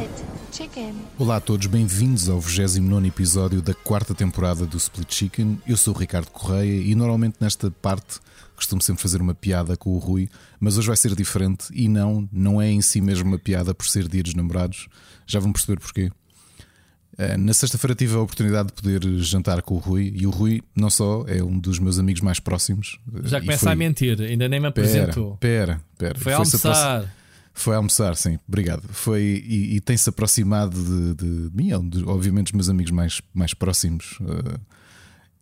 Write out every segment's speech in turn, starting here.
Split Chicken. Olá a todos, bem-vindos ao 29 episódio da quarta temporada do Split Chicken. Eu sou o Ricardo Correia e normalmente nesta parte costumo sempre fazer uma piada com o Rui, mas hoje vai ser diferente e não, não é em si mesmo uma piada por ser dia dos namorados. Já vão perceber porquê. Eh, na sexta-feira tive a oportunidade de poder jantar com o Rui e o Rui não só é um dos meus amigos mais próximos. Já começa foi- a mentir, ainda nem me apresentou. Pera, pera, Foi Foi-se apro- almoçar. Foi almoçar, sim, obrigado. Foi e, e tem-se aproximado de, de, de mim, é um dos- obviamente, dos meus amigos mais, mais próximos eh,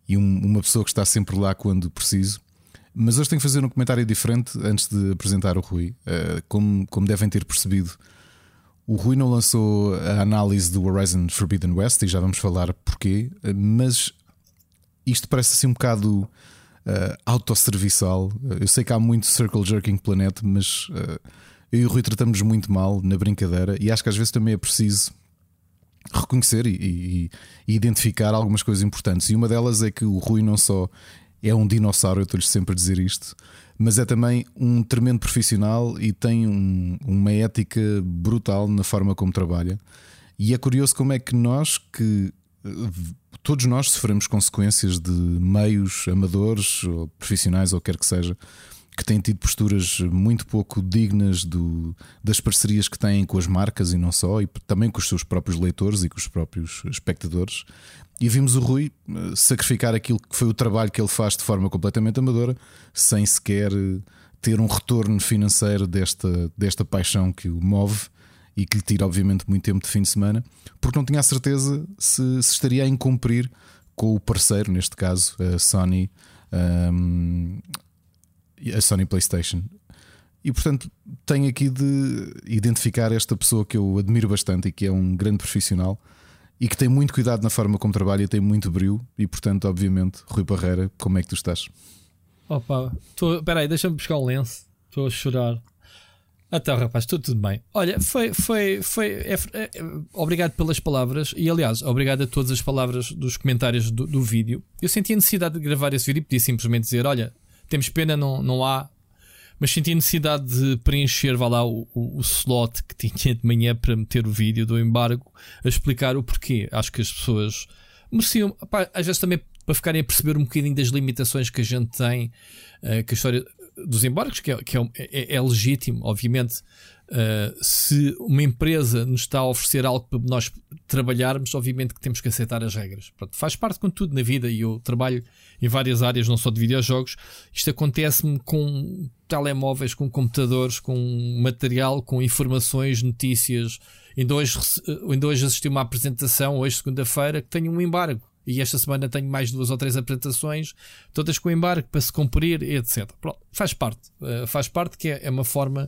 e um- uma pessoa que está sempre lá quando preciso. Mas hoje tenho que fazer um comentário diferente antes de apresentar o Rui. Eh, como, como devem ter percebido, o Rui não lançou a análise do Horizon Forbidden West e já vamos falar porquê, eh, mas isto parece assim um bocado eh, autosserviçal. Eu sei que há muito circle jerking planet, mas eh, eu e o Rui tratamos muito mal na brincadeira e acho que às vezes também é preciso reconhecer e, e- e identificar algumas coisas importantes. E uma delas é que o Rui não só é um dinossauro, eu estou-lhe sempre a dizer isto, mas é também um tremendo profissional e tem um- uma ética brutal na forma como trabalha. E é curioso como é que nós, que eh, todos nós sofremos consequências de meios amadores ou profissionais ou quer que seja, que têm tido posturas muito pouco dignas do- das parcerias que têm com as marcas e não só, e também com os seus próprios leitores e com os próprios espectadores. E vimos o Rui eh, sacrificar aquilo que foi o trabalho que ele faz de forma completamente amadora, sem sequer eh, ter um retorno financeiro desta, desta paixão que o move e que lhe tira, obviamente, muito tempo de fim de semana, porque não tinha a certeza se, se estaria a incumprir com o parceiro, neste caso, a Sony, ahm, a Sony PlayStation. E portanto, tenho aqui de identificar esta pessoa que eu admiro bastante e que é um grande profissional e que tem muito cuidado na forma como trabalha e tem muito brilho. E portanto, obviamente, Rui Barreira, como é que tu estás? Opa, espera aí, deixa-me buscar um lenço. Estou a chorar. Então, rapaz, tudo, tudo bem. Olha, foi. foi, foi é- é- obrigado pelas palavras e, aliás, obrigado a todas as palavras dos comentários do, do vídeo. Eu senti a necessidade de gravar esse vídeo e podia simplesmente dizer: Olha, temos pena, não, não há. Mas senti a necessidade de preencher, vá lá, o, o, o slot que tinha de manhã para meter o vídeo do embargo a explicar o porquê. Acho que as pessoas mereciam, pá, às vezes também para ficarem a perceber um bocadinho das limitações que a gente tem, eh, que a história dos embargos, que é, que é, é- é legítimo, obviamente. Eh, se uma empresa nos está a oferecer algo para nós trabalharmos, obviamente que temos que aceitar as regras. Pronto, faz parte com tudo na vida e eu trabalho em várias áreas, não só de videojogos. Isto acontece-me com telemóveis, com computadores, com material, com informações, notícias. Ainda hoje, rece- ainda hoje assisti uma apresentação, hoje, segunda-feira, que tem um embargo. E esta semana tenho mais duas ou três apresentações, todas com embargo para se cumprir, etc. Pronto, faz parte. Eh, faz parte que é, é uma forma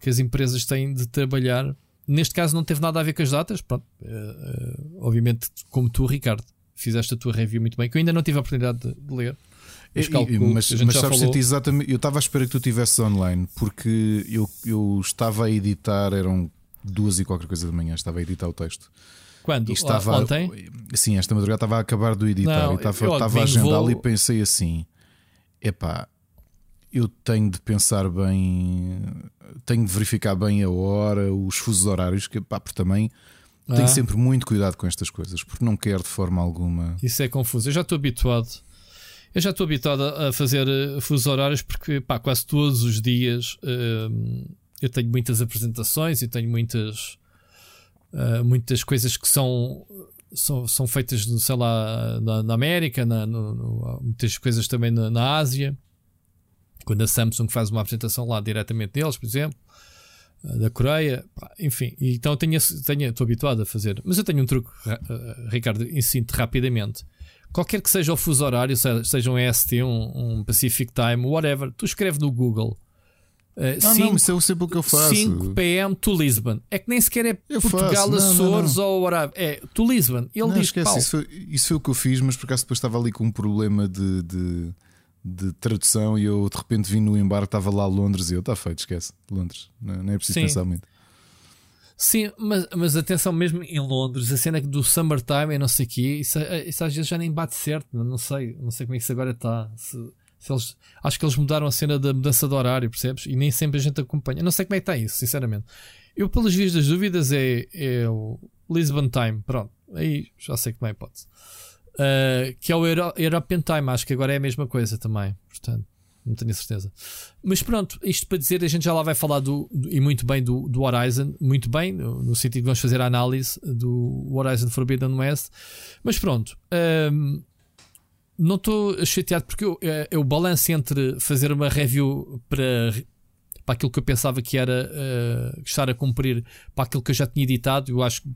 que as empresas têm de trabalhar. Neste caso não teve nada a ver com as datas. Pronto, eh, obviamente, como tu, Ricardo, fizeste a tua review muito bem, que eu ainda não tive a oportunidade de, ler. Mas calculo mas mas sabes, falou. exatamente, eu estava à espera que tu estivesses online, porque eu, eu estava a editar, eram duas e qualquer coisa da manhã, estava a editar o texto. Quando? E estava Ah, Ontem? Sim, esta madrugada estava a acabar de o editar Não, e estava, eu estava a agendá-lo vou- e pensei assim: epá, eu tenho de pensar bem, tenho de verificar bem a hora, os fusos horários, que, pá, porque também tenho Ah. sempre muito cuidado com estas coisas, porque não quero de forma alguma. Isso é confuso. Eu já estou habituado. Eu já estou habituado a fazer eh, fusos horários porque pá, quase todos os dias hum, eu tenho muitas apresentações e tenho muitas ah, muitas coisas que são são, são feitas sei lá na, na América na, no- no- muitas coisas também na, na Ásia quando a Samsung faz uma apresentação lá diretamente deles por exemplo ah, da Coreia, enfim, então tenho, tenho, estou habituado a fazer. Mas eu tenho um truque, ah, Ricardo, ensino-te rapidamente. Qualquer que seja o fuso horário, se- seja um EST, um, um Pacific Time, whatever, tu escreve no Google ah, Não, 5, não, isso é sempre o que eu faço. 5 PM to Lisbon. É que nem sequer é Eu Portugal, faço, não, não, Açores não. ou whatever. É to Lisbon. Ele Não, diz esquece, pau. isso foi, isso foi o que eu fiz, mas por acaso depois estava ali com um problema de, de, de tradução e eu de repente vim no embarque, estava lá Londres e eu, está feito, esquece, Londres, não, não é preciso Sim. pensar muito. Sim, mas, mas atenção, mesmo em Londres, a cena do summertime e não sei o quê, isso, isso às vezes já nem bate certo, não não sei, não sei como é que isso agora está. Se, se eles, acho que eles mudaram a cena da mudança de horário, percebes? E nem sempre a gente acompanha. Não sei como é que está isso, sinceramente. Eu, pelas vias das dúvidas, é, é o Lisbon Time. Pronto, aí já sei como é a hipótese. Uh, que é o Euro European Time, acho que agora é a mesma coisa também. Portanto, não tenho certeza. Mas pronto, isto para dizer, a gente já lá vai falar do, do e muito bem do, do Horizon, muito bem, no, no, sentido que vamos fazer a análise do Horizon Forbidden West. Mas pronto, um, não estou chateado porque eu, é, o balanço entre fazer uma review para, para aquilo que eu pensava que era uh, estar a cumprir para aquilo que eu já tinha editado, eu acho que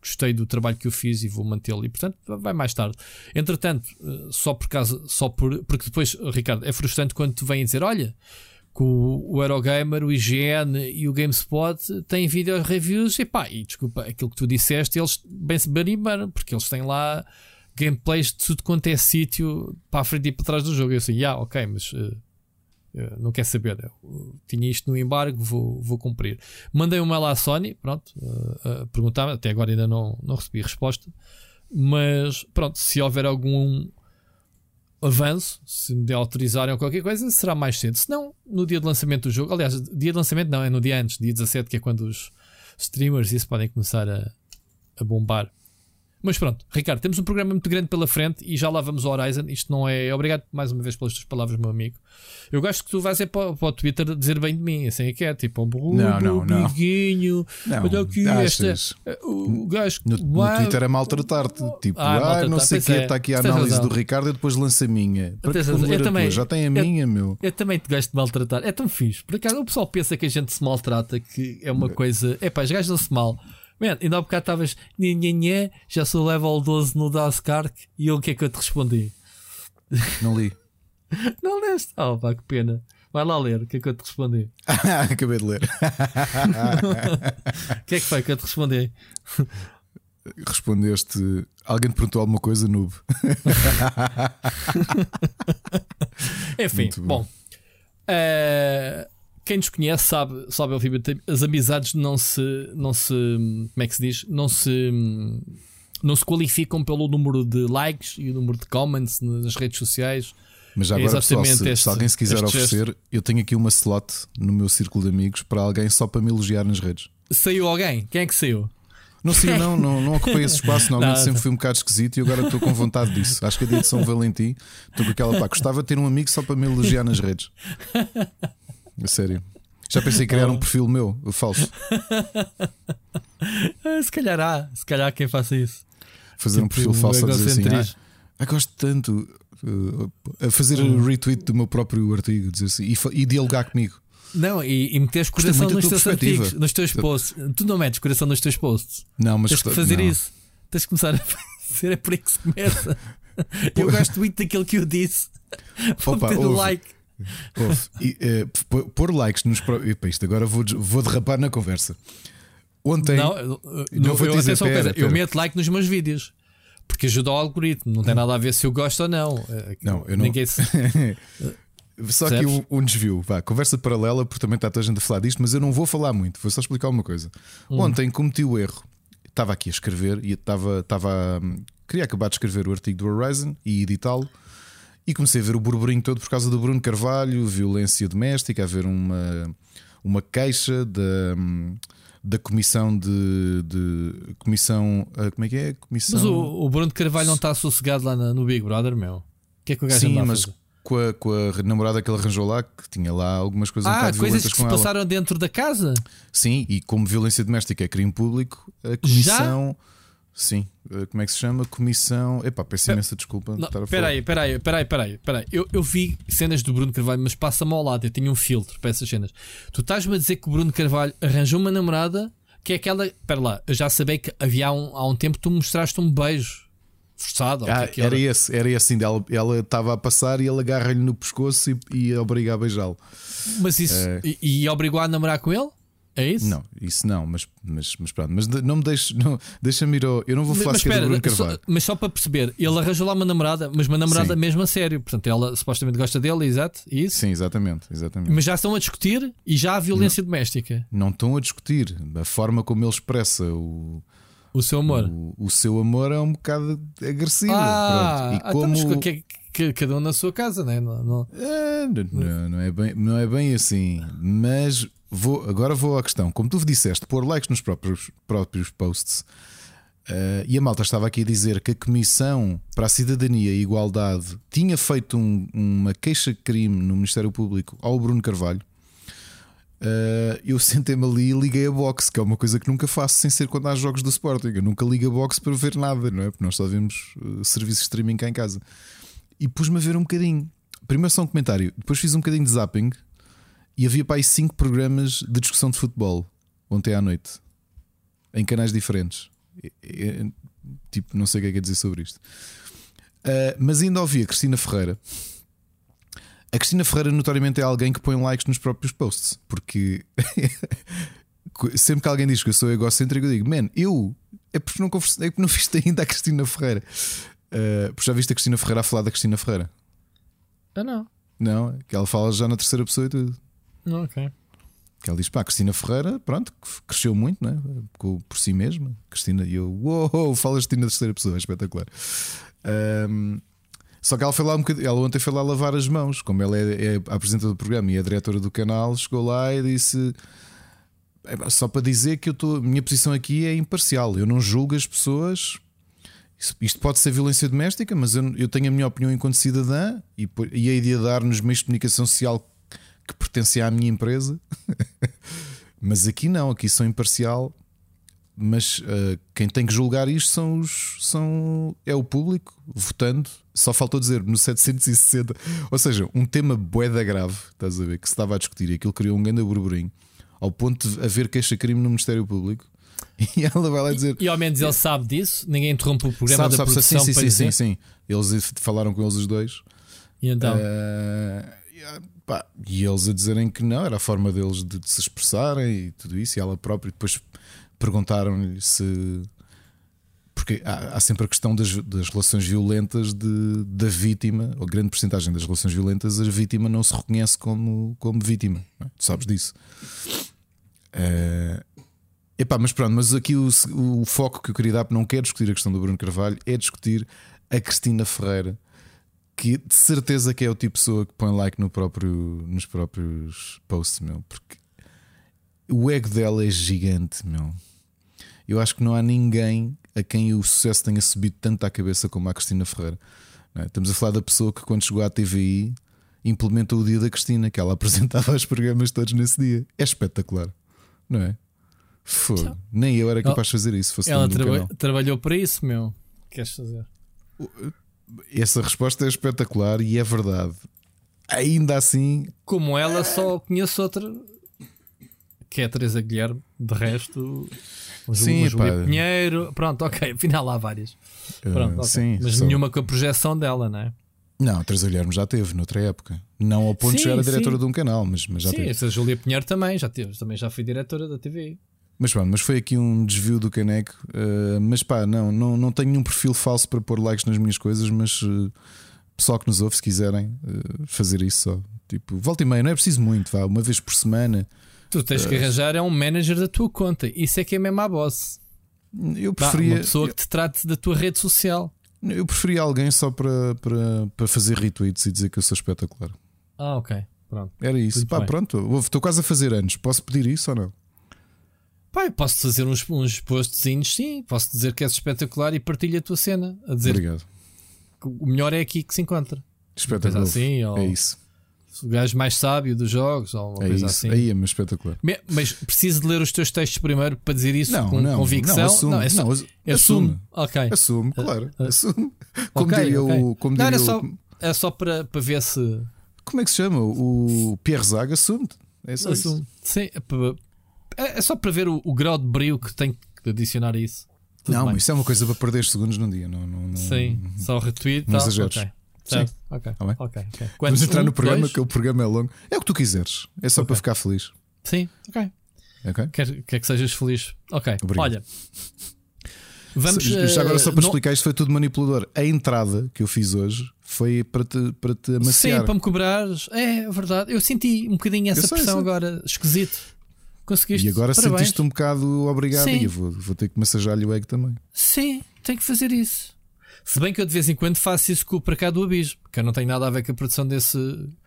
gostei do trabalho que eu fiz e vou mantê-lo. E portanto, vai mais tarde. Entretanto, eh, só por causa, só por. Porque depois, Ricardo, é frustrante quando te vêm dizer: olha, que o, Eurogamer, o IGN e o GameSpot têm vídeo reviews. E pá, e desculpa, aquilo que tu disseste, eles bem se barimbaram, porque eles têm lá gameplays de tudo quanto é sítio para a frente e para trás do jogo. Eu assim, yeah, ok, mas. Uh, não quer saber, eu tinha isto no embargo, vou, vou cumprir. Mandei um mail à Sony, pronto, uh, uh, perguntava, até agora ainda não, não recebi resposta, mas pronto, se houver algum avanço, se me autorizarem ou qualquer coisa, será mais cedo. Se não, no dia de lançamento do jogo, aliás, dia de lançamento não, é no dia antes, dia 17, que é quando os streamers isso podem começar a, a bombar. Mas pronto, Ricardo, temos um programa muito grande pela frente e já lá vamos ao Horizon. Isto não é. Obrigado mais uma vez pelas tuas palavras, meu amigo. Eu gosto que tu vais é para, para o Twitter dizer bem de mim, assim é que é, tipo, um não, não, não. biguinho, não, olha aqui esta. O gajo no, no Twitter é maltratar-te, tipo, ah, ah não sei o que, está aqui a análise do Ricardo e depois lança a minha. Para que eu também, já tem a minha, meu. Eu também te gosto de maltratar, é tão fixe. Por acaso o pessoal pensa que a gente se maltrata, que é uma coisa. É pá, os gajos não se mal. Man, ainda há bocado estavas já sou level 12 no Daskark e o que é que eu te respondi? Não li. Não leste? Oh, pá, que pena. Vai lá ler, o que é que eu te respondi? Acabei de ler. O que é que foi que eu te respondi? Respondeste. Alguém te perguntou alguma coisa, noob. Enfim, bom. bom uh, quem nos conhece sabe, sabe obviamente, as amizades não se, não se. Como é que se diz? Não se. Não se qualificam pelo número de likes e o número de comments nas redes sociais. Mas é agora, pessoal, se, este, se, alguém se quiser oferecer, gesto. eu tenho aqui uma slot no meu círculo de amigos para alguém só para me elogiar nas redes. Saiu alguém? Quem é que saiu? Não sei, não, não, não ocupei esse espaço. Normalmente não, sempre fui um bocado esquisito e agora estou com vontade disso. Acho que é dia de São Valentim estou com aquela pá. Gostava de ter um amigo só para me elogiar nas redes. A sério. Já pensei em criar um perfil meu, falso. se calhar há, se calhar quem faça isso. Fazer tipo, um perfil falso a dizer assim: ah, ah, gosto tanto. Uh, a fazer hum. retweet do meu próprio artigo, dizer assim, e, e dialogar comigo. Não, e, e meteres coração nos teus artigos, nos teus posts. Tu não metes coração nos teus posts. Não, mas tens que fazer não. isso. Tens de começar a fazer, é por aí que se começa. eu gosto muito daquilo que eu disse. Vou Opa, meter like. E, uh, pôr likes nos. Epa, isto agora vou, vou derrapar na conversa. Ontem. Não, não, vou eu, dizer. Pera, pera, eu meto like nos meus vídeos. Porque ajuda ao algoritmo. Não tem nada a ver se eu gosto ou não. Eh, não, eu não. Ninguém se... Só aqui um, um, desvio, vá, conversa paralela, porque também está toda a gente a falar disto, mas eu não vou falar muito, vou só explicar uma coisa. Hum. Ontem cometi o erro, estava aqui a escrever e estava, estava, hum, queria acabar de escrever o artigo do Horizon e editá-lo. E comecei a ver o burburinho todo por causa do Bruno Carvalho, violência doméstica, a ver uma, uma queixa da, da comissão de, de comissão. Ah, como é que é? Comissão... Mas o, o Bruno Carvalho não está sossegado lá no Big Brother, meu. O que é que o gajo Sim, mas com a, com a namorada que ele arranjou lá, que tinha lá algumas coisas ah, um coisas que se ela. passaram dentro da casa? Sim, e como violência doméstica é crime público, a comissão. Já? Sim, eh, como é que se chama? Comissão. Epá, peço imensa desculpa. Espera aí, espera aí, espera aí, espera aí. Eu, eu vi cenas do Bruno Carvalho, mas passa-me ao lado. Eu tinha um filtro para essas cenas. Tu estás-me a dizer que o Bruno Carvalho arranjou uma namorada que é aquela. Espera lá, eu já sabia que havia um, há um tempo tu mostraste um beijo forçado. Ah, que é era, esse, era esse ainda. Ela estava a passar e ele agarra-lhe no pescoço e, e obriga a beijá-lo. Mas isso. É... E, e obrigou a namorar com ele? É isso? Não, isso não, mas, mas, mas pronto. Mas não me deixe, não, deixa-me ir ao. Eu não vou falar mas, espera, do Bruno Carvalho. Só, mas só para perceber, ele arranjou lá uma namorada, mas uma namorada Sim. mesmo a sério. Portanto, ela supostamente gosta dele, exato? Isso? Sim, exatamente, exatamente. Mas já estão a discutir e já há violência não, doméstica. Não estão a discutir. A forma como ele expressa o. O seu amor. O, o seu amor é um bocado agressivo. Ah, e como... Então, que, que, cada um na sua casa, né? não, não... É, não, não, é bem, não é bem assim. Mas vou, agora vou à questão. Como tu disseste, pôr likes nos próprios, próprios posts. Uh, e a malta estava aqui a dizer que a Comissão para a Cidadania e Igualdade tinha feito um, uma queixa-crime no Ministério Público ao Bruno Carvalho. Uh, eu sentei-me ali e liguei a box, que é uma coisa que nunca faço sem ser quando há jogos do Sporting. Eu nunca ligo a box para ver nada, não é? Porque nós só vemos uh, serviços de streaming cá em casa. E pus-me a ver um bocadinho. Primeiro só um comentário, depois fiz um bocadinho de zapping e havia para aí cinco programas de discussão de futebol ontem à noite em canais diferentes. tipo, não sei o que é que é dizer sobre isto. Uh, mas ainda ouvi a Cristina Ferreira a Cristina Ferreira, notoriamente, é alguém que põe likes nos próprios posts, porque sempre que alguém diz que eu sou egocêntrico, eu digo, man, eu é porque não, é porque não viste ainda a Cristina Ferreira. Uh, porque já viste a Cristina Ferreira a falar da Cristina Ferreira? Ah, não. Não, que ela fala já na terceira pessoa e tudo. Ok. Que ela diz, pá, Cristina Ferreira, pronto, cresceu muito, né? Por si mesma. Cristina, e eu, uou, falas de ti na terceira pessoa, é espetacular. Um, só que ela foi lá um bocadinho, ela ontem foi lá lavar as mãos, como ela é, é a apresentadora do programa e a diretora do canal, chegou lá e disse. Só para dizer que eu estou, a minha posição aqui é imparcial. Eu não julgo as pessoas. Isto pode ser violência doméstica, mas eu, eu tenho a minha opinião enquanto cidadã e, e a ideia de dar nos meios de comunicação social que pertencem à minha empresa. mas aqui não, aqui sou imparcial mas uh, quem tem que julgar isto são os, são, é o público votando. Só faltou dizer no 760, ou seja, um tema boeda grave, estás a ver, que se estava a discutir e aquilo criou um grande burburinho, ao ponto de haver queixa-crime no Ministério Público. E ela vai lá dizer. E, e ao menos ele sabe disso, ninguém interrompe o programa sabe, da sabe, produção sim, sim, sim, sim, sim, Eles falaram com eles os dois. E então? Uh, pá, e eles a dizerem que não, era a forma deles de, de se expressarem e tudo isso, e ela própria depois perguntaram-lhe se. Porque há, há, sempre a questão das, das relações violentas de, da vítima, ou grande porcentagem das relações violentas, a vítima não se reconhece como, como vítima. É? Tu sabes disso. Uh, epá, mas pronto, mas aqui o, o foco que eu queria dar, não quero discutir a questão do Bruno Carvalho, é discutir a Cristina Ferreira, que de certeza que é o tipo de pessoa que põe like no próprio, nos próprios posts, meu, porque o ego dela é gigante, meu. Eu acho que não há ninguém a quem o sucesso tenha subido tanto à cabeça como a Cristina Ferreira. É? Estamos a falar da pessoa que, quando chegou à TVI, implementou o dia da Cristina, que ela apresentava os programas todos nesse dia. É espetacular, não é? Fogo. Nem eu era capaz de fazer isso. Fosse ela traba trabalhou para isso, meu. Queres fazer? Essa resposta é espetacular e é verdade. Ainda assim. Como ela, só conheço outra que é a Teresa Guilherme. De resto, Sim, Júlia Pinheiro. Pronto, ok, afinal há várias. Eh, Pronto, okay. sim, Mas só... nenhuma com a projeção dela, não é? Não, a Teresa Guilherme já teve noutra época. Não ao ponto sim, de ser a diretora sim. de um canal, mas, mas já sim, teve. Sim, essa Júlia Pinheiro também já teve. Também já fui diretora da TV. Mas pronto, mas foi aqui um desvio do caneco. Uh, mas pá, não, não, não tenho nenhum perfil falso para pôr likes nas minhas coisas, mas uh, pessoal que nos ouve, se quiserem uh, fazer isso só. Tipo, volta e meia, não é preciso muito, vá, uma vez por semana. Tu tens que arranjar é um manager da tua conta. Isso é que é mesmo a boss. Eu preferia. uma pessoa que te trate da tua rede social. Eu preferia alguém só para, para, para fazer retweets e dizer que eu sou espetacular. Ah, ok. Pronto. Era isso. Pá, pronto. Estou quase a fazer anos. Posso pedir isso ou não? Pai, posso fazer uns, uns postzinhos, sim. Posso dizer que és espetacular e partilha a tua cena. A dizer Obrigado. o melhor é aqui que se encontra. Espetacular. Assim, ou... É isso o gajo mais sábio dos jogos, ou uma é coisa isso. assim. Aí é mais espetacular. Mas preciso de ler os teus textos primeiro para dizer isso não, com não, convicção? Não, assume, não, é só, não, assume. assume. Ok. Assume, claro. Uh, assume. Como okay, diria okay. o. Como diria não, só, é só para, para ver se. Como é que se chama? O Pierre Zaga assume. É só assume. Isso. Sim, é, é, só para ver o, o, grau de brilho que tem que adicionar a isso. Tudo não, bem. isso é uma coisa para perder segundos num dia. Não, não, não, Sim, só retweet. Não exageres. Okay. Certo. Ok. Tá okay. okay. Vamos entrar um, no programa, dois? que o programa é longo. É o que tu quiseres. É só okay. para ficar feliz. Sim, ok. okay. Quer, quer que sejas feliz. Ok. Obrigado. Olha. Vamos, Já agora, só para uh, explicar, isto foi tudo manipulador. A entrada que eu fiz hoje foi para te, para te amaciar. Sim, para me cobrares. É, é verdade. Eu senti um bocadinho essa sei, pressão sei. agora, esquisito. Conseguiste. E agora Parabéns. sentiste um bocado obrigado Sim. e vou, vou ter que massajar-lhe o ego também. Sim, tem que fazer isso. Se bem que eu de vez em quando faço isso com o Para Cá do Abismo, que eu não tenho nada a ver com a produção desse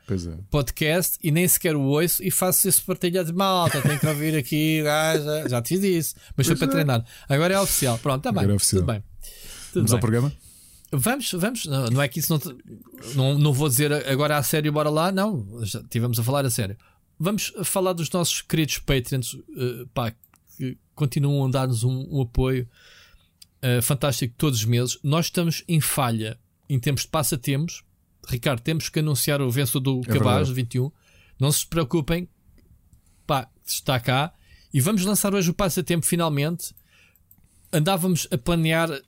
é. podcast e nem sequer o ouço e faço esse partilhado de malta. Tenho que ouvir aqui, gaja. Já te fiz isso, mas foi para é. treinar. Agora é oficial. Pronto, está bem. É tudo bem. Tudo Vamos bem. ao programa? Vamos, vamos. Não, não é que isso não, não. Não vou dizer agora a sério, bora lá. Não, já tivemos a falar a sério. Vamos falar dos nossos queridos Patreons, uh, pá, que continuam a dar-nos um, um apoio uh, fantástico todos os meses. Nós estamos em falha em termos de passatempos. Ricardo, temos que anunciar o vencedor do é Cabaz 21. Não se preocupem, pá, está cá. E vamos lançar hoje o passatempo finalmente. Andávamos a planear uh,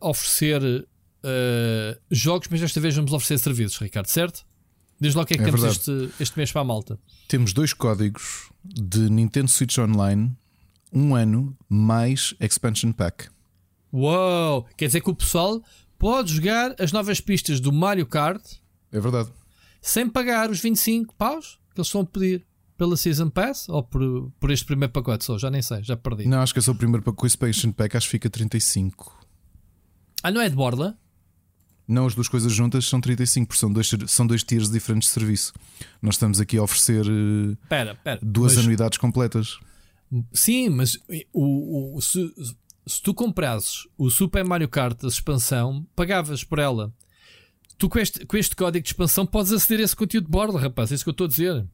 oferecer uh, jogos, mas desta vez vamos oferecer serviços, Ricardo, certo? Desde logo que é que é temos este, este mês para a malta? Temos dois códigos de Nintendo Switch Online, um ano mais Expansion Pack. Uou! Quer dizer que o pessoal pode jogar as novas pistas do Mario Kart. É verdade. Sem pagar os 25 paus que eles vão pedir pela Season Pass ou por, por este primeiro pacote só? Já nem sei, já perdi. Não, acho que é só o primeiro pacote. Com o Expansion Pack acho que fica 35. Ah, não é de borda? Não, as duas coisas juntas são 35, porque são dois, são dois tiers diferentes de serviço. Nós estamos aqui a oferecer uh, pera, pera, duas mas... anuidades completas. Sim, mas o, o, se, se tu comprasses o Super Mario Kart, a expansão, pagavas por ela. Tu com este, com este código de expansão podes aceder a esse conteúdo de borda, rapaz. É isso que eu estou a dizer.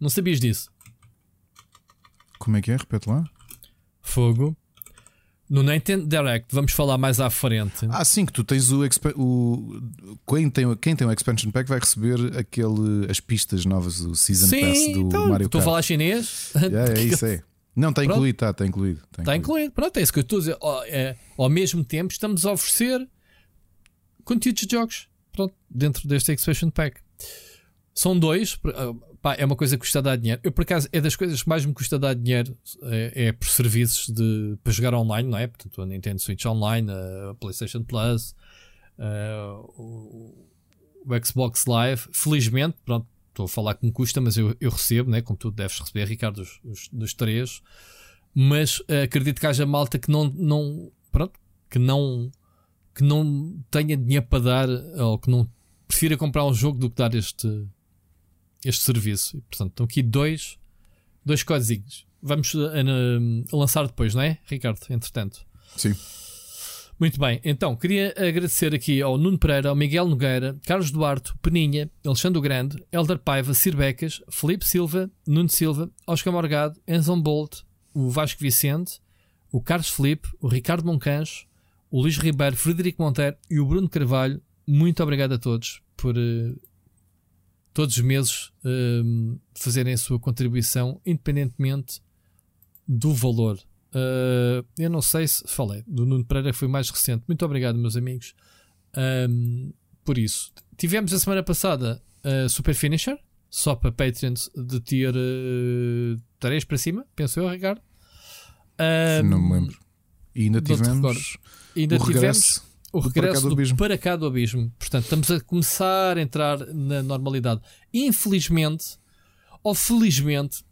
Não sabias disso? Como é que é? Repete lá. Fogo. No Nintendo Direct, vamos falar mais à frente. Ah, sim, que tu tens o. o quem, tem, quem tem o Expansion Pack vai receber aquele, as pistas novas, o Season sim, Pass do então, Mario Kart. Estou a falar chinês? É, é isso é. Não, está incluído, está, está incluído. Está incluído. Tá incluído. Pronto, é isso que eu estou a dizer. Ao, é, ao mesmo tempo, estamos a oferecer conteúdos de jogos pronto, dentro deste Expansion Pack. São dois, ah, pá, é uma coisa que custa dar dinheiro. Eu, por acaso, é das coisas que mais me custa dar dinheiro é, é por serviços de, para jogar online, não é? Portanto, a Nintendo Switch Online, a PlayStation Plus, a, o, o Xbox Live. Felizmente, pronto, estou a falar que me custa, mas eu, eu recebo, né? como tu deves receber, Ricardo, dos, dos, dos três. Mas uh, acredito que haja malta que não, não, pronto, que não, que não tenha dinheiro para dar ou que não prefira comprar um jogo do que dar este, este serviço. E, portanto, estão aqui dois, dois códigos. Vamos uh, uh, lançar depois, não é, Ricardo? Entretanto, sim. Muito bem, então queria agradecer aqui ao Nuno Pereira, ao Miguel Nogueira, Carlos Duarte, Peninha, Alexandre Grande, Elder Paiva, Cirbecas, Felipe Silva, Nuno Silva, Oscar Morgado, Enzon Bolt, o Vasco Vicente, o Carlos Felipe, o Ricardo Moncancho, o Luís Ribeiro, Frederico Monteiro e o Bruno Carvalho. Muito obrigado a todos por uh, todos os meses uh, fazerem a sua contribuição, independentemente do valor Uh, eu não sei se falei do Nuno Pereira, foi mais recente. Muito obrigado, meus amigos, um, por isso. Tivemos a semana passada a Super Finisher, só para Patreons de tier uh, 3 para cima, penso eu, Ricardo. Um, não me lembro. E ainda tivemos, ainda o tivemos regresso, o regresso do, do, abismo. para cá do abismo. Portanto, estamos a começar a entrar na normalidade. Infelizmente, ou felizmente,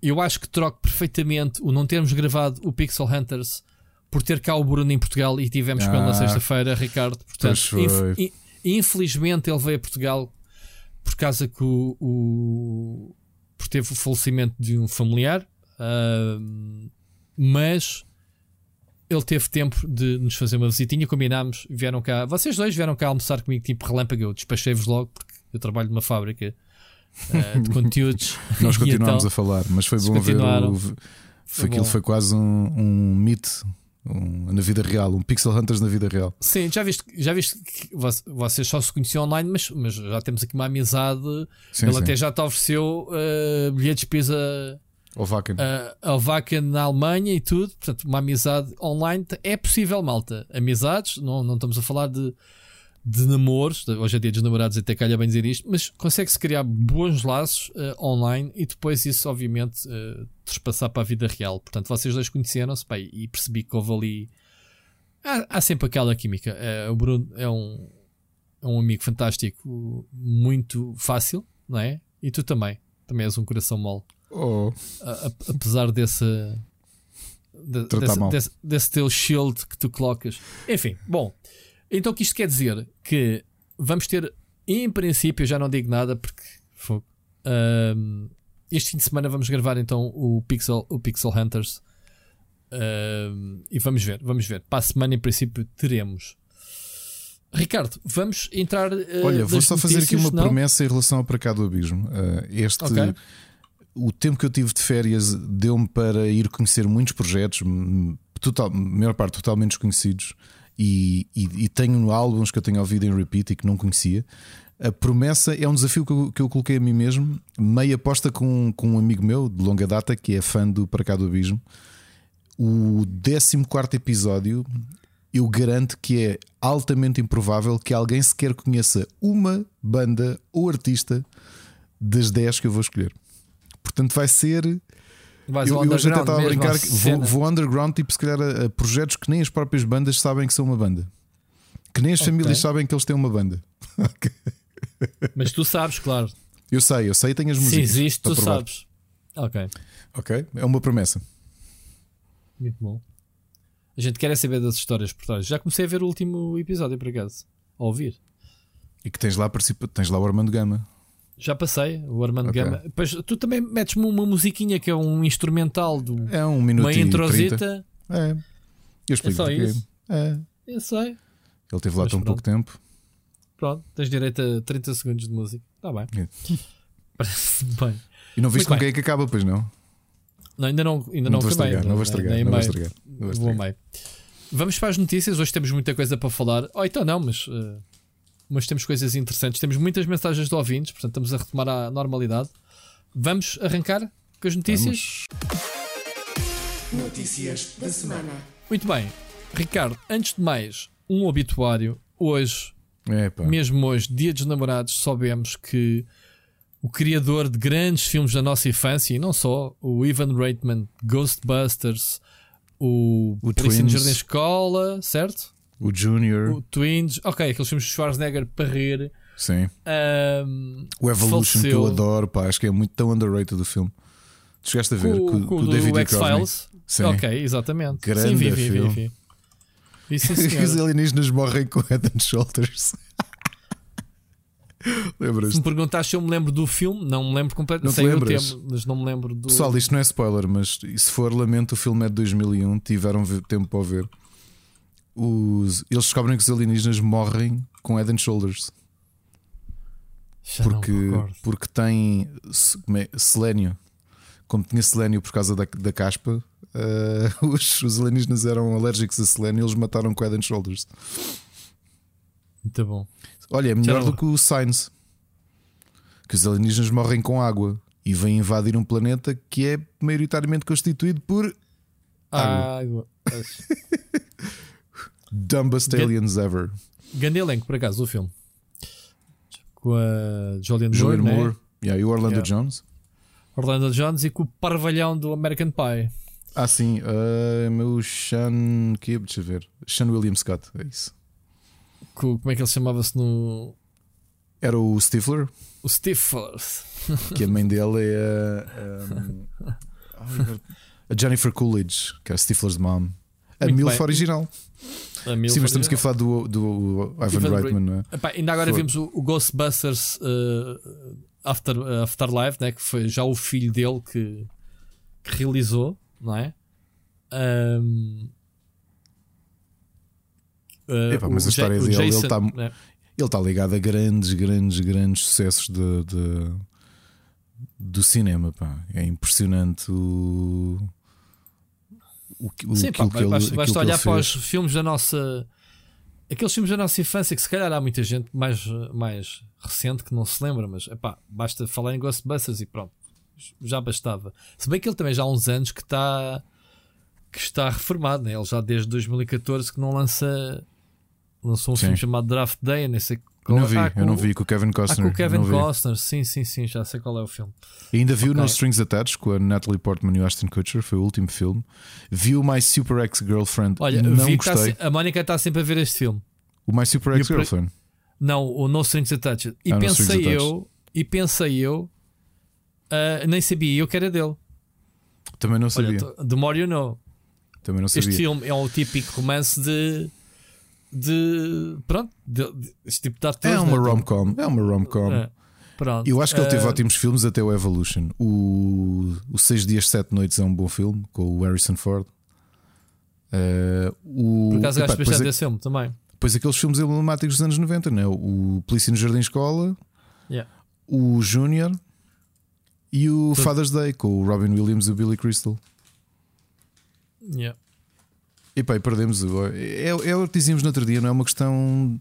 eu acho que troco perfeitamente o não termos gravado o Pixel Hunters por ter cá o Bruno em Portugal e tivemos ah, com ele na sexta-feira, Ricardo. Portanto, inf infelizmente ele veio a Portugal por causa que o, o por teve o falecimento de um familiar, uh, mas ele teve tempo de nos fazer uma visitinha, combinámos, vieram cá, vocês dois vieram cá almoçar comigo tipo relâmpago, eu despachei-vos logo porque eu trabalho numa fábrica uh, de conteúdos. Nós continuamos então, a falar, mas foi bom ver. O, foi, aquilo bom. foi quase um, um mito um, na vida real, um Pixel Hunters na vida real. Sim, já viste, já viste que vocês só se conheciam online, mas, mas já temos aqui uma amizade. Sim, Ele sim. até já te ofereceu uh, bilhetes pisa ao Wacken. Uh, Wacken na Alemanha e tudo. Portanto, uma amizade online é possível, malta. Amizades, não, não estamos a falar de de namoros, hoje é dia dos namorados, até calha bem dizer isto, mas consegue-se criar bons laços uh, online e depois isso, obviamente, uh, trespassar para a vida real. Portanto, vocês dois conheceram-se e percebi que houve ali. Há, há sempre aquela química. Uh, o Bruno é um, é um amigo fantástico, muito fácil, não é? E tu também. Também és um coração mole. Oh. A, apesar desse de, desse, desse, desse, teu shield que tu colocas. Enfim, bom. Então o que isto quer dizer? Que vamos ter, em princípio, já não digo nada porque uh, este fim de semana vamos gravar então o Pixel, o Pixel Hunters. Uh, e vamos ver, vamos ver. Para a semana, em princípio, teremos. Ricardo, vamos entrar. Uh, Olha, vou só fazer aqui uma não? promessa em relação ao Para Cá do Abismo. Uh, este. Okay. O tempo que eu tive de férias deu-me para ir conhecer muitos projetos, total, maior parte totalmente desconhecidos, e, e, e, tenho álbuns que eu tenho ouvido em repeat e que não conhecia. A promessa é um desafio que eu, que eu coloquei a mim mesmo, meia aposta com, com um amigo meu de longa data que é fã do Para Cá do Abismo. O 14 episódio eu garanto que é altamente improvável que alguém sequer conheça uma banda ou artista das 10 que eu vou escolher. Portanto, vai ser. Vais eu, eu hoje até estava a brincar que vou, vou, underground, tipo, se calhar a, a, projetos que nem as próprias bandas sabem que são uma banda. Que nem as okay. famílias sabem que eles têm uma banda. Mas tu sabes, claro. Eu sei, eu sei e tenho as músicas. Se existe, tu provar. sabes. Ok. Ok, é uma promessa. Muito bom. A gente quer é saber das histórias por trás. Já comecei a ver o último episódio, por acaso. A ouvir. E que tens lá, tens lá o Armando Gama. Já passei, o Armando okay. Gama. Pois, tu também metes-me uma musiquinha que é um instrumental do. É um minuto. Uma introsita. É. Eu explico é só isso. É. Eu sei. Ele esteve lá Mas tão pronto. pouco tempo. Pronto, tens direito a 30 segundos de música. Está bem. É. Parece bem. E não viste Muito com bem. quem é que acaba, pois não? Não, ainda não, ainda não, não, vou estragar, não vou estragar, não vou estragar. Não vou estragar. Vamos para as notícias. Hoje temos muita coisa para falar. Oh, então não, mas, uh, mas temos coisas interessantes. Temos muitas mensagens de ouvintes, portanto estamos a retomar a normalidade. Vamos arrancar com as notícias? Vamos. Notícias da semana. Muito bem, Ricardo, antes de mais, um obituário. Hoje, Epa. mesmo hoje, dia dos namorados, soubemos que o criador de grandes filmes da nossa infância, e não só, o Ivan Reitman, Ghostbusters, o, o Polícia no Jardim Escola, certo? O Junior. O Twins, ok, aqueles filmes de Schwarzenegger para rir. Sim. Um, o Evolution faleceu. que eu adoro, pá, acho que é muito tão underrated o filme. Tu chegaste a ver com, com, com o David X-Files? Sim. Ok, exatamente. Grande sim, vi, vi, filme. Vi, vi. Os alienígenas morrem com Head and Shoulders. Lembras? Se me perguntaste se eu me lembro do filme, não me lembro completamente. Sei o tema, mas não me lembro do. Pessoal, isto não é spoiler, mas se for, lamento, o filme é de 2001. Tiveram tempo para ver. Os, eles descobrem que os alienígenas morrem com Head and Shoulders. Já porque, porque tem é, selênio. Como tinha selênio por causa da, da caspa, uh, os, os alienígenas eram alérgicos a selênio e eles mataram com Head and Shoulders. Muito bom. Olha, é melhor do que o Science. Que os alienígenas morrem com água e vêm invadir um planeta que é maioritariamente constituído por água. água. Dumbest aliens ever. Grande elenco, por acaso, o filme. Com a Julianne Moore, né? Moore. Yeah, e o Orlando yeah. Jones. Orlando Jones e com o parvalhão do American Pie. Ah, sim. Uh, meu Sean. Que, deixa eu ver. Sean William Scott, é isso como é que ele chamava-se no. Era o Stifler? O Stifler. que a mãe dele é a, a, Jennifer Coolidge, que é a Stifler's mom. A Muito MILF bem. original. A Sim, mas temos que falar do, do Ivan, Reitman, não é? Epá, ainda agora For... vimos o, o Ghostbusters uh, After, uh, Afterlife, né? que foi já o filho dele que, que realizou, não é? Um, Uh, Epa, mas a história dele, Jason, ele está né? ele tá ligado a grandes, grandes, grandes sucessos de, de do cinema. Pá. É impressionante o. o, o Sim, pá, ele, basta, basta olhar para os filmes da nossa. Aqueles filmes da nossa infância que se calhar há muita gente mais, mais recente que não se lembra, mas epá, basta falar em Ghostbusters e pronto, já bastava. Se bem que ele também já há uns anos que está que está reformado, né? ele já desde 2014 que não lança lançou um sim. filme chamado Draft Day, nem sei qual Não vi, ah, eu não vi com o Kevin Costner. Ah, com o Kevin Costner, sim, sim, sim, já sei qual é o filme. E ainda viu okay. No Strings Attached com a Natalie Portman e o Ashton Kutcher, foi o último filme. Viu My Super Ex-Girlfriend. Olha, não vi tá gostei. Tá, a Mónica está sempre a ver este filme. O My Super Ex-Girlfriend? Não, o No Strings Attached. E ah, pensei eu, e pensei eu, uh, nem sabia eu que era dele. Também não sabia. Olha, the more you know. Também não sabia. Este filme é um típico romance de. De. pronto, de, de, este tipo de atores. É uma né? rom-com. É uma rom-com. É, pronto. Eu acho que ele teve Eh, ótimos filmes até o Evolution. O, o Seis Dias, Sete Noites é um bom filme com o Harrison Ford. Eh, o, Por acaso depois, bastante desse filme também. depois aqueles filmes emblemáticos dos anos 90, né? o Polícia no Jardim Escola, Yeah. o Júnior e o Tudo. Father's Day com o Robin Williams e o Billy Crystal. Yeah. E pá, perdemos. o- É, é o que dizíamos no outro dia, não é uma questão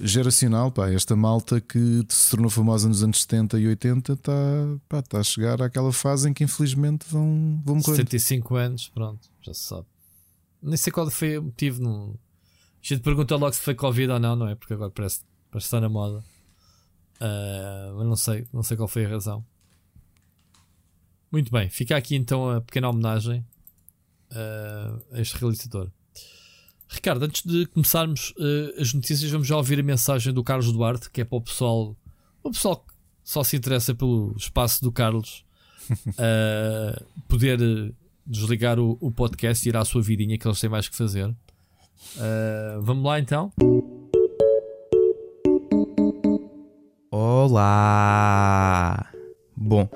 geracional. Pá, esta malta que se tornou famosa nos anos 70 e 80 está tá a chegar àquela fase em que infelizmente vão, vão morrer. 75 anos, pronto, já se sabe. Nem sei qual foi o motivo. Não... A gente pergunta logo se foi Covid ou não, não é? Porque agora parece, parece estar na moda. Ah, mas não sei, não sei qual foi a razão. Muito bem, fica aqui então a pequena homenagem a este realizador. Ricardo, antes de começarmos ah, as notícias, vamos já ouvir a mensagem do Carlos Duarte, que é para o pessoal, o pessoal que só se interessa pelo espaço do Carlos, ah, poder desligar o, o podcast e ir à sua vidinha, que eles têm mais que fazer. Ah, vamos lá então. Olá! Bom,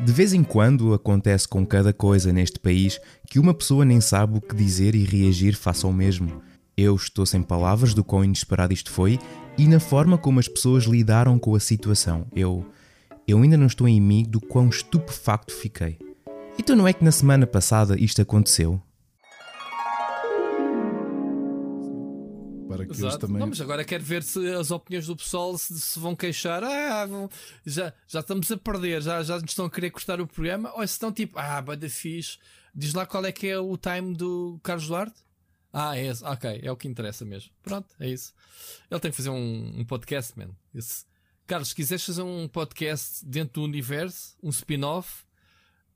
de vez em quando acontece com cada coisa neste país que uma pessoa nem sabe o que dizer e reagir face ao mesmo. Eu estou sem palavras do quão inesperado isto foi e na forma como as pessoas lidaram com a situação. Eu. Eu ainda não estou em mim do quão estupefacto fiquei. Então não é que na semana passada isto aconteceu? Que eles também. Não, mas agora quero ver se as opiniões do pessoal se, se vão queixar. Ah, vão- já, já estamos a perder, já, já nos estão a querer cortar o programa. Ou se estão tipo, ah, bada fixe. Diz lá qual é que é o time do Carlos Duarte. Ah, é esse. Ok, é o que interessa mesmo. Pronto, é isso. Ele tem que fazer um, um podcast, man. Esse- Carlos, se quiseres fazer um podcast dentro do universo, um spin-off,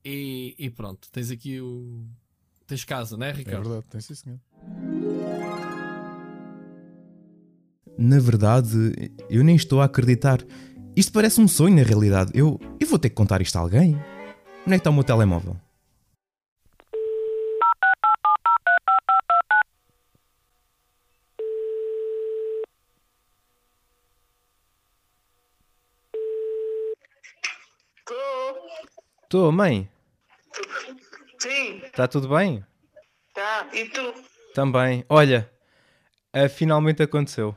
e, e pronto, tens aqui o. Tens casa, né, É Ricardo? verdade, tem sim, senhor. Na verdade, eu nem estou a acreditar. Isto parece um sonho na realidade. Eu, eu vou ter que contar isto a alguém. Onde é que está o meu telemóvel? Tô. Estou, mãe. Sim, Está tudo bem? tá. E tu? Também. Olha, ah, finalmente aconteceu.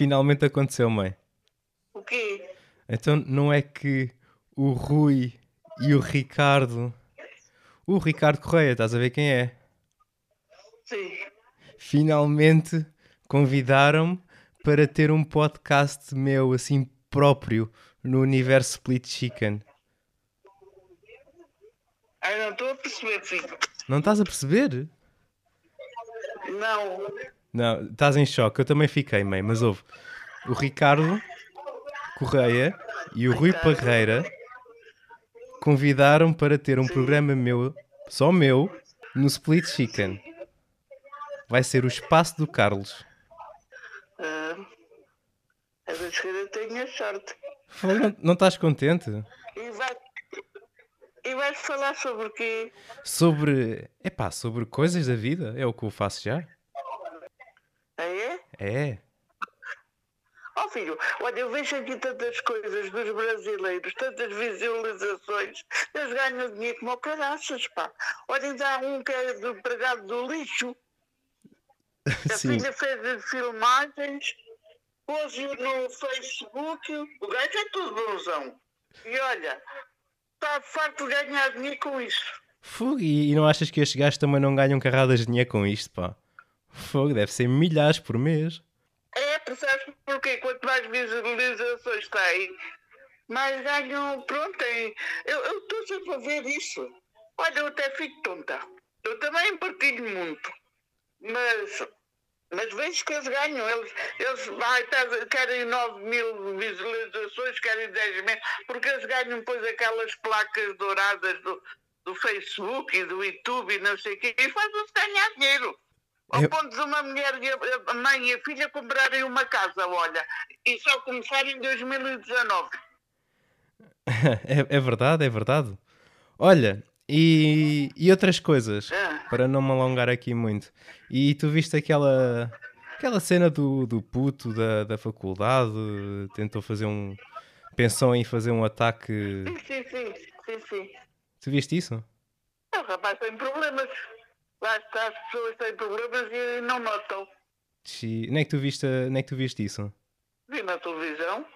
Finalmente aconteceu, mãe. O quê? Então não é que o Rui e o Ricardo. O Ricardo Correia, estás a ver quem é? Sim. Finalmente convidaram-me para ter um podcast meu assim próprio no universo Split Chicken. Ai, não estou a perceber, filho. Não estás a perceber? Não. Não, estás em choque. Eu também fiquei, mãe, mas houve. O Ricardo Correia e o Rui Parreira convidaram para ter um programa meu, só meu, no Split Chicken. Vai ser o espaço do Carlos. Ah, a vez que eu tenho sorte. Foi, Não, não estás contente? E, vai... e vais falar sobre o quê? Sobre. Epá, sobre coisas da vida. É o que eu faço já. É? Ó filho, olha, eu vejo aqui tantas coisas dos brasileiros, tantas visualizações, eles ganham dinheiro como caraças, pá. Olha, ainda há um que é do empregado do lixo. A Sim. filha fez filmagens, pôs-o no Facebook, o gajo é tudo bonzão. E olha, está farto de ganhar dinheiro com isso. Fogo, e, e não achas que estes gajos também não ganham carradas de dinheiro com isto, pá? Fogo, deve ser milhares por mês. É, percebes porquê? Quanto mais visualizações tem, mais ganham, pronto, tem. Eu estou sempre a ver isso. Olha, eu até fico tonta. Eu também partilho muito. Mas, mas vejo que eles ganham. Eles, eles ai, tá- querem 9 mil visualizações, querem 10 mil, porque eles ganham depois aquelas placas douradas do, do Facebook e do YouTube e não sei o quê, e fazem-se ganhar dinheiro. Ao Eu- ponto de uma mulher, a- mãe e a filha comprarem uma casa, olha, e só começar em 2019. é, é verdade, é verdade. Olha, E, e outras coisas, Ah. para não me alongar aqui muito. E tu viste aquela aquela cena do, do puto da, da faculdade, tentou fazer um. pensou em fazer um ataque. Sim, sim, sim, sim, sim. Tu viste isso? O rapaz tem problemas. Lá está, as pessoas têm problemas e não notam. Xi- Nem que tu viste, nem que tu viste isso? Vi na televisão.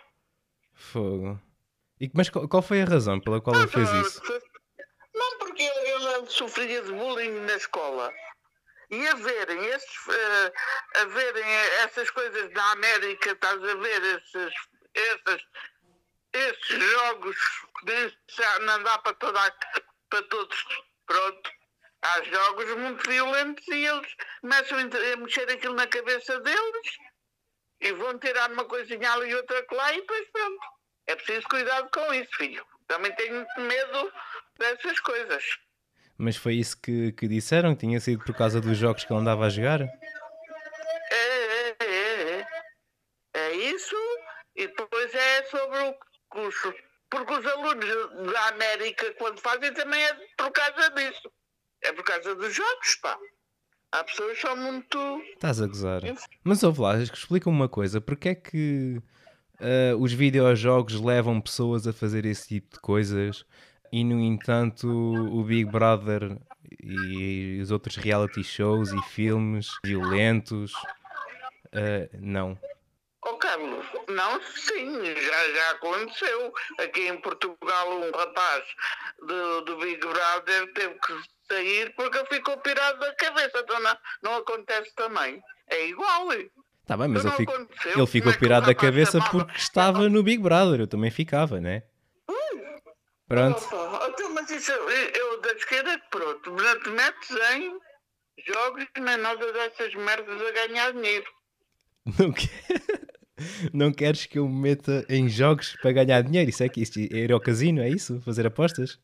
Fogo. E, mas qual, qual foi a razão pela qual ele fez isso? Não, porque ele, sofria de bullying na escola. E a verem, esses, eh, a verem essas coisas da América, estás a ver esses, esses, esses jogos que já não dá para, toda para todos. Pronto. Há jogos muito violentos e eles começam a mexer aquilo na cabeça deles e vão tirar uma coisinha ali e outra lá e depois pronto. É preciso cuidado com isso, filho. Também tenho muito medo dessas coisas. Mas foi isso que, que disseram? Que tinha sido por causa dos jogos que ele andava a jogar? É, é, é, é. É isso e depois é sobre o curso. Porque os alunos da América, quando fazem, também é por causa disso. É por causa dos jogos, pá. Há pessoas que são muito. Estás a gozar. Mas ouve lá, explica-me uma coisa. Porquê é que ah, os videojogos levam pessoas a fazer esse tipo de coisas e, no entanto, o Big Brother e os outros reality shows e filmes violentos ah, não? Oh, Carlos, não, sim, já, já aconteceu. Aqui em Portugal, um rapaz do, do Big Brother teve que sair porque ele ficou pirado da cabeça. Então não, não acontece também. É igual. Tá bem, mas Então ele, não fico- ele ficou é pirado da cabeça porque estava no Big Brother. Eu também ficava, né? Pronto. Opa, então, mas isso eu, eu da esquerda, pronto, não te metes em jogos nem nada dessas merdas a ganhar dinheiro. Não, não queres que eu me meta em jogos para ganhar dinheiro? Isso é que isso, é ir ao casino, é isso? Fazer apostas?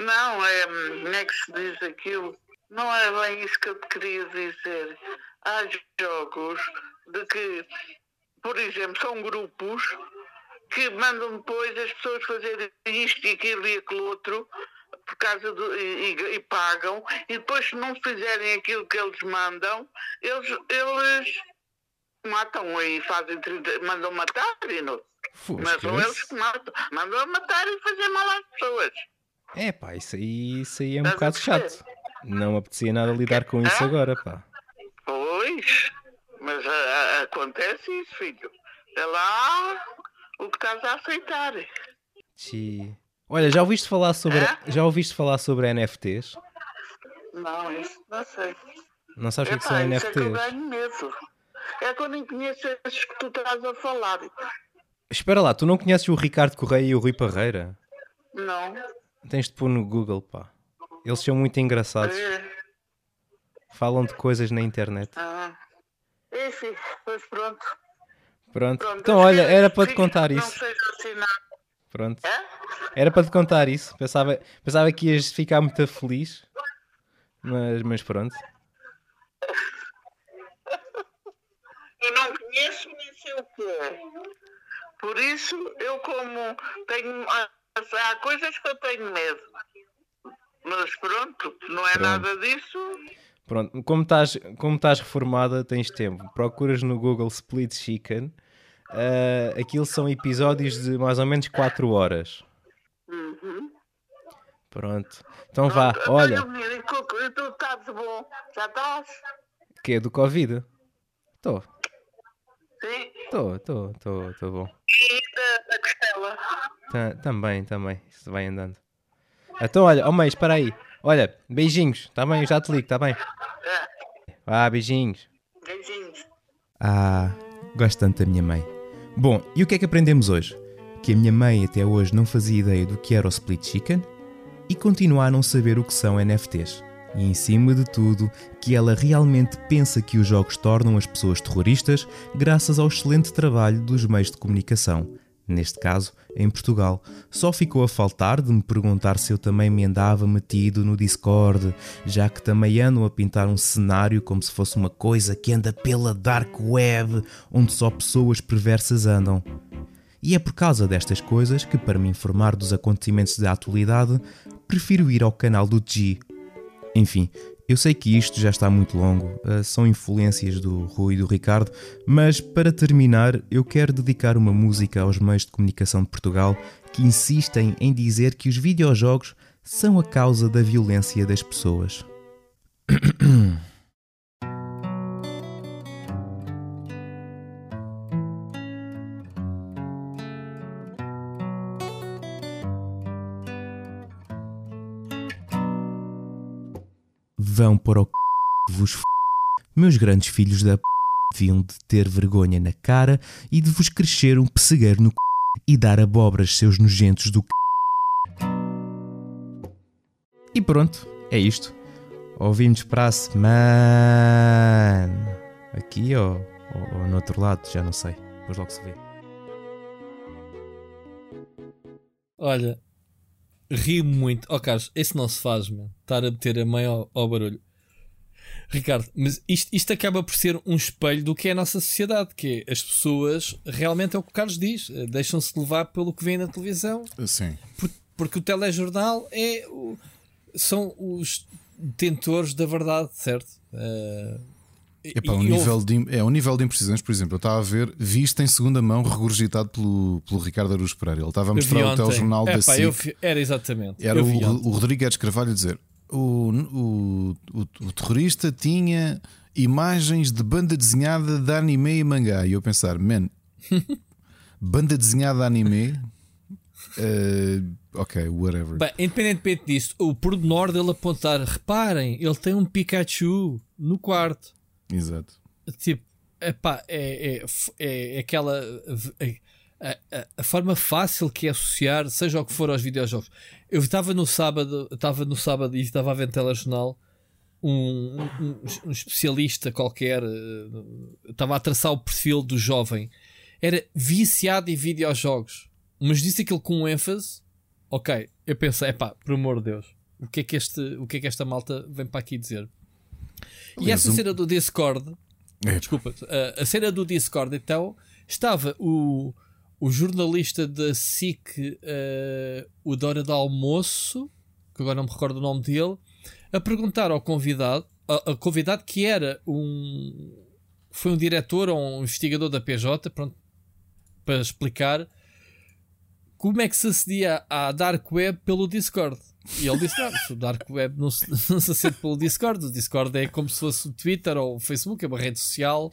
Não, é, como é que se diz aquilo? Não é bem isso que eu te queria dizer. Há jogos de que, por exemplo, são grupos que mandam depois as pessoas fazerem isto e aquilo e aquilo outro por causa do, e, e- e pagam e depois se não fizerem aquilo que eles mandam, eles, eles matam e fazem 30, mandam matar e não. Mas são eles que matam, mandam matar e fazer mal às pessoas. É pá, isso aí, isso aí é um Estás bocado chato. Não me apetecia nada lidar com isso Hã? agora, pá. Pois, mas a- a- acontece isso, filho. É lá o que estás a aceitar. Xi. Olha, já ouviste falar sobre já ouviste falar sobre NFTs? Não, isso não sei. Não sabes o que, é são isso é que eu NFTs? ganho medo. É que eu nem conheço esses que tu estás a falar. Espera lá, tu não conheces o Ricardo Correia e o Rui Parreira? Não. Tens de pôr no Google, pá. Eles são muito engraçados. É. Falam de coisas na internet. Ah. Enfim, pois pronto. Pronto. pronto. Então, olha, era para te contar Não isso. seja assinado. Pronto. É? Era para te contar isso. Pensava, pensava que ias ficar muito feliz. Mas, mas pronto. Eu não conheço nem sei o que é. Por isso, eu como tenho. Há coisas que eu tenho medo. Mas pronto, não é Pronto. nada disso. Pronto. Como estás, como estás reformada, tens tempo. Procuras no Google Split Chicken. Ah, aquilo são episódios de mais ou menos 4 horas. Uhum. Pronto. Então vá, Pronto, olha. então, menino, E tu, e tu estás bom? Já estás? Que é do Covid? Estou, Sim. estou, estou, estou, estou bom. E da, da costela? Ta- também, também. Isso vai andando. Então, olha, oh mãe, espera aí. Olha, beijinhos, tá bem? Eu já te ligo, tá bem? É. Ah, beijinhos. Beijinhos. Ah, gosto tanto da minha mãe. Bom, e o que é que aprendemos hoje? Que a minha mãe até hoje não fazia ideia do que era o Split Chicken e continua a não saber o que são NFTs. E em cima de tudo, que ela realmente pensa que os jogos tornam as pessoas terroristas graças ao excelente trabalho dos meios de comunicação. Neste caso, em Portugal, só ficou a faltar de me perguntar se eu também me andava metido no Discord, já que também andam a pintar um cenário como se fosse uma coisa que anda pela dark web, onde só pessoas perversas andam. E é por causa destas coisas que, para me informar dos acontecimentos da atualidade, prefiro ir ao canal do G. Enfim, eu sei que isto já está muito longo, uh, são influências do Rui e do Ricardo, mas para terminar, eu quero dedicar uma música aos meios de comunicação de Portugal que insistem em dizer que os videojogos são a causa da violência das pessoas. Vão para o c... vos f... Meus grandes filhos da p... deviam de ter vergonha na cara e de vos crescer um pessegueiro no c... e dar abobras seus nojentos do c... E pronto, é isto. Ouvimos para a semana. Aqui ou, ou, ou no outro lado, já não sei. Depois logo se vê. Olha, ri muito. Oh, Carlos, esse não se faz, mano. Estar a meter a mãe ao, ao barulho. Ricardo, mas isto, isto acaba por ser um espelho do que é a nossa sociedade, que é as pessoas realmente é o que o Carlos diz, eh, deixam-se levar pelo que vem na televisão, Sim. por- porque o telejornal é o- são os detentores da verdade, certo? Eh, Epá, o nível de, é, o nível de imprecisões, por exemplo, eu estava a ver, visto em segunda mão, regurgitado pelo, pelo Ricardo Aruz Pereira. Ele estava a mostrar o telejornal da Epá, eu SIC. vi- Era exatamente. Era o, o Rodrigo Edes Carvalho a dizer: o, o, o, o terrorista tinha imagens de banda desenhada de anime e mangá. E eu pensar, man, banda desenhada de anime. eh, ok, whatever. Bem, independentemente disso, o pormenor dele apontar, reparem, ele tem um Pikachu no quarto. Exato. Tipo, epá, é, é, é, é aquela. A, a- a forma fácil que é associar, seja o que for, aos videojogos. Eu estava no sábado, estava no sábado e estava a ver no telejornal um, um, um especialista qualquer, eh, estava a traçar o perfil do jovem. Era viciado em videojogos, mas disse aquilo com ênfase. Ok, eu pensei, epá, por amor de Deus, o que é que, este, o que, é que esta malta vem para aqui dizer? E Aliás, essa cena do Discord, É, desculpa, a, a cena do Discord, então, estava o, o jornalista da SIC, eh, o Dora de Almoço, que agora não me recordo o nome dele, a perguntar ao convidado, a, a convidado que era um. Foi um diretor ou um investigador da PJ, pronto, para explicar como é que se acedia à Dark Web pelo Discord. E ele disse: Não, o Dark Web não se, não se acede pelo Discord. O Discord é como se fosse o Twitter ou o Facebook, é uma rede social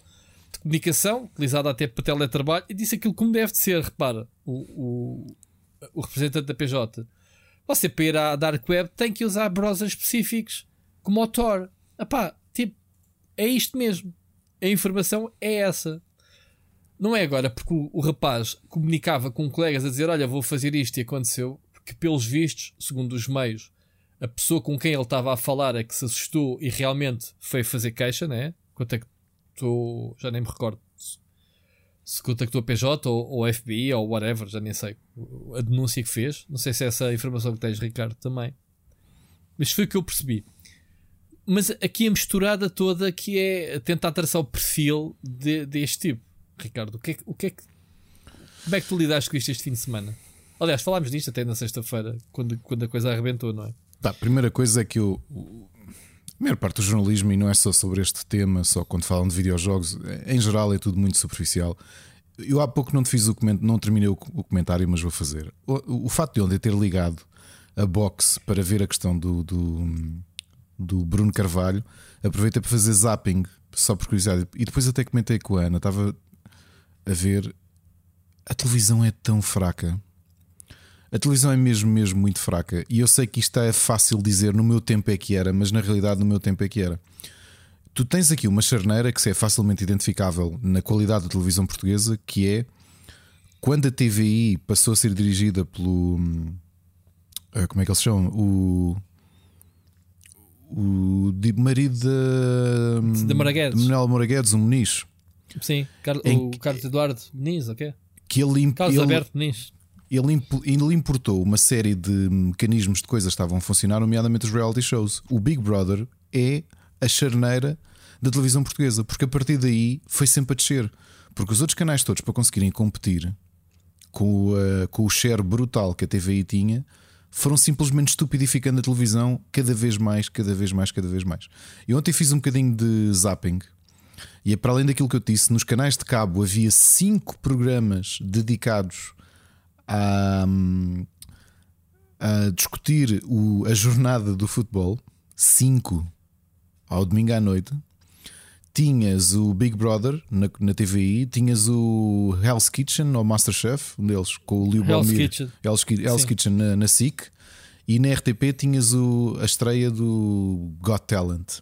de comunicação, utilizada até para teletrabalho. E disse aquilo como deve de ser. Repara, o, o, o representante da PJ. Você para ir à Dark Web tem que usar browsers específicos, como o Tor. Epá, tipo, é isto mesmo. A informação é essa. Não é agora porque o, o rapaz comunicava com colegas a dizer: Olha, vou fazer isto e aconteceu. Que, pelos vistos, segundo os meios, a pessoa com quem ele estava a falar é que se assustou e realmente foi fazer queixa, né? Contactou, já nem me recordo se- contactou a PJ ou, ou FBI ou whatever, já nem sei a denúncia que fez. Não sei se é essa a informação que tens, Ricardo, também. Mas foi o que eu percebi. Mas aqui a misturada toda que é tentar traçar o perfil de- deste tipo. Ricardo, o que, é, o que é que. Como é que tu lidaste com isto este fim de semana? Aliás, falámos disto até na sexta-feira, quando, quando a coisa arrebentou, não é? Pá, a primeira coisa é que eu. A maior parte do jornalismo, e não é só sobre este tema, só quando falam de videojogos, em geral é tudo muito superficial. Eu há pouco não te fiz o comentário, não terminei o, comentário, mas vou fazer. O, o facto de ontem ter ligado a box para ver a questão do, do, do Bruno Carvalho, aproveitei para fazer zapping, só por curiosidade. E depois até comentei com a Ana, estava a ver. A televisão é tão fraca. A televisão é mesmo, mesmo muito fraca. E eu sei que isto é fácil dizer no meu tempo é que era, mas na realidade no meu tempo é que era. Tu tens aqui uma charneira que é facilmente identificável na qualidade da televisão portuguesa, que é quando a TVI passou a ser dirigida pelo. hum, ah, Como é que eles chamam? O. O de- marido da. Guedes. de Manuel Moura Guedes, um Muniz. Sim, o Carlos Eduardo Muniz, ok? Que ele, Carlos ele- Alberto Muniz. Ele, imp- ele importou uma série de mecanismos de coisas que estavam a funcionar, nomeadamente os reality shows. O Big Brother é a charneira da televisão portuguesa, porque a partir daí foi sempre a descer. Porque os outros canais todos, para conseguirem competir com, o, eh, com o share brutal que a TVI tinha, foram simplesmente estupidificando a televisão cada vez mais, cada vez mais, cada vez mais. E ontem fiz um bocadinho de zapping. E é para além daquilo que eu disse, nos canais de cabo havia cinco programas dedicados a, a discutir o, a jornada do futebol. Cinco ao domingo à noite. Tinhas o Big Brother na, na TVI, tinhas o Hell's Kitchen ou Masterchef, um deles, com o Leo Hell's Bomir. Kitchen. Hell's, Hell's. Kitchen na, na SIC. E na RTP tinhas o, a estreia do Got Talent.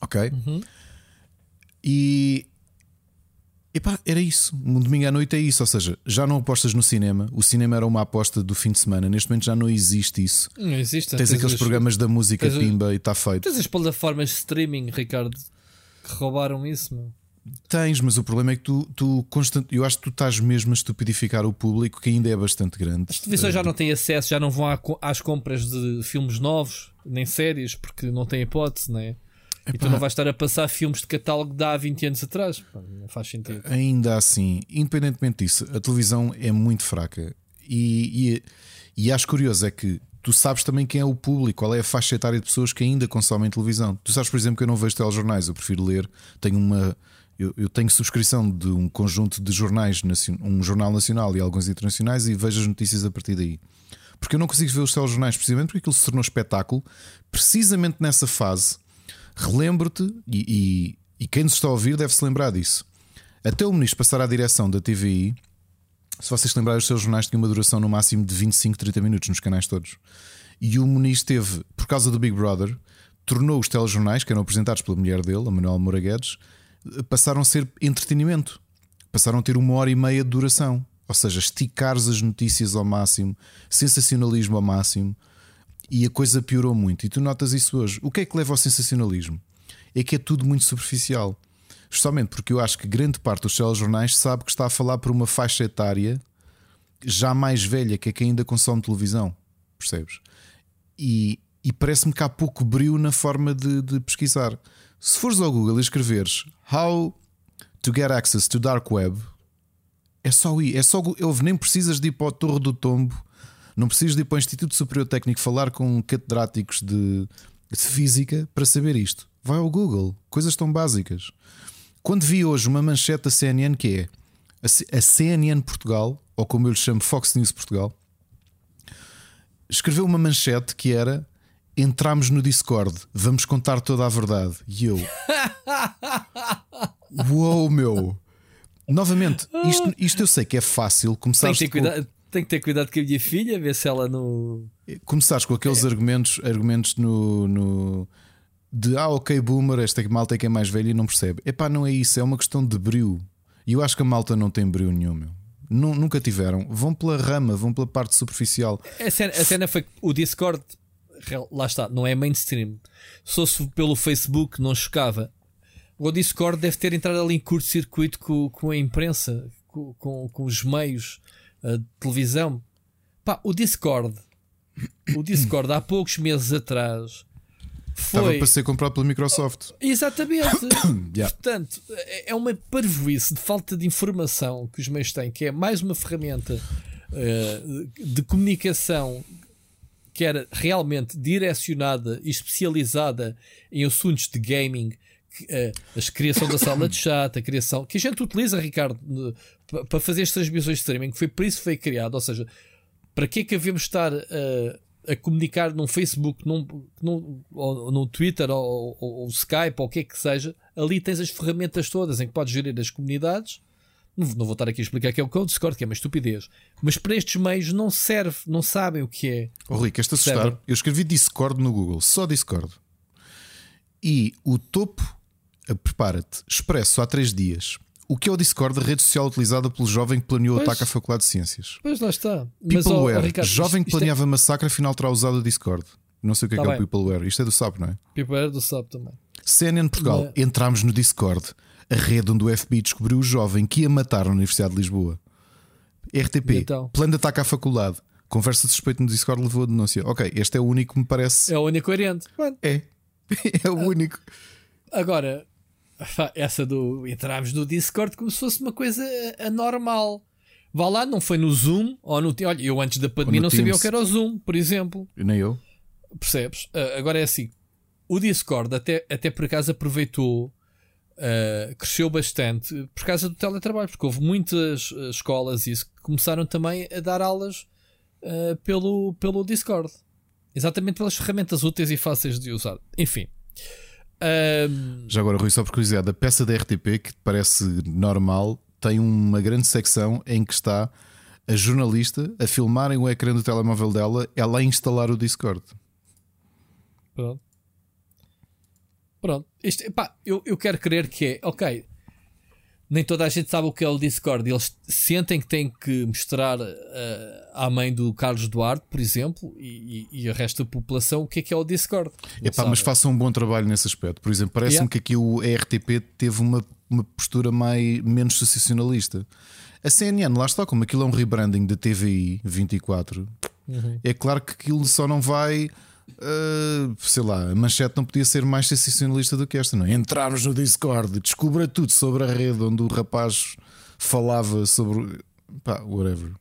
Ok? Uhum. E. Epá, era isso. Um domingo à noite é isso. Ou seja, já não apostas no cinema. O cinema era uma aposta do fim de semana. Neste momento já não existe isso. Não existe. Tens aqueles os- programas da música tens o- pimba e está feito. Tens as plataformas de streaming, Ricardo, que roubaram isso, meu. Tens, mas o problema é que tu, tu constant... eu acho que tu estás mesmo a estupidificar o público, que ainda é bastante grande. As televisões já não têm acesso, já não vão às compras de filmes novos, nem séries, porque não têm hipótese, né? E tu Epá. não vais estar a passar filmes de catálogo de há 20 anos atrás. Pá, Não faz sentido. Ainda assim, independentemente disso, a televisão é muito fraca. E, e, e acho curioso é que tu sabes também quem é o público, qual é a faixa etária de pessoas que ainda consomem televisão. Tu sabes, por exemplo, que eu não vejo telejornais, eu prefiro ler. Tenho uma. Eu, eu tenho subscrição de um conjunto de jornais, um jornal nacional e alguns internacionais, e vejo as notícias a partir daí. Porque eu não consigo ver os telejornais, precisamente porque aquilo se tornou espetáculo, precisamente nessa fase. Relembro-te, e, e, e quem nos está a ouvir deve se lembrar disso. Até o ministro passar à direção da TVI, se vocês lembrarem, os seus jornais tinham uma duração no máximo de 25, 30 minutos nos canais todos. E o Muniz teve, por causa do Big Brother, tornou os telejornais, que eram apresentados pela mulher dele, a Manuel Moura Guedes, passaram a ser entretenimento. Passaram a ter uma hora e meia de duração. Ou seja, esticares as notícias ao máximo, sensacionalismo ao máximo, e a coisa piorou muito. E tu notas isso hoje. O que é que leva ao sensacionalismo? É que é tudo muito superficial. Justamente porque eu acho que grande parte dos telejornais sabe que está a falar por uma faixa etária já mais velha, que é quem ainda consome televisão. Percebes? E, e parece-me que há pouco brilho na forma de, de pesquisar. Se fores ao Google e escreveres How to get access to dark web, é só ir. É só, nem precisas de ir para a Torre do Tombo, não precisas de ir para o Instituto Superior Técnico falar com catedráticos de, de física para saber isto. Vai ao Google, coisas tão básicas. Quando vi hoje uma manchete da CNN que é a CNN Portugal, ou como eu lhe chamo Fox News Portugal, escreveu uma manchete que era Entramos no Discord, vamos contar toda a verdade. E eu. Uou, meu! Novamente, isto, isto eu sei que é fácil Tem começar que, ter cuidado, tem que ter cuidado com a minha filha, ver se ela no. começares com aqueles argumentos, argumentos no, no- de ah, ok, boomer, esta malta é que é mais velha e não percebe. Epá, não é isso, é uma questão de brilho. E eu acho que a malta não tem brilho nenhum, meu. Nu- nunca tiveram. Vão pela rama, vão pela parte superficial. A cena, a cena foi que o Discord, lá está, não é mainstream. Se fosse pelo Facebook, não chocava. O Discord deve ter entrado ali em curto-circuito com, com a imprensa, com, com, com os meios uh, de televisão. Pá, o Discord, o Discord há poucos meses atrás Estava foi. para ser comprado pela Microsoft. Exatamente. Yeah. Portanto, é é uma parvoíce de falta de informação que os meios têm, que é mais uma ferramenta eh, de comunicação que era realmente direcionada e especializada em assuntos de gaming, a criação da sala de chat, a criação que a gente utiliza, Ricardo, para fazer as transmissões de streaming, que foi por isso que foi criado. Ou seja, para que é que havemos estar eh, a comunicar num Facebook, num, num, ou, num Twitter ou, ou, ou Skype ou o que é que seja? Ali tens as ferramentas todas em que podes gerir as comunidades. Não, não vou estar aqui a explicar que é o que é o Discord, que é uma estupidez. Mas para estes meios não serve, não sabem o que é. Oh, Rui, queres-te assustar? Eu escrevi Discord no Google, só Discord. E o topo, eh, prepara-te, expresso há três dias. O que é o Discord, a rede social utilizada pelo jovem que planeou o ataque à Faculdade de Ciências? Pois lá está. Peopleware, Ricardo, jovem que é- planeava massacre, afinal terá usado o Discord. Não sei o que é Tá que é o Peopleware. Isto é do SAP, não é? Peopleware do SAP também. CNN Portugal, Mas- entramos no Discord, a rede onde o FBI descobriu o jovem que ia matar na Universidade de Lisboa. RTP, então? plano de ataque à faculdade. Conversa de suspeito no Discord levou a denúncia. Ok, este é o único que me parece. É o único. Pronto. É. É o único. Agora, essa do entrarmos no Discord como se fosse uma coisa anormal. Vá lá, não foi no Zoom ou no. Olha, eu antes da pandemia não sabia o que era o Zoom, por exemplo. Nem eu. Percebes? Uh, agora é assim: o Discord, até, até por acaso, aproveitou, uh, cresceu bastante por causa do teletrabalho, porque houve muitas uh, escolas isso que começaram também a dar aulas pelo, pelo Discord. Exatamente pelas ferramentas úteis e fáceis de usar. Enfim. Já agora, Rui, só por curiosidade, a peça da RTP que parece normal tem uma grande secção em que está a jornalista a filmarem o ecrã do telemóvel dela, ela a instalar o Discord. Pronto. Pronto. Isto, eu, eu quero crer que é, ok. Nem toda a gente sabe o que é o Discord. Eles sentem que têm que mostrar uh, à mãe do Carlos Duarte, por exemplo, e, e, e o resto da população o que é que é o Discord. Epá, mas façam um bom trabalho nesse aspecto. Por exemplo, parece-me yeah. que aqui o RTP teve uma uma postura mais, menos sensacionalista. A CNN, lá está, como aquilo é um rebranding da TVI 24, uhum. é claro que aquilo só não vai. Uh, sei lá, a manchete não podia ser mais sensacionalista do que esta, não é? Entrarmos no Discord, descubra tudo sobre a rede onde o rapaz falava sobre. pá, whatever.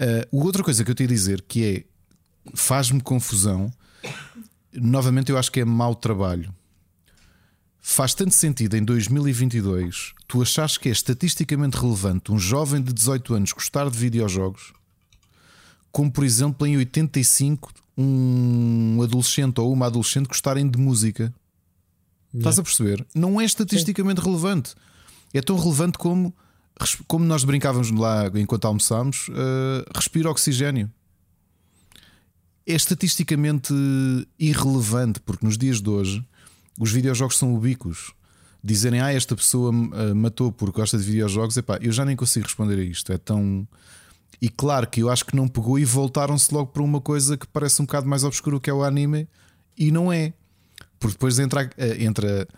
Uh, outra coisa que eu te ia dizer que é faz-me confusão. Novamente, eu acho que é mau trabalho Faz tanto sentido em 2022 tu achas que é estatisticamente relevante um jovem de 18 anos gostar de videojogos, como por exemplo em 85 um adolescente ou uma adolescente gostarem de música. Yeah. Estás a perceber? Não é estatisticamente Sim. relevante. É tão relevante como, como nós brincávamos lá enquanto almoçámos, uh, respira oxigênio. É estatisticamente irrelevante, porque nos dias de hoje os videojogos são ubíquos. Dizerem, ah, esta pessoa uh, matou porque gosta de videojogos, epá, eu já nem consigo responder a isto. É tão. E claro que eu acho que não pegou e voltaram-se logo para uma coisa que parece um bocado mais obscuro que é o anime, e não é. Porque depois entra, uh, entra,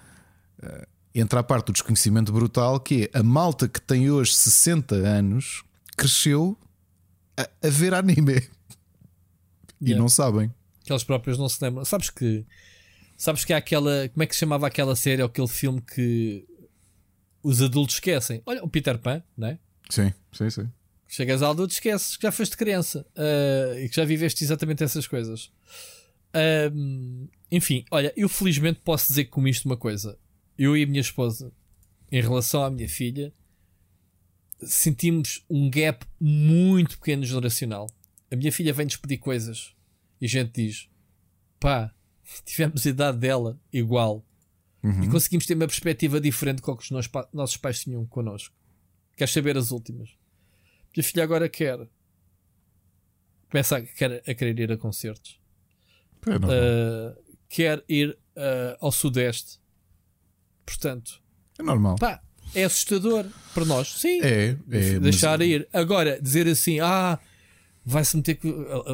uh, entra a parte do desconhecimento brutal que é a malta que tem hoje 60 anos cresceu a, a ver anime e yeah. não sabem. Que eles próprios não se lembram. Sabes que Sabes que há aquela. Como é que se chamava aquela série ou aquele filme que os adultos esquecem? Olha, o Peter Pan, não é? Sim, sim, sim. Chegas ao adulto, esqueces que já foste criança uh, e que já viveste exatamente essas coisas. Uh, enfim, olha, eu felizmente posso dizer com isto uma coisa. Eu e a minha esposa, em relação à minha filha, sentimos um gap muito pequeno geracional. A minha filha vem-nos pedir coisas e a gente diz: pá, tivemos a idade dela igual uhum. e conseguimos ter uma perspectiva diferente com o que os nossos, pais tinham connosco. Quer saber as últimas? Minha filha agora quer. Começa a, quer, a querer ir a concertos. É uh, quer ir uh, ao Sudeste. Portanto, é normal. Pá, é assustador para nós. Sim, é, é deixar mas... ir. Agora, dizer assim, ah, vai-se meter.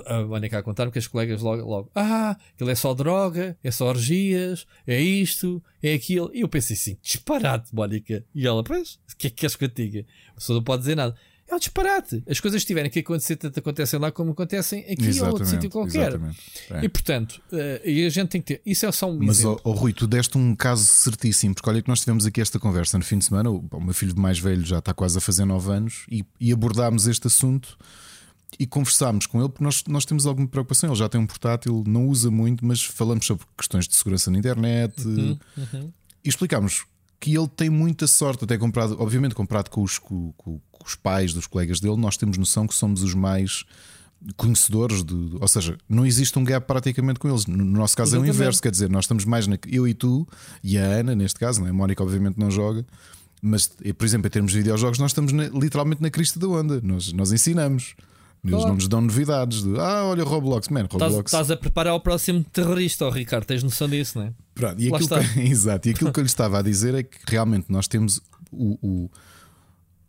A Mónica a contar-me que as colegas logo, logo, ah, ele é só droga, é só orgias, é isto, é aquilo. E eu pensei assim, disparate, Mónica. E ela, pois, o que é que queres que eu diga? A pessoa não pode dizer nada. É um disparate. As coisas tiverem que acontecer, tanto acontecem lá como acontecem aqui exatamente, ou outro sítio qualquer. É. E portanto, uh, e a gente tem que ter. Isso é só um Mas, exemplo. oh, oh, Rui, tu deste um caso certíssimo, porque olha que nós tivemos aqui esta conversa no fim de semana. O, o meu filho mais velho já está quase a fazer 9 anos e, e abordámos este assunto e conversámos com ele porque nós, nós temos alguma preocupação. Ele já tem um portátil, não usa muito, mas falamos sobre questões de segurança na internet uhum, uhum. e explicámos que ele tem muita sorte, até comprado, obviamente, comprado com os, com, com os pais dos colegas dele, nós temos noção que somos os mais conhecedores de, ou seja, não existe um gap praticamente com eles. No nosso caso Exatamente. é o inverso, quer dizer, nós estamos mais na, eu e tu e a Ana, neste caso, né? a Mónica obviamente não joga, mas por exemplo, em termos de videojogos, nós estamos na, literalmente na crista da onda, nós, nós ensinamos. Eles claro. não nos dão novidades. De, ah, olha Roblox, man. Roblox. Estás a preparar o próximo terrorista, oh, Ricardo. Tens noção disso, não é? Pronto, e aquilo que, exato. E aquilo que eu lhe estava a dizer é que realmente nós temos o, o,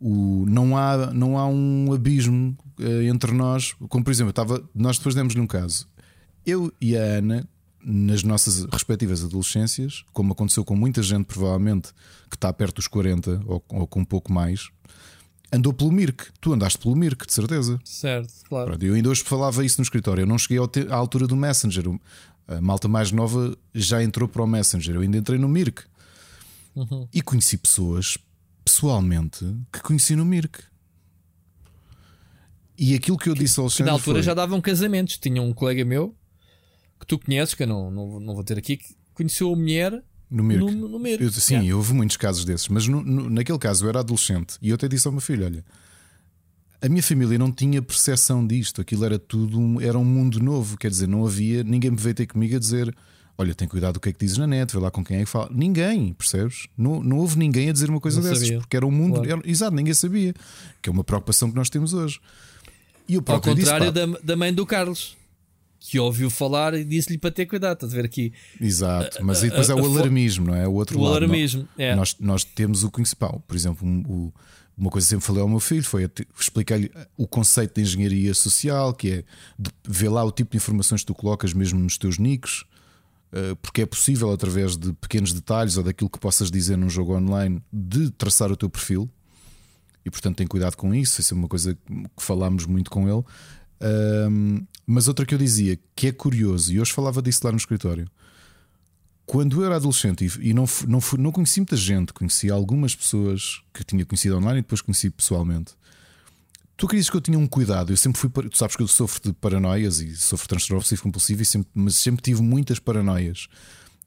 o não, há, não há um abismo uh, entre nós. Como por exemplo, estava, nós depois demos-lhe um caso. Eu e a Ana, nas nossas respectivas adolescências, como aconteceu com muita gente, provavelmente, que está perto dos 40 ou, ou com um pouco mais andou pelo Mirk. Tu andaste pelo Mirk, de certeza. Certo, claro. Pronto, eu ainda hoje falava isso no escritório. Eu não cheguei à altura do Messenger. A malta mais nova já entrou para o Messenger. Eu ainda entrei no Mirk. Uhum. E conheci pessoas, pessoalmente, que conheci no Mirk. E aquilo que eu disse ao Que Alexandre. na altura foi, já davam casamentos. Tinha um colega meu que tu conheces, que eu não, não, não vou ter aqui, que conheceu a mulher no Mirk. no, no Mirk. Eu- sim, Yeah. houve muitos casos desses, mas no- no- naquele caso eu era adolescente e eu até disse ao meu filho: olha, a minha família não tinha percepção disto, aquilo era tudo, era um mundo novo, quer dizer, não havia, ninguém me veio ter comigo a dizer: olha, tem cuidado do que é que dizes na net, vê lá com quem é que fala. Ninguém, percebes? Não, não houve ninguém a dizer uma coisa Não dessas, sabia. porque era um mundo, Claro. era- exato, ninguém sabia, que é uma preocupação que nós temos hoje. E o Ao próprio disse, contrário pá, da, da mãe do Carlos, que ouviu falar e disse-lhe para ter cuidado. Estás a ver aqui Exato, mas aí depois é a- o a fo- alarmismo, não é? O outro o lado. alarmismo. É. Nós, nós temos o principal, por exemplo, um- o- uma coisa que sempre falei ao meu filho foi explicar-lhe o conceito de engenharia social, que é de ver lá o tipo de informações que tu colocas mesmo nos teus nicks, eh, porque é possível, através de pequenos detalhes ou daquilo que possas dizer num jogo online, de traçar o teu perfil. E portanto tem cuidado com isso. Isso é uma coisa que falámos muito com ele. Ahm, mas outra que eu dizia que é curioso, e hoje falava disso lá no escritório. Quando eu era adolescente e, não, não, não conheci muita gente, conheci algumas pessoas que tinha conhecido online e depois conheci pessoalmente. Tu acreditas que eu tinha um cuidado? Eu sempre fui. Tu sabes que eu sofro de paranoias e sofro transtorno obsessivo compulsivo, e sempre, mas sempre tive muitas paranoias.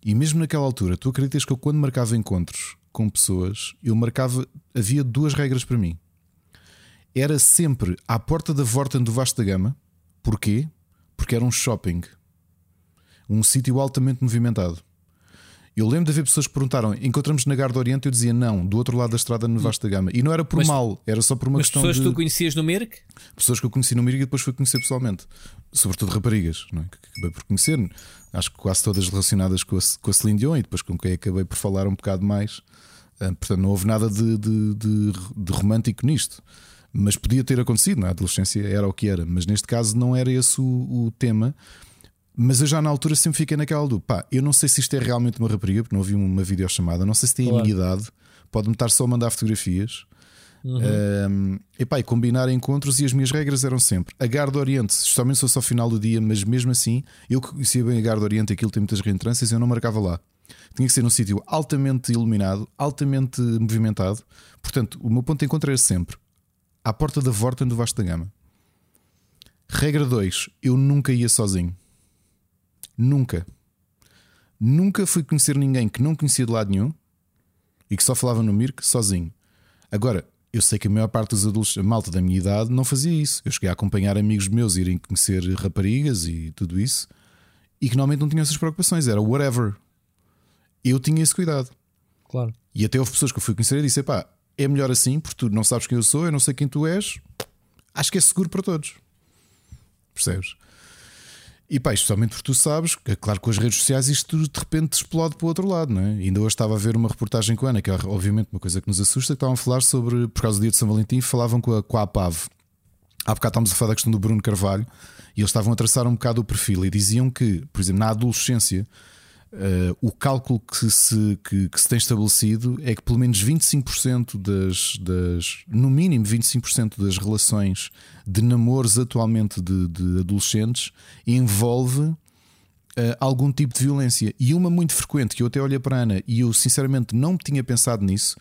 E mesmo naquela altura, tu acreditas que eu, quando marcava encontros com pessoas, eu marcava. Havia duas regras para mim. Era sempre à porta da Vorten do Vasco da Gama. Porquê? Porque era um shopping. Um sítio altamente movimentado. Eu lembro de haver pessoas que perguntaram: encontramos na Garda Oriente? Eu dizia não, do outro lado da estrada no Vasco da Gama. E não era por Mas- mal, era só por uma Mas questão pessoas de que tu conhecias no Mirk? pessoas que eu conheci no Miriga e depois fui conhecer pessoalmente. Sobretudo raparigas, não é? que acabei por conhecer. Acho que quase todas relacionadas com a, com a Celine Dion e depois com quem acabei por falar um bocado mais. Ah, portanto, não houve nada de, de, de- de romântico nisto. Mas podia ter acontecido, na adolescência era o que era. Mas neste caso não era esse o, o tema. Mas eu já na altura sempre fiquei naquela do pá, eu não sei se isto é realmente uma rapariga, porque não ouvi uma videochamada, não sei se tem a Claro. minha idade, pode-me estar só a mandar fotografias. Um, epá, e combinar encontros e as minhas regras eram sempre a Garda Oriente, especialmente se fosse ao final do dia, mas mesmo assim, eu que conhecia bem a Garda Oriente, aquilo tem muitas reentrâncias, eu não marcava lá. Tinha que ser num sítio altamente iluminado, altamente movimentado. Portanto, o meu ponto de encontro era sempre à porta da Vorten do Vasco da Gama. Regra 2: eu nunca ia sozinho. Nunca. Nunca fui conhecer ninguém que não conhecia de lado nenhum e que só falava no Mirk sozinho. Agora, eu sei que a maior parte dos adultos, a malta da minha idade, não fazia isso. Eu cheguei a acompanhar amigos meus irem conhecer raparigas e tudo isso e que normalmente não tinham essas preocupações. Era whatever. Eu tinha esse cuidado. Claro. E até houve pessoas que eu fui conhecer e disse: pá, é melhor assim, porque tu não sabes quem eu sou, eu não sei quem tu és. Acho que é seguro para todos. Percebes? E pá, especialmente porque tu sabes, que, claro, com as redes sociais isto de repente explode para o outro lado, não é? Ainda hoje estava a ver uma reportagem com a Ana, que é obviamente uma coisa que nos assusta, que estavam a falar sobre, por causa do dia de São Valentim, falavam com a, com a APAV. Há bocado estávamos a falar da questão do Bruno Carvalho e eles estavam a traçar um bocado o perfil e diziam que, por exemplo, na adolescência, eh, o cálculo que se, que, que se tem estabelecido é que pelo menos 25% das, das no mínimo 25% das relações de namoros atualmente de, de adolescentes envolve eh, algum tipo de violência. E uma muito frequente que eu até olhei para a Ana e eu sinceramente não tinha pensado nisso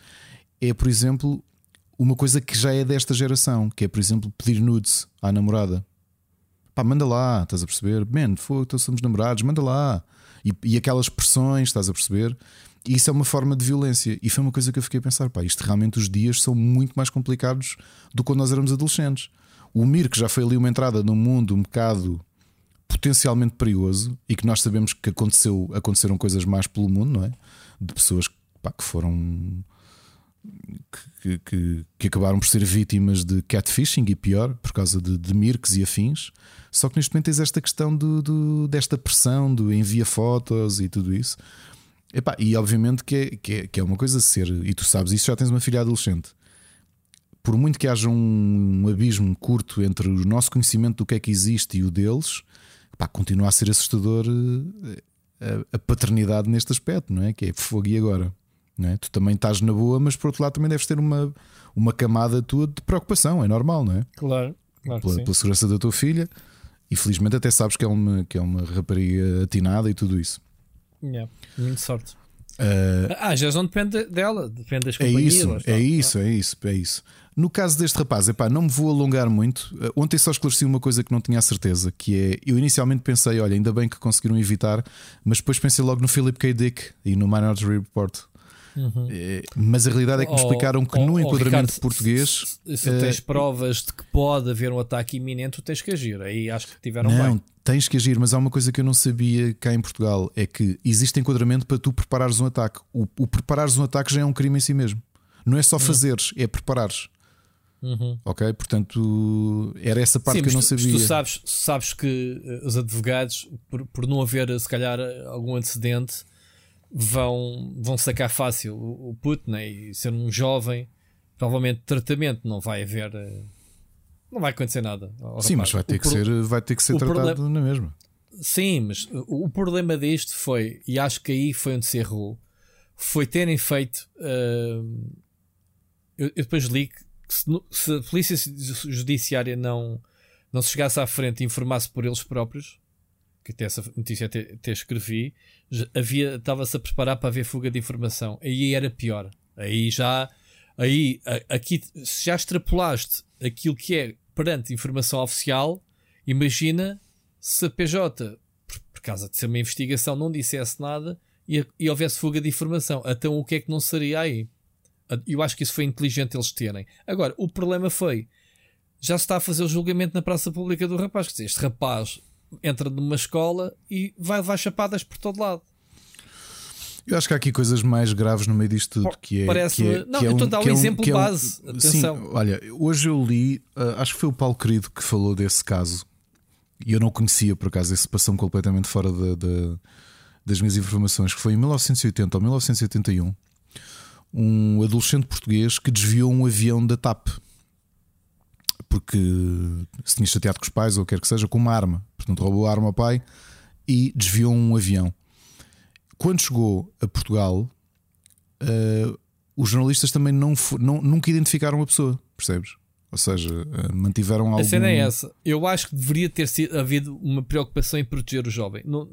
é, por exemplo, uma coisa que já é desta geração, que é, por exemplo, pedir nudes à namorada. Pá, manda lá, estás a perceber? Man, foi, então somos namorados, manda lá. E, e aquelas pressões, estás a perceber? E isso é uma forma de violência. E foi uma coisa que eu fiquei a pensar: pá, isto realmente os dias são muito mais complicados do que quando nós éramos adolescentes. O Mir, que já foi ali uma entrada num mundo um bocado potencialmente perigoso e que nós sabemos que aconteceu, aconteceram coisas mais pelo mundo, não é? De pessoas pá, que foram que, que, que acabaram por ser vítimas de catfishing e pior, por causa de, de e afins. Só que neste momento tens esta questão do, do- desta pressão do envia fotos e tudo isso. Epá, e obviamente que é, que, é, que é uma coisa ser, e tu sabes isso, já tens uma filha adolescente. Por muito que haja um, um abismo curto entre o nosso conhecimento do que é que existe e o deles, epá, continua a ser assustador eh, a, a paternidade neste aspecto, não é? Que é fogo e agora. Não é? Tu também estás na boa, mas por outro lado também deves ter uma, uma camada tua de preocupação, é normal, não é? Claro. claro Pela, sim. pela segurança da tua filha. E felizmente até sabes que é uma, que é uma rapariga atinada e tudo isso. Yeah. Muito sorte. Uh, ah, já não depende dela, depende das é companhias. isso, lá está. é isso, é isso, é isso. No caso deste rapaz, epá, não me vou alongar muito. Uh, Ontem só esclareci uma coisa que não tinha a certeza, que é eu inicialmente pensei, olha, ainda bem que conseguiram evitar, mas depois pensei logo no Philip K. Dick e no Minority Report. Eh, Mas a realidade é que me Oh, explicaram que oh, no oh, enquadramento Ricardo, português. Se, se eh, tens provas de que pode haver um ataque iminente, tu tens que agir. Aí acho que tiveram Não, bem. tens que agir, mas há uma coisa que eu não sabia cá em Portugal: é que existe enquadramento para tu preparares um ataque. O, o preparares um ataque já é um crime em si mesmo. Não é só fazeres, é preparares. Ok? Portanto, era essa parte Sim, que eu não tu, sabia. tu sabes, sabes que eh, os advogados, por, por não haver se calhar algum antecedente, vão, vão sacar fácil o, o puto, né? e ser um jovem, provavelmente tratamento não vai haver, eh, não vai acontecer nada. ao Sim, mas rapaz. vai ter O que ser, vai ter que ser tratado problema- na mesma. Sim, mas o, o problema disto foi, e acho que aí foi onde se errou, foi terem feito. hum, eu, eu depois li que se, se a polícia judiciária não, não se chegasse à frente e informasse por eles próprios, que até essa notícia até, até escrevi, estava-se a preparar para haver fuga de informação. Aí era pior. Aí já. Aí, a- aqui, se já extrapolaste aquilo que é perante informação oficial, imagina se a PJ, por, por causa de ser uma investigação, não dissesse nada e, e houvesse fuga de informação. Então o que é que não seria aí? Eu acho que isso foi inteligente eles terem. Agora, o problema foi já se está a fazer o julgamento na praça pública do rapaz. Quer dizer, este rapaz entra numa escola e vai levar chapadas por todo lado. Eu acho que há aqui coisas mais graves no meio disto tudo. Que é, parece-me- que é, não, que é eu estou a dar um é exemplo que é base. Atenção. Sim, olha, hoje eu li, ah, acho que foi o Paulo Querido que falou desse caso. E eu não conhecia, por acaso, esse passou completamente fora da- da- das minhas informações. Que foi em 1980 ou 1981 um adolescente português que desviou um avião da TAP porque se tinha chateado com os pais ou o que quer que seja, com uma arma. Portanto, roubou a arma ao pai e desviou um avião. Quando chegou a Portugal, eh, os jornalistas também não, não- nunca identificaram a pessoa, percebes? Ou seja, eh, mantiveram algum. A cena é essa. Eu acho que deveria ter sido, havido uma preocupação em proteger o jovem. Não,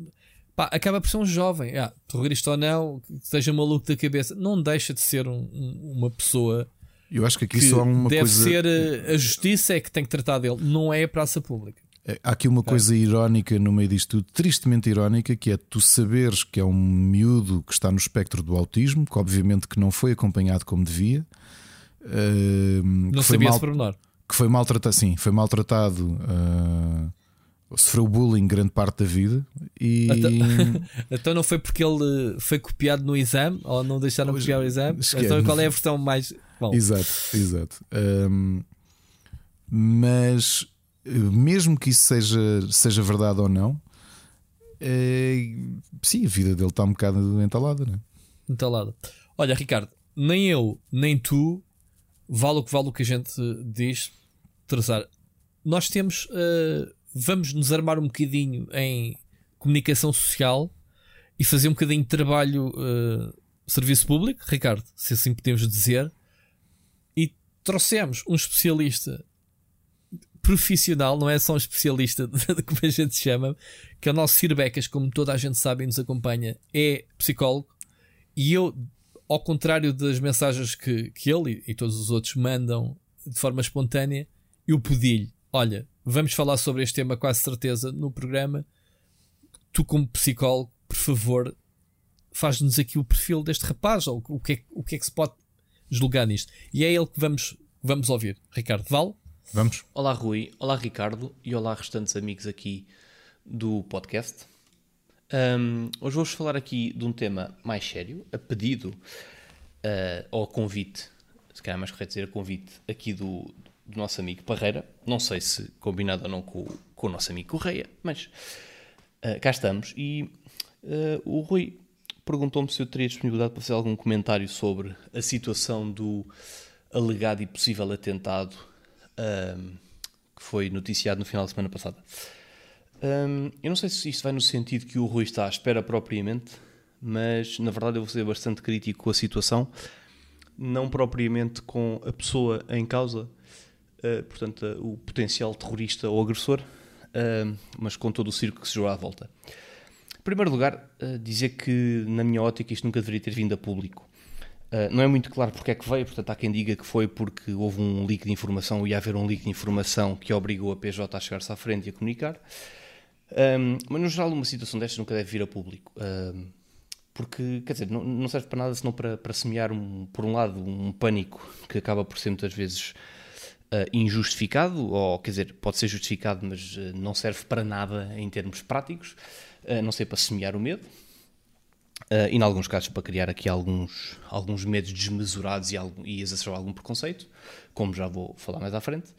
pá, acaba por ser um jovem. Ah, terrorista ou não, seja maluco da cabeça, não deixa de ser um- um- uma pessoa Eu acho que aqui que só há uma deve coisa. ser eh, a justiça é que tem que tratar dele, não é a praça pública. É, Há aqui uma coisa irónica no meio disto tudo, tristemente irónica, que é tu saberes que é um miúdo que está no espectro do autismo, que obviamente que não foi acompanhado como devia. eh, Não sabia mal- pormenor. que foi maltratado, sim, foi maltratado, ah, sofreu bullying grande parte da vida e Então não foi porque ele eh, foi copiado no exame ou não deixaram Pois, copiar o exame? esquece. Então qual é a versão mais. Exato, exato. Ahm, mas eh, mesmo que isso seja, seja verdade ou não, eh, sim, a vida dele está um bocado entalada, né? entalado. Olha, Ricardo, nem eu, nem tu, vale o que vale o que a gente diz, Teresa. Nós temos. eh, vamos nos armar um bocadinho em comunicação social e fazer um bocadinho de trabalho eh, serviço público, Ricardo, se assim podemos dizer, trouxemos um especialista profissional, não é só um especialista de como a gente chama, que é o nosso Ciro Becas, como toda a gente sabe e nos acompanha, é psicólogo. E eu, ao contrário das mensagens que, que ele e, e todos os outros mandam de forma espontânea, eu pedi-lhe: olha, vamos falar sobre este tema, quase certeza, no programa. Tu, como psicólogo, por favor, faz-nos aqui o perfil deste rapaz, ou o que, é, o que é que se pode julgar nisto. E é ele que vamos, vamos ouvir. Ricardo, vale? Vamos? Olá Rui, olá Ricardo e olá restantes amigos aqui do podcast. Um, hoje vou-vos falar aqui de um tema mais sério, a pedido uh, ou a convite, se calhar é mais correto dizer a convite aqui do, do nosso amigo Parreira. Não sei se combinado ou não com, o- com o nosso amigo Correia, mas uh, cá estamos. E uh, o Rui perguntou-me se eu teria disponibilidade para fazer algum comentário sobre a situação do alegado e possível atentado um, que foi noticiado no final da semana passada. Um, eu não sei se isto vai no sentido que o Rui está à espera propriamente, mas na verdade eu vou ser bastante crítico com a situação, não propriamente com a pessoa em causa, uh, portanto, uh, o potencial terrorista ou agressor, uh, mas com todo o circo que se jogou à volta. Em primeiro lugar, uh, dizer que, na minha ótica, isto nunca deveria ter vindo a público. Uh, não é muito claro porque é que veio, portanto, há quem diga que foi porque houve um leak de informação, ia haver um leak de informação que obrigou a PJ a chegar-se à frente e a comunicar. Um, mas, no geral, uma situação destas nunca deve vir a público. Um, porque, quer dizer, não, não, serve para nada senão para, para semear, um, por um lado, um pânico que acaba por ser muitas vezes uh, injustificado, ou quer dizer, pode ser justificado, mas uh, não serve para nada em termos práticos, não sei para semear o medo. E, em alguns casos, para criar aqui alguns, alguns medos desmesurados e, e exacerbar algum preconceito, como já vou falar mais à frente.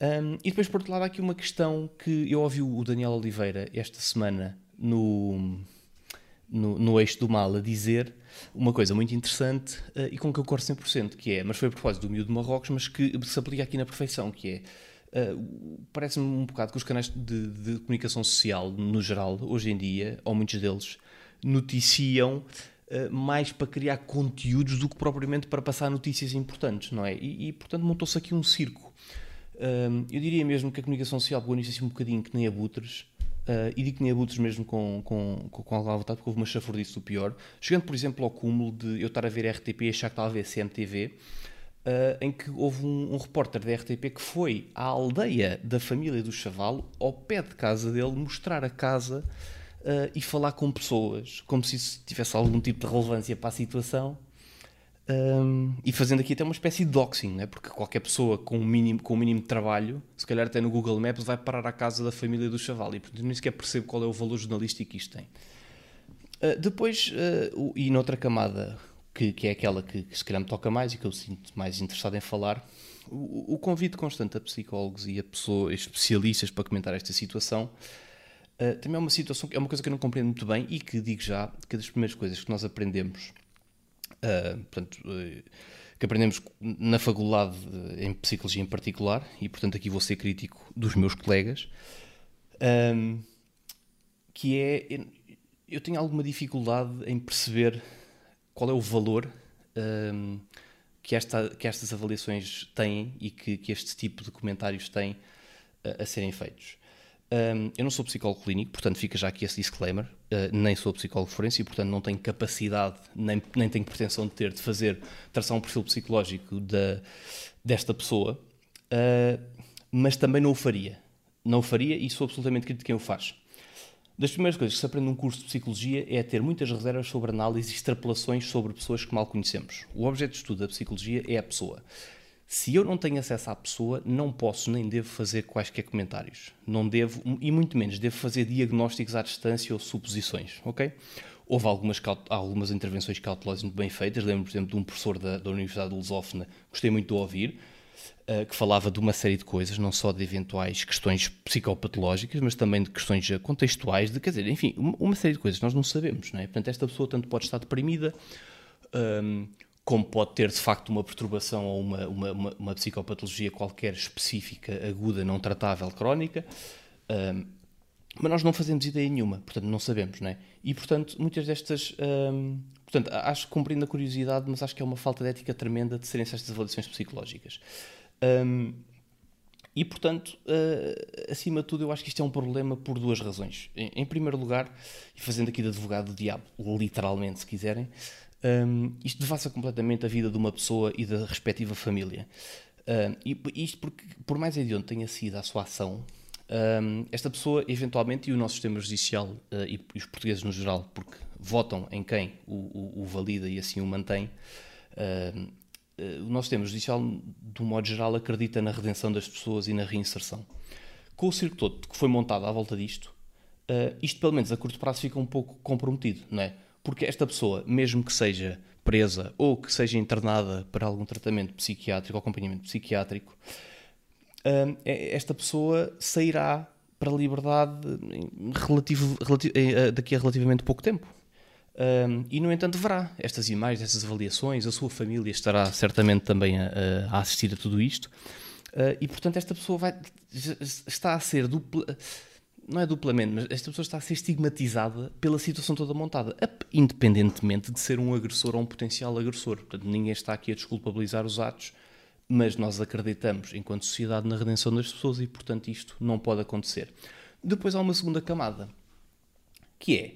Um, e depois, por outro lado, há aqui uma questão que eu ouvi o Daniel Oliveira esta semana no, no, no eixo do mal a dizer uma coisa muito interessante uh, e com que eu concordo 100%, que é, mas foi a propósito do miúdo de Marrocos, mas que se aplica aqui na perfeição, que é, Uh, parece-me um bocado que os canais de, de, comunicação social, no geral, hoje em dia, ou muitos deles, noticiam uh, mais para criar conteúdos do que propriamente para passar notícias importantes, não é? E, e portanto, montou-se aqui um circo. Uh, eu diria mesmo que a comunicação social pegou nisso assim um bocadinho que nem abutres, uh, e digo que nem abutres mesmo com, com, com, com alguma vontade, porque houve uma chafurdice do pior, chegando, por exemplo, ao cúmulo de eu estar a ver RTP e achar que estava a ver CMTV, Uh, em que houve um, um, repórter da RTP que foi à aldeia da família do Chavalo, ao pé de casa dele, mostrar a casa uh, e falar com pessoas, como se isso tivesse algum tipo de relevância para a situação. Um, e fazendo aqui até uma espécie de doxing, né? porque qualquer pessoa com um, mínimo, com um mínimo de trabalho, se calhar até no Google Maps, vai parar à casa da família do Chaval e portanto nem sequer percebo qual é o valor jornalístico que isto tem. Uh, depois, uh, e noutra camada, que, que é aquela que, que, se calhar me toca mais e que eu sinto mais interessado em falar, o, o convite constante a psicólogos e a pessoas especialistas para comentar esta situação Uh, também é uma situação, é uma coisa que eu não compreendo muito bem e que digo já que das primeiras coisas que nós aprendemos, uh, portanto, uh, que aprendemos na faculdade em psicologia em particular, e portanto aqui vou ser crítico dos meus colegas, um, que é eu tenho alguma dificuldade em perceber qual é o valor um, que, esta, que estas avaliações têm e que, que este tipo de comentários têm a serem feitos. Um, eu não sou psicólogo clínico, portanto fica já aqui esse disclaimer. Uh, nem sou psicólogo forense e, portanto, não tenho capacidade, nem, nem tenho pretensão de ter, de fazer, traçar um perfil psicológico da, desta pessoa, uh, mas também não o faria. Não o faria e sou absolutamente crítico de quem o faz. Das primeiras coisas que se aprende num curso de psicologia é ter muitas reservas sobre análise e extrapolações sobre pessoas que mal conhecemos. O objeto de estudo da psicologia é a pessoa. Se eu não tenho acesso à pessoa, não posso nem devo fazer quaisquer comentários. Não devo, e muito menos, devo fazer diagnósticos à distância ou suposições, ok? Houve algumas, algumas intervenções cautelosas muito bem feitas. Lembro, por exemplo, de um professor da, da Universidade de Lusófona, gostei muito de ouvir, que falava de uma série de coisas, não só de eventuais questões psicopatológicas, mas também de questões contextuais, de, quer dizer, enfim, uma, série de coisas nós não sabemos, não é? Portanto, esta pessoa tanto pode estar deprimida, um, como pode ter de facto uma perturbação ou uma, uma, uma, uma psicopatologia qualquer específica, aguda, não tratável, crónica, um, mas nós não fazemos ideia nenhuma, portanto não sabemos, não é? E portanto, muitas destas. Um, portanto, acho que cumprindo a curiosidade, mas acho que é uma falta de ética tremenda de serem estas avaliações psicológicas. Um, e portanto, uh, acima de tudo, eu acho que isto é um problema por duas razões. Em, em primeiro lugar, e fazendo aqui de advogado do diabo, literalmente, se quiserem, um, isto devassa completamente a vida de uma pessoa e da respectiva família. Um, e isto porque, por mais de onde tenha sido a sua ação, um, esta pessoa, eventualmente, e o nosso sistema judicial uh, e, e, os portugueses no geral, porque votam em quem o, o, o valida e assim o mantém, uh, o nosso sistema judicial, de um modo geral, acredita na redenção das pessoas e na reinserção. Com o circo todo que foi montado à volta disto, uh, isto, pelo menos a curto prazo, fica um pouco comprometido, não é? Porque esta pessoa, mesmo que seja presa ou que seja internada para algum tratamento psiquiátrico ou acompanhamento psiquiátrico, é, esta pessoa sairá para a liberdade relativo, relativo, eh, daqui a relativamente pouco tempo. E, no entanto, verá estas imagens, estas avaliações, a sua família estará certamente também a, a assistir a tudo isto. Uh, e, portanto, esta pessoa vai, está a ser dupla, não é duplamente, mas esta pessoa está a ser estigmatizada pela situação toda montada, independentemente de ser um agressor ou um potencial agressor. Portanto, ninguém está aqui a desculpabilizar os atos, mas nós acreditamos, enquanto sociedade, na redenção das pessoas e, portanto, isto não pode acontecer. Depois há uma segunda camada, que é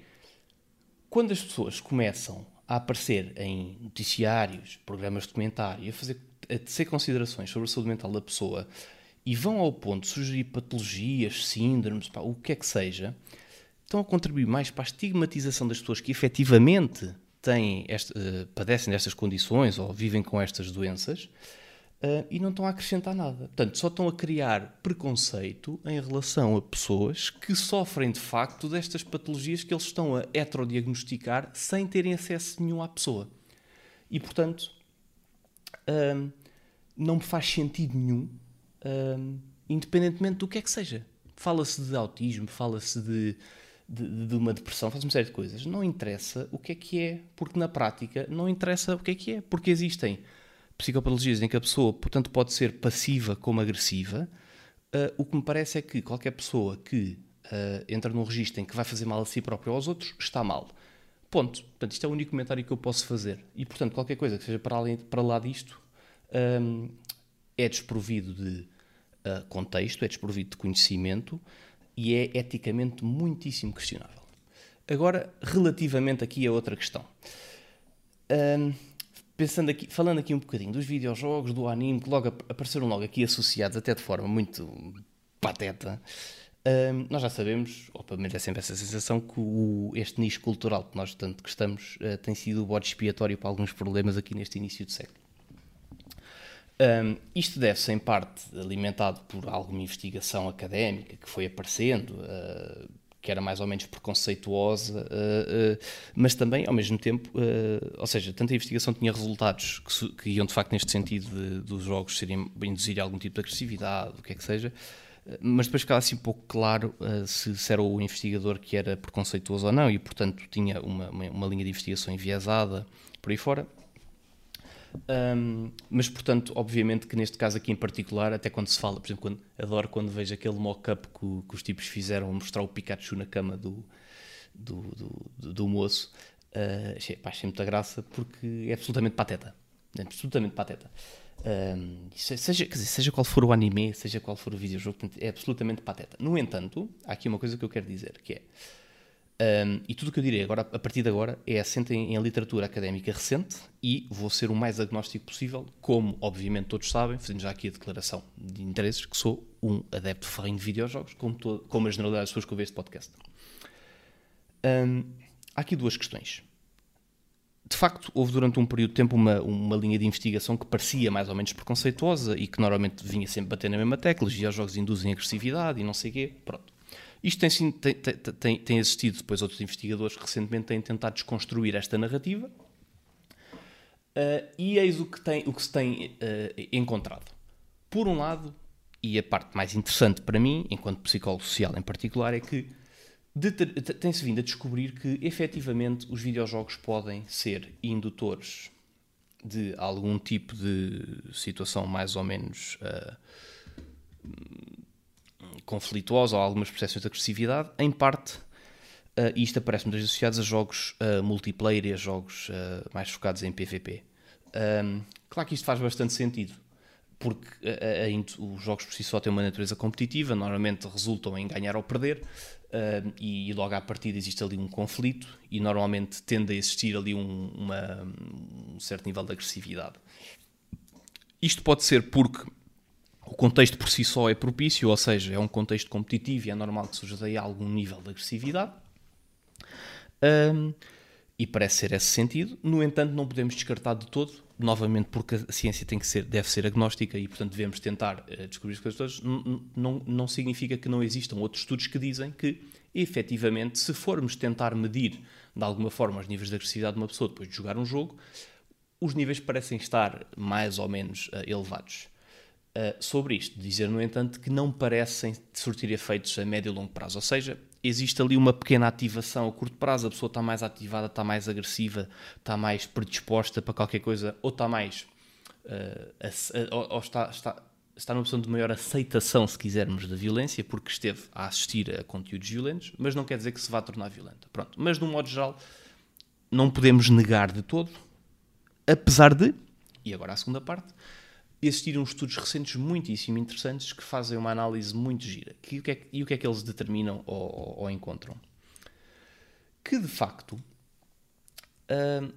quando as pessoas começam a aparecer em noticiários, programas de documentário, a fazer a tecer considerações sobre a saúde mental da pessoa e vão ao ponto de sugerir patologias, síndromes, pá, o que é que seja, estão a contribuir mais para a estigmatização das pessoas que efetivamente têm este, uh, padecem destas condições ou vivem com estas doenças uh, e não estão a acrescentar nada. Portanto, só estão a criar preconceito em relação a pessoas que sofrem de facto destas patologias que eles estão a heterodiagnosticar sem terem acesso nenhum à pessoa. E, portanto, uh, não me faz sentido nenhum, independentemente do que é que seja. Fala-se de autismo, fala-se de de, de, uma depressão, faz uma série de coisas. Não interessa o que é que é, porque na prática não interessa o que é que é, porque existem psicopatologias em que a pessoa, portanto, pode ser passiva como agressiva. Uh, o que me parece é que qualquer pessoa que uh, entra num registro em que vai fazer mal a si próprio ou aos outros está mal. Ponto. Portanto, isto é o único comentário que eu posso fazer. E, portanto, qualquer coisa que seja para, além, para lá disto um, é desprovido de uh, contexto, é desprovido de conhecimento e é eticamente muitíssimo questionável. Agora, relativamente aqui a outra questão. Um, pensando aqui, falando aqui um bocadinho dos videojogos, do anime, que logo apareceram logo aqui associados até de forma muito pateta. Um, nós já sabemos, ou pelo menos é sempre essa sensação, que o, este nicho cultural que nós tanto gostamos uh, tem sido o bode expiatório para alguns problemas aqui neste início de século. Um, isto deve-se, em parte, alimentado por alguma investigação académica que foi aparecendo, uh, que era mais ou menos preconceituosa, uh, uh, mas também, ao mesmo tempo, ou seja, tanta investigação tinha resultados que, que iam de facto neste sentido de, dos jogos serem, induzir algum tipo de agressividade, o que é que seja, mas depois ficava assim um pouco claro se, se, era o investigador que era preconceituoso ou não, e portanto tinha uma, uma, uma linha de investigação enviesada por aí fora. Um, mas, portanto, obviamente que neste caso aqui em particular, até quando se fala, por exemplo, quando, adoro quando vejo aquele mock-up que, que, os tipos fizeram mostrar o Pikachu na cama do, do, do, do moço, uh, achei, pá, achei muita graça porque é absolutamente pateta. É absolutamente pateta. Um, seja, dizer, seja qual for o anime, seja qual for o videojogo, é absolutamente pateta. No entanto, há aqui uma coisa que eu quero dizer, que é um, e tudo o que eu direi agora, a partir de agora é assente em, em, literatura académica recente e vou ser o mais agnóstico possível, como obviamente todos sabem, fazendo já aqui a declaração de interesses, que sou um adepto ferrinho de videojogos, como, todo, como a generalidade das pessoas que ouvem este podcast. Um, há aqui duas questões. De facto, houve durante um período de tempo uma, uma linha de investigação que parecia mais ou menos preconceituosa e que normalmente vinha sempre bater na mesma tecla, os videojogos induzem agressividade e não sei o quê. Pronto. Isto tem, tem, tem, tem existido, depois outros investigadores recentemente têm tentado desconstruir esta narrativa uh, e eis o que, tem, o que se tem uh, encontrado. Por um lado, e a parte mais interessante para mim, enquanto psicólogo social em particular, é que tem-se vindo a descobrir que efetivamente os videojogos podem ser indutores de algum tipo de situação mais ou menos uh, conflituosa ou algumas percepções de agressividade, em parte, uh, isto aparece muitas vezes associado a jogos uh, multiplayer e a jogos uh, mais focados em PvP. Um, claro que isto faz bastante sentido, porque os jogos por si só têm uma natureza competitiva, normalmente resultam em ganhar ou perder, e, e, logo à partida existe ali um conflito, e normalmente tende a existir ali um, uma, um certo nível de agressividade. Isto pode ser porque o contexto por si só é propício, ou seja, é um contexto competitivo e é normal que surja daí algum nível de agressividade. Um, e parece ser esse sentido. No entanto, não podemos descartar de todo, novamente porque a ciência tem que ser, deve ser agnóstica e, portanto, devemos tentar uh, descobrir as coisas todas. Não, não, significa que não existam outros estudos que dizem que, efetivamente, se formos tentar medir de alguma forma os níveis de agressividade de uma pessoa depois de jogar um jogo, os níveis parecem estar mais ou menos uh, elevados. Uh, sobre isto, dizer, no entanto, que não parecem surtir efeitos a médio e longo prazo. Ou seja, existe ali uma pequena ativação a curto prazo, a pessoa está mais ativada, está mais agressiva, está mais predisposta para qualquer coisa, ou está mais. Uh, ou, ou está, está, está numa posição de maior aceitação, se quisermos, da violência, porque esteve a assistir a conteúdos violentos, mas não quer dizer que se vá tornar violenta. Pronto. Mas, de um modo geral, não podemos negar de todo, apesar de. E agora a segunda parte existiram estudos recentes muitíssimo interessantes que fazem uma análise muito gira. Que, o que é, e o que é que eles determinam ou, ou, ou encontram? Que, de facto, uh,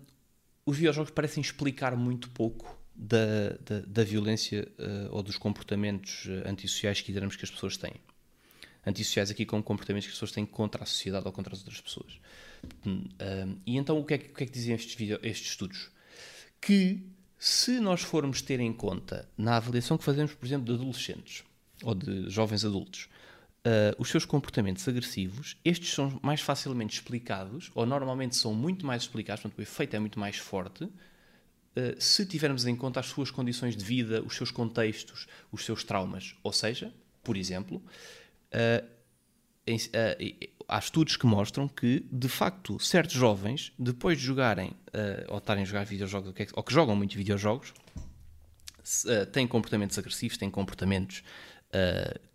os videojogos parecem explicar muito pouco da, da, da violência uh, ou dos comportamentos uh, antissociais que que as pessoas têm. Antissociais aqui como comportamentos que as pessoas têm contra a sociedade ou contra as outras pessoas. Uh, e então o que é que, o que, é que diziam estes, video, estes estudos? Que se nós formos ter em conta na avaliação que fazemos, por exemplo, de adolescentes ou de jovens adultos, Uh, os seus comportamentos agressivos, estes são mais facilmente explicados, ou normalmente são muito mais explicados, portanto, o efeito é muito mais forte, eh, se tivermos em conta as suas condições de vida, os seus contextos, os seus traumas. Ou seja, por exemplo, uh, em, uh, há estudos que mostram que, de facto, certos jovens, depois de jogarem ou estarem a jogar videojogos, é ou que jogam muitos videojogos, têm comportamentos agressivos, têm comportamentos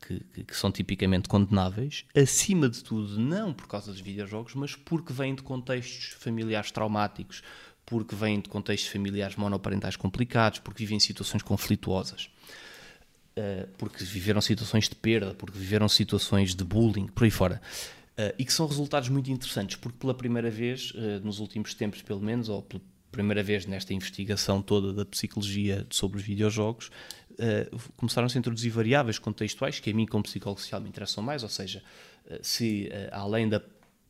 que, que, são tipicamente condenáveis, acima de tudo, não por causa dos videojogos, mas porque vêm de contextos familiares traumáticos, porque vêm de contextos familiares monoparentais complicados, porque vivem situações conflituosas, uh, porque viveram situações de perda, porque viveram situações de bullying, por aí fora. Uh, e que são resultados muito interessantes, porque pela primeira vez, uh, nos últimos tempos pelo menos, ou pela primeira vez nesta investigação toda da psicologia sobre os videojogos, começaram-se a introduzir variáveis contextuais que a mim, como psicólogo social, me interessam mais, ou seja, se além da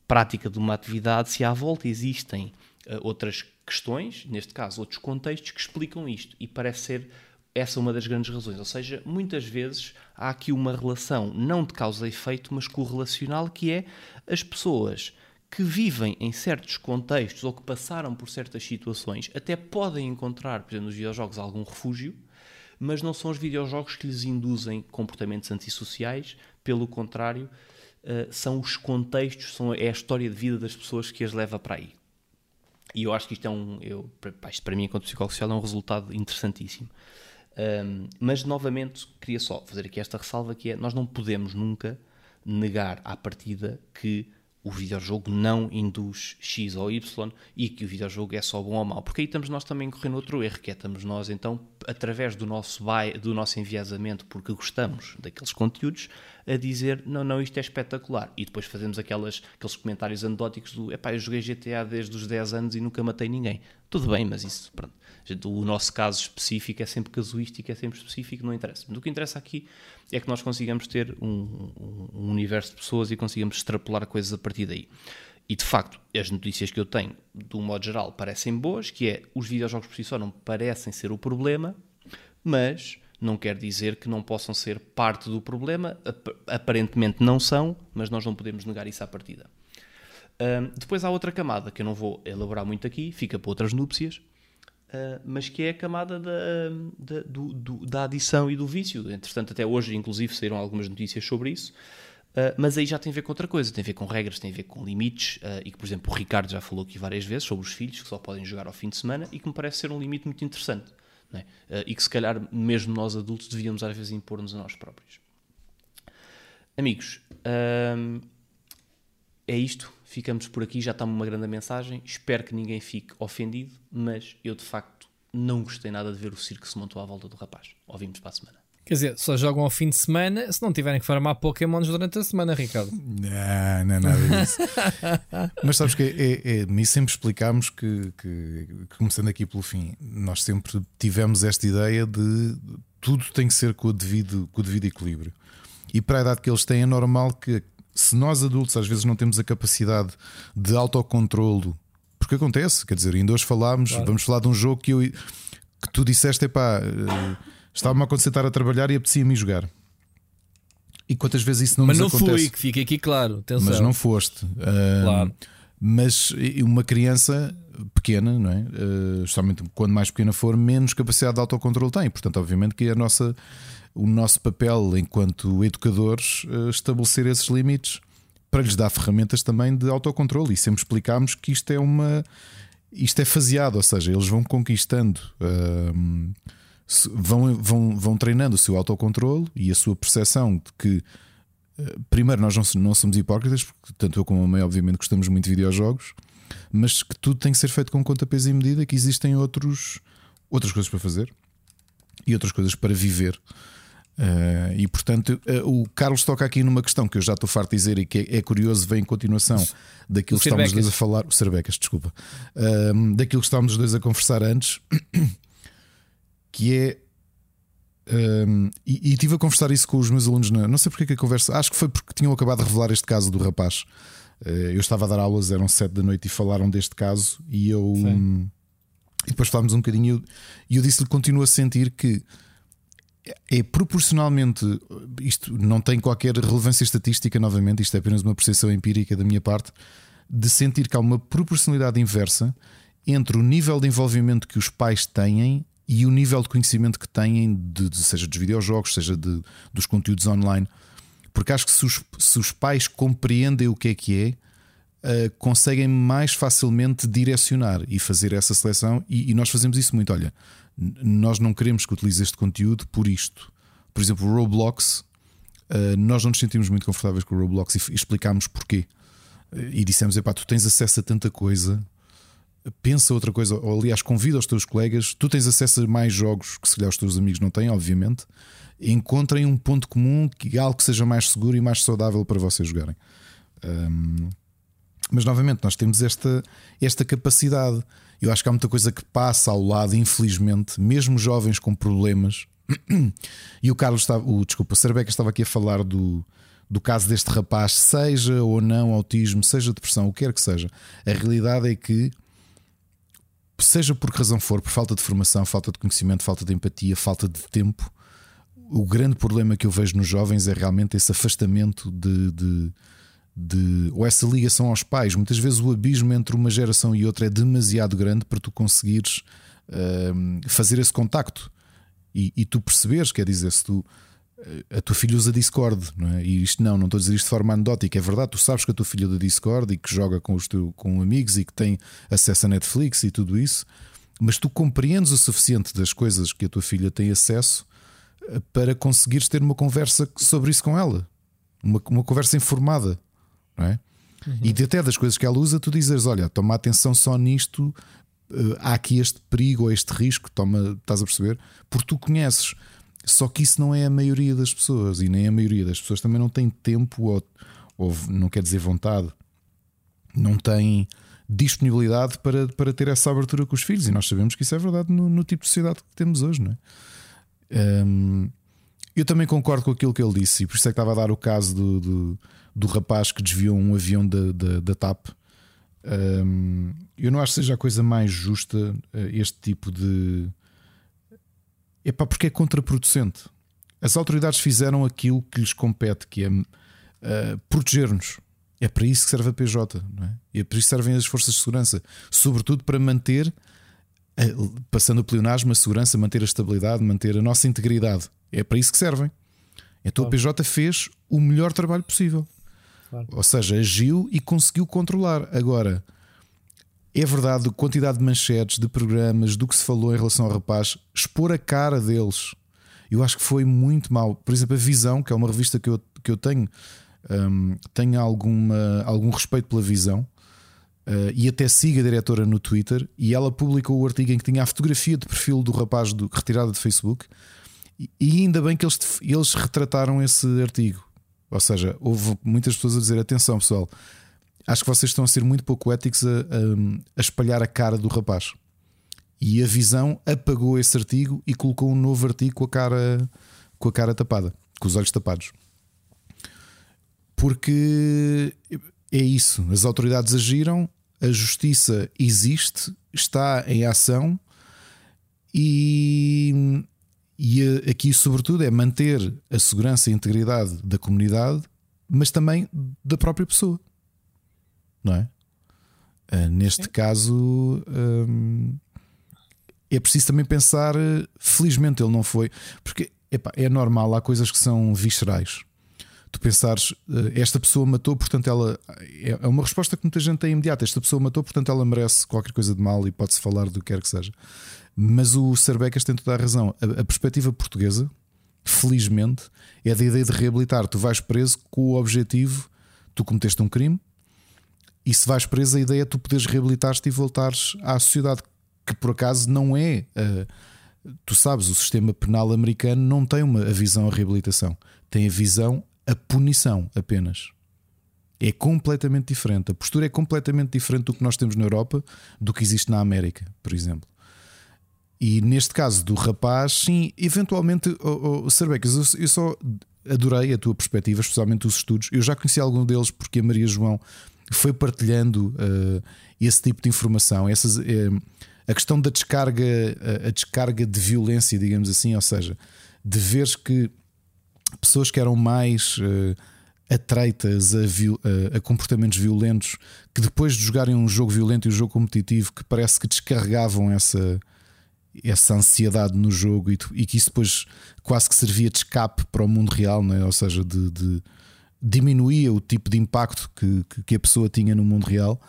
prática de uma atividade, se à volta existem outras questões, neste caso outros contextos, que explicam isto. E parece ser essa uma das grandes razões. Ou seja, muitas vezes há aqui uma relação, não de causa e efeito, mas correlacional, que é as pessoas que vivem em certos contextos ou que passaram por certas situações até podem encontrar, por exemplo, nos videojogos algum refúgio, mas não são os videojogos que lhes induzem comportamentos antissociais, pelo contrário, eh, são os contextos, são, é a história de vida das pessoas que as leva para aí. E eu acho que isto é um. Eu, isto para mim, enquanto psicólogo social, é um resultado interessantíssimo. Um, mas, novamente, queria só fazer aqui esta ressalva: que é nós não podemos nunca negar à partida que o videojogo não induz X ou Y e que o videojogo é só bom ou mau. Porque aí estamos nós também correndo outro erro, que é estamos nós então, através do nosso, do nosso enviesamento, porque gostamos daqueles conteúdos, a dizer não, não, isto é espetacular. E depois fazemos aquelas, aqueles comentários anedóticos do epá, eu joguei GTA desde os 10 anos e nunca matei ninguém. Tudo bem, mas isso, pronto. O nosso caso específico é sempre casuístico, é sempre específico, não interessa. Mas o que interessa aqui é que nós consigamos ter um, um universo de pessoas e consigamos extrapolar coisas a partir daí. E de facto, as notícias que eu tenho, de um modo geral, parecem boas, que é os videojogos por si só não parecem ser o problema, mas não quer dizer que não possam ser parte do problema, aparentemente não são, mas nós não podemos negar isso à partida. Um, depois há outra camada que eu não vou elaborar muito aqui, fica para outras núpcias, uh, mas que é a camada da, da, do, do, da adição e do vício. Entretanto, até hoje, inclusive, saíram algumas notícias sobre isso. Uh, mas aí já tem a ver com outra coisa, tem a ver com regras, tem a ver com limites, uh, e que, por exemplo, o Ricardo já falou aqui várias vezes sobre os filhos que só podem jogar ao fim de semana e que me parece ser um limite muito interessante. É? E que se calhar mesmo nós adultos devíamos às vezes impor-nos a nós próprios. Amigos, é isto. Ficamos por aqui. Já está uma grande mensagem. Espero que ninguém fique ofendido, mas eu de facto não gostei nada de ver o circo que se montou à volta do rapaz. Ouvimos para a semana. Quer dizer, só jogam ao fim de semana se não tiverem que farmar Pokémons durante a semana, Ricardo. Não, não é nada disso. Mas sabes que é, é, é, sempre explicámos que, que, começando aqui pelo fim, nós sempre tivemos esta ideia de tudo tem que ser com o devido, com o devido equilíbrio. E para a idade que eles têm, é normal que se nós adultos às vezes não temos a capacidade de autocontrolo, porque acontece, quer dizer, ainda hoje falámos, claro. vamos falar de um jogo que, eu, que tu disseste, epá. Uh, Estava-me a concentrar a trabalhar e apetecia-me jogar. E quantas vezes isso não mas nos acontece? Mas não fui, que fica aqui claro. Atenção. Mas não foste. Claro. Mas uma criança pequena, não é? Uh, justamente quando mais pequena for, menos capacidade de autocontrole tem. Portanto, obviamente que é a nossa, o nosso papel enquanto educadores uh, estabelecer esses limites para lhes dar ferramentas também de autocontrole. E sempre explicámos que isto é uma. Isto é faseado, ou seja, eles vão conquistando. Uh, vão, vão, vão treinando o seu autocontrole e a sua percepção de que, eh, primeiro, nós não, não somos hipócritas, porque tanto eu como a mãe, obviamente, gostamos muito de videojogos, mas que tudo tem que ser feito com conta, peso e medida, que existem outros, outras coisas para fazer e outras coisas para viver. Uh, e portanto, uh, o Carlos toca aqui numa questão que eu já estou farto de dizer e que é, é curioso, vem em continuação daquilo que estávamos dois a falar. O Cerbecas, desculpa. Uh, daquilo que estávamos os dois a conversar antes, que é. Um, e, e estive a conversar isso com os meus alunos. Na, não sei porque é que a conversa. Acho que foi porque tinham acabado de revelar este caso do rapaz. eu estava a dar aulas, eram sete da noite e falaram deste caso. E eu. Um, e depois falámos um bocadinho. E eu, eu disse-lhe: continuo a sentir que é proporcionalmente. Isto não tem qualquer relevância estatística, novamente, isto é apenas uma percepção empírica da minha parte, de sentir que há uma proporcionalidade inversa entre o nível de envolvimento que os pais têm e o nível de conhecimento que têm, de, seja dos videojogos, seja de, dos conteúdos online. Porque acho que se os, se os pais compreendem o que é que é, Uh, conseguem mais facilmente direcionar e fazer essa seleção, e, e, nós fazemos isso muito. Olha, nós não queremos que utilize este conteúdo por isto. Por exemplo, o Roblox, uh, nós não nos sentimos muito confortáveis com o Roblox e, explicámos porquê. Uh, e dissemos: epá, tu tens acesso a tanta coisa, pensa outra coisa, ou aliás, convida os teus colegas, tu tens acesso a mais jogos que se calhar os teus amigos não têm, obviamente. Encontrem um ponto comum, que algo que seja mais seguro e mais saudável para vocês jogarem. Um, mas novamente, nós temos esta, esta capacidade. Eu acho que há muita coisa que passa ao lado, infelizmente, mesmo jovens com problemas. E o Carlos estava, o, desculpa, o Cerbeca estava aqui a falar do, do caso deste rapaz, seja ou não autismo, seja depressão, o que quer que seja. A realidade é que, seja por que razão for, por falta de formação, falta de conhecimento, falta de empatia, falta de tempo, o grande problema que eu vejo nos jovens é realmente esse afastamento de, de de, ou essa ligação aos pais. Muitas vezes o abismo entre uma geração e outra é demasiado grande para tu conseguires uh, fazer esse contacto e, e, tu perceberes, quer dizer, se tu. Eh, a tua filha usa Discord, não é? E isto não, não estou a dizer isto de forma anedótica, é verdade. Tu sabes que a tua filha usa Discord e que joga com, os teu, com amigos e que tem acesso a Netflix e tudo isso, mas tu compreendes o suficiente das coisas que a tua filha tem acesso eh, para conseguires ter uma conversa sobre isso com ela, uma, uma conversa informada não é? Uhum. E de até das coisas que ela usa, tu dizes: Olha, toma atenção só nisto, uh, há aqui este perigo ou este risco, toma, estás a perceber? Porque tu conheces. Só que isso não é a maioria das pessoas, e nem a maioria das pessoas também não tem tempo, ou, ou não quer dizer vontade, não tem disponibilidade para, para ter essa abertura com os filhos, e nós sabemos que isso é verdade no, no tipo de sociedade que temos hoje, não é? Eu também concordo com aquilo que ele disse, e por isso é que estava a dar o caso do, do do rapaz que desviou um avião da, da, da TAP. Eu não acho que seja a coisa mais justa eh, este tipo de. É pá, porque é contraproducente. As autoridades fizeram aquilo que lhes compete, que é uh, proteger-nos. É para isso que serve a PJ, não é? E é para isso servem as forças de segurança, sobretudo para manter, passando o pleonasmo, a segurança, manter a estabilidade, manter a nossa integridade. É para isso que servem. Então a PJ fez o melhor trabalho possível. Claro. Ou seja, agiu e conseguiu controlar. Agora, é verdade, a quantidade de manchetes, de programas, do que se falou em relação ao rapaz, expor a cara deles, eu acho que foi muito mal. Por exemplo, a Visão, que é uma revista que eu, que eu tenho, um, tenho alguma, algum respeito pela Visão. Uh, e até siga a diretora no Twitter. E ela publicou o artigo em que tinha a fotografia de perfil do rapaz do, retirada de Facebook. E, ainda bem que eles, eles retrataram esse artigo. Ou seja, houve muitas pessoas a dizer: atenção, pessoal, acho que vocês estão a ser muito pouco éticos a, a, a espalhar a cara do rapaz. E a visão apagou esse artigo e colocou um novo artigo com a cara, com a cara tapada, com os olhos tapados. Porque é isso, as autoridades agiram, a justiça existe, está em ação e e aqui, sobretudo, é manter a segurança e a integridade da comunidade, mas também da própria pessoa. Não é? Uh, neste Sim. caso, um, é preciso também pensar. Eh, felizmente, ele não foi. Porque epá, é normal, há coisas que são viscerais. Tu pensares, esta pessoa matou, portanto ela. É, é uma resposta que muita gente tem imediata. Esta pessoa matou, portanto ela merece qualquer coisa de mal e pode-se falar do que quer que seja. Mas o Cerbecas tem toda a razão. A, a perspectiva portuguesa, felizmente, é da ideia de reabilitar. Tu vais preso com o objetivo, tu cometeste um crime, e se vais preso, a ideia é tu poderes reabilitar-te e voltares à sociedade, que por acaso não é. Uh, tu sabes, o sistema penal americano não tem uma a visão a reabilitação, tem a visão a punição apenas. É completamente diferente. A postura é completamente diferente do que nós temos na Europa, do que existe na América, por exemplo. E neste caso do rapaz, sim, eventualmente, oh, oh, eu, eu só adorei a tua perspectiva, especialmente os estudos. Eu já conheci algum deles porque a Maria João foi partilhando uh, esse tipo de informação, essas, uh, a questão da descarga, uh, a descarga de violência, digamos assim, ou seja, de veres que pessoas que eram mais atreitas a, a, a, comportamentos violentos, que depois de jogarem um jogo violento e um jogo competitivo, que parece que descarregavam essa essa ansiedade no jogo e, e, que isso depois quase que servia de escape para o mundo real, não é? ou seja, de, de diminuía o tipo de impacto que, que, que a pessoa tinha no mundo real.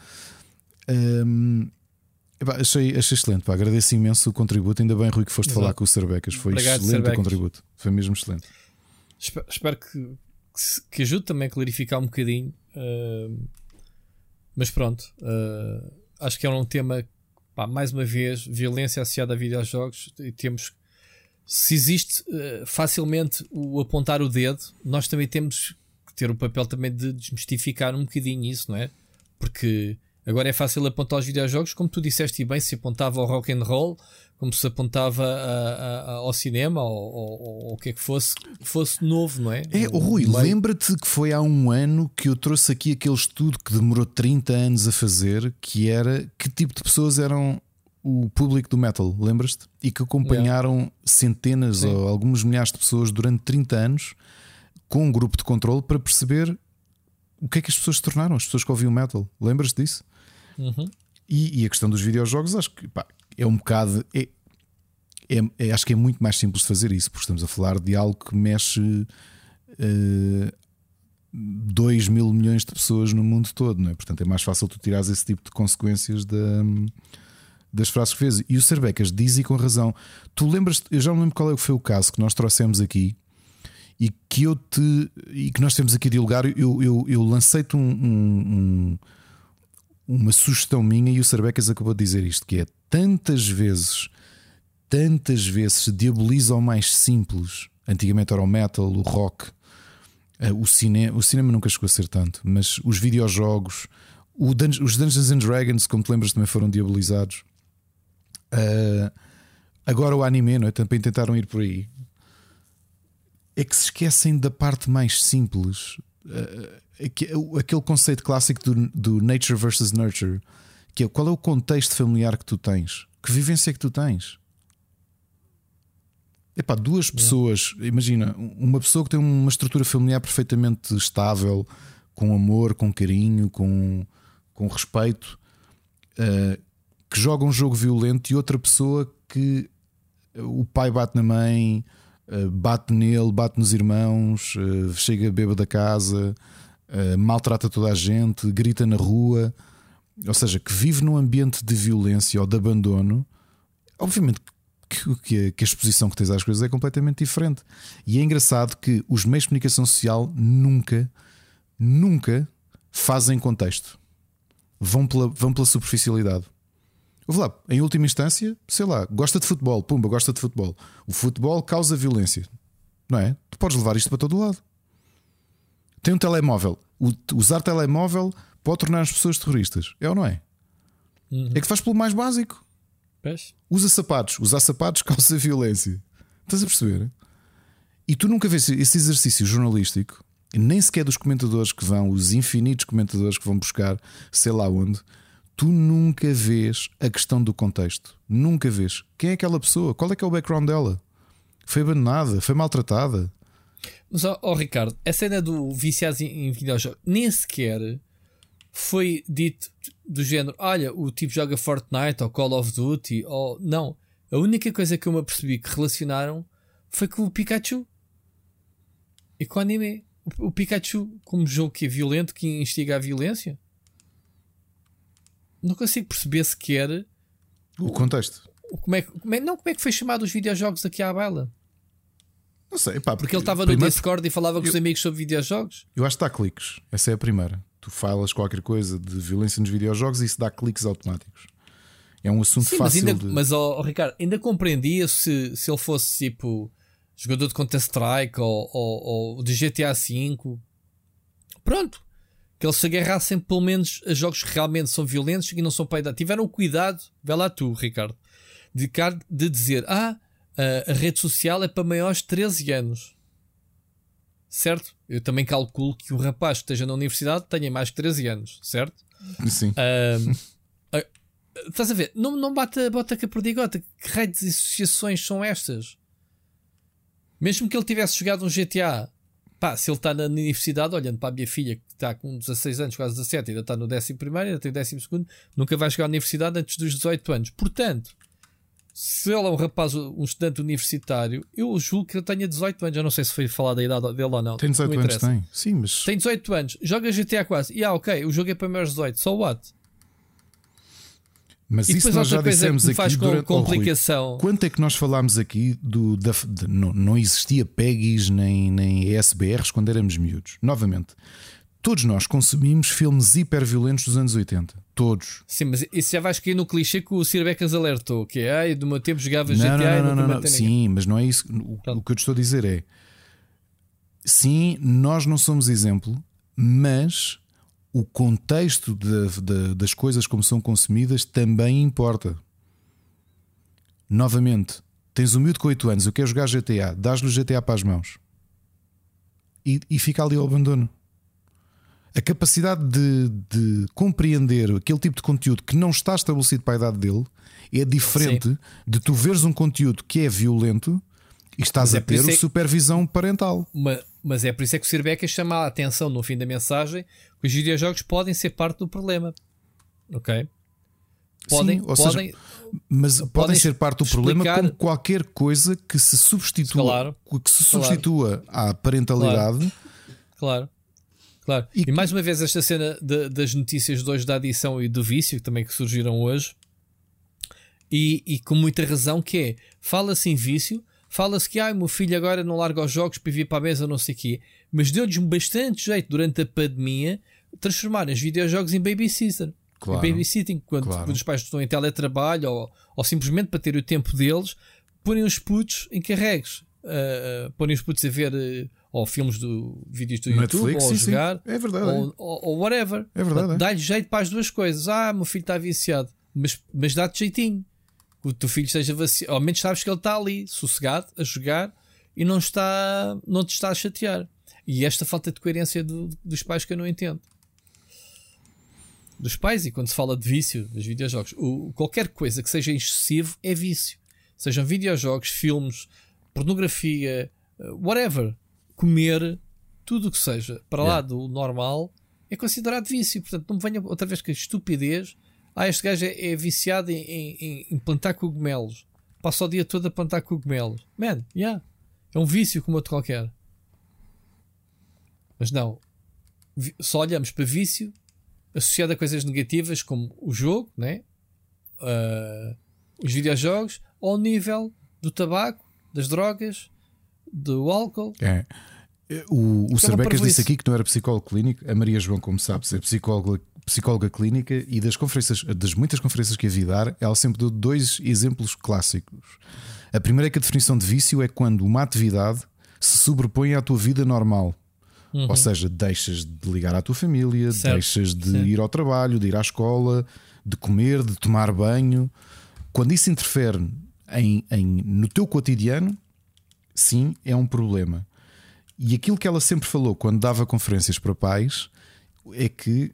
Um, achei, achei excelente, pá, agradeço imenso o contributo. Ainda bem, Rui, que foste Exato. falar com o Serbecas. Foi Obrigado, excelente Serbecas. o contributo, foi mesmo excelente. Espero, espero que, que, ajude também a clarificar um bocadinho. Uh, mas pronto, uh, acho que é um tema pá, mais uma vez, violência associada a videojogos, e temos se existe uh, facilmente o apontar o dedo, nós também temos ter o papel também de desmistificar um bocadinho isso, não é? Porque agora é fácil apontar os videojogos, como tu disseste e bem, se apontava ao rock and roll, como se apontava a, a, ao cinema ou o que é que fosse, fosse novo, não é? É, o Rui, lembra-te que foi há um ano que eu trouxe aqui aquele estudo que demorou 30 anos a fazer, que era que tipo de pessoas eram o público do metal, lembras-te? E que acompanharam yeah. centenas Sim. ou alguns milhares de pessoas durante 30 anos com um grupo de controle para perceber o que é que as pessoas se tornaram, as pessoas que ouviam metal. Lembras-te disso? Uhum. E, e, a questão dos videojogos, acho que pá, é um bocado. É, é, é, acho que é muito mais simples de fazer isso, porque estamos a falar de algo que mexe uh, 2 mil milhões de pessoas no mundo todo, não é? Portanto, é mais fácil tu tirares esse tipo de consequências da, das frases que fez. E o Cerbecas diz e com razão. Tu lembras, eu já não lembro qual é que foi o caso que nós trouxemos aqui e que eu te e que nós temos aqui a dialogar. Eu, eu, eu lancei-te um, um, um uma sugestão minha e o Cerbecas acabou de dizer isto: que é tantas vezes, tantas vezes se diaboliza o mais simples. Antigamente era o metal, o rock, eh, o cinema. O cinema nunca chegou a ser tanto, mas os videojogos, os Dungeons and Dragons, como te lembras, também foram diabolizados. Uh, agora o anime, não é? Também tentaram ir por aí. É que se esquecem da parte mais simples. Uh, aquele conceito clássico do, do nature versus nurture, que é qual é o contexto familiar que tu tens, que vivência é que tu tens. Epá, duas pessoas, imagina, uma pessoa que tem uma estrutura familiar perfeitamente estável, com amor, com carinho, com, com respeito, uh, que joga um jogo violento, e outra pessoa que o pai bate na mãe, bate nele, bate nos irmãos, uh, chega bêbado da casa, uh, maltrata toda a gente, grita na rua, ou seja, que vive num ambiente de violência ou de abandono, obviamente que, que, que a exposição que tens às coisas é completamente diferente. E é engraçado que os meios de comunicação social nunca, nunca fazem contexto. Vão pela, vão pela superficialidade. Lá, em última instância, sei lá, gosta de futebol, pumba, gosta de futebol. O futebol causa violência, não é? Tu podes levar isto para todo lado. Tem um telemóvel. O, usar telemóvel pode tornar as pessoas terroristas. É ou não é? Uhum. É que faz pelo mais básico. Pés? Usa sapatos. Usar sapatos causa violência. Estás a perceber? E tu nunca vês esse exercício jornalístico, nem sequer dos comentadores que vão, os infinitos comentadores que vão buscar, sei lá onde, tu nunca vês a questão do contexto. Nunca vês. Quem é aquela pessoa? Qual é que é o background dela? Foi abandonada? Foi maltratada? Mas, ó, Ricardo, a cena do viciados em, em videojogos nem sequer foi dito do género: olha, o tipo joga Fortnite ou Call of Duty, ou não. A única coisa que eu me apercebi que relacionaram foi com o Pikachu e com o anime. O, o Pikachu, como jogo que é violento, que instiga a violência, não consigo perceber sequer o contexto. Como é, como é, não, como é que foi chamado os videojogos aqui à baila? Não sei, pá, porque, porque ele estava no Discord e falava com os amigos sobre videojogos. Eu acho que dá cliques. Essa é a primeira. Tu falas qualquer coisa de violência nos videojogos e isso dá cliques automáticos. É um assunto Sim, mas, fácil ainda, de. mas ó, ó, Ricardo, ainda compreendia se, se ele fosse tipo jogador de Counter-Strike ou, ou, ou de GTA V. Pronto. Que eles se agarrassem pelo menos a jogos que realmente são violentos e não são para a idade. Tiveram o cuidado, vê lá tu, Ricardo, de, de dizer: Ah, a, rede social é para maiores de 13 anos. Certo? Eu também calculo que o rapaz que esteja na universidade tenha mais de 13 anos, certo? Sim. Ahm, ah, estás a ver? Não, não bate a bota com a perdigota. Que raio de associações são estas? Mesmo que ele tivesse jogado um GTA, pá, se ele está na universidade, olhando para a minha filha que está com 16 anos, quase 17, ainda está no 11, ainda tem o 12, nunca vai chegar à universidade antes dos 18 anos. Portanto, se ele é um rapaz, um estudante universitário, eu julgo que ele tenha 18 anos. Eu não sei se foi falar da idade dele ou não. Tem 18 não anos, tem. Sim, mas. Tem 18 anos, joga GTA quase. E ah, ok, o jogo é para maiores de 18. So what? Mas E isso nós já dissemos que me aqui faz com durante. Oh, Rui, complicação. Quanto é que nós falámos aqui do. Da, de- não, não existia PEGIs nem, nem ESBRs quando éramos miúdos? Novamente, todos nós consumimos filmes hiperviolentos dos anos 80. Todos. Sim, mas isso já vais cair no clichê que o Sir Becas alertou, que é, ai, do meu tempo jogava GTA Não, e não, não, não, não. ninguém." Sim, mas não é isso. O, o que eu te estou a dizer é. Sim, nós não somos exemplo, mas o contexto da- da- das coisas como são consumidas também importa. Novamente, tens um miúdo com 8 anos, eu quero jogar GTA, dás-lhe o GTA para as mãos e, e fica ali ao abandono. A capacidade de, de compreender aquele tipo de conteúdo que não está estabelecido para a idade dele é diferente de tu veres um conteúdo que é violento e estás Mas é a ter é supervisão parental. Ma- Mas é por isso é que o Sir Becas chama a atenção no fim da mensagem os videojogos podem ser parte do problema. Ok? Podem, Sim, ou seja, podem, Mas podem, podem ser parte do problema como qualquer coisa que se substitua, Claro. que se Claro. substitua à parentalidade. Claro. Claro. E E, mais uma vez esta cena de- das notícias de hoje da adição e do vício, também que surgiram hoje, e, e com muita razão que é, fala-se em vício, fala-se que ah, o meu filho agora não larga os jogos para vir para a mesa, não sei o quê, mas deu-lhes bastante jeito durante a pandemia transformar os videojogos em babysitter. Claro. Babysitting, quando, Claro. quando os pais estão em teletrabalho ou, ou simplesmente para ter o tempo deles, porem os putos encarregues. Uh, porem os putos a ver uh, ou filmes do vídeos do No YouTube Netflix, ou a sim, sim. jogar É verdade, ou, ou- ou whatever. É verdade, é. Dá-lhe jeito para as duas coisas. Ah, meu filho está viciado, mas, mas dá-te jeitinho que o teu filho esteja viciado. Ao menos sabes que ele está ali, sossegado, a jogar e não, está, não te está a chatear. E esta falta de coerência do- dos pais que eu não entendo. Dos pais, e quando se fala de vício dos videojogos, o, qualquer coisa que seja excessivo é vício. Sejam videojogos, filmes, pornografia, eh, whatever. Comer, tudo o que seja para lá Yeah. do normal é considerado vício. Portanto, não me venha outra vez com a estupidez. Ah, este gajo é, é viciado em, em- em plantar cogumelos. Passa o dia todo a plantar cogumelos. Man, yeah. É um vício como outro qualquer. Mas não. Só olhamos para vício associado a coisas negativas como o jogo, né? Ah, os videojogos, ao nível do tabaco, das drogas, do álcool. É. O, o Isto é disse aqui que não era psicólogo clínico. A Maria João, como sabes, é psicóloga, psicóloga clínica e das conferências, das muitas conferências que havia dar, ela sempre deu dois exemplos clássicos. A primeira é que a definição de vício é quando uma atividade se sobrepõe à tua vida normal. Ou seja, deixas de ligar à tua família, Uhum. Certo. deixas de Sim. ir ao trabalho, de ir à escola, de comer, de tomar banho. Quando isso interfere em, em- no teu cotidiano, sim, é um problema. E aquilo que ela sempre falou quando dava conferências para pais é que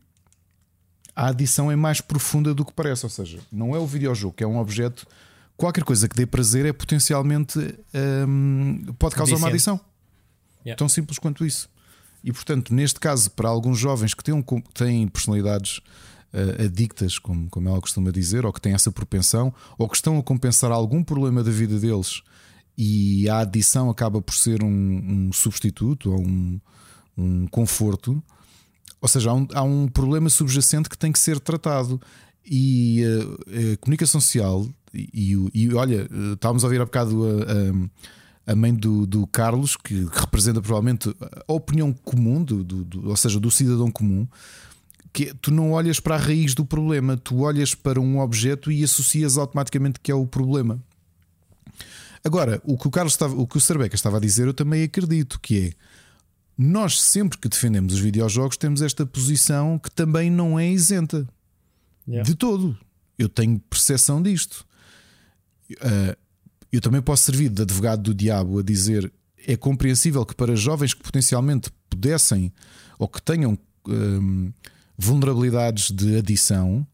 a adição é mais profunda do que parece. Ou seja, não é o videojogo, que é um objeto. Qualquer coisa que dê prazer é potencialmente. hum, pode causar uma adição. Yeah. Tão simples quanto isso. E portanto, neste caso, para alguns jovens que têm, têm personalidades ah, adictas, como, como ela costuma dizer, ou que têm essa propensão, ou que estão a compensar algum problema da vida deles e a adição acaba por ser um, um substituto ou um, um conforto, ou seja, há um, há um problema subjacente que tem que ser tratado. E uh, a comunicação social, e, e e olha, uh, estávamos a ouvir há bocado a, a- a mãe do, do Carlos, que, que representa provavelmente a opinião comum, do, do- do- ou seja, do cidadão comum, que tu não olhas para a raiz do problema, tu olhas para um objeto e associas automaticamente que é o problema. Agora, o que o Carlos estava, o que o Sarbeca estava a dizer, eu também acredito que é nós sempre que defendemos os videojogos temos esta posição que também não é isenta Yeah. de todo. Eu tenho percepção disto. Uh, eu também posso servir de advogado do diabo a dizer é compreensível que para jovens que potencialmente pudessem ou que tenham um, vulnerabilidades de adição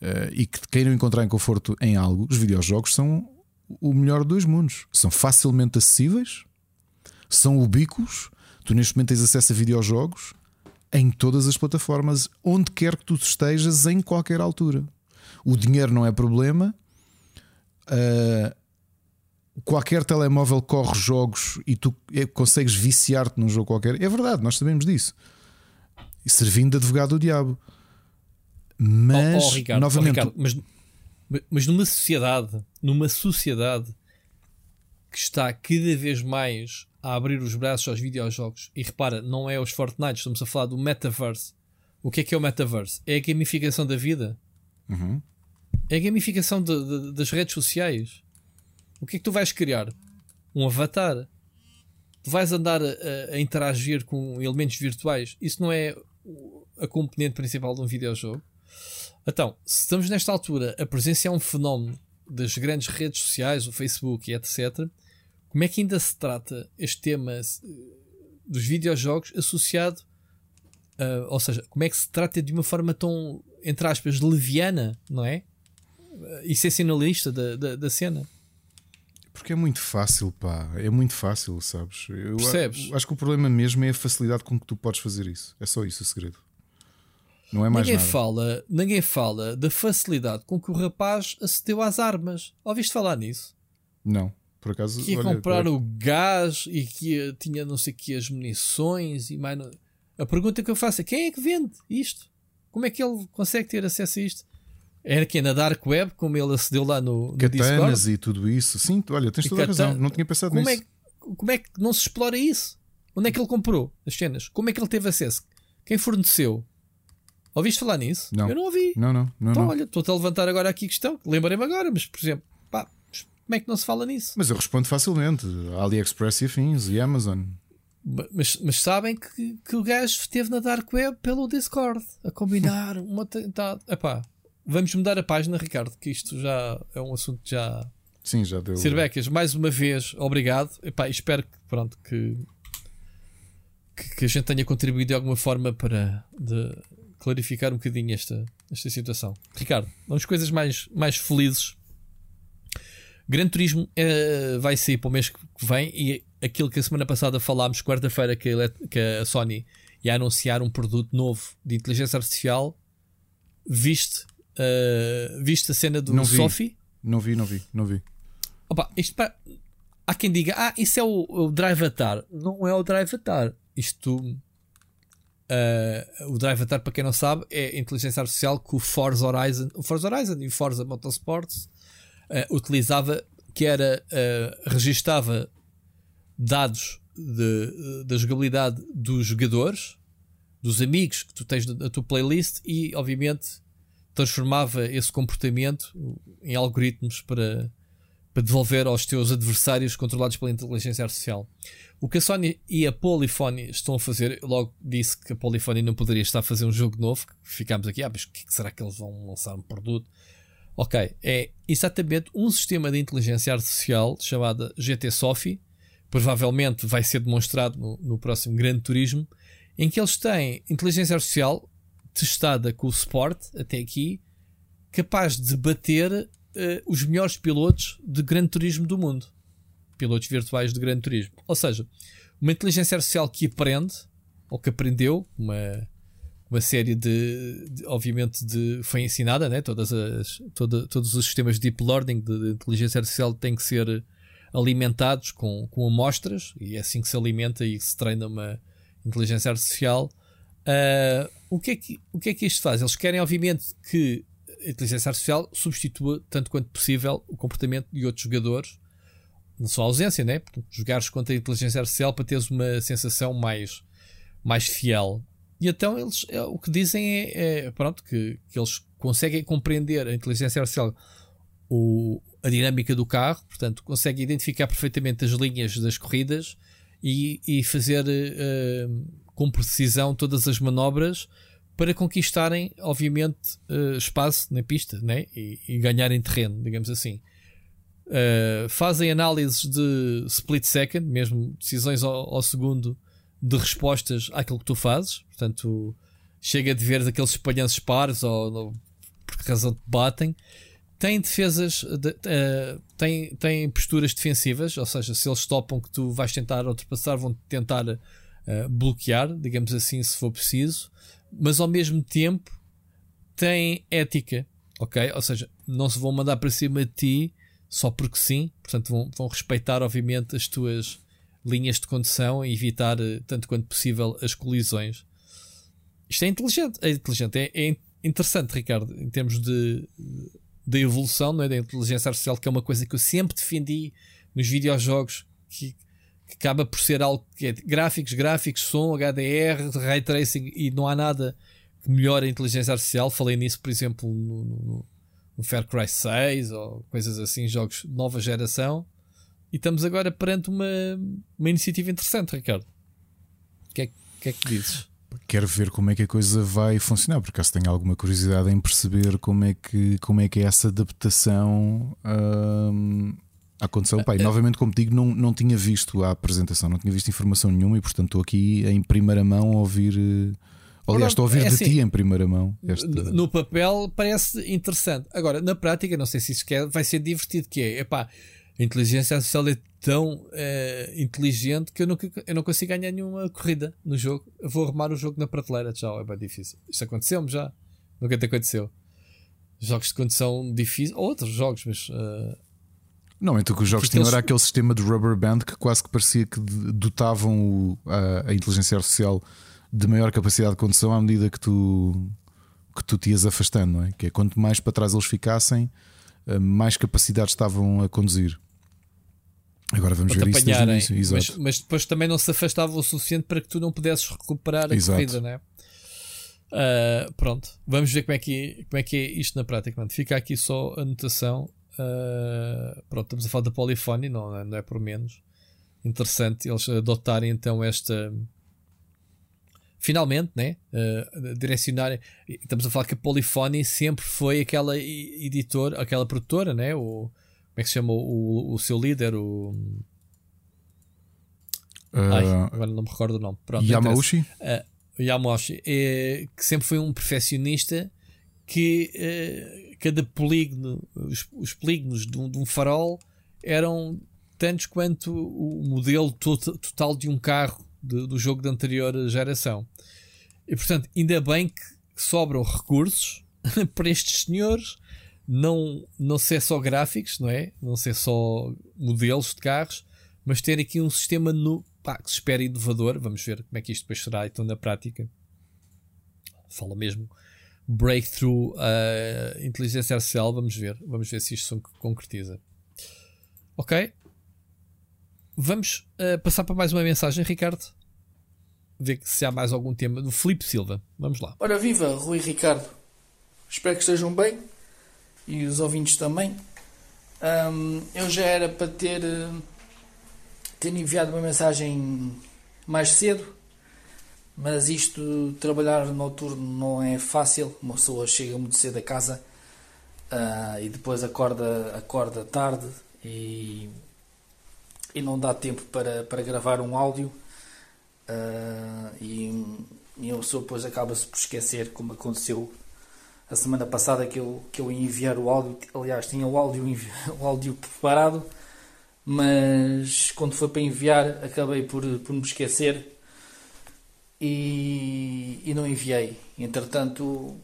uh, e que queiram encontrar em conforto em algo, os videojogos são o melhor dos mundos. São facilmente acessíveis, são ubíquos. Tu neste momento tens acesso a videojogos em todas as plataformas, onde quer que tu estejas, em qualquer altura. O dinheiro não é problema. Uh, qualquer telemóvel corre jogos e tu é, consegues viciar-te num jogo qualquer. É verdade, nós sabemos disso. E servindo de advogado do diabo. Mas, Oh, oh, Ricardo, novamente, oh, Ricardo, mas, mas numa sociedade, numa sociedade que está cada vez mais a abrir os braços aos videojogos, e repara, não é os Fortnite, estamos a falar do metaverse. O que é que é o metaverse? É a gamificação da vida. Uhum. É a gamificação de- de- das redes sociais. O que é que tu vais criar? Um avatar. Tu vais andar a, a- interagir com elementos virtuais. Isso não é a componente principal de um videojogo. Então, se estamos nesta altura a presenciar um fenómeno das grandes redes sociais, o Facebook e etc., como é que ainda se trata este tema eh, dos videojogos associado, ah, ou seja, como é que se trata de uma forma tão, entre aspas, leviana, não é? Ah, E sensacionalista da, da, da cena. Porque é muito fácil, pá. É muito fácil, sabes? Eu Percebes? acho que o problema mesmo é a facilidade com que tu podes fazer isso. É só isso o segredo. Não é mais ninguém nada. fala, ninguém fala da facilidade com que o rapaz acedeu às armas. Ouviste falar nisso? Não, por acaso. Que ia olha, comprar olha, o gás e que ia- tinha não sei que as munições e mais. A pergunta que eu faço é quem é que vende isto? Como é que ele consegue ter acesso a isto? Era que na Dark Web, como ele acedeu lá no, no Katanas Discord? e tudo isso. Sim, olha, tens toda a razão. Não tinha pensado Como é, nisso. que- como é que não se explora isso? Onde é que ele comprou as cenas? Como é que ele teve acesso? Quem forneceu? Ouviste falar nisso? Não. Eu não ouvi. Não, não, não. Então, não. olha, estou-te a levantar agora aqui a questão. Lembrei-me agora, mas por exemplo, pá, como é que não se fala nisso? Mas eu respondo facilmente. AliExpress e afins e Amazon. Mas, mas sabem que, que o gajo esteve na Dark Web pelo Discord a combinar um atentado. Epá, vamos mudar a página, Ricardo, que isto já é um assunto já. Sim, já deu. Sirbecas, mais uma vez, obrigado. Epá, espero que, pronto, que, que, que a gente tenha contribuído de alguma forma para clarificar um bocadinho esta, esta situação. Ricardo, vamos coisas mais, mais felizes. Gran Turismo eh, vai sair para o mês que vem e aquilo que a semana passada falámos, quarta-feira, que, que a Sony ia anunciar um produto novo de inteligência artificial. Viste, eh, viste a cena do Não vi. Sophie? Não vi, não vi, não vi. Opa, isto há quem diga, ah, isso é o, o Drivatar. Não é o Drivatar. Isto, ah, o Drivatar, para quem não sabe, é a inteligência artificial que o Forza Horizon, o Forza Horizon e o Forza Motorsports ah, utilizava, que era, ah, registava dados de- da jogabilidade dos jogadores, dos amigos que tu tens na tua playlist e, obviamente, transformava esse comportamento em algoritmos para para devolver aos teus adversários controlados pela inteligência artificial. O que a Sony e a Polyphony estão a fazer, eu logo disse que a Polyphony não poderia estar a fazer um jogo novo, ficámos aqui, ah, mas é que será que eles vão lançar um produto? Ok, é exatamente um sistema de inteligência artificial chamado GT Sophie, provavelmente vai ser demonstrado no, no próximo Grande Turismo, em que eles têm inteligência artificial testada com o Sport até aqui, capaz de bater eh, os melhores pilotos de grande turismo do mundo. Pilotos virtuais de grande turismo. Ou seja, uma inteligência artificial que aprende, ou que aprendeu, uma, uma série de, de- obviamente, de, foi ensinada, né? Todas as, toda, todos os sistemas de deep learning de, de inteligência artificial têm que ser alimentados com, com amostras, e é assim que se alimenta e se treina uma inteligência artificial. Ah, o, que é que, o que é que isto faz? Eles querem, obviamente, que a inteligência artificial substitua, tanto quanto possível, o comportamento de outros jogadores, na sua ausência, né? Portanto, jogares contra a inteligência artificial para teres uma sensação mais, mais fiel. E então eles é, o que dizem é, é pronto, que, que, eles conseguem compreender a inteligência artificial, o, a dinâmica do carro, portanto, conseguem identificar perfeitamente as linhas das corridas e, e fazer uh, com precisão todas as manobras para conquistarem, obviamente, uh, espaço na pista né? e, e ganharem terreno, digamos assim. Uh, fazem análises de split second, mesmo decisões ao, ao, segundo de respostas àquilo que tu fazes. Portanto, chega de ver aqueles espalhanços pares ou, ou por que razão te batem. Tem defesas, de, uh, tem, tem posturas defensivas, ou seja, se eles topam que tu vais tentar ultrapassar, vão tentar uh, bloquear, digamos assim, se for preciso, mas ao mesmo tempo tem ética, ok? Ou seja, não se vão mandar para cima de ti só porque sim, portanto vão, vão respeitar obviamente as tuas linhas de condução e evitar eh, tanto quanto possível as colisões. Isto é inteligente, é inteligente, é, é interessante, Ricardo, em termos de, de evolução não é? da inteligência artificial, que é uma coisa que eu sempre defendi nos videojogos, que acaba por ser algo que é gráficos, gráficos, som, HDR, ray tracing e não há nada que melhore a inteligência artificial. Falei nisso, por exemplo, no, no um Far Cry 6 ou coisas assim, jogos de nova geração. E estamos agora perante uma, uma iniciativa interessante, Ricardo. O que, é, que é que dizes? Quero ver como é que a coisa vai funcionar, porque acaso tenho alguma curiosidade em perceber como é que, como é, que é essa adaptação hum, à condição. Pai, é, é. novamente, como digo, não, não tinha visto a apresentação, não tinha visto informação nenhuma e, portanto, estou aqui em primeira mão a ouvir eh, Aliás, estou a ouvir é de assim, ti em primeira mão. Esta... No papel parece interessante. Agora, na prática, não sei se isso quer, vai ser divertido. Que é, epá, a inteligência artificial é tão é, inteligente que eu, nunca, eu não consigo ganhar nenhuma corrida no jogo. Eu vou arrumar o jogo na prateleira. Tchau, é bem difícil. Isto aconteceu-me já. Nunca te aconteceu. Jogos de condição difíceis, outros jogos, mas. Uh... Não, então que os jogos tinham eles... era aquele sistema de rubber band que quase que parecia que dotavam o, a, a inteligência artificial de maior capacidade de condução à medida que tu, que tu te ias afastando, não é? Que é quanto mais para trás eles ficassem, eh, mais capacidade estavam a conduzir. Agora vamos para ver isso desde início. Mas, mas, depois também não se afastavam o suficiente para que tu não pudesses recuperar a Exato. corrida, não é? Uh, pronto, vamos ver como é, que, como é que é isto na prática. Mano. Fica aqui só a anotação. Uh, pronto, estamos a falar da Polyphony, não, não é por menos. Interessante eles adotarem então esta, finalmente, né? Uh, direcionar. Estamos a falar que a Polyphony sempre foi aquela editora, aquela produtora, né? O, como é que se chama o, o seu líder? O. Uh, Ai, agora não me recordo o nome. Pronto, Yamauchi? Uh, Yamauchi, é, que sempre foi um perfeccionista que uh, cada polígono, os, os polígonos de um, de um, farol eram tantos quanto o modelo total de um carro de, do jogo da anterior geração. E portanto, ainda bem que sobram recursos para estes senhores não, não ser só gráficos, não é? Não ser só modelos de carros, mas ter aqui um sistema no, pá, que se espera inovador. Vamos ver como é que isto depois será então na prática. Fala mesmo breakthrough uh, inteligência artificial. Vamos ver, vamos ver se isto se concretiza. Ok, Vamos uh, passar para mais uma mensagem, Ricardo. Ver se há mais algum tema do Felipe Silva. Vamos lá. Ora, viva, Rui Ricardo. Espero que estejam bem e os ouvintes também. Um, eu já era para ter, eh, ter enviado uma mensagem mais cedo, mas isto, trabalhar noturno, não é fácil. Uma pessoa chega muito cedo a casa uh, e depois acorda, acorda tarde e e não dá tempo para, para gravar um áudio uh, e, e a pessoa depois acaba-se por esquecer, como aconteceu a semana passada que eu, que eu ia enviar o áudio, aliás tinha o áudio, o áudio preparado, mas quando foi para enviar acabei por, por me esquecer e, e não enviei. Entretanto,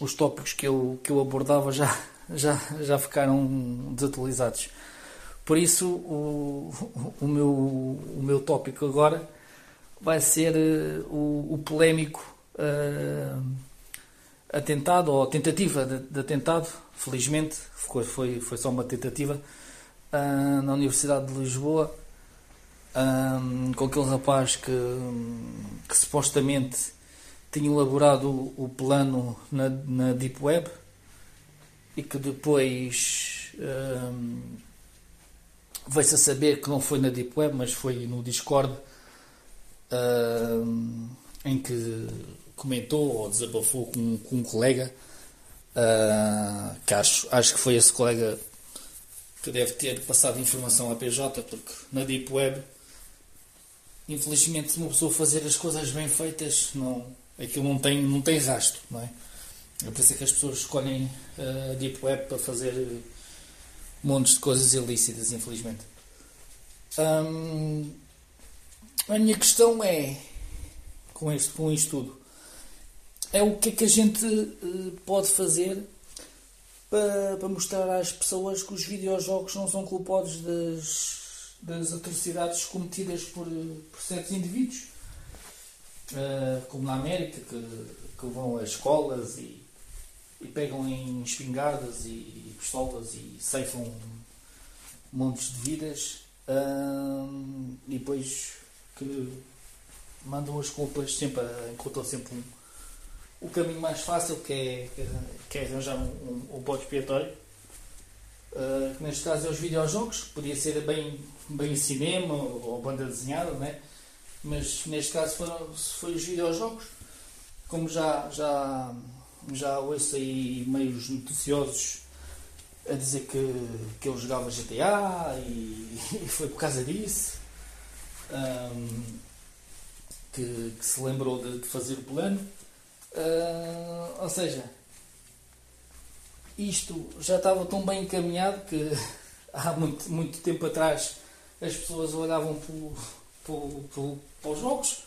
os tópicos que eu, que eu abordava já, já, já ficaram desatualizados. Por isso, o, o, meu, o meu tópico agora vai ser uh, o, o polémico uh, atentado, ou tentativa de, de, atentado, felizmente, foi, foi, foi só uma tentativa, uh, na Universidade de Lisboa, com aquele rapaz que, que supostamente tinha elaborado o, o plano na, na Deep Web e que depois um, veio-se a saber que não foi na Deep Web, mas foi no Discord um, em que comentou ou desabafou com, com um colega uh, que acho, acho que foi esse colega que deve ter passado informação à PJ, porque na Deep Web, infelizmente, se uma pessoa fazer as coisas bem feitas, não, aquilo não tem, não tem rastro, não é? É isso que as pessoas escolhem a uh, Deep Web para fazer montes de coisas ilícitas, infelizmente. A minha questão é, com isto, com isto tudo, é o que é que a gente uh, pode fazer para, para mostrar às pessoas que os videojogos não são culpados das, das atrocidades cometidas por, por certos indivíduos, uh, como na América, que, que vão a escolas e, e pegam em espingardas e, pistolas e ceifam montes de vidas uh, e depois que mandam as culpas sempre, encontram sempre um o caminho mais fácil que é, que é arranjar um, um, um bode expiatório. Uh, que neste caso é os videojogos, podia ser bem, bem cinema ou, banda desenhada, né? mas neste caso foram, foi os videojogos. Como já, já, já ouço aí meios noticiosos a dizer que, que eu jogava GTA e, e foi por causa disso um, que, que, se lembrou de, de fazer o plano. Uh, ou seja, isto já estava tão bem encaminhado que há muito, muito tempo atrás as pessoas olhavam para os jogos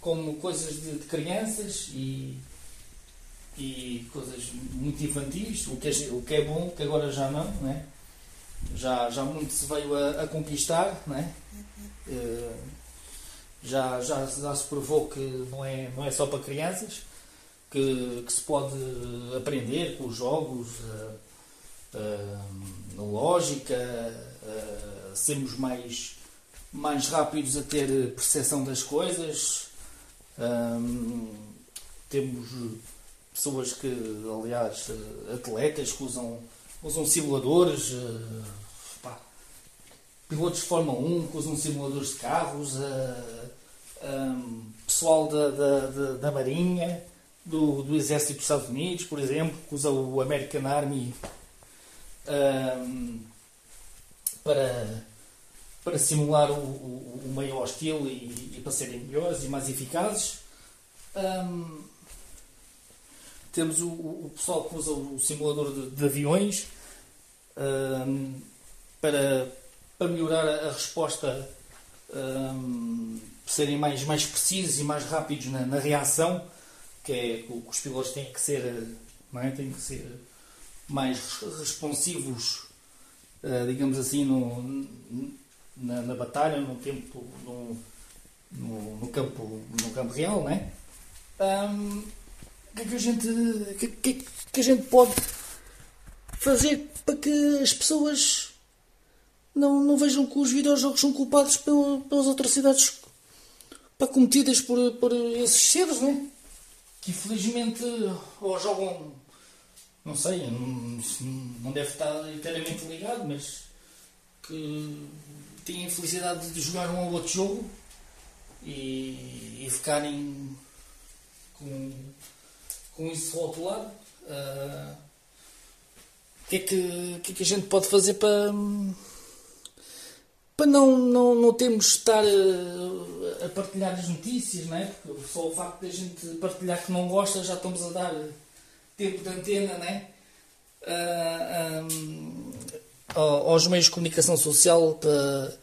como coisas de, de, crianças e, e coisas muito infantis, o que, é, o que é bom, que agora já não, né? já, já muito se veio a, a conquistar, né? Uh, já, já, já se provou que não é, não é só para crianças que, que se pode aprender com os jogos, uh, uh, lógica, uh, sermos mais, mais rápidos a ter percepção das coisas. Um, temos pessoas que, aliás, atletas que usam, usam simuladores, pá, pilotos de Fórmula 1 que usam simuladores de carros, um, pessoal da, da, da, da Marinha do, do Exército dos Estados Unidos, por exemplo, que usa o American Army um, para, para simular o, o, o meio hostil e, e, para serem melhores e mais eficazes. Um, temos o, o, pessoal que usa o simulador de, de aviões um, para, para melhorar a, resposta, um, serem mais, mais precisos e mais rápidos na, na reação que é que os pilotos têm que ser, é? têm que ser mais responsivos, digamos assim, no, na, na, batalha, no tempo, no, no, no, campo, no campo real, não é? Um, que é que a gente, que, que, que a gente pode fazer para que as pessoas não, não vejam que os videojogos são culpados pelas atrocidades cometidas por, por esses seres, não é? que infelizmente ou jogam, não sei, não deve estar inteiramente ligado, mas que têm a felicidade de jogar um ou outro jogo e, e ficarem com, com isso rotulado. Uh, o que, é que, que, é que a gente pode fazer para para não, não, não termos de estar a, a, partilhar as notícias, não é? Porque só o facto de a gente partilhar que não gosta já estamos a dar tempo de antena, não é? Uh, um, aos meios de comunicação social para,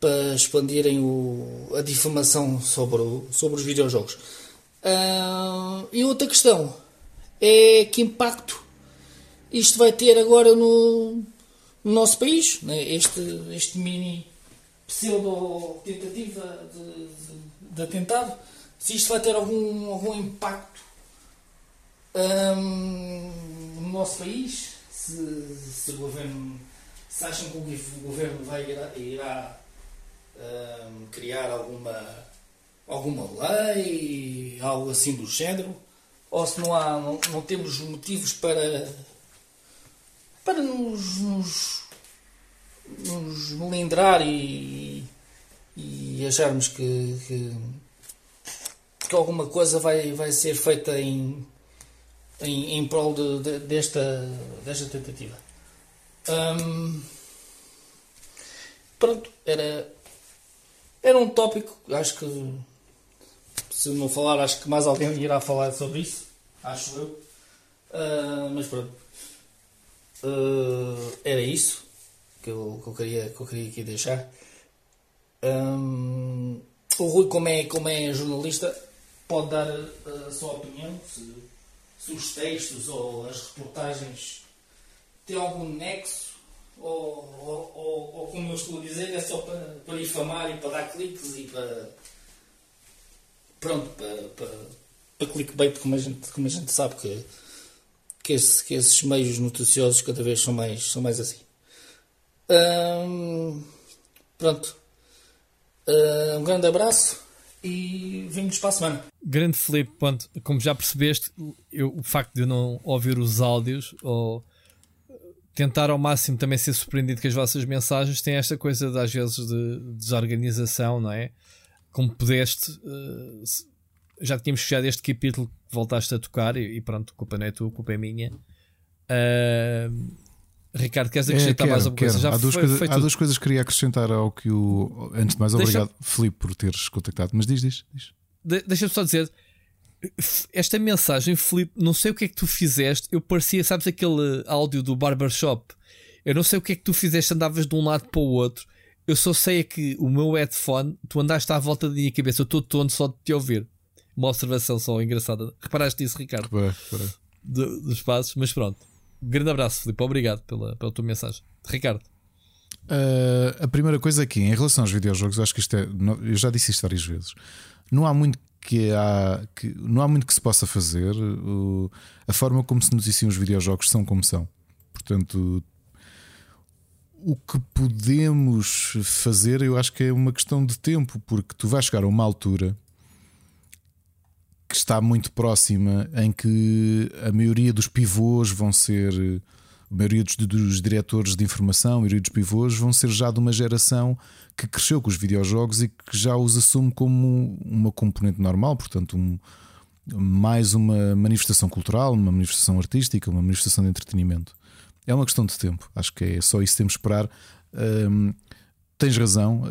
para expandirem o, a difamação sobre, o, sobre os videojogos. Uh, e outra questão é que impacto isto vai ter agora no, no nosso país, né? este, este mini pseudo-tentativa de, de, de, atentado, se isto vai ter algum, algum impacto hum, no nosso país, se, se, o governo se acham que o governo vai irá, irá hum, criar alguma alguma lei, algo assim do género, ou se não há, não, não temos motivos para para nos, nos, nos melindrar e, e acharmos que, que, que, alguma coisa vai, vai ser feita em, em, em prol de, de, desta, desta tentativa. Hum, pronto, era, era um tópico, acho que se não falar, acho que mais alguém irá falar sobre isso, acho eu. Uh, mas pronto, uh, era isso que eu, que eu, queria, que eu queria aqui deixar. Um, o Rui, como é, como é jornalista, pode dar a, a sua opinião se, se, os textos ou as reportagens têm algum nexo ou, ou, ou, ou, como eu estou a dizer, é só para, para difamar e para dar cliques e para. Pronto, para, para, para clickbait, como a gente, como a gente sabe que, que, esse, que esses meios noticiosos cada vez são mais, são mais assim. Hum, pronto. Uh, um grande abraço e vimos para a semana. Grande Felipe, ponto. como já percebeste, eu, o facto de eu não ouvir os áudios ou tentar ao máximo também ser surpreendido com as vossas mensagens tem esta coisa de, às vezes de desorganização, não é? Como pudeste, uh, já tínhamos fechado este capítulo que voltaste a tocar e, pronto, culpa não é tua, culpa é minha. Uh, Ricardo, queres acrescentar é, quero, mais alguma coisa? Já há, duas, coisa, há duas coisas que queria acrescentar ao que o. Antes de mais, Deixa... obrigado, Filipe, por teres contactado. Mas diz, diz. diz. De, Deixa-me só dizer. Esta mensagem, Filipe, não sei o que é que tu fizeste. Eu parecia, sabes, aquele áudio do Barbershop. Eu não sei o que é que tu fizeste, andavas de um lado para o outro. Eu só sei é que o meu headphone, tu andaste à volta da minha cabeça. Eu estou tonto só de te ouvir. Uma observação só engraçada. Reparaste isso, Ricardo? Reparei, reparei. dos passos, mas pronto. Grande abraço, Filipe. Obrigado pela, pela tua mensagem. Ricardo. Uh, a primeira coisa aqui, em relação aos videojogos, acho que isto é. Eu já disse isto várias vezes. Não há muito que, há, que, não há muito que se possa fazer. A forma como se noticiam os videojogos são como são. Portanto, o que podemos fazer, eu acho que é uma questão de tempo, porque tu vais chegar a uma altura que está muito próxima, em que a maioria dos pivôs vão ser. A maioria dos, dos diretores de informação, a maioria dos pivôs vão ser já de uma geração que cresceu com os videojogos e que já os assume como uma componente normal, portanto, um, mais uma manifestação cultural, uma manifestação artística, uma manifestação de entretenimento. É uma questão de tempo, acho que é só isso que temos que esperar. Tens razão, uh,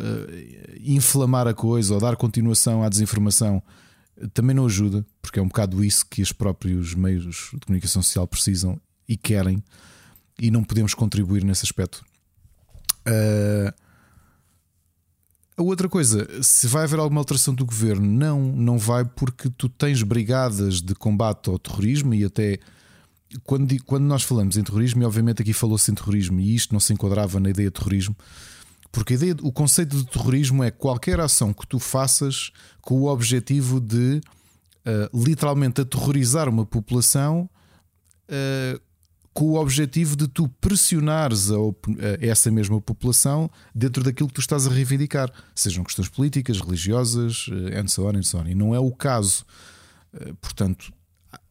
inflamar a coisa ou dar continuação à desinformação também não ajuda, porque é um bocado isso que os próprios meios de comunicação social precisam e querem, e não podemos contribuir nesse aspecto. Uh, a outra coisa, se vai haver alguma alteração do governo, não, não vai, porque tu tens brigadas de combate ao terrorismo e até quando, quando nós falamos em terrorismo, e obviamente aqui falou-se em terrorismo e isto não se enquadrava na ideia de terrorismo, porque ideia, o conceito de terrorismo é qualquer ação que tu faças com o objetivo de uh, literalmente aterrorizar uma população uh, com o objetivo de tu pressionares a, a, essa mesma população dentro daquilo que tu estás a reivindicar, sejam questões políticas, religiosas, and so on, and so on. E não é o caso. portanto,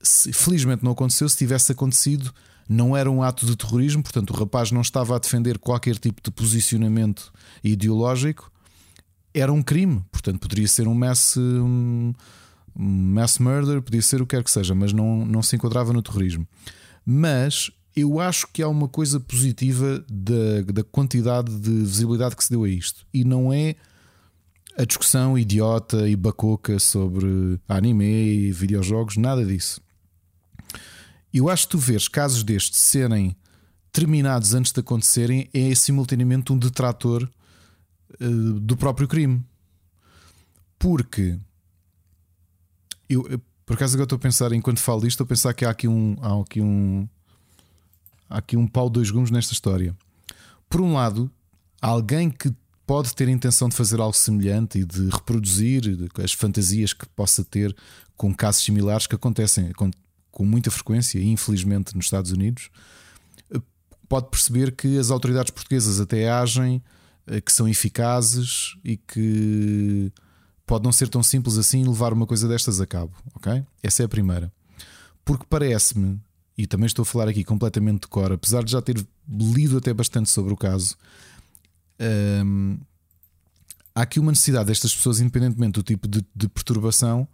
se, felizmente não aconteceu. Se tivesse acontecido, não era um ato de terrorismo, portanto, o rapaz não estava a defender qualquer tipo de posicionamento ideológico, era um crime, portanto, poderia ser um mass, um mass murder, podia ser o que quer que seja, mas não, não se enquadrava no terrorismo. Mas eu acho que há uma coisa positiva da, da quantidade de visibilidade que se deu a isto, e não é a discussão idiota e bacoca sobre anime e videojogos, nada disso. Eu acho que tu vês casos destes serem terminados antes de acontecerem é simultaneamente um detrator uh, do próprio crime. Porque eu, por acaso agora estou a pensar, enquanto falo disto, estou a pensar que há aqui um. Há aqui um, há aqui um pau dois gumes nesta história. Por um lado, alguém que pode ter a intenção de fazer algo semelhante e de reproduzir as fantasias que possa ter com casos similares que acontecem, com muita frequência, infelizmente nos Estados Unidos, eh, pode perceber que as autoridades portuguesas até agem, eh, que são eficazes e que pode não ser tão simples assim levar uma coisa destas a cabo, ok? Essa é a primeira. Porque parece-me, e também estou a falar aqui completamente de cor, apesar de já ter lido até bastante sobre o caso, hum, há aqui uma necessidade destas pessoas, independentemente do tipo de, de perturbação,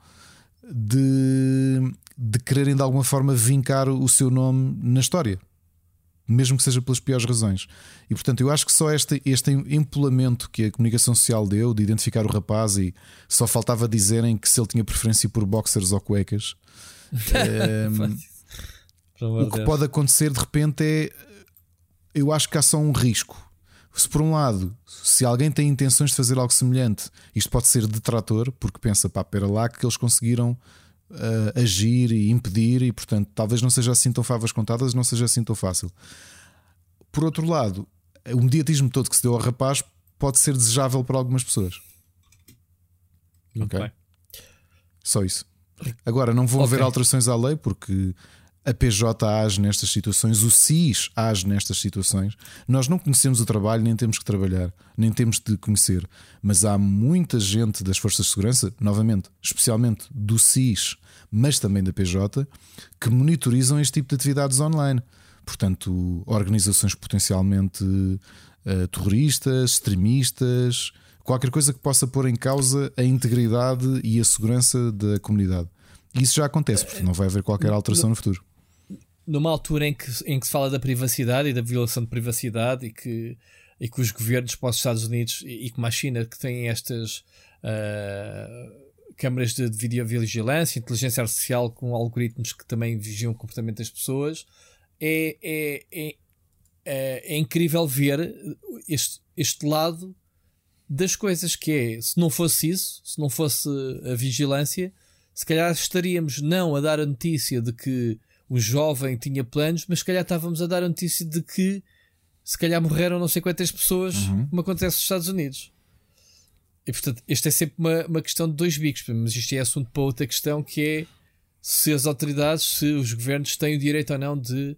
de, de quererem de alguma forma vincar o seu nome na história mesmo que seja pelas piores razões. E portanto, eu acho que só este, este empolamento que a comunicação social deu de identificar o rapaz e só faltava dizerem que se ele tinha preferência por boxers ou cuecas. um, o que pode acontecer de repente é. Eu acho que há só um risco. Se por um lado, se alguém tem intenções de fazer algo semelhante, isto pode ser detrator, porque pensa, pá, pera lá que eles conseguiram uh, agir e impedir, e portanto talvez não seja assim tão favas contadas, não seja assim tão fácil. Por outro lado, o mediatismo todo que se deu ao rapaz pode ser desejável para algumas pessoas. Muito ok. Bem. Só isso. Agora, não vão okay. haver alterações à lei porque a PJ age nestas situações, o CIS age nestas situações. Nós não conhecemos o trabalho, nem temos que trabalhar, nem temos de conhecer. Mas há muita gente das Forças de Segurança, novamente, especialmente do CIS, mas também da PJ, que monitorizam este tipo de atividades online. Portanto, organizações potencialmente uh, terroristas, extremistas, qualquer coisa que possa pôr em causa a integridade e a segurança da comunidade. Isso já acontece, porque não vai haver qualquer alteração no futuro numa altura em que, em que se fala da privacidade e da violação de privacidade e que, e que os governos, para os Estados Unidos e, e como a China, que têm estas uh, câmaras de, de videovigilância, inteligência artificial com algoritmos que também vigiam o comportamento das pessoas, é, é, é, é, é incrível ver este, este lado das coisas que é, se não fosse isso, se não fosse a vigilância, se calhar estaríamos não a dar a notícia de que o jovem tinha planos, mas se calhar estávamos a dar a notícia de que se calhar morreram não sei quantas pessoas, uhum. como acontece nos Estados Unidos. E portanto, isto é sempre uma, uma questão de dois bicos, mas isto é assunto para outra questão que é se as autoridades, se os governos têm o direito ou não de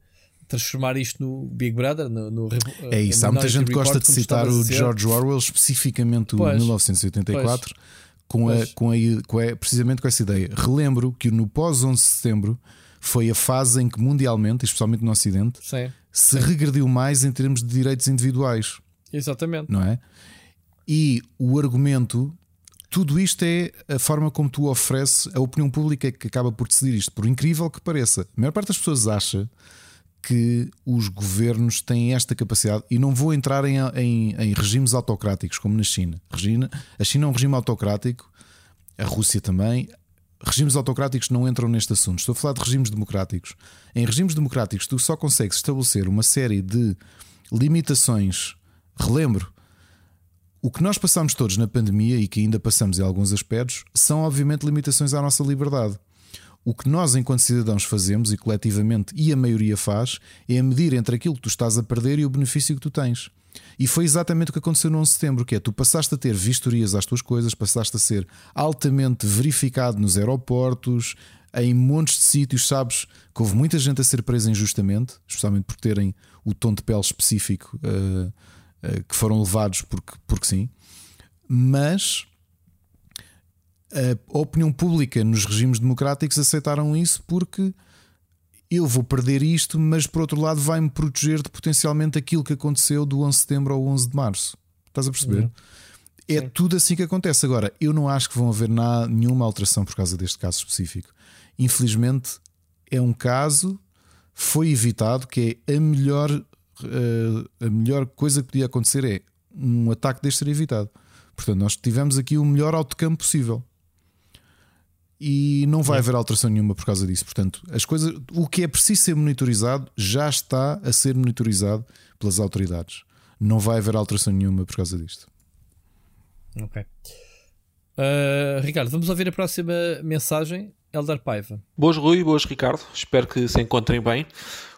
transformar isto no Big Brother, no, no É isso, há muita gente que gosta de citar o George Orwell, especificamente o pois, 1984, pois, com, a, com, a, com a, precisamente com essa ideia. Relembro que no pós-11 de setembro foi a fase em que mundialmente, especialmente no Ocidente, Sim. se Sim. regrediu mais em termos de direitos individuais. Exatamente. Não é? E o argumento, tudo isto é a forma como tu ofereces a opinião pública que acaba por decidir isto. Por incrível que pareça, a maior parte das pessoas acha que os governos têm esta capacidade, e não vou entrar em, em, em regimes autocráticos como na China. A China é um regime autocrático, a Rússia também, regimes autocráticos não entram neste assunto. Estou a falar de regimes democráticos. Em regimes democráticos, tu só consegues estabelecer uma série de limitações. Relembro, o que nós passamos todos na pandemia e que ainda passamos em alguns aspectos são, obviamente, limitações à nossa liberdade. O que nós, enquanto cidadãos, fazemos e coletivamente, e a maioria faz, é medir entre aquilo que tu estás a perder e o benefício que tu tens. E foi exatamente o que aconteceu no 11 de setembro, que é tu passaste a ter vistorias às tuas coisas, passaste a ser altamente verificado nos aeroportos, em montes de sítios, sabes que houve muita gente a ser presa injustamente, especialmente por terem o tom de pele específico uh, uh, que foram levados porque, porque sim. Mas a opinião pública nos regimes democráticos aceitaram isso porque eu vou perder isto, mas por outro lado vai-me proteger de potencialmente aquilo que aconteceu do 11 de setembro ao 11 de março. Estás a perceber? Uhum. É Sim. tudo assim que acontece. Agora, eu não acho que vão haver nada, nenhuma alteração por causa deste caso específico. Infelizmente, é um caso, foi evitado, que é a melhor, uh, a melhor coisa que podia acontecer é um ataque deste ser evitado. Portanto, nós tivemos aqui o melhor autocampo possível e não vai haver alteração nenhuma por causa disso. Portanto, as coisas, o que é preciso ser monitorizado já está a ser monitorizado pelas autoridades. Não vai haver alteração nenhuma por causa disto. Ok. Uh, Ricardo, vamos ouvir a próxima mensagem. Eldar Paiva. Boas, Rui, boas, Ricardo. Espero que se encontrem bem.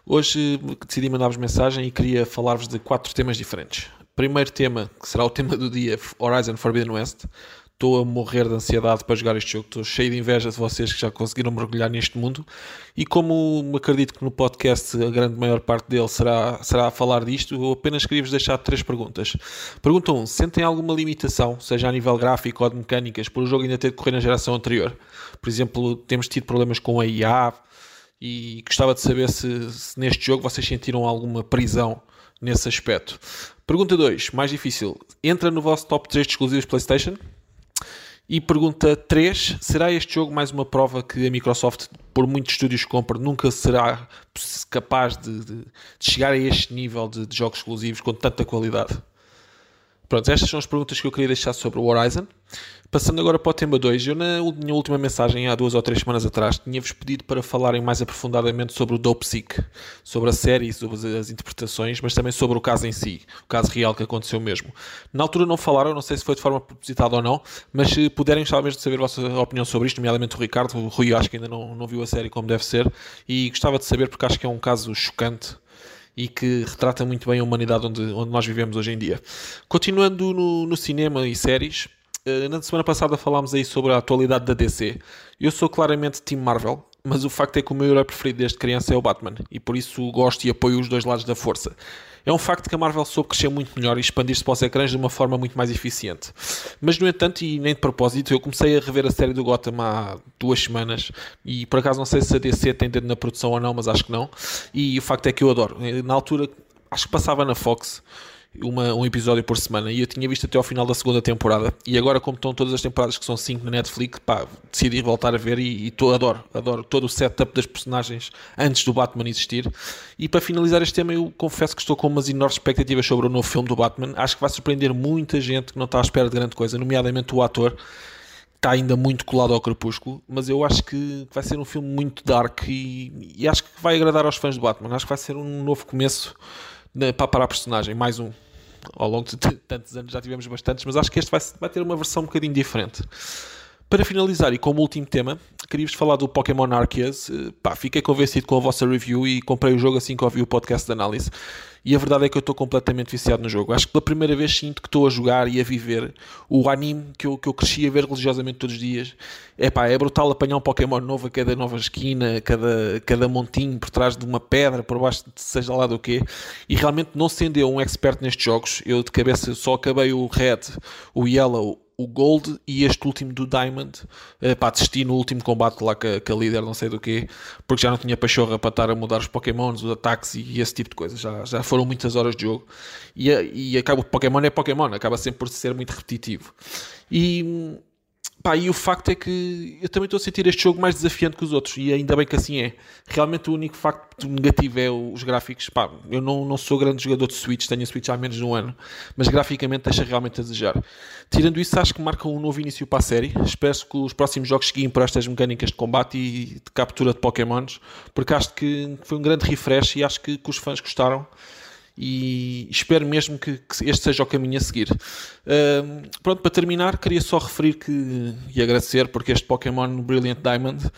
Hoje decidi mandar-vos mensagem e queria falar-vos de quatro temas diferentes. Primeiro tema, que será o tema do dia, Horizon Forbidden West. Estou a morrer de ansiedade para jogar este jogo. Estou cheio de inveja de vocês que já conseguiram mergulhar neste mundo. E como acredito que no podcast a grande maior parte dele será, será a falar disto, eu apenas queria-vos deixar três perguntas. Pergunta 1. Um, sentem alguma limitação, seja a nível gráfico ou de mecânicas, por o jogo ainda ter de correr na geração anterior? Por exemplo, temos tido problemas com a IA e gostava de saber se, se neste jogo vocês sentiram alguma prisão nesse aspecto. Pergunta 2, mais difícil. Entra no vosso top 3 de exclusivos PlayStation? E pergunta 3: será este jogo mais uma prova que a Microsoft, por muitos estúdios que compra, nunca será capaz de, de, de chegar a este nível de, de, jogos exclusivos com tanta qualidade? Pronto, estas são as perguntas que eu queria deixar sobre o Horizon. Passando agora para o tema 2, eu na minha última mensagem, há duas ou três semanas atrás, tinha-vos pedido para falarem mais aprofundadamente sobre o Dope Sick, sobre a série, sobre as interpretações, mas também sobre o caso em si, o caso real que aconteceu mesmo. Na altura não falaram, não sei se foi de forma propositada ou não, mas se puderem gostava mesmo de saber a vossa opinião sobre isto, nomeadamente o Ricardo, o Rui acho que ainda não, não viu a série como deve ser, e gostava de saber porque acho que é um caso chocante e que retrata muito bem a humanidade onde, onde nós vivemos hoje em dia. Continuando no, no cinema e séries, na semana passada falámos aí sobre a atualidade da DC. Eu sou claramente Team Marvel, mas o facto é que o meu herói preferido desde criança é o Batman e por isso gosto e apoio os dois lados da força. É um facto que a Marvel soube crescer muito melhor e expandir-se para os ecrãs de uma forma muito mais eficiente. Mas, no entanto, e nem de propósito, eu comecei a rever a série do Gotham há duas semanas e por acaso não sei se a DC tem dedo na produção ou não, mas acho que não. E o facto é que eu adoro. Na altura, acho que passava na Fox uma, um episódio por semana. E eu tinha visto até ao final da segunda temporada. E agora como estão todas as temporadas que são 5 na Netflix, pá, decidi voltar a ver e, e tô, adoro, adoro todo o setup das personagens antes do Batman existir. E para finalizar este tema eu confesso que estou com umas enormes expectativas sobre o novo filme do Batman, acho que vai surpreender muita gente que não está à espera de grande coisa, nomeadamente o ator está ainda muito colado ao crepúsculo, mas eu acho que vai ser um filme muito dark e, e acho que vai agradar aos fãs do Batman. Acho que vai ser um novo começo para, para a personagem, mais um ao longo de tantos anos já tivemos bastantes, mas acho que este vai, vai ter uma versão um bocadinho diferente. Para finalizar e como último tema, queria-vos falar do Pokémon Arceus. Eh, pá, fiquei convencido com a vossa review e comprei o jogo assim que ouvi o podcast de análise. E a verdade é que eu estou completamente viciado no jogo. Acho que pela primeira vez sinto que estou a jogar e a viver o anime que eu, que eu cresci a ver religiosamente todos os dias. É pá, é brutal apanhar um Pokémon novo a cada nova esquina, cada, cada montinho por trás de uma pedra, por baixo de seja lá do quê. E realmente, não sendo eu um expert nestes jogos, eu de cabeça só acabei o Red, o Yellow, o Gold e este último do Diamond, uh, pá, desisti no último combate lá com a, com a líder, não sei do quê, porque já não tinha pachorra para estar a mudar os Pokémons, os ataques e, esse tipo de coisas. Já, já foram muitas horas de jogo e, e acaba o Pokémon é Pokémon, acaba sempre por ser muito repetitivo. E Pá, e o facto é que eu também estou a sentir este jogo mais desafiante que os outros, e ainda bem que assim é. Realmente o único facto negativo é os gráficos. Pá, eu não, não sou grande jogador de Switch, tenho a Switch há menos de um ano, mas graficamente deixa realmente a desejar. Tirando isso, acho que marca um novo início para a série. Espero que os próximos jogos seguem por estas mecânicas de combate e de captura de Pokémons, porque acho que foi um grande refresh e acho que, que os fãs gostaram e espero mesmo que, que, este seja o caminho a seguir. Uh, pronto, para terminar, queria só referir que e agradecer porque este Pokémon Brilliant Diamond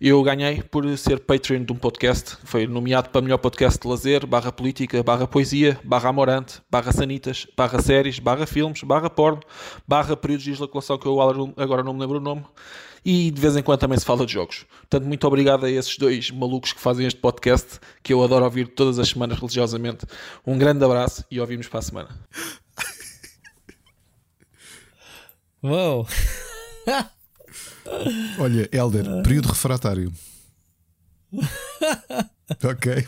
eu ganhei por ser Patreon de um podcast. Foi nomeado para melhor podcast de lazer, barra política, barra poesia, barra amorante, barra sanitas, barra séries, barra filmes, barra porno, barra períodos de legislação que eu agora não me lembro o nome e de vez em quando também se fala de jogos. Portanto, muito obrigado a esses dois malucos que fazem este podcast, que eu adoro ouvir todas as semanas religiosamente. Um grande abraço e ouvimos para a semana. Uou! Olha, Helder, período refratário. ok.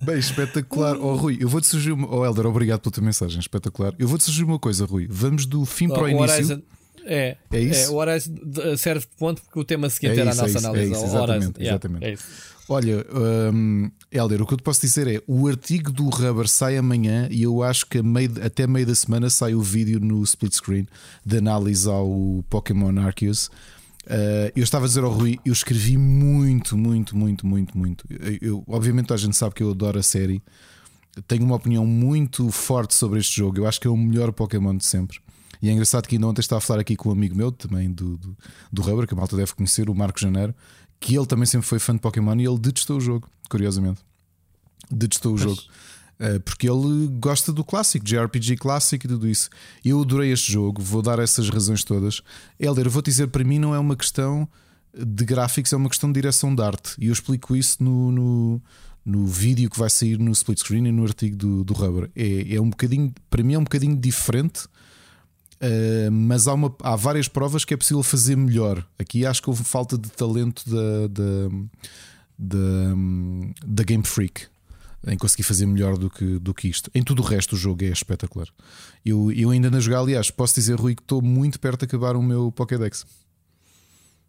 Bem, espetacular. Oh, Rui, eu vou-te sugerir uma. Oh, Helder, obrigado pela tua mensagem. Espetacular. Eu vou-te sugerir uma coisa, Rui. Vamos do fim oh, para o, o início. Horizon, é, é isso. É, o Horizon serve de ponto porque o tema seguinte é era a nossa é isso, análise. É isso, exatamente. exatamente. Yeah, é Olha, um, Helder, o que eu te posso dizer é: o artigo do Rubber sai amanhã e eu acho que meio, até meio da semana sai o vídeo no split screen de análise ao Pokémon Arceus. Uh, eu estava a dizer ao Rui, eu escrevi muito, muito, muito, muito, muito. Eu, obviamente a gente sabe que eu adoro a série. Tenho uma opinião muito forte sobre este jogo. Eu acho que é o melhor Pokémon de sempre. E é engraçado que ainda ontem estava a falar aqui com um amigo meu também do, do, do Rubber, que a malta deve conhecer, o Marco Janeiro, que ele também sempre foi fã de Pokémon e ele detestou o jogo, curiosamente. Detestou o jogo. Uh, porque ele gosta do clássico, JRPG clássico e tudo isso. Eu adorei este jogo, vou dar essas razões todas. Helder, vou-te dizer, para mim não é uma questão de gráficos, é uma questão de direção de arte. E eu explico isso no, no, no vídeo que vai sair no split screen e no artigo do, do Rubber. É, é um bocadinho, para mim é um bocadinho diferente. Uh, mas há, uma, há várias provas que é possível fazer melhor. Aqui acho que houve falta de talento da, da, da, da Game Freak em conseguir fazer melhor do que, do que isto. Em tudo o resto, o jogo é espetacular. Eu, eu ainda na jogar, aliás, posso dizer, Rui, que estou muito perto de acabar o meu Pokédex.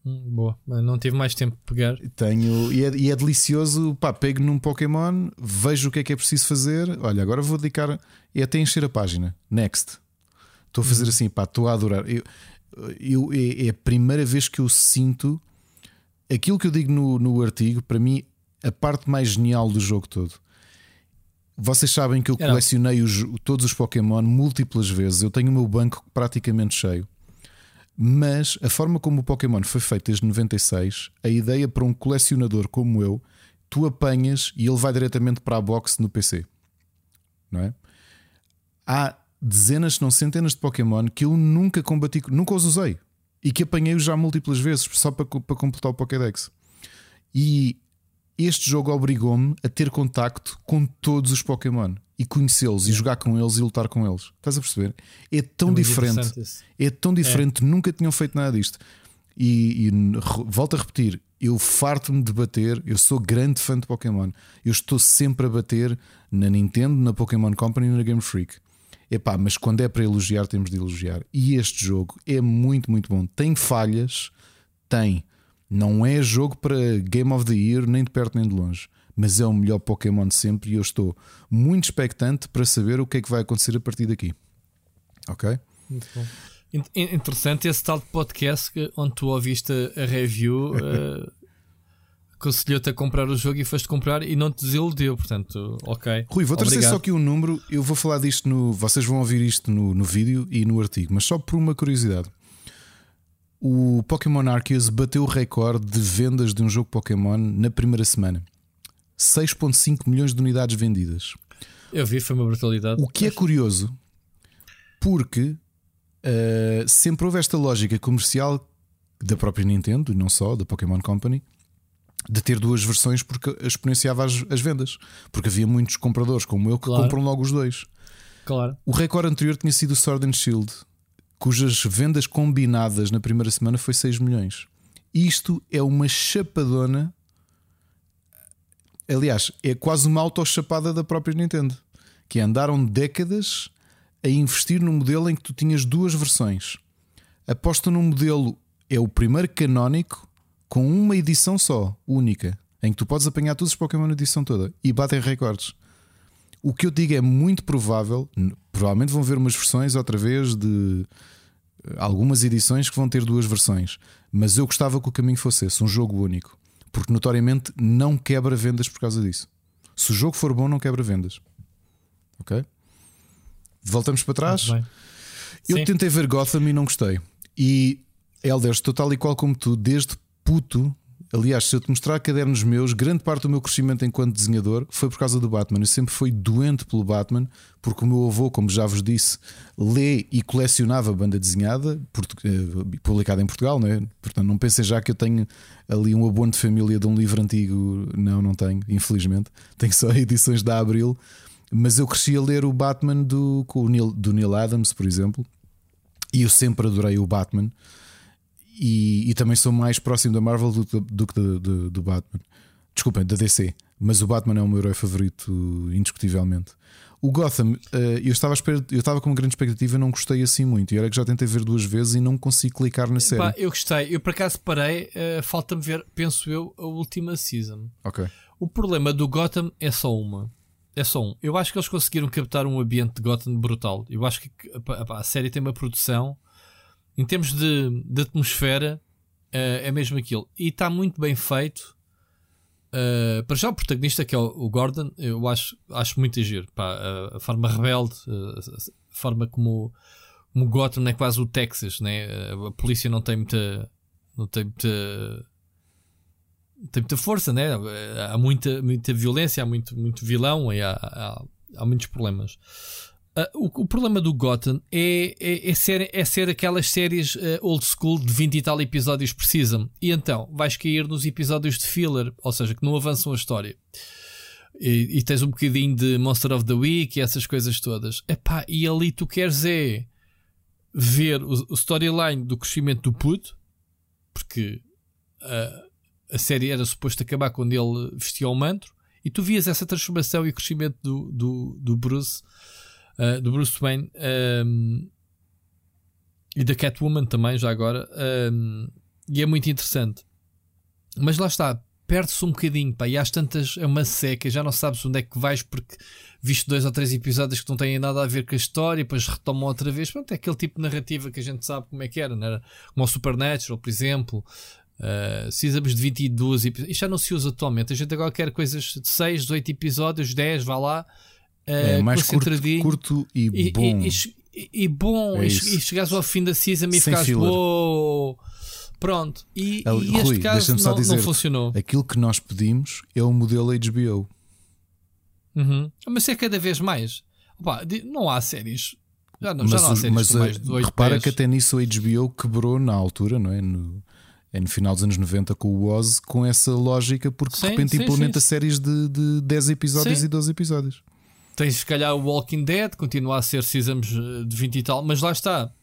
Hum, boa, não tive mais tempo de pegar. Tenho, e é, e é delicioso. Pá, pego num Pokémon, vejo o que é que é preciso fazer. Olha, agora vou dedicar. É até encher a página. Next. Estou a fazer uhum. assim, pá, estou a adorar. Eu, eu, é, é a primeira vez que eu sinto aquilo que eu digo no, no artigo. Para mim, a parte mais genial do jogo todo vocês sabem que eu colecionei os, todos os Pokémon múltiplas vezes. Eu tenho o meu banco praticamente cheio. Mas a forma como o Pokémon foi feito desde 96, a ideia para um colecionador como eu, tu apanhas e ele vai diretamente para a box no PC. Não é? Há dezenas, se não centenas de Pokémon que eu nunca combati, nunca os usei e que apanhei já múltiplas vezes só para, para completar o Pokédex. E este jogo obrigou-me a ter contacto com todos os Pokémon e conhecê-los e jogar com eles e lutar com eles. Estás a perceber? É tão é diferente. É tão diferente. É. Nunca tinham feito nada disto. E, e volto a repetir: eu farto-me de bater. Eu sou grande fã de Pokémon. Eu estou sempre a bater na Nintendo, na Pokémon Company e na Game Freak. Epá, mas quando é para elogiar, temos de elogiar. E este jogo é muito, muito bom. Tem falhas, tem. Não é jogo para Game of the Year, nem de perto nem de longe. Mas é o melhor Pokémon de sempre e eu estou muito expectante para saber o que é que vai acontecer a partir daqui. Ok? Muito bom. Interessante esse tal de podcast onde tu ouviste a review. uh, aconselhou-te a comprar o jogo e foste comprar e não te desiludiu, portanto, ok. Rui, vou trazer só aqui um número. Eu vou falar disto no. Vocês vão ouvir isto no, no vídeo e no artigo, mas só por uma curiosidade o Pokémon Arceus bateu o recorde de vendas de um jogo Pokémon na primeira semana. 6.5 milhões de unidades vendidas. Eu vi, foi uma brutalidade. O que é curioso, porque uh, sempre houve esta lógica comercial da própria Nintendo, e não só, da Pokémon Company, de ter duas versões porque exponenciava as, as vendas. Porque havia muitos compradores como eu que claro. compram logo os dois. Claro. O recorde anterior tinha sido o Sword and Shield, cujas vendas combinadas na primeira semana foi 6 milhões. Isto é uma chapadona. Aliás, é quase uma autochapada da própria Nintendo. Que andaram décadas a investir num modelo em que tu tinhas duas versões. Aposta num modelo, é o primeiro canónico com uma edição só, única, em que tu podes apanhar todos os Pokémon na edição toda e batem recordes. O que eu digo é muito provável, provavelmente vão ver umas versões outra vez de eh, algumas edições que vão ter duas versões, mas eu gostava que o caminho fosse esse, um jogo único, porque notoriamente não quebra vendas por causa disso. Se o jogo for bom, não quebra vendas. Ok? Voltamos para trás. Eu Sim. tentei ver Gotham e não gostei. E Elder, estou tal e qual como tu, desde puto Aliás, se eu te mostrar cadernos meus, grande parte do meu crescimento enquanto desenhador foi por causa do Batman. Eu sempre fui doente pelo Batman, porque o meu avô, como já vos disse, lê e colecionava banda desenhada, eh, publicada em Portugal, não é? Portanto, não pensem já que eu tenho ali um abono de família de um livro antigo. Não, não tenho, infelizmente. Tenho só edições da Abril. Mas eu cresci a ler o Batman do, do Neil Adams, por exemplo, e eu sempre adorei o Batman. E, e, também sou mais próximo da Marvel do, do que do, do, do, Batman. Desculpem, da DC. Mas o Batman é o meu herói favorito, indiscutivelmente. O Gotham, eh, eu estava, eu estava com uma grande expectativa e não gostei assim muito. E era que já tentei ver duas vezes e não consigo clicar na série. Eu gostei, eu por acaso parei, uh, falta-me ver, penso eu, a última season. Ok. O problema do Gotham é só uma. É só um. Eu acho que eles conseguiram captar um ambiente de Gotham brutal. Eu acho que a, a série tem uma produção em termos de, de atmosfera, uh, é mesmo aquilo. E está muito bem feito. Uh, para já o protagonista que é o, Gordon, eu acho, acho muito agir. Pá, a, a, forma rebelde, a, forma como, como Gotham é quase o Texas, né? a polícia não tem muita. Não tem muita. Tem muita força, né? Há muita, muita violência, há muito, muito vilão, e há, há há muitos problemas. Uh, o, o, problema do Gotham é, é, é, ser, é ser aquelas séries uh, old school de 20 e tal episódios precisam. E então vais cair nos episódios de filler, ou seja, que não avançam a história. E, e tens um bocadinho de Monster of the Week e essas coisas todas. Epá, e ali tu queres é ver o, o storyline do crescimento do puto, porque uh, a série era suposto acabar quando ele vestia o manto, e tu vias essa transformação e crescimento do, do, do Bruce uh, do Bruce Wayne um, e da Catwoman também, já agora. Um, e é muito interessante. Mas lá está, perde-se um bocadinho, pá, e às tantas é uma seca, já não sabes onde é que vais porque viste dois ou três episódios que não têm nada a ver com a história e depois retomam outra vez. Pronto, é aquele tipo de narrativa que a gente sabe como é que era, não era? Como o Supernatural, por exemplo. Uh, precisamos de 22 episódios. Isto já não se usa atualmente. A gente agora quer coisas de 6, 18 episódios, 10, vá lá. É, é mais curto, curto e, e bom. E, e, e bom, é e, chegares ao fim da season e ficares wow. Pronto. E, El, e este Rui, caso não, dizer, não funcionou. Aquilo que nós pedimos é o modelo HBO. Uhum. Mas é cada vez mais. Opa, não há séries. Já não, mas, já não há séries mas, com mais de 8, repara 10. que até nisso a HBO quebrou na altura, não é? No, é no final dos anos 90 com o Oz, com essa lógica, porque sim, de repente sim, implementa sim. séries de, de 10 episódios e 12 episódios. Tens se calhar o Walking Dead, continua a ser seasons eh, de 20 e tal, mas lá está.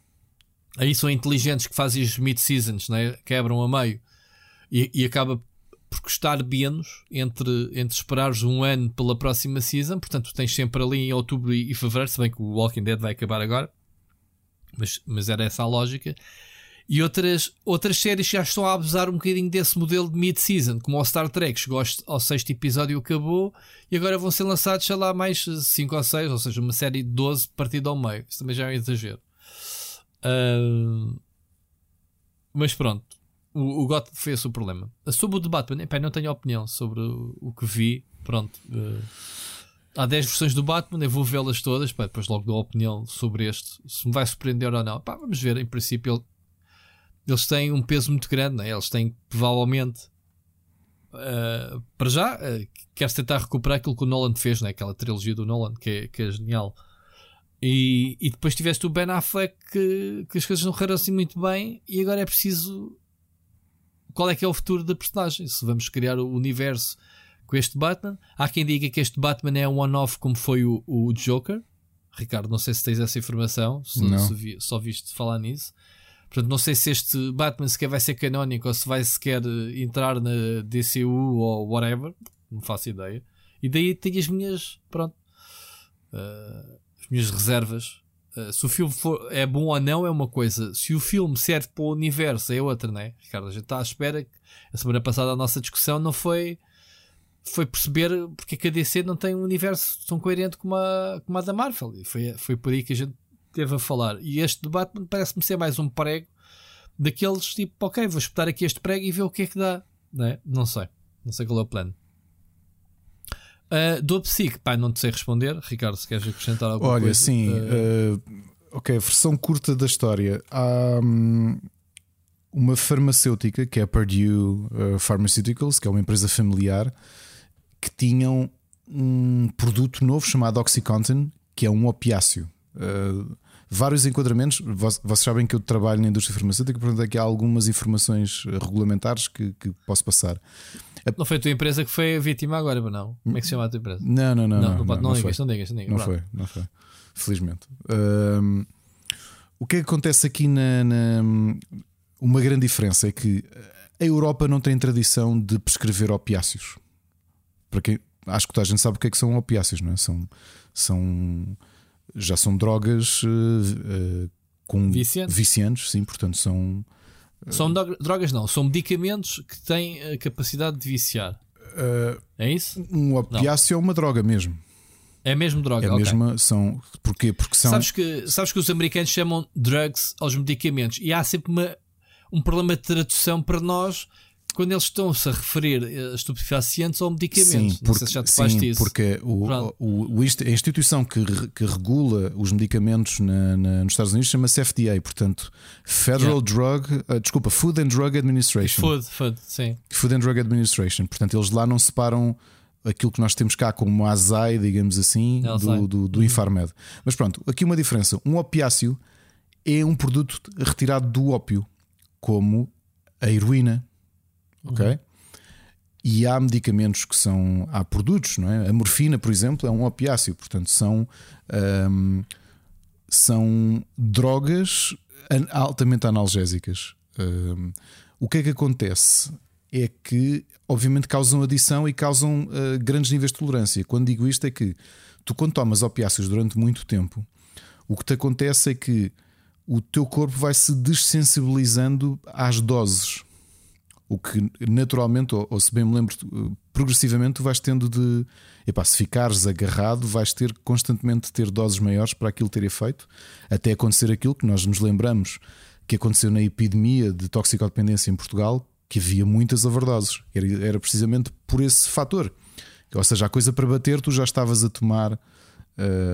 Aí são inteligentes que fazem os mid-seasons, né? quebram a meio e, e, acaba por custar menos entre, entre esperares um ano pela próxima season. Portanto, tens sempre ali em outubro e fevereiro, se bem que o Walking Dead vai acabar agora, mas, mas era essa a lógica. E outras, outras séries já estão a abusar um bocadinho desse modelo de mid-season, como o Star Trek, chegou ao sexto episódio acabou e agora vão ser lançados, sei lá, mais 5 ou 6, ou seja, uma série de 12 partida ao meio. Isso também já é um exagero. Uh... Mas pronto, o, o GOT foi esse o problema. Sobre o debate, epá, não tenho opinião sobre o, o que vi. Pronto. Uh... Há 10 versões do Batman, eu vou vê-las todas, pá, depois logo dou a opinião sobre este, se me vai surpreender ou não. Pá, vamos ver, em princípio ele eles têm um peso muito grande, né? eles têm provavelmente uh, para já uh, quer-se tentar recuperar aquilo que o Nolan fez, né? aquela trilogia do Nolan que é, que é genial. E, e depois tiveste o Ben Affleck que, que as coisas não correram assim muito bem e agora é preciso qual é que é o futuro da personagem, se vamos criar o universo com este Batman. Há quem diga que este Batman é um one-off como foi o, o Joker. Ricardo, não sei se tens essa informação, se, se vi, só viste falar nisso. Portanto, não sei se este Batman sequer vai ser canónico ou se vai sequer eh, entrar na DCU ou whatever. Não faço ideia. E daí tenho as minhas. Pronto. Uh, as minhas reservas. Uh, se o filme for, é bom ou não é uma coisa. Se o filme serve para o universo é outra, não é? Ricardo, a gente está à espera. Que, a semana passada a nossa discussão não foi. Foi perceber porque é que a DC não tem um universo tão coerente como a, como a da Marvel. E foi, foi por aí que a gente teve a falar. E este debate parece-me ser mais um prego daqueles tipo, ok, vou espetar aqui este prego e ver o que é que dá. Não, é? não sei. Não sei qual é o plano. Uh, do Psique, pá, não te sei responder. Ricardo, se queres acrescentar alguma Olha, coisa. sim. Uh... Uh, ok, versão curta da história. Há um, uma farmacêutica que é a Purdue Pharmaceuticals, que é uma empresa familiar, que tinham um produto novo chamado Oxycontin, que é um opiáceo. Uh, vários enquadramentos. Vocês sabem que eu trabalho na indústria farmacêutica, portanto, aqui há algumas informações eh, regulamentares que, que posso passar. Não foi a tua empresa que foi a vítima agora, não? Como é que se chama a tua empresa? Não, não, não. Não, não, não, não, digas, não digas, não digas. Não foi, não foi. Felizmente. Um, o que, é que acontece aqui na, na, Uma grande diferença é que a Europa não tem tradição de prescrever opiáceos. Para quem, acho que toda a gente sabe o que é que são opiáceos, não é? São. são já são drogas uh, uh, com viciantes. viciantes, sim, portanto são. Uh, são drogas, não, são medicamentos que têm a capacidade de viciar. é isso? Um opiáceo é uma droga mesmo. É mesmo droga. É okay. mesmo, são. Porquê? Porque são. Sabes que, sabes que os americanos chamam drugs aos medicamentos e há sempre uma, um problema de tradução para nós quando eles estão-se a referir a estupefacientes ou medicamentos. Sim, porque, se sim, porque o, o, a instituição que, que regula os medicamentos na, na, nos Estados Unidos chama-se FDA, portanto, Federal yeah. Drug, uh, desculpa, Food and Drug Administration. Food, food, sim. Food and Drug Administration. Portanto, eles lá não separam aquilo que nós temos cá como Azai, digamos assim, do, do, do Uhum. Infarmed. Mas pronto, aqui uma diferença: um opiáceo é um produto retirado do ópio, como a heroína, ok? Uhum. E há medicamentos que são. Há produtos, não é? A morfina, por exemplo, é um opiáceo, portanto, são. hum, são drogas altamente analgésicas. Hum, o que é que acontece? É que, obviamente, causam adição e causam uh, grandes níveis de tolerância. Quando digo isto, é que tu, quando tomas opiáceos durante muito tempo, o que te acontece é que o teu corpo vai se dessensibilizando às doses. O que naturalmente, ou, ou se bem me lembro, progressivamente tu vais tendo de. Epá, se ficares agarrado, vais ter constantemente ter doses maiores para aquilo ter efeito, até acontecer aquilo que nós nos lembramos que aconteceu na epidemia de toxicodependência em Portugal, que havia muitas overdoses. Era, era precisamente por esse fator. Ou seja, a coisa para bater, tu já estavas a tomar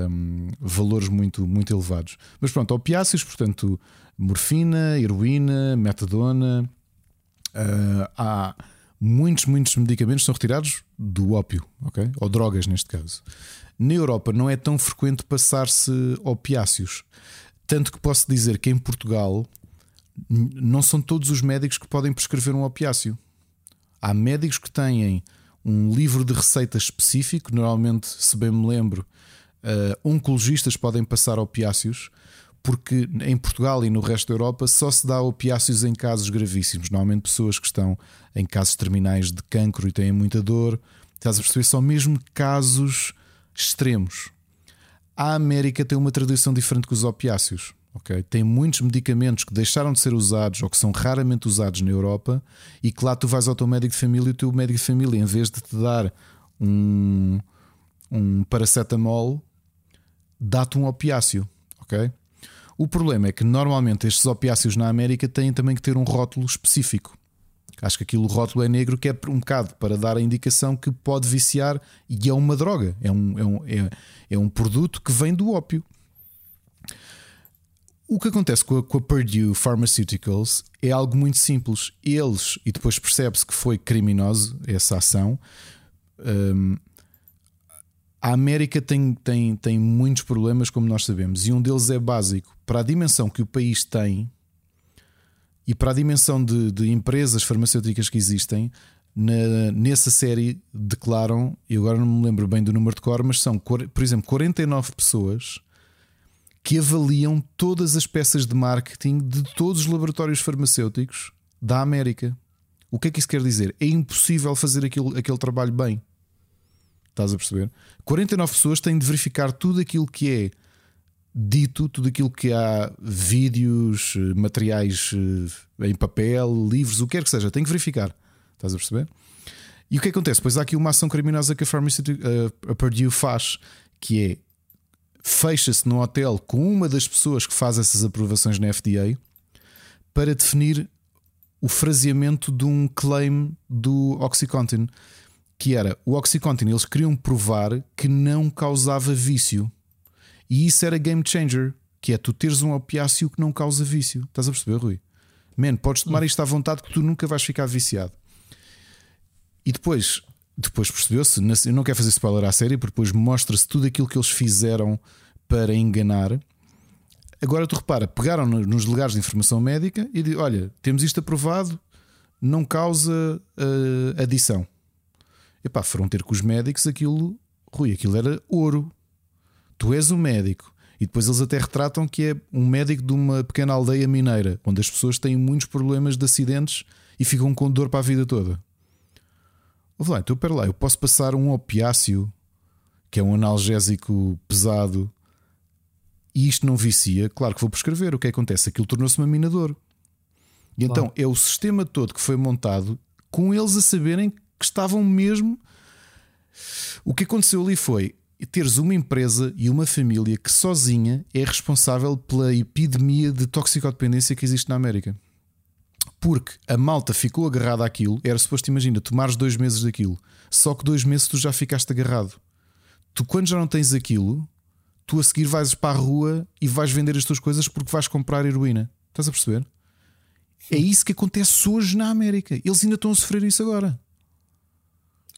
hum, valores muito, muito elevados. Mas pronto, opiáceos, portanto, morfina, heroína, metadona. Ah, há muitos, muitos medicamentos que são retirados do ópio, ok? Ou drogas, neste caso. Na Europa não é tão frequente passar-se opiáceos. Tanto que posso dizer que em Portugal não são todos os médicos que podem prescrever um opiáceo. Há médicos que têm um livro de receita específico, normalmente, se bem me lembro, uh, oncologistas podem passar opiáceos, porque em Portugal e no resto da Europa só se dá opiáceos em casos gravíssimos. Normalmente, pessoas que estão em casos terminais de cancro e têm muita dor, estás a perceber? São mesmo casos extremos. A América tem uma tradição diferente que os opiáceos. ok? Tem muitos medicamentos que deixaram de ser usados ou que são raramente usados na Europa e que lá tu vais ao teu médico de família e o teu médico de família, em vez de te dar um, um paracetamol, dá-te um opiáceo. ok? O problema é que normalmente estes opiáceos na América têm também que ter um rótulo específico. Acho que aquilo rótulo é negro, que é um bocado para dar a indicação que pode viciar e é uma droga, é um, é um, é, é um produto que vem do ópio. O que acontece com a, com a Purdue Pharmaceuticals é algo muito simples. Eles, e depois percebe-se que foi criminoso essa ação. hum, a América tem, tem, tem muitos problemas, como nós sabemos, e um deles é básico. Para a dimensão que o país tem e para a dimensão de, de empresas farmacêuticas que existem, na- nessa série declaram, e agora não me lembro bem do número de cor, mas são, por exemplo, 49 pessoas que avaliam todas as peças de marketing de todos os laboratórios farmacêuticos da América. O que é que isso quer dizer? É impossível fazer aquilo, aquele trabalho bem. Estás a perceber? 49 pessoas têm de verificar tudo aquilo que é dito, tudo aquilo que há vídeos, eh, materiais eh, em papel, livros, o que quer que seja, tem que verificar. Estás a perceber? E o que acontece? Pois há aqui uma ação criminosa que a, Pharmaceutical, a, a Purdue faz, que é fecha-se no hotel com uma das pessoas que faz essas aprovações na FDA para definir o fraseamento de um claim do Oxycontin, que era o Oxycontin, eles queriam provar que não causava vício. E isso era game changer, que é tu teres um opiáceo que não causa vício. Estás a perceber, Rui? Man, podes tomar isto à vontade que tu nunca vais ficar viciado. E depois, depois percebeu-se, eu não quero fazer spoiler à série, porque depois mostra-se tudo aquilo que eles fizeram para enganar. Agora tu repara, pegaram no- nos legados de informação médica e dizem: Olha, temos isto aprovado, não causa eh, adição. Epá, foram ter com os médicos aquilo, Rui, aquilo era ouro. Tu és o médico. E depois eles até retratam que é um médico de uma pequena aldeia mineira, onde as pessoas têm muitos problemas de acidentes e ficam com dor para a vida toda. Ouve lá, então pera lá, eu posso passar um opiáceo, que é um analgésico pesado, e isto não vicia, claro que vou prescrever. O que acontece? Aquilo tornou-se uma mina de ouro. E então Claro. é o sistema todo que foi montado com eles a saberem que estavam mesmo. O que aconteceu ali foi teres uma empresa e uma família que sozinha é responsável pela epidemia de toxicodependência que existe na América. Porque a malta ficou agarrada àquilo, era suposto, imagina, tomares dois meses daquilo, só que dois meses tu já ficaste agarrado. Tu, quando já não tens aquilo, tu a seguir vais para a rua e vais vender as tuas coisas porque vais comprar heroína. Estás a perceber? É isso que acontece hoje na América. Eles ainda estão a sofrer isso agora.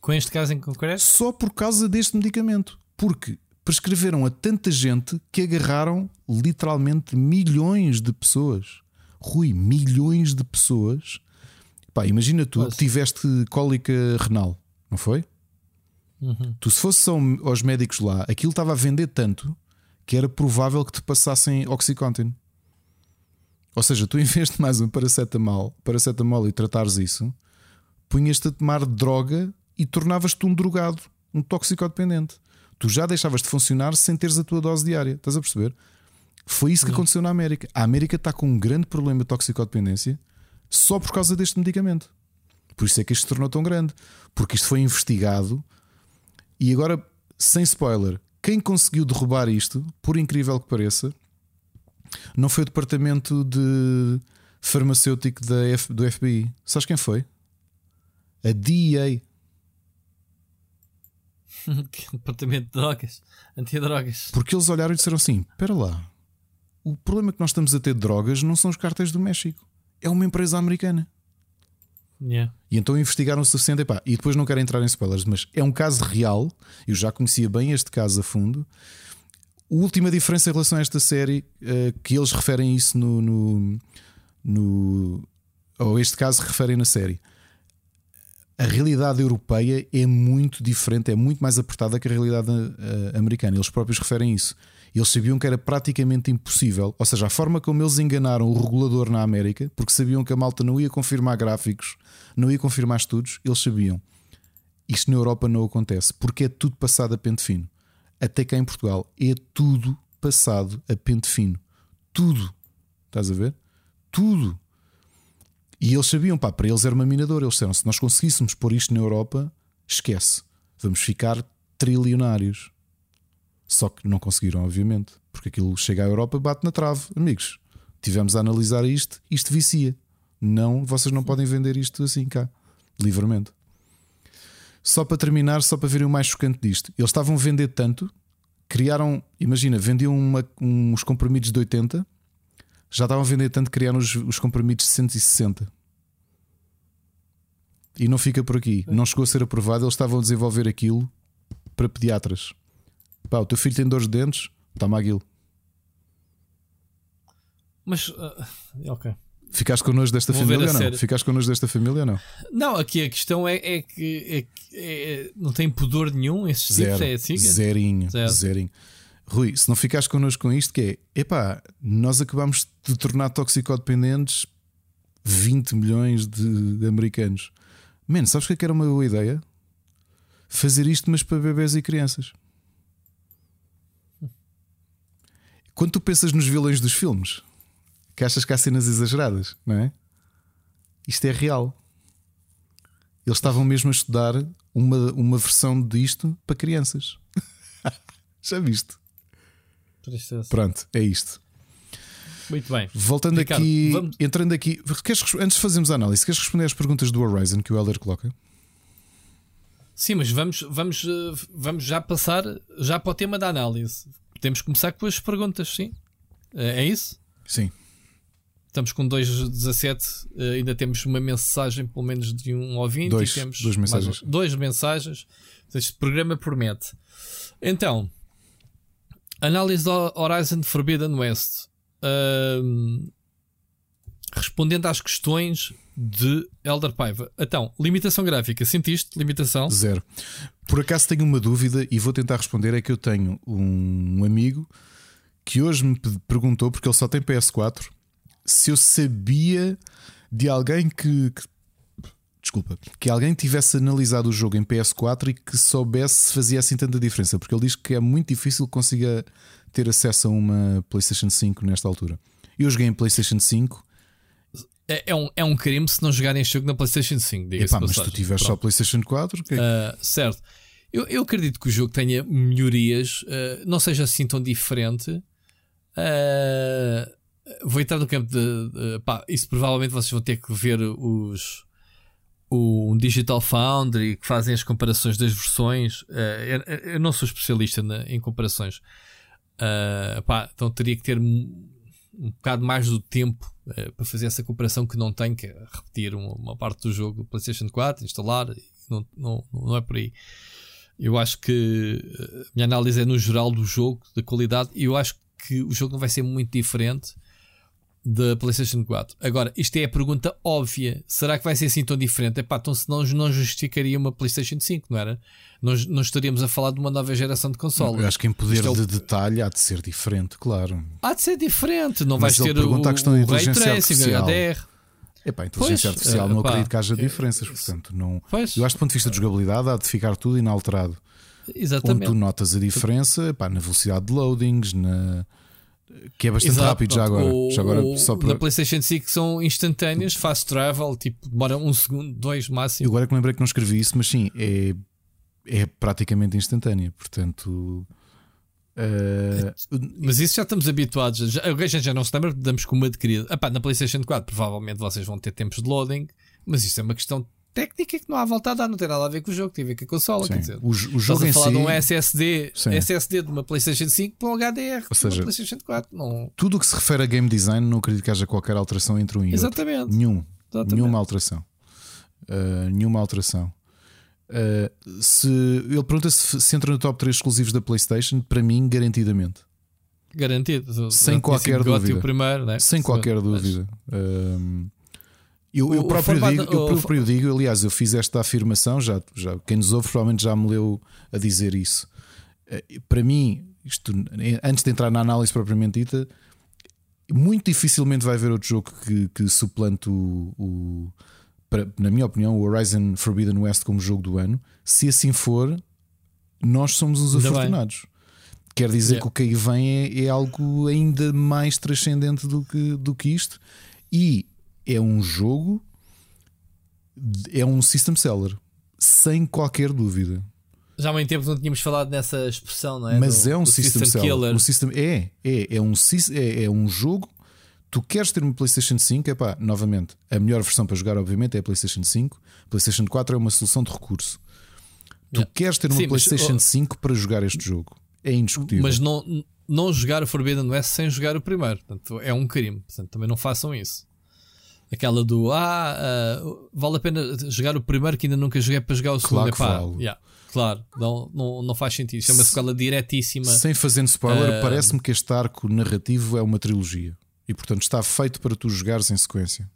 Com este caso em concreto? Só por causa deste medicamento. Porque prescreveram a tanta gente que agarraram literalmente milhões de pessoas. Rui, milhões de pessoas. Pá, imagina tu que tiveste cólica renal, não foi? Uhum. Tu, se fosse só aos médicos lá, aquilo estava a vender tanto que era provável que te passassem Oxycontin. Ou seja, tu em vez de mais um paracetamol, paracetamol e tratares isso, punhas-te a tomar droga e tornavas-te um drogado, um toxicodependente. Tu já deixavas de funcionar sem teres a tua dose diária. Estás a perceber? Foi isso que aconteceu na América. A América está com um grande problema de toxicodependência só por causa deste medicamento. Por isso é que isto se tornou tão grande. Porque isto foi investigado e agora, sem spoiler, quem conseguiu derrubar isto, por incrível que pareça, não foi o departamento de farmacêutico da F- do FBI. Sabes quem foi? A DEA. Departamento de drogas, antidrogas. Porque eles olharam e disseram assim: espera lá, o problema que nós estamos a ter de drogas não são os cartéis do México, é uma empresa americana. Yeah. E então investigaram o suficiente. Epá, e depois não quero entrar em spoilers, mas é um caso real. Eu já conhecia bem este caso a fundo. A última diferença em relação a esta série, eh, que eles referem isso no, no, no- Ou este caso referem na série. A realidade europeia é muito diferente, é muito mais apertada que a realidade eh, americana. Eles próprios referem isso. Eles sabiam que era praticamente impossível, ou seja, a forma como eles enganaram o regulador na América, porque sabiam que a malta não ia confirmar gráficos, não ia confirmar estudos, eles sabiam. Isto na Europa não acontece, porque é tudo passado a pente fino. Até cá em Portugal é tudo passado a pente fino. Tudo. Estás a ver? Tudo. E eles sabiam, pá, para eles era uma minadora. Eles disseram: se nós conseguíssemos pôr isto na Europa, esquece, vamos ficar trilionários. Só que não conseguiram, obviamente, porque aquilo chega à Europa, bate na trave. Amigos, tivemos a analisar isto, isto vicia. Não, vocês não podem vender isto assim cá, livremente. Só para terminar, só para verem o mais chocante disto, eles estavam a vender tanto, criaram, imagina, vendiam uma- uns comprimidos de 80, já estavam a vender tanto que criaram os, os comprimidos de 160. E não fica por aqui. Não chegou a ser aprovado. Eles estavam a desenvolver aquilo para pediatras. Pá, o teu filho tem de dentes? Toma aquilo. Mas, ah, ok. Ficaste connosco desta Vou família ou não? série. Ficaste connosco desta família ou não? Não, aqui a questão é, é que é é- não tem pudor nenhum esses Zero. tipos. É assim? Zerinho. Zero. Zerinho. Rui, se não ficares connosco com isto, que é epá, nós acabamos de tornar toxicodependentes 20 milhões de, americanos. Mano, sabes é que era uma boa ideia? Fazer isto, mas para bebés e crianças. Quando tu pensas nos vilões dos filmes, que achas que há cenas exageradas, não é? Isto é real. Eles estavam mesmo a estudar uma, uma versão disto para crianças. Já viste? Tristeza. Pronto, é isto. Muito bem. Voltando Ricardo, aqui, vamos- entrando aqui, queres, res- antes de fazermos a análise, queres responder às perguntas do Horizon que o Elder coloca? Sim, mas vamos, vamos, eh, vamos já passar já para o tema da análise. Temos que começar com as perguntas, sim. Eh, É isso? Sim. Estamos com 2.17, eh, ainda temos uma mensagem, pelo menos de um ouvinte. Dois, e temos duas mais mensagens. dois mensagens. Este programa promete. Então, análise do Horizon Forbidden West. Ahm, respondendo às questões de Elder Paiva. Então, limitação gráfica, sentiste? Limitação? Zero. Por acaso tenho uma dúvida e vou tentar responder. É que eu tenho um amigo que hoje me pe- perguntou, porque ele só tem PS4, se eu sabia de alguém que, que- Desculpa, que alguém tivesse analisado o jogo em PS4 e que soubesse se fazia assim tanta diferença, porque ele diz que é muito difícil que consiga ter acesso a uma PlayStation 5 nesta altura. Eu joguei em PlayStation 5, É, é um, é um crime se não jogarem este jogo na PlayStation 5. Diga-se mas tu tiveste só. PlayStation 4, que Ah, certo. Eu, eu acredito que o jogo tenha melhorias, ah, não seja assim tão diferente. Ah, vou entrar no campo de, de- pá, isso provavelmente vocês vão ter que ver os o Digital Foundry que fazem as comparações das versões. Ah, eu, eu não sou especialista na- em comparações, Ah, pá, então teria que ter um, um bocado mais do tempo ah, para fazer essa comparação que não tenho, que é repetir uma, uma parte do jogo do PlayStation 4, instalar não, não, não é por aí. Eu acho que a minha análise é no geral do jogo, da qualidade, e eu acho que o jogo não vai ser muito diferente da PlayStation 4. Agora, isto é a pergunta óbvia: será que vai ser assim tão diferente? Epá, então senão não justificaria uma PlayStation 5, não era? Nós não estaríamos a falar de uma nova geração de consoles. Eu acho que em poder é o... de detalhe há de ser diferente, claro. Há de ser diferente, não Mas vais ter o, a questão o Ray Tracing, HDR. Epá, a inteligência pois, artificial não acredito que haja diferenças, portanto, não. Pois. Eu acho que do ponto de vista de jogabilidade há de ficar tudo inalterado. Exatamente. Onde tu notas a diferença epá, na velocidade de loadings, na que é bastante Exato, rápido já agora. O, já agora só para... Na PlayStation 5 são instantâneas, fast travel, tipo, demora um segundo, dois máximo. Eu agora que lembrei que não escrevi isso, mas sim, é, é praticamente instantânea. Portanto. Uh... Mas isso já estamos habituados. Já, a gente já não se lembra, damos com uma adquirida. Epá, na PlayStation 4, provavelmente vocês vão ter tempos de loading, mas isso é uma questão técnica que não há volta a dar, não tem nada a ver com o jogo, tem a ver com a consola. Sim. Quer dizer, o, o jogo estás a falar si... de um SSD, SSD de uma PlayStation 5 para um HDR Ou seja, PlayStation 4. Não... Tudo o que se refere a game design, não acredito que haja qualquer alteração entre um e Exatamente. outro. Nenhum. Exatamente. Nenhuma alteração. Uh, nenhuma alteração. Uh, se, ele pergunta se, se entra no top 3 exclusivos da PlayStation, para mim, garantidamente. Garantido. Sem qualquer dúvida. Primeiro, né? Sem qualquer dúvida. Uh, eu, eu, próprio formato, digo, eu próprio digo, aliás, eu fiz esta afirmação, já, já, quem nos ouve provavelmente já me leu a dizer isso. Eh, para mim, isto, antes de entrar na análise propriamente dita, muito dificilmente vai haver outro jogo que, que suplante o, o para, na minha opinião, o Horizon Forbidden West como jogo do ano. Se assim for, nós somos os ainda afortunados. Bem. Quer dizer yeah. que o que aí vem é, é, algo ainda mais transcendente do que, do que isto. E é um jogo, é um system seller, sem qualquer dúvida. Já há muito tempo não tínhamos falado nessa expressão, não é? Mas do, é um system, system seller. Um system, é, é, é, um, é, é um jogo. Tu queres ter uma PlayStation 5, é pá, novamente, a melhor versão para jogar, obviamente, é a PlayStation 5. PlayStation 4 é uma solução de recurso. Tu queres ter uma Sim, PlayStation mas, 5 para jogar este jogo. É indiscutível. Mas não, não jogar o Forbidden West sem jogar o primeiro. Portanto, é um crime. Portanto, também não façam isso. Aquela do ah, uh, vale a pena jogar o primeiro que ainda nunca joguei para jogar o segundo. Claro, Epá, yeah, claro não, não, não faz sentido. Chama-se aquela diretíssima. Sem fazendo spoiler, uh, parece-me que este arco narrativo é uma trilogia e portanto está feito para tu jogares em sequência.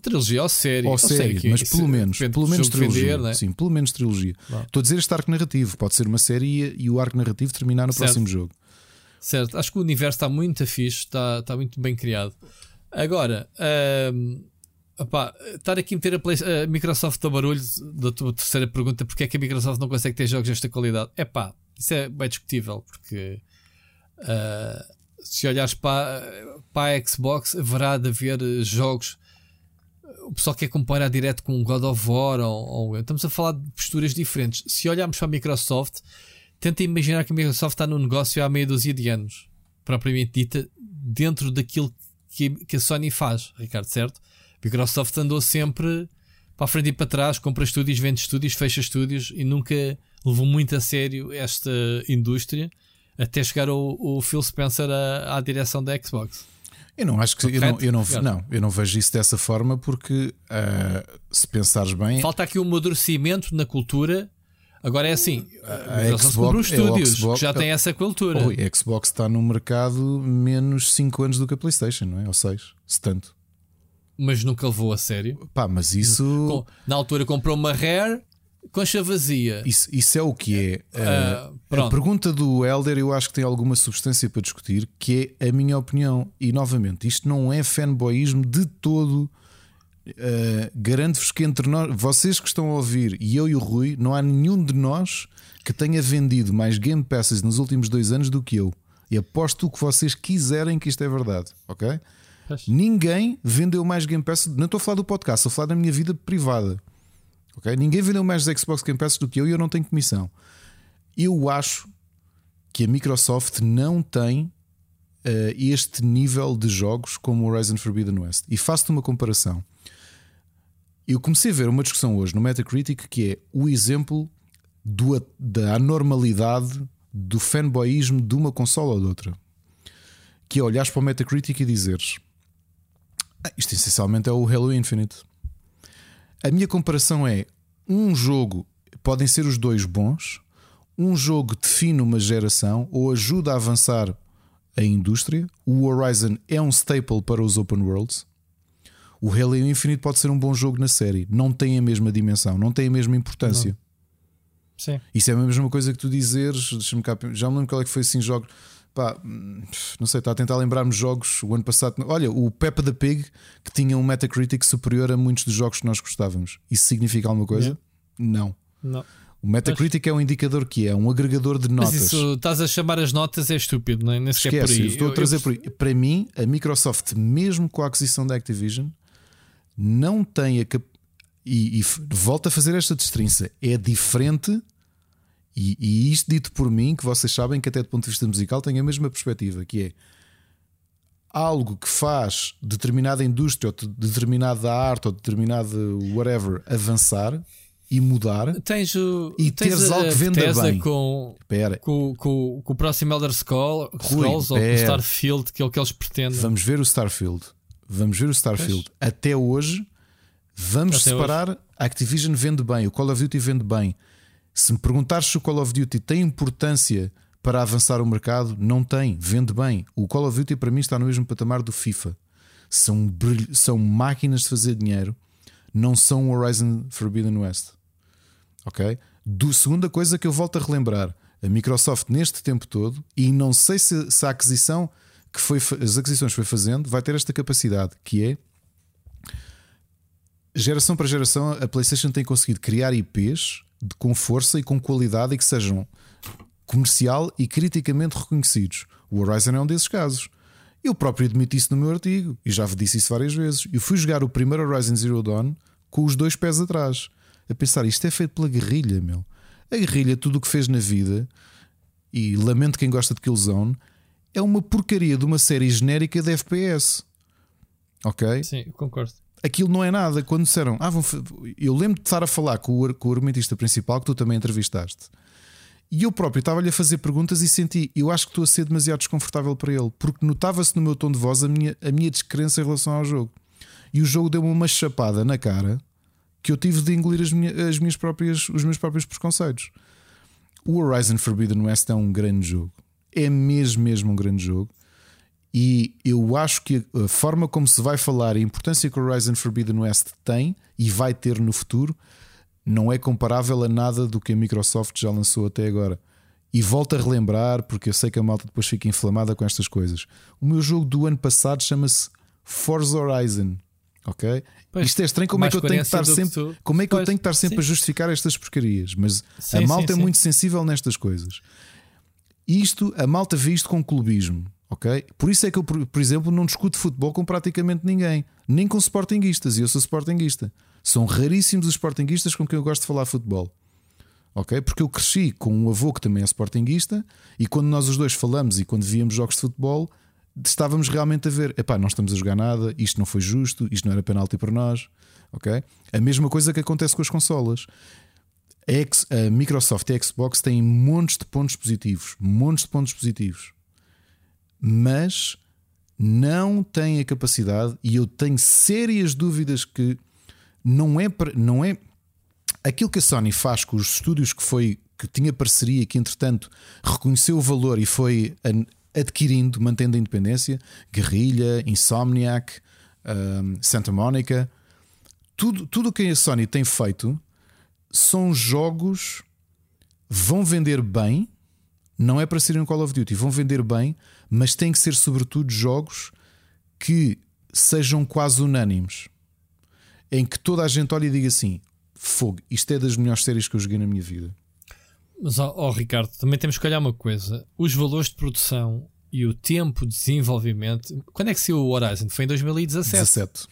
Trilogia ou série, ou série, mas pelo menos, pelo menos trilogia. Vender, né? Sim, pelo menos trilogia. Estou a dizer este arco narrativo, pode ser uma série e o arco narrativo terminar no certo. próximo jogo. Certo, acho que o universo está muito fixe, está, está muito bem criado. Agora, um, opá, estar aqui a meter a, Play, a Microsoft a barulho da tua terceira pergunta: porque é que a Microsoft não consegue ter jogos desta qualidade? É pá, isso é bem discutível, porque uh, se olhares para, para a Xbox, haverá de haver jogos. O pessoal quer comparar direto com God of War ou, ou, estamos a falar de posturas diferentes. Se olharmos para a Microsoft, tenta imaginar que a Microsoft está no negócio há meia dúzia de anos, propriamente dita, dentro daquilo que, que a Sony faz, Ricardo, certo? A Microsoft andou sempre para a frente e para trás, compra estúdios, vende estúdios, fecha estúdios e nunca levou muito a sério esta indústria até chegar o, o Phil Spencer à, à direção da Xbox. Eu não acho que eu não, eu não, não, eu não vejo isso dessa forma porque uh, se pensares bem. Falta aqui um amadurecimento na cultura Agora é assim, a, a Xbox, os estúdios que já tem essa cultura. Oi, a Xbox está no mercado menos 5 anos do que a PlayStation, não é? Ou 6, se tanto. Mas nunca levou a sério. Pá, mas isso. Na altura comprou uma Rare com a vazia. Isso, isso é o que é. Uh, a pergunta do Elder eu acho que tem alguma substância para discutir, que é a minha opinião. E novamente, isto não é fanboyismo de todo Uh, Garanto-vos que entre nós, vocês que estão a ouvir e eu e o Rui, não há nenhum de nós que tenha vendido mais Game Passes nos últimos dois anos do que eu. E aposto o que vocês quiserem que isto é verdade, ok? Ninguém vendeu mais Game Passes. Não estou a falar do podcast, estou a falar da minha vida privada. ok? Ninguém vendeu mais Xbox Game Passes do que eu e eu não tenho comissão. Eu acho que a Microsoft não tem uh, este nível de jogos como o Horizon Forbidden West. E faço-te uma comparação. Eu comecei a ver uma discussão hoje no Metacritic que é o exemplo do, da anormalidade do fanboyismo de uma consola ou de outra. Que é olhares para o Metacritic e dizeres ah, isto essencialmente é o Halo Infinite. A minha comparação é um jogo, podem ser os dois bons, um jogo define uma geração ou ajuda a avançar a indústria. O Horizon é um staple para os open worlds. O Halo Infinite pode ser um bom jogo na série, não tem a mesma dimensão, não tem a mesma importância. Não. Sim. Isso é a mesma coisa que tu dizeres. Cá, já me lembro qual é que foi assim jogos. Pá, não sei, está a tentar lembrar-me jogos o ano passado. Olha, o Peppa the Pig que tinha um Metacritic superior a muitos dos jogos que nós gostávamos. Isso significa alguma coisa? Yeah. Não. Não. O Metacritic é um indicador que é um agregador de notas. Mas isso estás a chamar as notas é estúpido, não é? Nem sequer Esquece, por aí. estou a trazer eu- por aí. Para mim, a Microsoft, mesmo com a aquisição da Activision, não tem a cap... e, e volta a fazer esta destrinça. É diferente, e, e isto dito por mim, que vocês sabem que até do ponto de vista musical tem a mesma perspectiva, que é algo que faz determinada indústria, ou de- determinada arte, ou determinado whatever avançar e mudar. Tens, o, E tens teres algo que venda bem. com, Espera, com, com, com o próximo Elder Scroll- Scrolls ou com o pera. Starfield, que é o que eles pretendem. Vamos ver o Starfield. Vamos ver o Starfield. Até hoje, vamos Até separar. A Activision vende bem, o Call of Duty vende bem. Se me perguntares se o Call of Duty tem importância para avançar o mercado, não tem, vende bem. O Call of Duty para mim está no mesmo patamar do FIFA. São, são máquinas de fazer dinheiro, não são o Horizon Forbidden West. Ok? Do, segunda coisa que eu volto a relembrar: a Microsoft, neste tempo todo, e não sei se, se a aquisição que foi, as aquisições que foi fazendo, vai ter esta capacidade que é geração para geração, a PlayStation tem conseguido criar IPs de- com força e com qualidade e que sejam comercial e criticamente reconhecidos. O Horizon é um desses casos. Eu próprio admiti isso no meu artigo e já disse isso várias vezes. Eu fui jogar o primeiro Horizon Zero Dawn com os dois pés atrás, a pensar isto é feito pela guerrilha, meu. A guerrilha, tudo o que fez na vida, e lamento quem gosta de Killzone, é uma porcaria de uma série genérica de FPS. Ok? Sim, concordo. aquilo não é nada. Quando disseram, ah, vão eu lembro de estar a falar com o, com o argumentista principal que tu também entrevistaste. E eu próprio estava-lhe a fazer perguntas e senti, eu acho que estou a ser demasiado desconfortável para ele, porque notava-se no meu tom de voz a minha, a minha descrença em relação ao jogo. E o jogo deu-me uma chapada na cara que eu tive de engolir as, minha- as minhas próprias, os meus próprios preconceitos. O Horizon Forbidden West é um grande jogo. É mesmo, mesmo um grande jogo. E eu acho que a forma como se vai falar, a importância que o Horizon Forbidden West tem e vai ter no futuro, não é comparável a nada do que a Microsoft já lançou até agora. E volto a relembrar, porque eu sei que a malta depois fica inflamada com estas coisas. O meu jogo do ano passado chama-se Forza Horizon. Ok? Pois, Isto é estranho como é que eu tenho que estar sempre. tu- Como é que eu Pois, tenho que estar sempre sim. a justificar estas porcarias? Mas a Sim, malta sim, é muito sensível nestas coisas. Isto, a malta vê isto com clubismo, ok? Por isso é que eu, por, exemplo, não discuto futebol com praticamente ninguém, nem com sportinguistas, e eu sou sportinguista. São raríssimos os sportinguistas com quem eu gosto de falar futebol, ok? Porque eu cresci com um avô que também é sportinguista, e quando nós os dois falamos e quando víamos jogos de futebol, estávamos realmente a ver: epá, não estamos a jogar nada, isto não foi justo, isto não era penalti para nós, ok? A mesma coisa que acontece com as consolas. A, Microsoft e a Xbox têm montes de pontos positivos, montes de pontos positivos, mas não têm a capacidade, e eu tenho sérias dúvidas que não é, não é aquilo que a Sony faz com os estúdios que foi que tinha parceria, que entretanto reconheceu o valor e foi adquirindo, mantendo a independência, Guerrilla, Insomniac, um, Santa Monica, tudo tudo o que a Sony tem feito são jogos vão vender bem, não é para serem um Call of Duty, vão vender bem, mas têm que ser sobretudo jogos que sejam quase unânimes, em que toda a gente olha e diga assim: fogo, isto é das melhores séries que eu joguei na minha vida. Mas, ó Ricardo, também temos que olhar uma coisa: os valores de produção e o tempo de desenvolvimento. Quando é que saiu o Horizon? Foi em 2017. 17.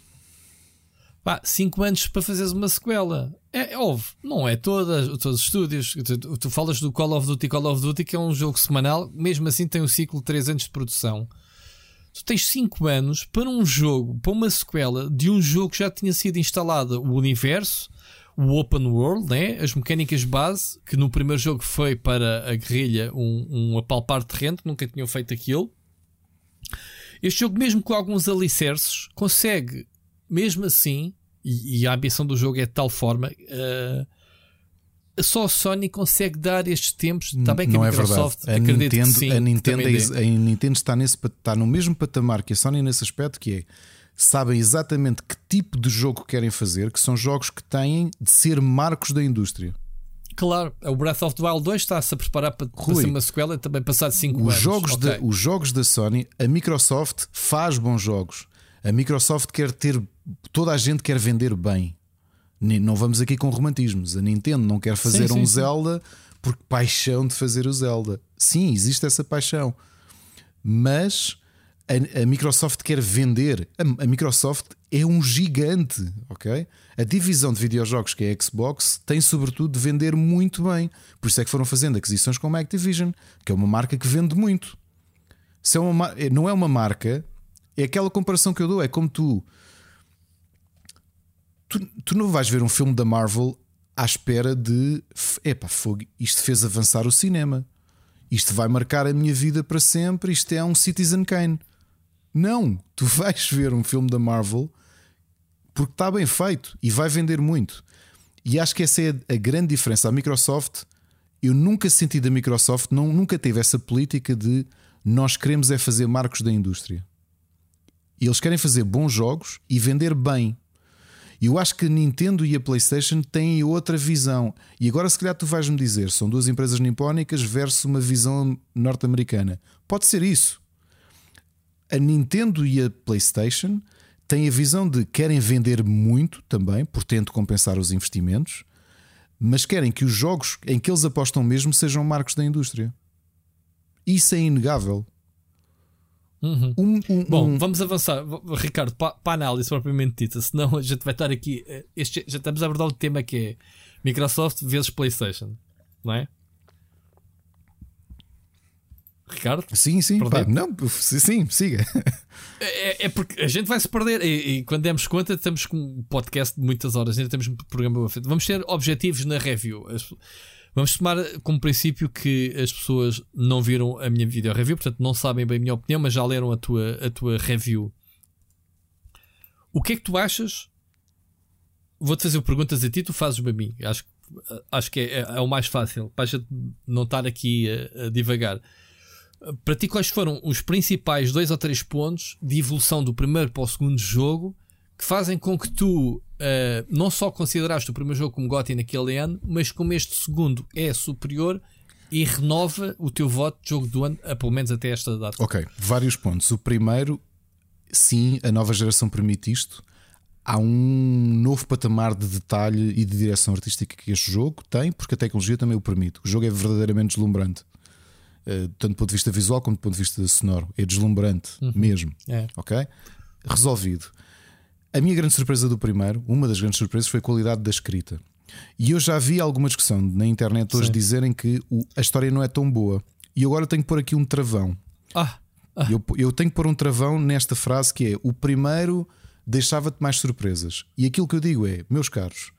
Pá, 5 anos para fazeres uma sequela. É, é óbvio, não é todas, todos os estúdios. Tu, tu falas do Call of Duty, Call of Duty, que é um jogo semanal, mesmo assim tem um ciclo de 3 anos de produção. Tu tens 5 anos para um jogo, para uma sequela de um jogo que já tinha sido instalado o universo, o open world, né? as mecânicas base, que no primeiro jogo foi para a guerrilha um, um apalpar terreno, nunca tinham feito aquilo. Este jogo, mesmo com alguns alicerces, consegue, mesmo assim, e, e a ambição do jogo é de tal forma, eh, só a Sony consegue dar estes tempos. Está bem que não a é Microsoft verdade. A Nintendo, que sim, a, Nintendo é- a Nintendo está, nesse, está no mesmo patamar que a Sony nesse aspecto que é sabem exatamente que tipo de jogo querem fazer, que são jogos que têm de ser marcos da indústria. Claro, o Breath of the Wild 2 está-se a preparar para, para Rui, ser uma sequela também passado 5 Os anos. jogos, Ok. da, os jogos da Sony, a Microsoft faz bons jogos. A Microsoft quer ter. Toda a gente quer vender bem. Não vamos aqui com romantismos. A Nintendo não quer fazer sim, um sim. Zelda porque paixão de fazer o Zelda. Sim, existe essa paixão. Mas a, a Microsoft quer vender. A, a Microsoft é um gigante, ok? A divisão de videojogos que é a Xbox tem sobretudo de vender muito bem. Por isso é que foram fazendo aquisições como a Activision, que é uma marca que vende muito. Se é uma, não é uma marca, é aquela comparação que eu dou. É como tu, tu. Tu não vais ver um filme da Marvel à espera de. Epá, fogo, isto fez avançar o cinema. Isto vai marcar a minha vida para sempre. Isto é um Citizen Kane. Não, tu vais ver um filme da Marvel porque está bem feito e vai vender muito. E acho que essa é a grande diferença. A Microsoft, eu nunca senti da Microsoft, não, nunca teve essa política de nós queremos é fazer marcos da indústria. E eles querem fazer bons jogos e vender bem. E eu acho que a Nintendo e a PlayStation têm outra visão. E agora, se calhar, tu vais-me dizer: são duas empresas nipónicas versus uma visão norte-americana. Pode ser isso. A Nintendo e a PlayStation têm a visão de querem vender muito também, portanto, compensar os investimentos, mas querem que os jogos em que eles apostam mesmo sejam marcos da indústria. Isso é inegável. Uhum. Um- um- Bom, um- vamos avançar, Ricardo, para, para a análise propriamente dita, senão a gente vai estar aqui. eh, Este, já estamos a abordar o tema que é Microsoft vezes PlayStation, não é? Ricardo? Sim, sim, pá, não, sim, sim, siga. É, é porque a gente vai se perder e, e quando demos conta, estamos com um podcast de muitas horas, ainda temos um programa a frente. Vamos ter objetivos na review. As- vamos tomar como princípio que as pessoas não viram a minha video review, portanto não sabem bem a minha opinião, mas já leram a tua, a tua review. O que é que tu achas? Vou-te fazer perguntas a ti, tu fazes-me a mim. Acho, acho que é, é o mais fácil para não estar aqui a, a divagar. Para ti, quais foram os principais dois ou três pontos de evolução do primeiro para o segundo jogo que fazem com que tu eh, não só consideraste o primeiro jogo como GOTY naquele ano, mas como este segundo é superior e renova o teu voto de jogo do ano, a, pelo menos até esta data? Ok, vários pontos. O primeiro, sim, a nova geração permite isto. Há um novo patamar de detalhe e de direção artística que este jogo tem, porque a tecnologia também o permite. O jogo é verdadeiramente deslumbrante, Eh, tanto do ponto de vista visual como do ponto de vista sonoro. É deslumbrante mesmo. É. Ok? Resolvido. A minha grande surpresa do primeiro, uma das grandes surpresas, foi a qualidade da escrita. E eu já vi alguma discussão na internet hoje Sim. dizerem que o- a história não é tão boa. E agora tenho que pôr aqui um travão. Ah, Eu, eu tenho que pôr um travão nesta frase que é: o primeiro deixava-te mais surpresas. E aquilo que eu digo é, meus caros,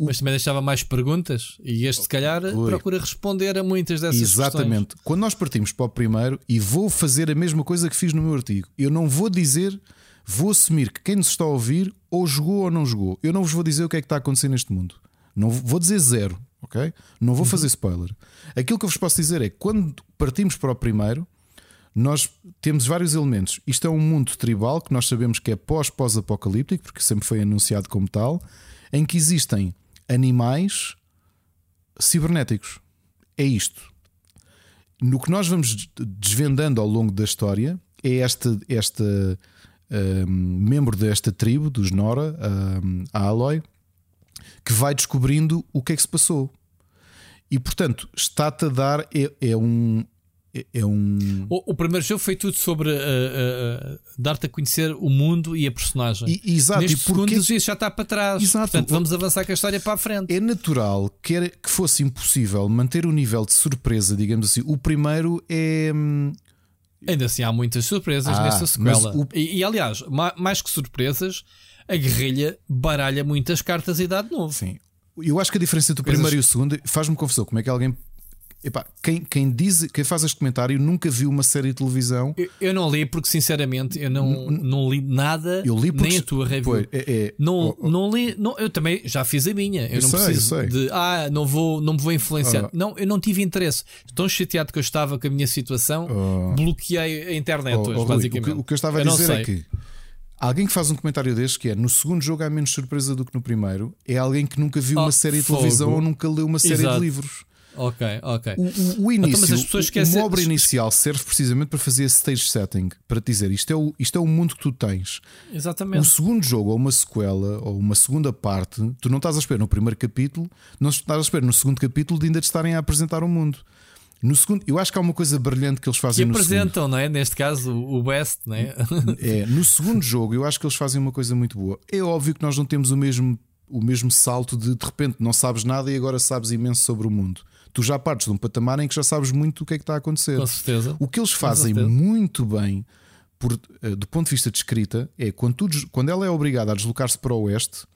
mas também deixava mais perguntas e este, se calhar, Ui. procura responder a muitas dessas exatamente, quando nós partimos para o primeiro, e vou fazer a mesma coisa que fiz no meu artigo, eu não vou dizer, vou assumir que quem nos está a ouvir ou jogou ou não jogou. Eu não vos vou dizer o que é que está a acontecer neste mundo. Não vou dizer zero, ok? Não vou fazer spoiler. Aquilo que eu vos posso dizer é que quando partimos para o primeiro, nós temos vários elementos. Isto é um mundo tribal que nós sabemos que é pós-pós-apocalíptico, porque sempre foi anunciado como tal, em que existem animais cibernéticos. É isto. No que nós vamos desvendando ao longo da história é esta, esta membro desta tribo, dos Nora, hum, a Aloy, que vai descobrindo o que é que se passou. E portanto, está-te a dar. É, é um. é- É um. O, o primeiro jogo foi tudo sobre uh, uh, uh, dar-te a conhecer o mundo e a personagem. E- exato, Neste e porque- segundo isso já está para trás. Exato. Portanto, vamos avançar com a história para a frente. É natural que, era, que fosse impossível manter o nível de surpresa, digamos assim. O primeiro é. Ainda assim, há muitas surpresas Ah, nesta sequela. o- E, e, aliás, ma- mais que surpresas, a guerrilha baralha muitas cartas e dá de novo. Sim. Eu acho que a diferença entre o primeiro e o segundo faz-me confusão. Como é que alguém Epá, quem, quem, diz, quem faz este comentário nunca viu uma série de televisão. Eu, eu não li porque, sinceramente, eu não, não li nada. Eu li porque, nem a tua review. Pois, é, é, não, oh, oh, não li. Não, eu também já fiz a minha. Eu, eu não sei, preciso de. Ah, não, vou, não me vou influenciar. Oh. Não, eu não tive interesse. Tão chateado que eu estava com a minha situação, oh. bloqueei a internet oh, hoje, basicamente. O que, o que, eu estava a dizer é que. Alguém que faz um comentário deste que é no segundo jogo há menos surpresa do que no primeiro é alguém que nunca viu uma série de televisão ou nunca leu uma série Exato. de livros. Ok, ok. O, o, início, então, as pessoas esquecem... o obra inicial serve precisamente para fazer stage setting, para te dizer isto é, o, isto é o mundo que tu tens. Exatamente. O segundo jogo, ou uma sequela, ou uma segunda parte, tu não estás a esperar no primeiro capítulo, não estás a esperar no segundo capítulo de ainda te estarem a apresentar o mundo. No segundo, eu acho que há uma coisa brilhante que eles fazem que apresentam, segundo. não é? Neste caso, o Best, não é? é? No segundo jogo, eu acho que eles fazem uma coisa muito boa. É óbvio que nós não temos o mesmo, o mesmo salto de de repente não sabes nada e agora sabes imenso sobre o mundo tu já partes de um patamar em que já sabes muito o que é que está a acontecer. Com certeza. O que eles fazem muito bem, por, uh, do ponto de vista de escrita, é quando, tu, quando ela é obrigada a deslocar-se para o oeste,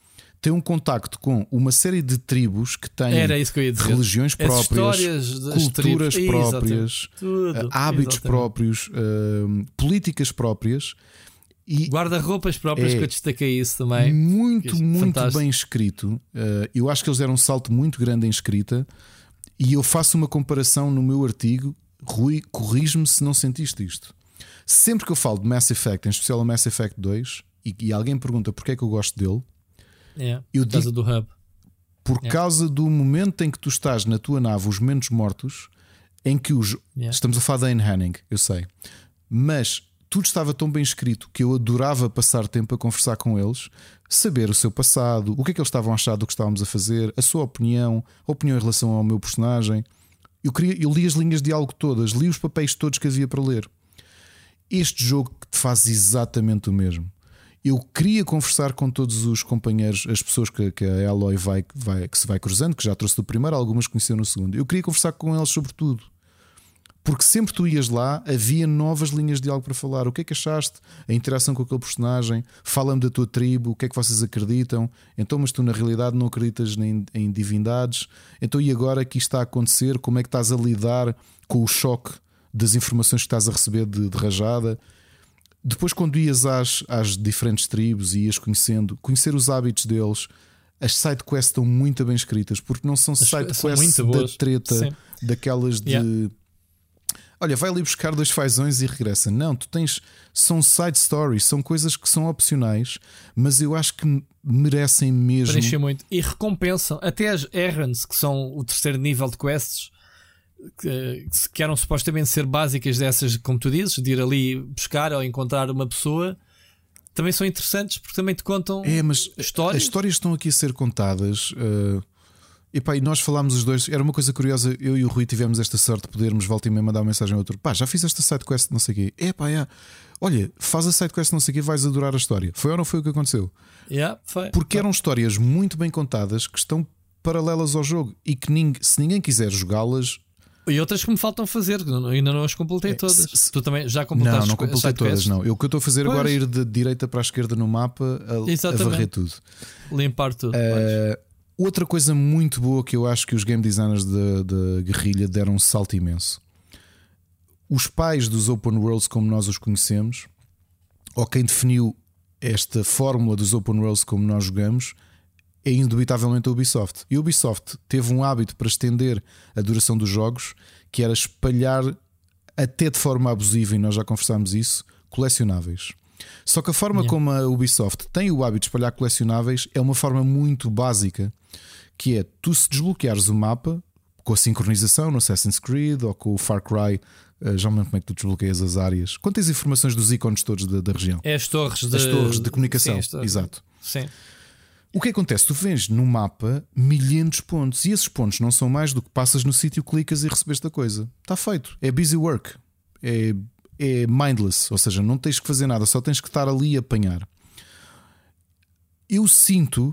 tem um contacto com uma série de tribos que têm religiões próprias, culturas próprias, uh, hábitos Exatamente. próprios, uh, políticas próprias. E Guarda-roupas próprias, é que eu destaquei isso também. Muito, muito fantástico. bem escrito. Uh, eu acho que eles deram um salto muito grande em escrita. E eu faço uma comparação no meu artigo. Rui, corrige-me se não sentiste isto. Sempre que eu falo de Mass Effect, em especial o Mass Effect 2, e, e alguém pergunta porque é que eu gosto dele, yeah, eu por causa digo, do hub. Por yeah. causa do momento em que tu estás na tua nave, os momentos mortos, em que os. Yeah. Estamos a falar da Anne Hanning, eu sei. Mas tudo estava tão bem escrito que eu adorava passar tempo a conversar com eles, saber o seu passado, o que é que eles estavam a achar do que estávamos a fazer, a sua opinião, a opinião em relação ao meu personagem. Eu, queria, eu li as linhas de diálogo todas, li os papéis todos que havia para ler. Este jogo faz exatamente o mesmo. Eu queria conversar com todos os companheiros, as pessoas que, que a Eloy vai, vai, que se vai cruzando, que já trouxe do primeiro, algumas conheceu no segundo. Eu queria conversar com eles sobre tudo. Porque sempre tu ias lá, havia novas linhas de algo para falar. O que é que achaste? A interação com aquele personagem, fala-me da tua tribo, o que é que vocês acreditam? Então, mas tu na realidade não acreditas nem em divindades. Então, e agora que isto está a acontecer, como é que estás a lidar com o choque das informações que estás a receber de, de rajada? Depois, quando ias às, às diferentes tribos e ias conhecendo, conhecer os hábitos deles, as sidequests estão muito bem escritas, porque não são sidequests da treta, Sim. daquelas de. Yeah olha, vai ali buscar dois fazões e regressa. Não, tu tens. São side stories, são coisas que são opcionais, mas eu acho que merecem mesmo. Preenchem muito. E recompensam. Até as errands, que são o terceiro nível de quests, que, que eram supostamente ser básicas dessas, como tu dizes, de ir ali buscar ou encontrar uma pessoa também são interessantes porque também te contam é, mas histórias. As histórias estão aqui a ser contadas. Uh, e pá, e nós falámos os dois, era uma coisa curiosa, eu e o Rui tivemos esta sorte de podermos voltar e meia mandar uma mensagem ao outro. Pá, já fiz esta sidequest, não sei o quê. É pá, é. Olha, faz a sidequest, não sei o quê, vais adorar a história. Foi ou não foi o que aconteceu? Yeah, foi. Porque eram histórias muito bem contadas que estão paralelas ao jogo e que ninguém, se ninguém quiser jogá-las. E outras que me faltam fazer, ainda não as completei é, todas. Se, tu também já completaste Não, não completei todas, não. Eu, o que eu estou a fazer pois. agora é ir de direita para a esquerda no mapa a, a varrer tudo. Limpar tudo. Uh, Outra coisa muito boa que eu acho que os game designers da Guerrilha deram um salto imenso. Os pais dos open worlds, como nós os conhecemos, ou quem definiu esta fórmula dos open worlds como nós jogamos, é indubitavelmente a Ubisoft. E a Ubisoft teve um hábito para estender a duração dos jogos, que era espalhar até de forma abusiva, e nós já conversámos isso, colecionáveis. Só que a forma yeah. como a Ubisoft tem o hábito de espalhar colecionáveis é uma forma muito básica, que é tu se desbloqueares o mapa com a sincronização no Assassin's Creed ou com o Far Cry, eh, já me lembro como é que tu desbloqueias as áreas. Quantas informações dos ícones todos da, da região? É as torres de, as torres de comunicação. Sim, torres. Exato. Sim. O que acontece? Tu vês no mapa milhares de pontos e esses pontos não são mais do que passas no sítio, clicas e recebeste a coisa. Está feito. É busy work. É é mindless, ou seja, não tens que fazer nada, só tens que estar ali a apanhar. Eu sinto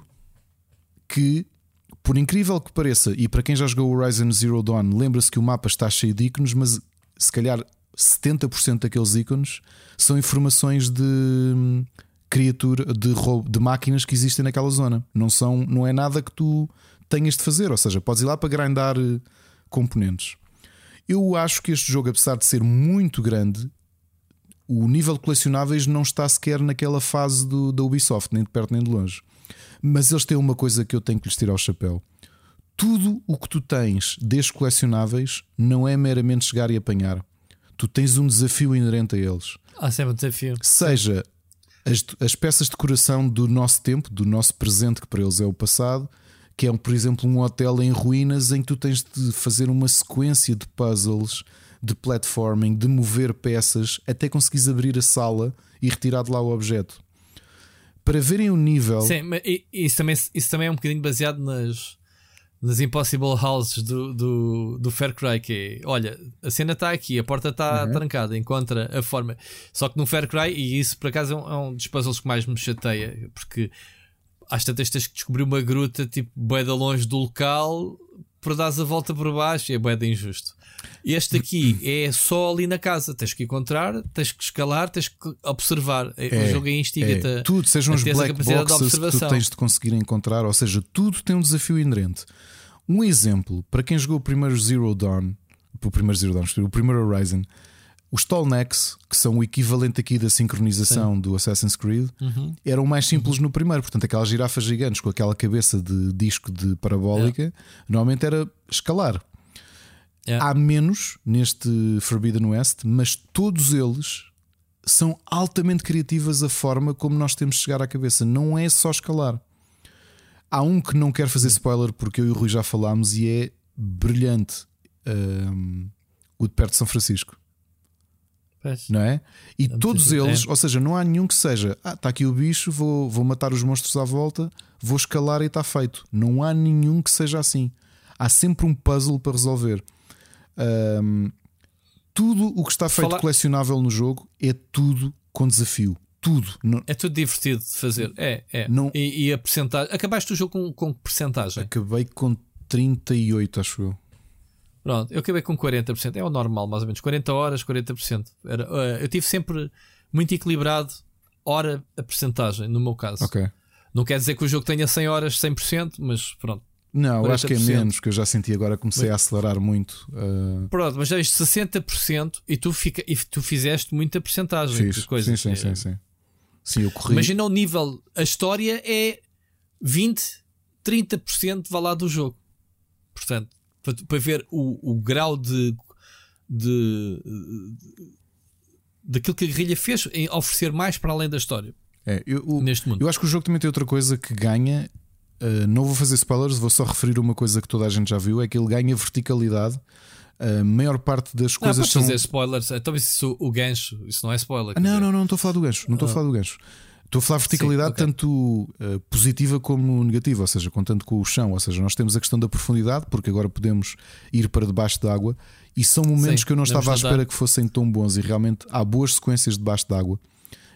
que, por incrível que pareça, e para quem já jogou Horizon Zero Dawn, lembra-se que o mapa está cheio de ícones, mas se calhar 70% daqueles ícones são informações de hum, criatura, de, de máquinas que existem naquela zona. Não, são, não é nada que tu tenhas de fazer, ou seja, podes ir lá para grindar eh, componentes. Eu acho que este jogo, apesar de ser muito grande, o nível de colecionáveis não está sequer naquela fase do, da Ubisoft, nem de perto nem de longe. Mas eles têm uma coisa que eu tenho que lhes tirar o chapéu. Tudo o que tu tens destes colecionáveis não é meramente chegar e apanhar. Tu tens um desafio inerente a eles. Há sempre um desafio. Seja as, as peças de decoração do nosso tempo, do nosso presente, que para eles é o passado, que é, por exemplo, um hotel em ruínas em que tu tens de fazer uma sequência de puzzles, de platforming, de mover peças até conseguires abrir a sala e retirar de lá o objeto. Para verem o nível. Sim, mas isso também, isso também é um bocadinho baseado nas, nas Impossible Houses do, do, do Far Cry. Que é, olha, a cena está aqui, a porta está Uhum. trancada, encontra a forma. Só que no Far Cry, e isso por acaso é um, é um dos puzzles que mais me chateia, porque às tantas tens que descobrir uma gruta tipo bué de longe do local para dares a volta por baixo e é bué de injusto. Este aqui é só ali na casa, tens que encontrar, tens que escalar, tens que observar. o jogo aí instiga-te É, tudo, sejam os black boxes que tu tens de conseguir encontrar, ou seja, tudo tem um desafio inerente. Um exemplo, para quem jogou o primeiro Zero Dawn, o primeiro Zero Dawn, o primeiro Horizon, os Tallnecks, que são o equivalente aqui da sincronização do Assassin's Creed, Uhum. eram mais simples no primeiro. Portanto, aquelas girafas gigantes com aquela cabeça de disco de parabólica, normalmente era escalar. É. Há menos neste Forbidden West, mas todos eles são altamente criativas a forma como nós temos de chegar à cabeça. Não é só escalar. Há um que não quero fazer spoiler porque eu e o Rui já falámos e é brilhante. Um, o de perto de São Francisco, Pois. não é? E Não todos se- eles, é. ou seja, não há nenhum que seja, ah, está aqui o bicho, vou, vou matar os monstros à volta, vou escalar e está feito. Não há nenhum que seja assim. Há sempre um puzzle para resolver. Um, tudo o que está feito Fala- colecionável no jogo é tudo com desafio. Tudo. É tudo divertido de fazer. É, é. Não- E, e a percentagem. Acabaste o jogo com, com que percentagem? Acabei com 38, acho eu. Pronto, eu acabei com 40%. É o normal, mais ou menos. 40 horas, 40%. Era, eh, eu tive sempre muito equilibrado hora a percentagem, no meu caso. Não quer dizer que o jogo tenha 100 horas, 100%, mas pronto. Não, eu acho que é 40%. menos, porque eu já senti agora, comecei a acelerar muito. uh, Pronto, mas tens 60% e tu, fica, e tu fizeste muita percentagem fiz. de coisas. Sim, sim, É, sim, sim. Sim, eu corri. Imagina o nível, a história é 20, 30% vá lá do jogo. Portanto, para, para ver o, o grau de, de, de- daquilo que a guerrilha fez em oferecer mais para além da história É, eu, o- neste mundo. eu acho que o jogo também tem outra coisa que ganha. Uh, não vou fazer spoilers, vou só referir uma coisa que toda a gente já viu: é que ele ganha verticalidade. A maior parte das Não, coisas são. fazer spoilers. Então, isso, o gancho, isso não é spoiler. Ah, não, dizer. não, não estou a falar do gancho. Não estou a falar do gancho. Estou a falar de verticalidade ok. tanto uh, positiva como negativa, ou seja, contando com o chão. Ou seja, nós temos a questão da profundidade, porque agora podemos ir para debaixo d'água, e são momentos Sim, que eu não estava à espera que fossem tão bons, e realmente há boas sequências debaixo d'água.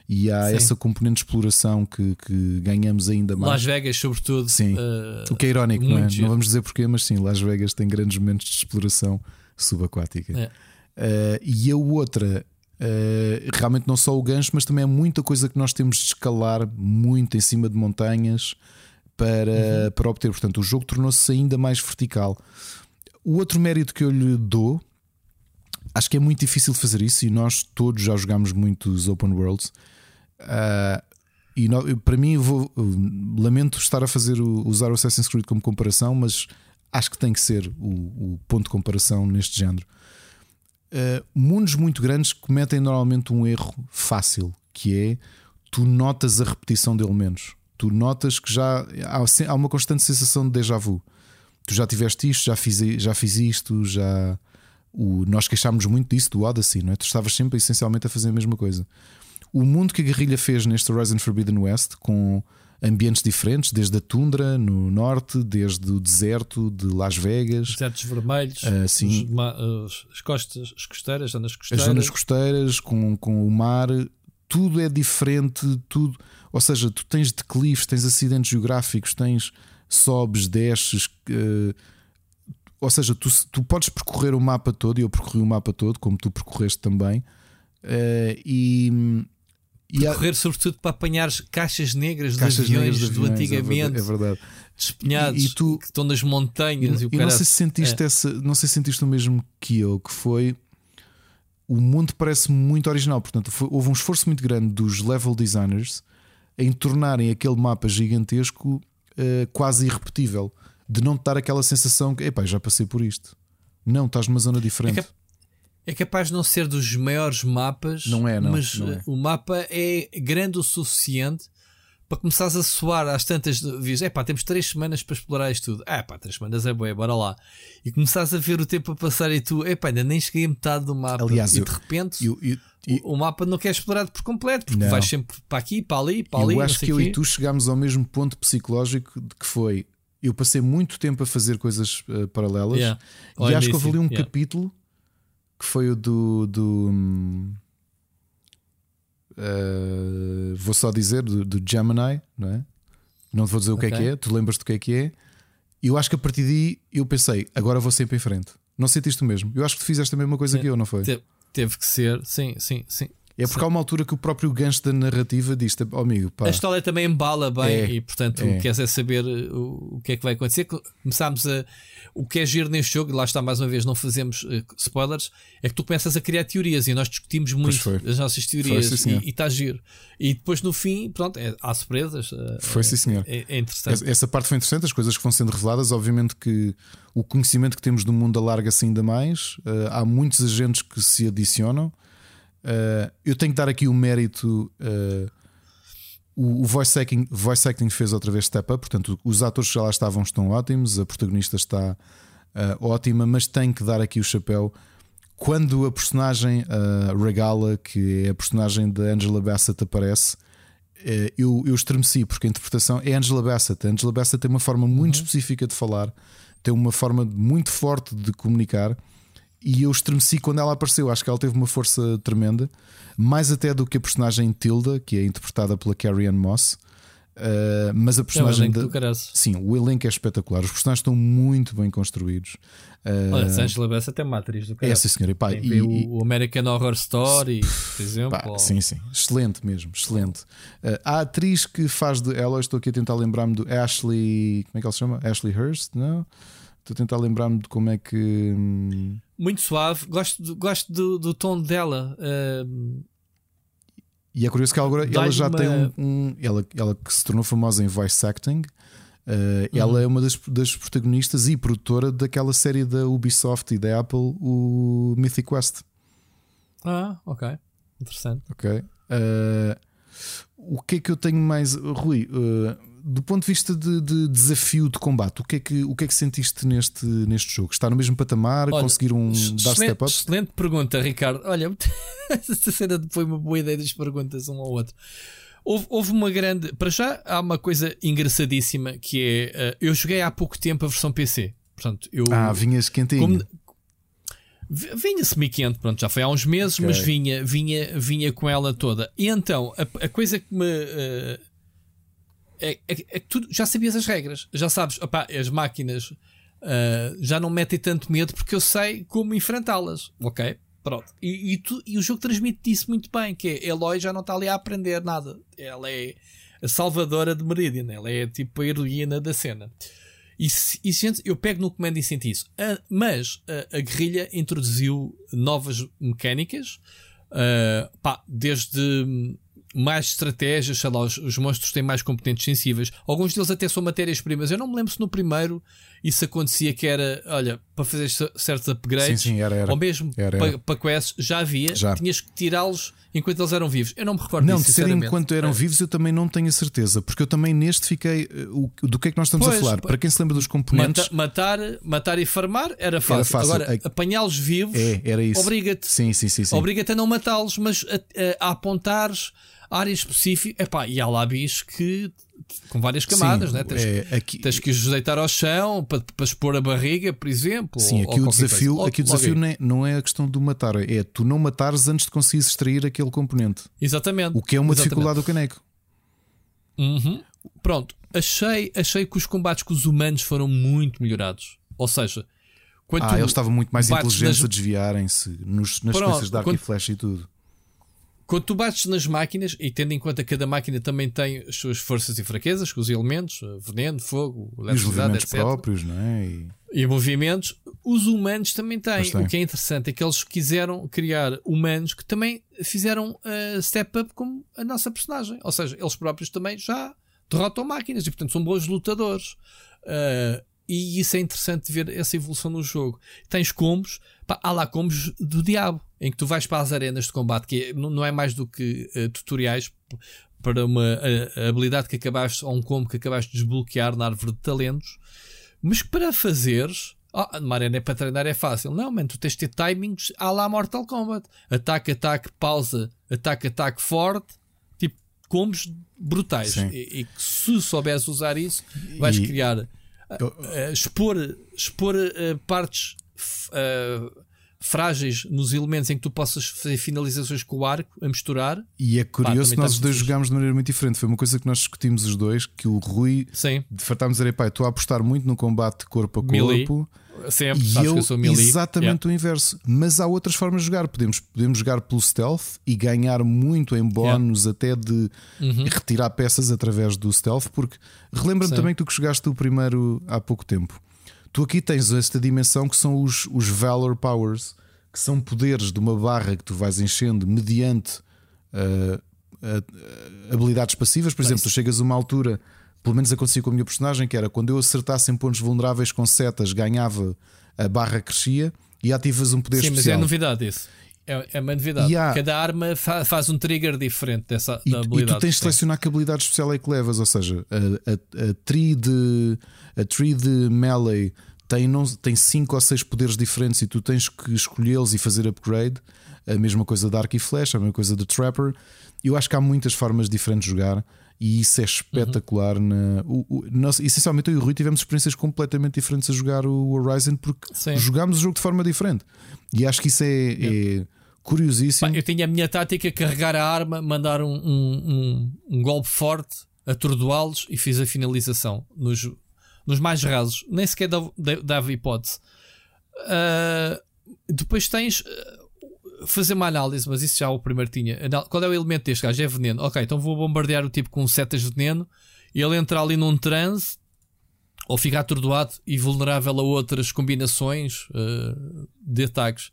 E há Sim. essa componente de exploração que, que ganhamos ainda mais. Las Vegas, sobretudo. Sim. eh, O que é irónico, não é? giro. Não vamos dizer porquê, mas sim, Las Vegas tem grandes momentos de exploração subaquática. É. Uh, e a outra, uh, realmente não só o gancho, mas também é muita coisa que nós temos de escalar muito em cima de montanhas para, para obter. Portanto, o jogo tornou-se ainda mais vertical. O outro mérito que eu lhe dou, acho que é muito difícil fazer isso, e nós todos já jogámos muitos open worlds. Uh, e eu- para mim, eu vou, eu lamento estar a fazer o, usar o Assassin's Creed como comparação, mas acho que tem que ser o, o ponto de comparação neste género. Uh, mundos muito grandes cometem normalmente um erro fácil, que é tu notas a repetição de elementos. Tu notas que já há, há uma constante sensação de déjà vu. Tu já tiveste isto, já fiz, já fiz isto, já. O, nós queixámos muito disso do Odyssey, não é? Tu estavas sempre essencialmente a fazer a mesma coisa. O mundo que a guerrilha fez neste Horizon Forbidden West, com ambientes diferentes, desde a tundra no norte, desde o deserto de Las Vegas, Desertos vermelhos, Ah, sim. os as costas, as costeiras, zonas as costeiras. zonas costeiras, com, com o mar, tudo é diferente, tudo. Ou seja, tu tens declives, tens acidentes geográficos, tens sobes, desces. eh, ou seja, tu, tu podes percorrer o mapa todo, e eu percorri o mapa todo, como tu percorreste também, eh, e, E há- Correr sobretudo para apanhar caixas negras caixas de aviões negras de do aviões, é antigamente, verdade- É verdade. despenhados, E- e tu- que estão nas montanhas e, o E não sei se sentiste É. essa, não sei se sentiste o mesmo que eu, que foi o mundo parece muito original. Portanto, foi- houve um esforço muito grande dos level designers em tornarem aquele mapa gigantesco eh, quase irrepetível, de não te dar aquela sensação que, epá, já passei por isto. Não, estás numa zona diferente. É cap- É capaz de não ser dos maiores mapas, Não é, não, mas não é. o mapa é grande o suficiente para começares a soar às tantas vezes. É pá, temos três semanas para explorar isto tudo. É pá, três semanas é boa, bora lá. E começares a ver o tempo a passar e tu, é pá, ainda nem cheguei a metade do mapa. Aliás, e eu- de repente Eu, eu- eu- o, o mapa não quer explorado por completo, porque Não. vais sempre para aqui, para ali, para eu ali. não acho que eu quê. e tu chegámos ao mesmo ponto psicológico de que foi. Eu passei muito tempo a fazer coisas eh, paralelas Yeah. E acho que houve ali um yeah. capítulo que foi o do. do hum, eh, vou só dizer do, do Gemini, não é? Não te vou dizer o que é que é, tu lembras do que é que é. E eu acho que a partir daí eu pensei, agora vou sempre em frente. Não sentiste o mesmo? Eu acho que tu fizeste a mesma coisa que eu, não foi? Te- Teve que ser, sim, sim, sim. É porque há uma altura que o próprio gancho da narrativa diz: oh, amigo, pá, A história também embala bem É, e, portanto, é. queres é saber uh, o, o que é que vai acontecer. Começámos a. O que é giro neste jogo, e lá está mais uma vez, não fazemos uh, spoilers, é que tu começas a criar teorias e nós discutimos muito as nossas teorias Foi, sim, e está giro. E depois no fim, pronto, é, há surpresas. uh, Foi, sim, senhor. É, é interessante. Essa- Essa parte foi interessante, as coisas que vão sendo reveladas. Obviamente que o conhecimento que temos do mundo alarga-se ainda mais. Uh, há muitos agentes que se adicionam. Uh, eu tenho que dar aqui o mérito. uh, o o voice acting, voice acting fez outra vez step up, portanto, os atores que já lá estavam estão ótimos, a protagonista está uh, ótima, mas tenho que dar aqui o chapéu. Quando a personagem Regala, que é a personagem da Angela Bassett, aparece, eu, eu estremeci, porque a interpretação é Angela Bassett. A Angela Bassett tem uma forma muito específica de falar, tem uma forma muito forte de comunicar. E eu estremeci quando ela apareceu. Acho que ela teve uma força tremenda, mais até do que a personagem Tilda, que é interpretada pela Carrie Ann Moss. Uh, mas a É personagem elenco da- do caraças. Sim, o elenco é espetacular. Os personagens estão muito bem construídos. Uh, Olha, a Angela Bassett é uma atriz do é cara. sim, senhora. E, pá, Tem e- e- o, o American Horror Story, por exemplo. Pá, ou- sim, sim, excelente mesmo, excelente. Uh, a atriz que faz de ela, estou aqui a tentar lembrar-me do Ashley, como é que ela se chama? Ashley Hurst, não? Estou a tentar lembrar-me de como é que. Muito suave. Gosto, do- gosto do, do tom dela. uh, E é curioso que ela, agora, ela já uma- tem um. um- ela, ela que se tornou famosa em voice acting. uh, Ela Uhum. é uma das, das protagonistas e produtora daquela série da Ubisoft e da Apple, o Mythic Quest. Ah, ok. Interessante. Ok. Uh, o que é que eu tenho mais. Rui, uh, do ponto de vista de, de desafio de combate, o que, é que, o que é que sentiste neste, neste jogo? Está no mesmo patamar? Olha, conseguiram um dar excelente, step up? excelente pergunta, Ricardo. Olha, esta cena foi uma boa ideia das perguntas um ao outro. Houve, houve uma grande. Para já, há uma coisa engraçadíssima que é. eh, eu joguei há pouco tempo a versão PC. Portanto, eu. Ah, vinhas quentinho. como- Vinha semi-quente, pronto, já foi há uns meses, Ok. mas vinha, vinha, vinha com ela toda. E então, a, a coisa que me. eh, é, é- é que tu já sabias as regras, já sabes, as máquinas eh, já não metem tanto medo porque eu sei como enfrentá-las, ok? Pronto. E, e tu- e o jogo transmite isso muito bem, que é Eloy já não está ali a aprender nada. Ela é a salvadora de Meridian, ela é tipo a heroína da cena. E, e gente, eu pego no comando e sinto isso. Ah, mas ah, a guerrilha introduziu novas mecânicas, ah, pá, desde hum, mais estratégias, sei lá, os, os monstros têm mais componentes sensíveis. Alguns deles até são matérias-primas. Eu não me lembro se no primeiro isso acontecia que era, olha, para fazer cer- certos upgrades, Sim, sim, era, era. ou mesmo Era, para, era. para quests, já havia, Já. tinhas que tirá-los enquanto eles eram vivos. Eu não me recordo Não, disso, de ser enquanto eram vivos, eu também não tenho a certeza, porque eu também neste fiquei. uh, o- do que é que nós estamos Pois, a falar? Para quem se lembra dos componentes, Mata- matar, matar e farmar era fácil. fácil. Agora, É- apanhá-los vivos é, era obriga-te Sim, sim, sim. sim. obriga a não matá-los, mas a, a- a apontares áreas específicas. Epá, e há lá bichos que com várias camadas, Sim, né? tens, é, aqui, tens que os deitar ao chão para, para expor a barriga, por exemplo. Sim, ou- aqui ou o desafio, coisa. aqui o desafio não é, não é a questão do matar, é tu não matares antes de conseguires extrair aquele componente. Exatamente. O que é uma Exatamente. dificuldade do caneco. Uhum. Pronto, achei, achei que os combates com os humanos foram muito melhorados. Ou seja, quando Ah, eles estavam muito mais inteligentes nas- a desviarem-se nas sequências de arco e flecha e tudo. Quando tu bates nas máquinas, e tendo em conta que cada máquina também tem as suas forças e fraquezas, com os elementos, eh, veneno, fogo, eletricidade, etc. próprios, não é? E- E movimentos, os humanos também têm. O que é interessante é que eles quiseram criar humanos que também fizeram uh, step up como a nossa personagem. Ou seja, eles próprios também já derrotam máquinas e, portanto, são bons lutadores. Uh, e isso é interessante ver essa evolução no jogo. Tens combos, pá, há lá combos do diabo, em que tu vais para as arenas de combate, que é- não é mais do que uh, tutoriais para uma uh, habilidade que acabaste, ou um combo que acabaste de desbloquear na árvore de talentos. Mas que para fazeres, ah, numa arena é para treinar é fácil. Não, mano, tu tens de ter timings à lá Mortal Kombat. Ataque, ataque, pausa, ataque, ataque forte. Tipo, combos brutais. Sim. E, e que se souberes usar isso, vais E- criar. Eu- ah, expor expor ah, partes frágeis nos elementos em que tu possas fazer finalizações com o arco a misturar. E é curioso que nós os dois jogámos de maneira muito diferente. Foi uma coisa que nós discutimos os dois, que o Rui Sim, fartámos a dizer, pai, estou a apostar muito no combate corpo a Melee. corpo. sempre. E eu, eu sou melee. exatamente o inverso. Mas há outras formas de jogar. Podemos, podemos jogar pelo stealth e ganhar muito em bónus, até de retirar peças através do stealth. Porque relembra-me também que tu que jogaste o primeiro há pouco tempo. Tu aqui tens esta dimensão que são os, os Valor Powers, que são poderes de uma barra que tu vais enchendo mediante ah, ah, habilidades passivas. Por exemplo, tu chegas a uma altura, pelo menos acontecia com a minha personagem, que era quando eu acertasse em pontos vulneráveis com setas, ganhava a barra crescia e ativas um poder Sim, mas é especial. novidade isso. É, é uma novidade. E há- Cada arma fa- faz um trigger diferente dessa E, da e habilidade. tu tens de selecionar que habilidade especial é que levas, ou seja, a, a, a tree de a tree de melee tem não tem cinco ou seis poderes diferentes e tu tens que escolhê-los e fazer upgrade. A mesma coisa da arco e flecha, a mesma coisa do trapper. Eu acho que há muitas formas diferentes de jogar e isso é espetacular. Na, o, o- nós, essencialmente eu e o Rui tivemos experiências completamente diferentes a jogar o Horizon porque Sim. jogámos o jogo de forma diferente. E acho que isso é, é curiosíssimo. Pá, eu tinha a minha tática: carregar a arma, mandar um, um, um- um golpe forte, atordoá-los e fiz a finalização nos, nos mais rasos. Nem sequer dava, dava hipótese. Ah, depois tens fazer uma análise, mas isso já o primeiro tinha. Qual é o elemento deste gajo? É veneno. Ok, então vou bombardear o tipo com setas de veneno e ele entra ali num transe ou fica atordoado e vulnerável a outras combinações ah, de ataques.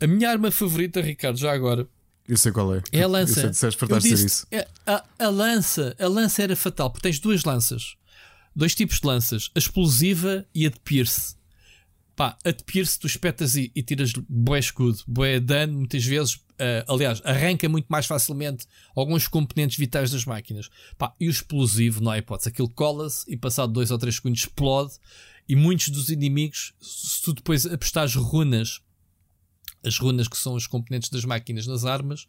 A minha arma favorita, Ricardo, já agora, Eu sei qual é. é a Eu lança. sei, Eu dizer disse- isso. é, A, a lança, a lança era fatal, porque tens duas lanças, dois tipos de lanças, a explosiva e a de pierce. Pá, a de pierce tu espetas e, e tiras bué escudo, bué dano, muitas vezes, ah, aliás, arranca muito mais facilmente alguns componentes vitais das máquinas. Pá, e o explosivo, não há hipótese, aquilo cola-se e passado dois ou três segundos explode. E muitos dos inimigos, se tu depois apostares runas as runas que são os componentes das máquinas nas armas,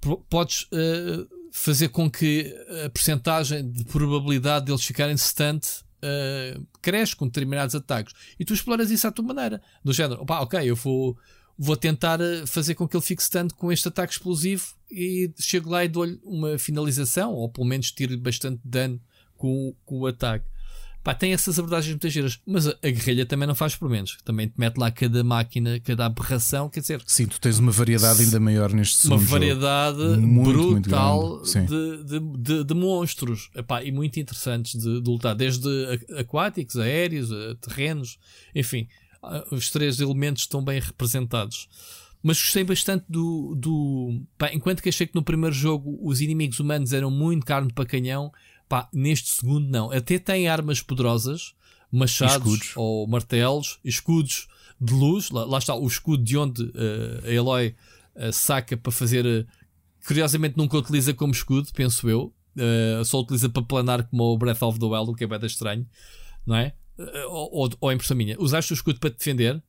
po- podes eh, fazer com que a percentagem de probabilidade deles ficarem stunt eh, cresce com determinados ataques. E tu exploras isso à tua maneira. Do género, opá, ok, eu vou, vou tentar eh, fazer com que ele fique stunt com este ataque explosivo e chego lá e dou-lhe uma finalização, ou pelo menos tiro bastante dano com, com o ataque. Pá, tem essas abordagens muitas giras, mas a, a guerrilha também não faz por menos. Também te mete lá cada máquina, cada aberração, quer dizer, Sim, tu tens uma variedade ainda maior neste uma segundo jogo. variedade Muito, muito brutal sim. de, de, de, de monstros Epá, e muito interessantes de, de lutar, desde aquáticos, aéreos, terrenos, enfim, os três elementos estão bem representados. Mas gostei bastante do. do pá, enquanto que achei que no primeiro jogo os inimigos humanos eram muito carne para canhão, pá, neste segundo não. Até tem armas poderosas, machados ou martelos, escudos de luz. Lá, lá está o escudo de onde eh, a Eloy eh, saca para fazer. eh, curiosamente nunca utiliza como escudo, penso eu. Só utiliza para planar como o Breath of the Wild, o que é bem estranho, não é? Ou, ou, ou é impressão minha. Usaste o escudo para te defender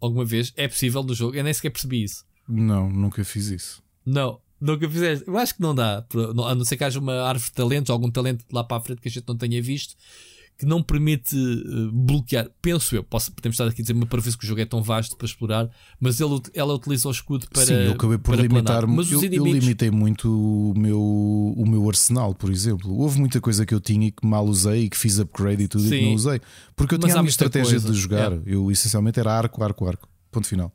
alguma vez? É possível no jogo? Eu nem sequer percebi isso. Não, nunca fiz isso. Não, nunca fizeste. Eu acho que não dá. A não ser que haja uma árvore de talentos, algum talento lá para a frente que a gente não tenha visto, que não permite eh, bloquear. Penso eu. Posso, podemos estar aqui a dizer uma para ver que o jogo é tão vasto para explorar, mas ele, ela utiliza o escudo para. Sim, eu acabei por para limitar planar. Mas eu, os eu inimigos. limitei muito o meu, o meu arsenal, por exemplo. Houve muita coisa que eu tinha e que mal usei e que fiz upgrade e tudo e que Sim. não usei. Porque eu Mas tinha a minha estratégia coisa. de jogar. É. Eu essencialmente era arco, arco, arco. Ponto final.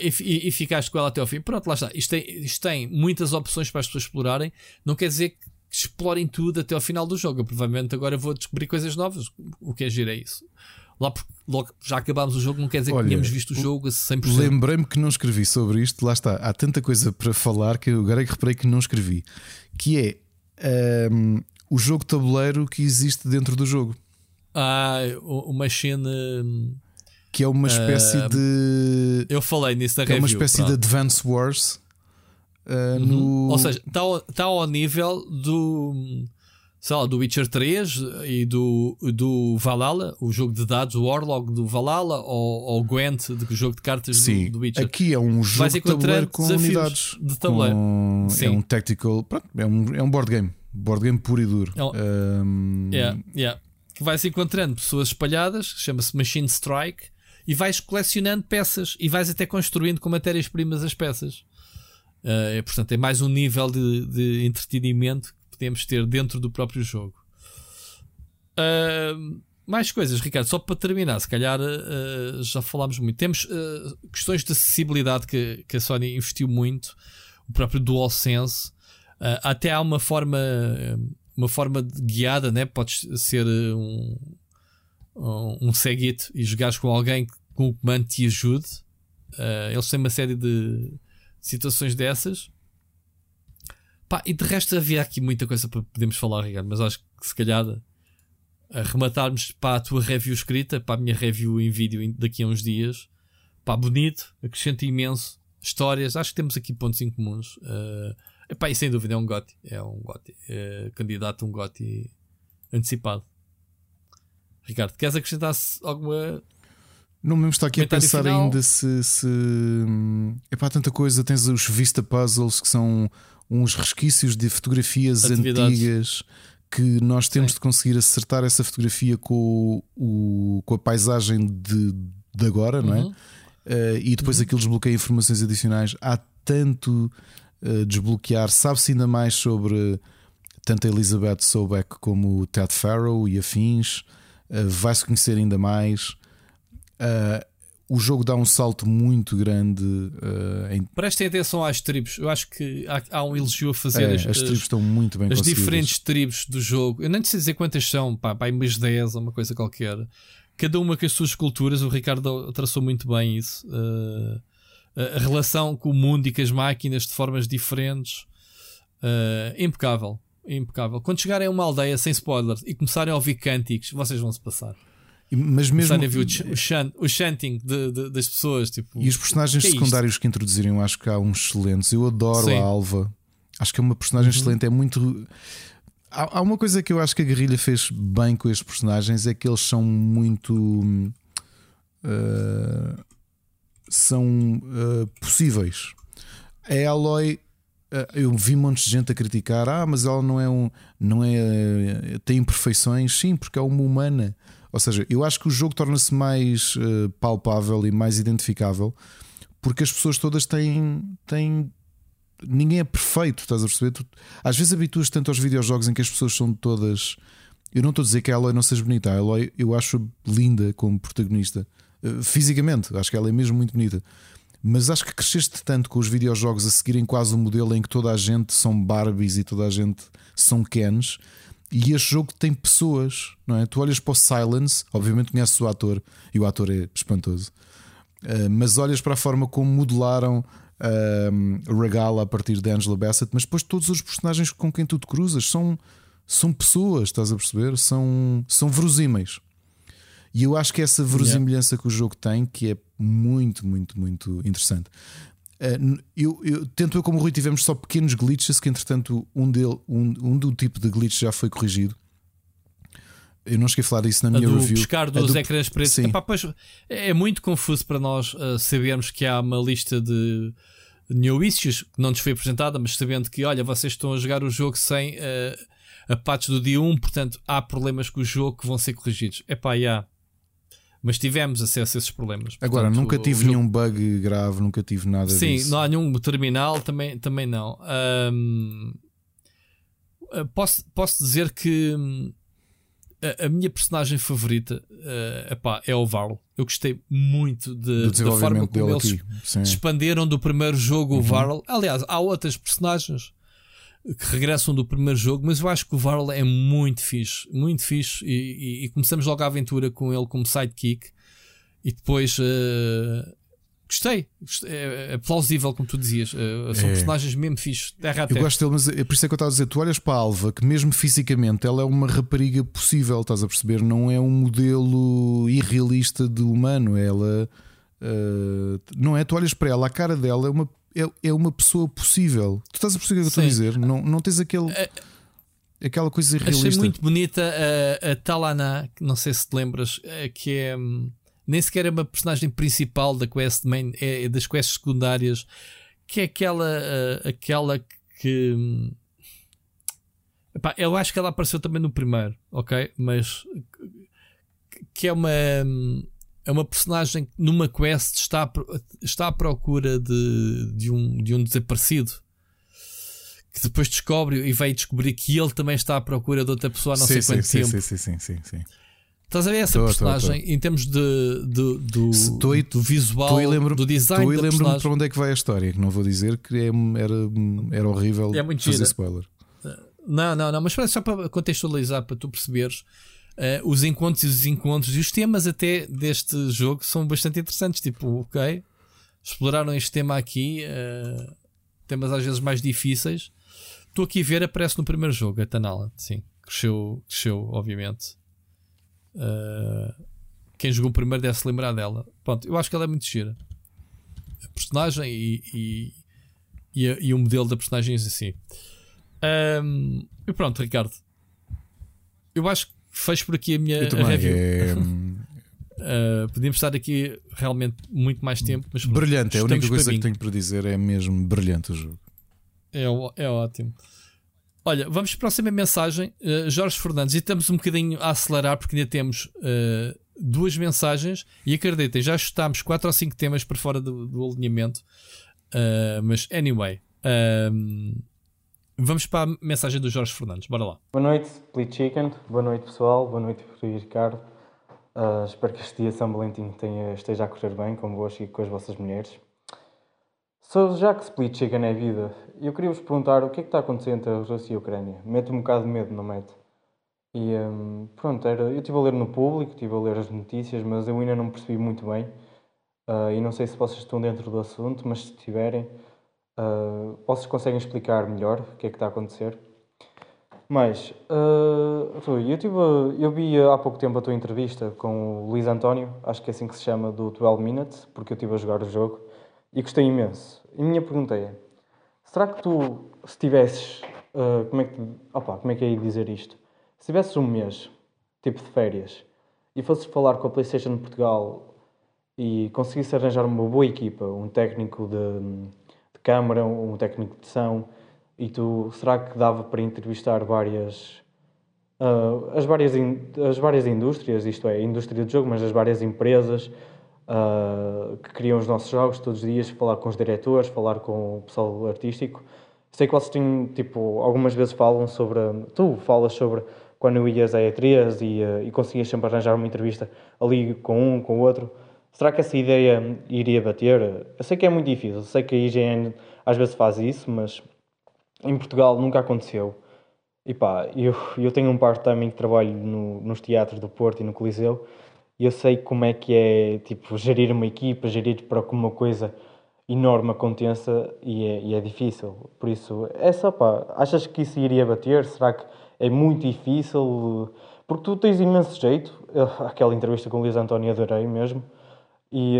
E, e, e ficaste com ela até ao fim. Pronto, lá está. Isto tem, isto tem muitas opções para as pessoas explorarem. Não quer dizer que explorem tudo até ao final do jogo. Eu, provavelmente agora vou descobrir coisas novas. O que é giro é isso. Lá logo já acabámos o jogo, não quer dizer Olha, que tínhamos visto o jogo a 100%. Lembrei-me que não escrevi sobre isto, lá está. Há tanta coisa para falar que eu agora é que reparei que não escrevi. Que é ahm, o jogo tabuleiro que existe dentro do jogo. Ah, o Machine. hum, Que é uma espécie Ah, de. Eu falei nisso na que é uma review. espécie pronto. de Advance Wars. ah, Uhum. no... Ou seja, está ao, tá ao nível do. Sei lá, do Witcher 3 e do, do Valhalla, o jogo de dados, o Warlog do Valhalla, ou, ou Gwent, do jogo de cartas do, Sim, do Witcher. aqui é um jogo de tabuleiro com unidades. de tabuleiro. Com- Sim. É um tactical. pronto, é, um, é um board game. Board game puro e duro. É um- Ahm, Yeah, yeah. Que vais encontrando pessoas espalhadas, chama-se Machine Strike, e vais colecionando peças e vais até construindo com matérias-primas as peças. Uh, é, portanto, é mais um nível de, de entretenimento que podemos ter dentro do próprio jogo. Uh, mais coisas, Ricardo, só para terminar, se calhar uh, já falámos muito. Temos uh, questões de acessibilidade que, que a Sony investiu muito, o próprio DualSense. Até há uma forma, uma forma guiada, né? podes ser um, um, Segit e jogares com alguém com o comando te ajude. Uh, eles têm uma série de situações dessas. Pá, e de resto havia aqui muita coisa para podermos falar, Ricardo, mas acho que se calhar arrematarmos para a tua review escrita, para a minha review em vídeo daqui a uns dias. Pá, bonito, acrescenta imenso. Histórias, acho que temos aqui pontos em comuns. Uh, epá, e sem dúvida é um GOTY. É um GOTY. É candidato a um GOTY antecipado. Ricardo, queres acrescentar alguma. Não me está aqui a pensar final? ainda se. se é para tanta coisa. Tens os Vista Puzzles que são uns resquícios de fotografias antigas que nós temos Sim. de conseguir acertar essa fotografia com, o, com a paisagem de, de agora, não é? Uhum. Uh, e depois aquilo desbloqueia informações adicionais. Há tanto uh, desbloquear. Sabe-se ainda mais sobre tanto a Elizabeth Sobeck como o Ted Farrow e afins. Uh, Vai-se conhecer ainda mais. Uh, o jogo dá um salto muito grande uh, em. Prestem atenção às tribos. Eu acho que há, há um elogio a fazer É, as, as tribos estão muito bem as diferentes tribos do jogo. Eu nem sei dizer quantas são, pá, pá, umas 10 ou uma coisa qualquer. Cada uma com as suas culturas. O Ricardo traçou muito bem isso. A relação com o mundo e com as máquinas de formas diferentes. Impecável. Impecável. Quando chegarem a uma aldeia sem spoilers e começarem a ouvir cânticos, vocês vão se passar. Mas mesmo. Começarem a ver o, ch- o, chan- o chanting de- de- das pessoas. Tipo, E os personagens que é isto? secundários que introduziram, acho que há uns excelentes. Eu adoro Sim. a Alva. Acho que é uma personagem Uhum. excelente. É muito. Há, há uma coisa que eu acho que a guerrilha fez bem com estes personagens: é que eles são muito. ah, são ah, possíveis. A Aloy. Ah, Eu vi montes de gente a criticar, ah, mas ela não é um, não é, eh, tem imperfeições, sim, porque é uma humana. Ou seja, eu acho que o jogo torna-se mais eh, palpável e mais identificável porque as pessoas todas têm, têm. Ninguém é perfeito, estás a perceber? Tu- às vezes habituas tanto aos videojogos em que as pessoas são todas. Eu não estou a dizer que a Aloy não seja bonita, a Aloy eu acho linda como protagonista. Eh, Fisicamente, acho que ela é mesmo muito bonita. Mas acho que cresceste tanto com os videojogos a seguirem quase um modelo em que toda a gente são Barbies e toda a gente são Kens. E este jogo tem pessoas, não é? Tu olhas para o Silence, obviamente conheces o ator e o ator é espantoso. Uh, mas olhas para a forma como modelaram um, Regala a partir de Angela Bassett, mas depois todos os personagens com quem tu te cruzas são, são pessoas, estás a perceber? São, são verosímeis. E eu acho que essa verosimilhança que o jogo tem, que é muito, muito, muito interessante. Uh, eu, eu, tanto eu como o Rui tivemos só pequenos glitches que, entretanto, um, dele, um, um do tipo de glitch já foi corrigido. Eu não cheguei a falar disso na A minha do review. pescar A dos do- ecrãs pretos. Epá, pois, é muito confuso para nós uh, sabermos que há uma lista de new issues que não nos foi apresentada, mas sabendo que, olha, vocês estão a jogar o jogo sem uh, a patch do dia 1, portanto há problemas com o jogo que vão ser corrigidos. É pá, já. Mas tivemos acesso a esses problemas. Agora, Portanto, nunca tive nenhum bug grave, nunca tive nada Sim, disso. não há nenhum terminal, também, também não. Ah, posso, posso dizer que hum, a, a minha personagem favorita uh, epá, é o Varl. Eu gostei muito de, da forma como eles aqui. expandiram do primeiro jogo uhum. o Varl. Aliás, há outras personagens que regressam do primeiro jogo, mas eu acho que o Varl é muito fixe, muito fixe. E, e, e começamos logo a aventura com ele como sidekick. E depois uh, Gostei. É, é, plausível, como tu dizias. Uh, são é. personagens mesmo fixos. Terra a terra. Eu gosto dele, mas é por isso é que eu estava a dizer: tu olhas para a Alva, que mesmo fisicamente ela é uma rapariga possível, estás a perceber? Não é um modelo irrealista de humano. Ela. Uh, não é? Tu olhas para ela, a cara dela é uma, é, é uma pessoa possível. Tu estás a perceber o que eu estou a dizer? Não, não tens aquele. É, aquela coisa irrealista. Achei muito bonita a, a Talana, não sei se te lembras, eh, que é. Hum, nem sequer é uma personagem principal da quest main, é, é das quests secundárias, que é aquela, uh, aquela que. Epá, eu acho que ela apareceu também no primeiro, ok? Mas que é uma, é uma personagem que numa quest está, está à procura de, de, um, de um desaparecido que depois descobre e vai descobrir que ele também está à procura de outra pessoa há não sim, sei quanto sim, tempo. Sim, sim, sim, sim, Estás a ver essa tô, personagem tô, tô. em termos de, de do, do visual, lembro, do design da lembro-me para onde é que vai a história, que não vou dizer que é, era, era horrível é muito fazer gira. spoiler. Não, não, não, mas só para contextualizar, para tu perceberes, uh, os encontros e os encontros e os temas até deste jogo são bastante interessantes. Tipo, ok, exploraram este tema aqui, uh, temas às vezes mais difíceis. Estou aqui a ver, aparece no primeiro jogo, a Tanala, sim, cresceu, cresceu, obviamente. Uh, quem jogou primeiro deve se lembrar dela. Pronto, eu acho que ela é muito gira. A personagem e, e, e, a, e o modelo da personagem assim. Um, e pronto, Ricardo. Eu acho que fecho por aqui a minha a review. É... uh, podíamos estar aqui realmente muito mais tempo. Mas brilhante, é a única coisa que tenho para dizer é mesmo brilhante o jogo. É, é ótimo. Olha, vamos para a próxima mensagem. Uh, Jorge Fernandes, e estamos um bocadinho a acelerar porque ainda temos uh, duas mensagens e acreditem, já ajustámos quatro ou cinco temas para fora do, do alinhamento. Mas, anyway, vamos para a mensagem do Jorge Fernandes. Bora lá. Boa noite, Split Chicken. Boa noite, pessoal. Boa noite, Ricardo. espero que este dia São Valentim tenha, esteja a correr bem convosco e com as vossas mulheres. Só já que Split chega na vida, eu queria vos perguntar o que é que está acontecendo entre a Rússia e a Ucrânia. Mete um bocado de medo, não mete? E um, pronto, era, eu estive a ler no público, estive a ler as notícias, mas eu ainda não percebi muito bem. Uh, e não sei se vocês estão dentro do assunto, mas se estiverem, uh, vocês conseguem explicar melhor o que é que está a acontecer. Mas, uh, eu, tive, eu vi há pouco tempo a tua entrevista com o Luís António, acho que é assim que se chama, do 12 Minutes, porque eu estive a jogar o jogo e gostei imenso. E a minha pergunta é: será que tu, se tivesses. Uh, como, é que, opa, como é que é dizer isto? Se tivesses um mês, tipo de férias, e fosses falar com a PlayStation de Portugal e conseguisse arranjar uma boa equipa, um técnico de câmara, um técnico de som, e tu, será que dava para entrevistar várias. Uh, as, várias in, as várias indústrias, isto é, a indústria do jogo, mas as várias empresas, uh, que criam os nossos jogos todos os dias, falar com os diretores, falar com o pessoal artístico. Sei que vocês têm, tipo, algumas vezes falam sobre. Tu falas sobre quando ias à E3 e, uh, e conseguias sempre arranjar uma entrevista ali com um, com o outro. Será que essa ideia iria bater? Eu sei que é muito difícil, sei que a IGN às vezes faz isso, mas em Portugal nunca aconteceu. E pá, eu, eu tenho um part-time que trabalho no, nos teatros do Porto e no Coliseu e eu sei como é que é tipo gerir uma equipa, gerir para que uma coisa enorme aconteça e é, e é difícil. Por isso, essa pá, achas que isso iria bater? Será que é muito difícil? Porque tu tens imenso jeito. Aquela entrevista com o Luís António adorei mesmo. E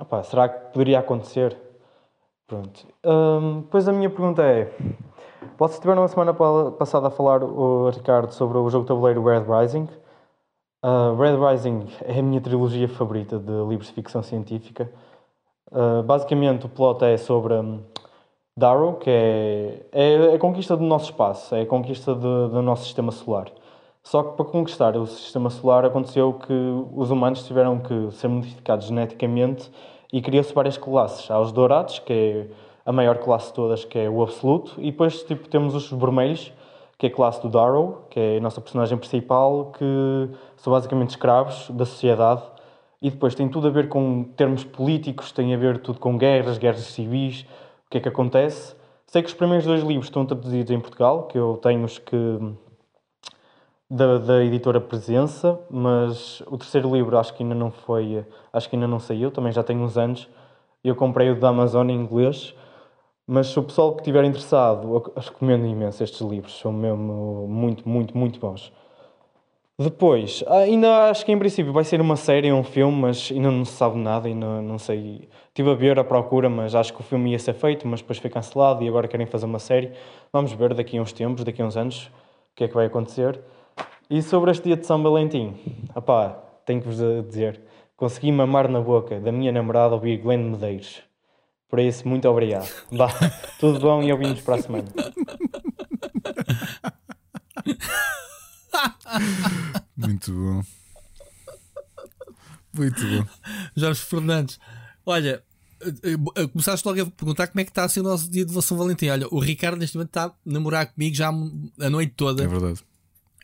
opá, será que poderia acontecer? Pronto. Hum, depois a minha pergunta é: vocês estiveram na semana passada a falar, o Ricardo, sobre o jogo tabuleiro Red Rising. Uh, Red Rising é a minha trilogia favorita de livros de ficção científica. Uh, basicamente, o plot é sobre um, Darrow, que é, é, a conquista do nosso espaço, é a conquista de, do nosso sistema solar. Só que para conquistar o sistema solar aconteceu que os humanos tiveram que ser modificados geneticamente e criou-se várias classes. Há os dourados, que é a maior classe de todas, que é o absoluto, e depois tipo, temos os vermelhos, que é a classe do Darrow, que é a nossa personagem principal, que são basicamente escravos da sociedade. E depois tem tudo a ver com termos políticos, tem a ver tudo com guerras, guerras civis, o que é que acontece. Sei que os primeiros dois livros estão traduzidos em Portugal, que eu tenho os que da, da editora Presença, mas o terceiro livro acho que ainda não foi, acho que ainda não saiu, também já tem uns anos. Eu comprei o da Amazon em inglês, mas se o pessoal que estiver interessado, recomendo imenso estes livros, são mesmo muito, muito, muito bons. Depois, ainda acho que em princípio vai ser uma série um filme, mas ainda não se sabe nada, ainda não sei. Estive a ver a procura, mas acho que o filme ia ser feito, mas depois foi cancelado e agora querem fazer uma série. Vamos ver daqui a uns tempos, daqui a uns anos, o que é que vai acontecer. E sobre este dia de São Valentim, apá, tenho que vos dizer, consegui mamar na boca da minha namorada ouvir Glenn Medeiros. Por isso, muito obrigado. Bah, tudo bom e ouvimos para a semana. Muito bom. Muito bom. Jorge Fernandes, olha, eh, eh, começaste logo a perguntar como é que está a ser o nosso dia de São Valentim. Olha, o Ricardo neste momento está a namorar comigo já a noite toda. É verdade.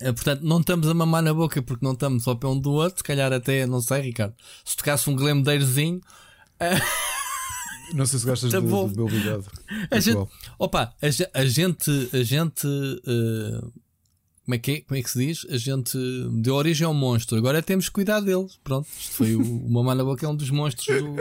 Eh, portanto, não estamos a mamar na boca porque não estamos só para um do outro. Se calhar até, não sei, Ricardo, se tocasse um glemdeirozinho. Não sei se gostas tá do, do meu bigode. A gente, opa, a, a, gente, a gente uh, como é, que é, como é que se diz? A gente deu origem ao monstro, agora temos que cuidar dele. Pronto, isto foi o, o Mamá na Boca, é um dos monstros do,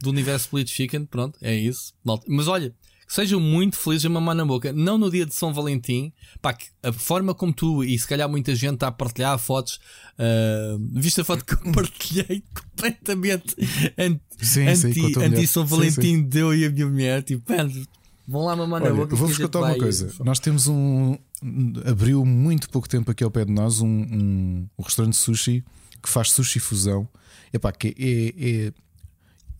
do universo Split Chicken. Pronto, é isso. Mas olha, sejam muito felizes a mamar na boca. Não no dia de São Valentim, pá, a forma como tu e se calhar muita gente está a partilhar fotos, uh, viste a foto que eu partilhei completamente anti, sim, anti, São Valentim sim, sim. deu e a minha mulher, tipo, vão lá mamar Olha, na boca. Vou-vos contar uma coisa. Nós temos um. Abriu muito pouco tempo aqui ao pé de nós um, um, um restaurante de sushi que faz sushi fusão. Epá, que é, é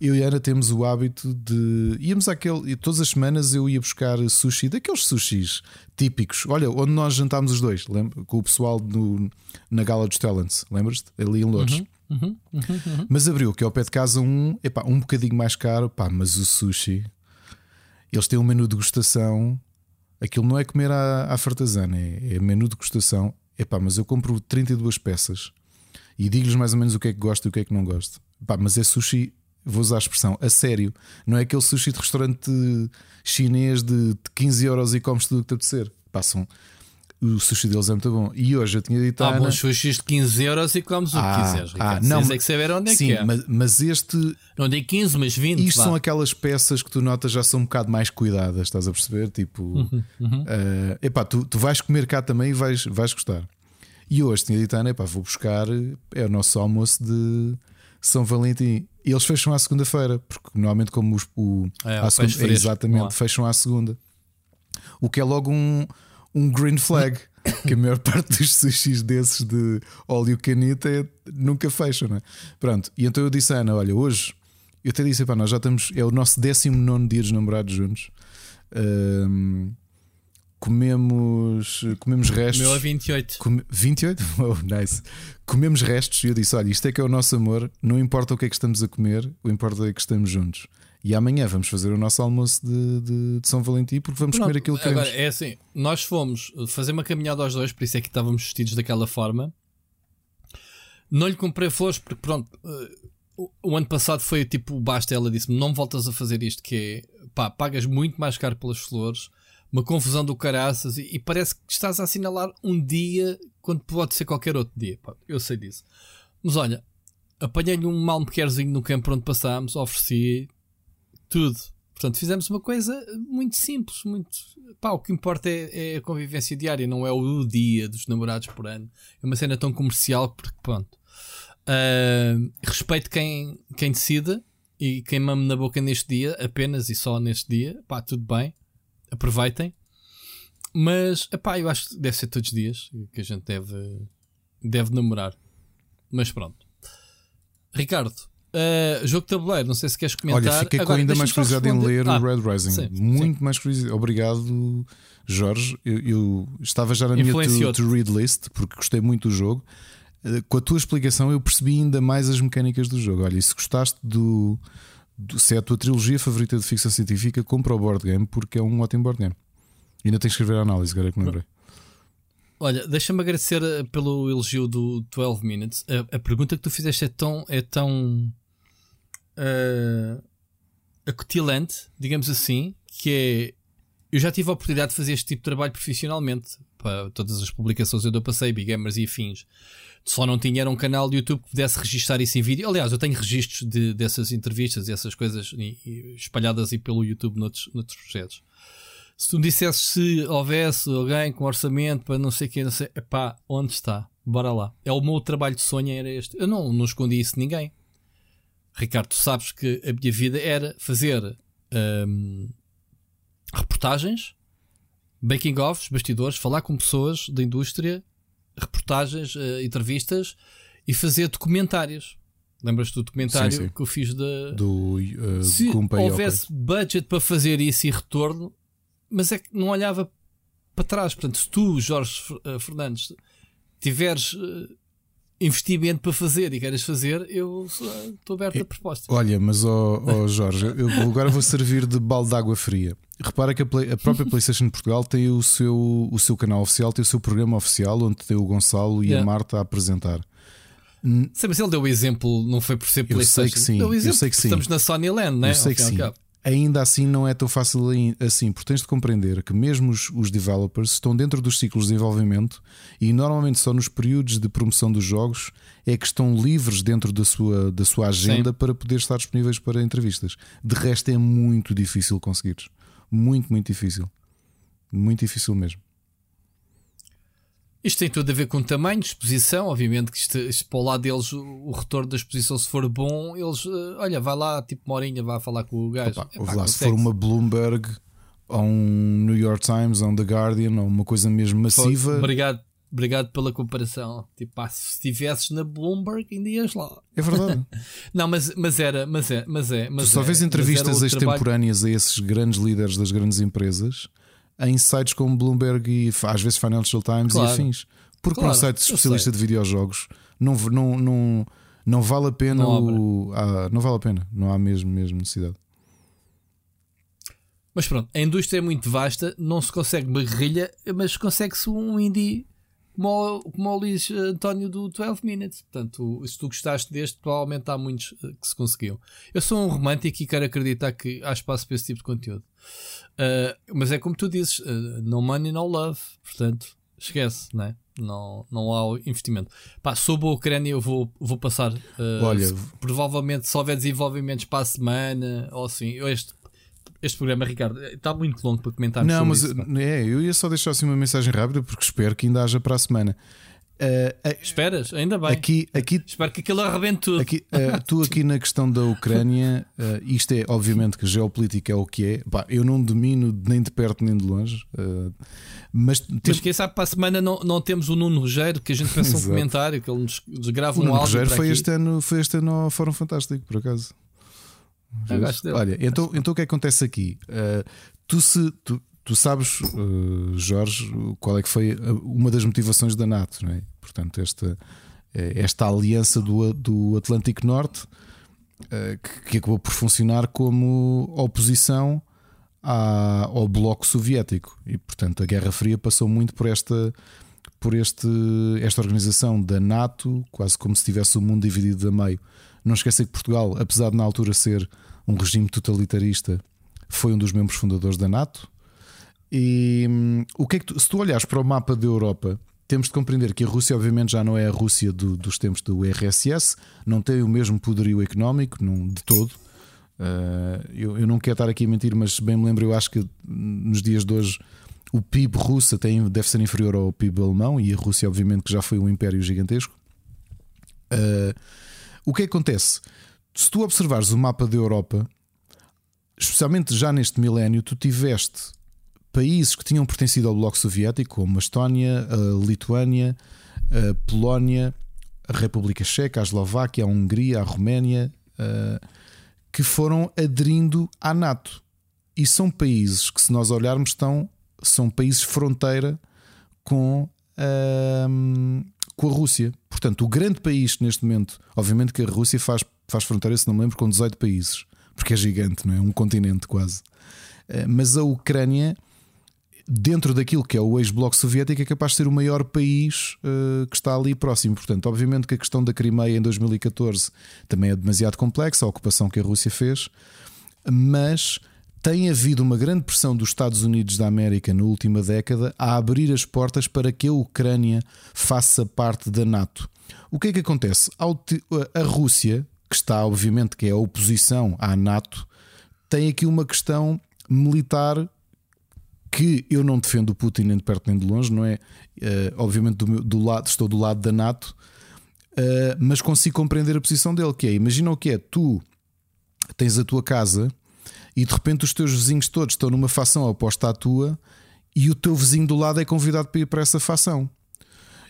eu e a Ana temos o hábito de. Íamos àquele. Todas as semanas eu ia buscar sushi, daqueles sushis típicos. Olha, onde nós jantámos os dois, lembra? com o pessoal no, na Gala dos Talents, lembras-te? Ali em Louros. Uhum, uhum, uhum, uhum, mas abriu que ao pé de casa um, epá, um bocadinho mais caro, pá, mas o sushi. Eles têm um menu de degustação. Aquilo não é comer à, à fartazana, é, é menu de degustação. Epá, mas eu compro 32 peças e digo-lhes mais ou menos o que é que gosto e o que é que não gosto. Epá, mas é sushi vou usar a expressão, a sério. Não é aquele sushi de restaurante chinês de 15 euros e comes tudo o que te apetecer. Passam. O sushi deles é muito bom. E hoje eu tinha dito. Há ah, bons sushis de 15 euros e comes o que ah, quiseres. Ah, não, mas é que saber onde é sim, que é. Mas, mas este. Não digo 15, mas 20. Isto vá. são aquelas peças que tu notas já são um bocado mais cuidadas, estás a perceber? Tipo, uhum, uhum. Uh, epá, tu, tu vais comer cá também e vais, vais gostar. E hoje tinha dito, Ana, epá, vou buscar. É o nosso almoço de São Valentim. E eles fecham à segunda-feira, porque normalmente, como os, o, é, segunda, é exatamente, fecham à segunda. O que é logo um, um green flag. que a maior parte dos sushis desses de óleo canita é, nunca fecham, não é? Pronto, e então eu disse à Ana: Olha, hoje eu até disse, para nós já estamos, é o nosso 19 dia dos namorados juntos. Um, comemos, comemos restos. Meu é 28. Come, 28? Oh, nice. Comemos restos e eu disse: Olha, isto é que é o nosso amor, não importa o que é que estamos a comer, o importa é que estamos juntos. E amanhã vamos fazer o nosso almoço de, de, de São Valentim porque vamos Pronto, comer aquilo que agora, queremos. É assim, nós fomos fazer uma caminhada aos dois, por isso é que estávamos vestidos daquela forma. Não lhe comprei flores porque, pronto, uh, o ano passado foi tipo basta. Ela disse-me: Não voltas a fazer isto, que é pá, pagas muito mais caro pelas flores uma confusão do caraças e, e, parece que estás a assinalar um dia quando pode ser qualquer outro dia. Pá, eu sei disso. Mas olha, apanhei-lhe um malmequerzinho no campo onde passámos, ofereci tudo. Portanto, fizemos uma coisa muito simples, muito. Pá, o que importa é, é, a convivência diária, não é o dia dos namorados por ano. É uma cena tão comercial porque, pronto. Uh, respeito quem, quem decida e quem mame na boca neste dia, apenas e só neste dia. Pá, tudo bem aproveitem. Mas, epá, eu acho que deve ser todos os dias que a gente deve, deve namorar. Mas pronto. Ricardo, uh, jogo de tabuleiro, não sei se queres comentar. Olha, fiquei Agora, com ainda mais curiosidade em ler ah, o Red Rising. Sim, Muito sim. mais curiosidade. Obrigado, Jorge. Eu, eu estava já na minha to, to, read list porque gostei muito do jogo. Uh, com a tua explicação, eu percebi ainda mais as mecânicas do jogo. Olha, e se gostaste do se é a tua trilogia favorita de ficção científica, compra o board game porque é um ótimo board game. Ainda tens que escrever a análise, agora é que me lembrei. Olha, deixa-me agradecer eh, pelo elogio do 12 Minutes. A, a, pergunta que tu fizeste é tão. É tão uh, acutilante, digamos assim, que é. Eu já tive a oportunidade de fazer este tipo de trabalho profissionalmente para todas as publicações onde eu passei, Big Gamers e afins. Só não tinha um canal de YouTube que pudesse registar isso em vídeo. Aliás, eu tenho registros de, dessas entrevistas e essas coisas e, e espalhadas aí pelo YouTube noutros, noutros projetos. Se tu me dissesses se houvesse alguém com orçamento para não sei o que, não sei, epá, onde está? Bora lá. É o meu trabalho de sonho, era este. Eu não, não escondi isso de ninguém. Ricardo, tu sabes que a minha vida era fazer hum, reportagens, making offs, bastidores, falar com pessoas da indústria reportagens, uh, entrevistas e fazer documentários. Lembras-te do documentário sim, sim. que eu fiz de, do uh, Se houvesse budget para fazer isso e retorno, mas é que não olhava para trás. Portanto, se tu, Jorge uh, Fernandes, tiveres uh, investimento para fazer e queres fazer, eu estou aberto a propostas. Olha, mas oh, oh Jorge, eu agora vou servir de balde de água fria. Repara que a, Play, a, própria PlayStation de Portugal tem o seu, o seu canal oficial, tem o seu programa oficial, onde tem o Gonçalo e yeah. a Marta a apresentar. Sim, mas ele deu o exemplo, não foi por ser PlayStation. Eu sei que sim. Deu exemplo, eu sei que sim. Estamos na Sony Land, né? Eu sei que sim. Ainda assim, não é tão fácil assim, porque tens de compreender que mesmo os, os developers estão dentro dos ciclos de desenvolvimento e normalmente só nos períodos de promoção dos jogos é que estão livres dentro da sua, da sua agenda sim. para poder estar disponíveis para entrevistas. De resto, é muito difícil conseguires. Muito, muito difícil. Muito difícil mesmo. Isto tem tudo a ver com tamanho, exposição. Obviamente que isto, isto para o lado deles, o, o, retorno da exposição, se for bom, eles, uh, olha, vai lá, tipo uma horinha, vai falar com o gajo. Opa, Epá, lá, se for uma Bloomberg ou um New York Times ou um The Guardian ou uma coisa mesmo massiva. Obrigado, obrigado pela comparação. Tipo, ah, se estivesses na Bloomberg, ainda ias lá. É verdade. não, mas, mas era, mas é, mas é. Mas tu só é, vês entrevistas extemporâneas trabalho... a esses grandes líderes das grandes empresas em sites como Bloomberg e às vezes Financial Times claro. e afins. Porque claro, um site especialista de videojogos não, não, não, não vale a pena. Não, o, ah, não vale a pena. Não há mesmo, mesmo necessidade. Mas pronto, a indústria é muito vasta, não se consegue guerrilha, mas consegue-se um indie como como o Luís António do 12 Minutes. Portanto, se tu gostaste deste, provavelmente há muitos eh, que se conseguiu. Eu sou um romântico e quero acreditar que há espaço para esse tipo de conteúdo. Uh, mas é como tu dizes: uh, no money, no love. Portanto, esquece, não é? Não, não há investimento. Pá, sobre a Ucrânia, eu vou, vou passar. Uh, Olha, se, provavelmente, se houver desenvolvimentos para a semana ou assim, este, este programa, Ricardo, está muito longo para comentar. Não, mas isso, é, eu ia só deixar assim uma mensagem rápida porque espero que ainda haja para a semana. Uh, uh, Esperas? Ainda bem. Aqui, aqui, Espero que aquilo arrebente tudo. Aqui, uh, tu, aqui na questão da Ucrânia, isto é obviamente que geopolítica é o que é. Eu não domino nem de perto nem de longe. mas, tem... mas quem sabe para a semana não, não temos o Nuno Rogério, que a gente pensa um comentário, que ele nos, nos grava o um Nuno áudio. Rogério foi este, ano, foi este ano ao Fórum Fantástico, por acaso. Olha, então, então o que acontece aqui? tu se. Tu, Tu sabes, uh, Jorge, qual é que foi uma das motivações da NATO, não é? Portanto, esta, eh, esta aliança do, do Atlântico Norte que, que, acabou por funcionar como oposição à, ao Bloco Soviético. E, portanto, a Guerra Fria passou muito por esta, por este, esta organização da NATO, quase como se tivesse o mundo dividido a meio. Não esqueça que Portugal, apesar de na altura ser um regime totalitarista, foi um dos membros fundadores da NATO. E hum, o que é que tu, se tu olhares para o mapa da Europa, temos de compreender que a Rússia, obviamente, já não é a Rússia do, dos tempos do RSS, não tem o mesmo poderio económico, não, de todo. Uh, eu, eu, não quero estar aqui a mentir, mas bem me lembro, eu acho que nos dias de hoje o PIB russo tem, deve ser inferior ao PIB alemão e a Rússia, obviamente, que já foi um império gigantesco. Uh, o que acontece? Se tu observares o mapa da Europa, especialmente já neste milénio, tu tiveste países que tinham pertencido ao Bloco Soviético, como a Estónia, a Lituânia, a Polónia, a República Checa, a Eslováquia, a Hungria, a Roménia, que foram aderindo à NATO. E são países que, se nós olharmos, estão, são países fronteira com a, com a Rússia. Portanto, o grande país neste momento, obviamente que a Rússia faz, faz fronteira, se não me lembro, com 18 países, porque é gigante, não é? Um continente quase. Mas a Ucrânia dentro daquilo que é o ex-bloco soviético, é capaz de ser o maior país uh, que está ali próximo. Portanto, obviamente que a questão da Crimeia em 2014 também é demasiado complexa, a ocupação que a Rússia fez, mas tem havido uma grande pressão dos Estados Unidos da América na última década a abrir as portas para que a Ucrânia faça parte da NATO. O que é que acontece? A Rússia, que está, obviamente, que é a oposição à NATO, tem aqui uma questão militar que eu não defendo o Putin nem de perto nem de longe, não é? Uh, obviamente do, meu, do, lado, estou do lado da NATO, uh, mas consigo compreender a posição dele, que é, imagina o que é, tu tens a tua casa e de repente os teus vizinhos todos estão numa facção oposta à tua e o teu vizinho do lado é convidado para ir para essa facção.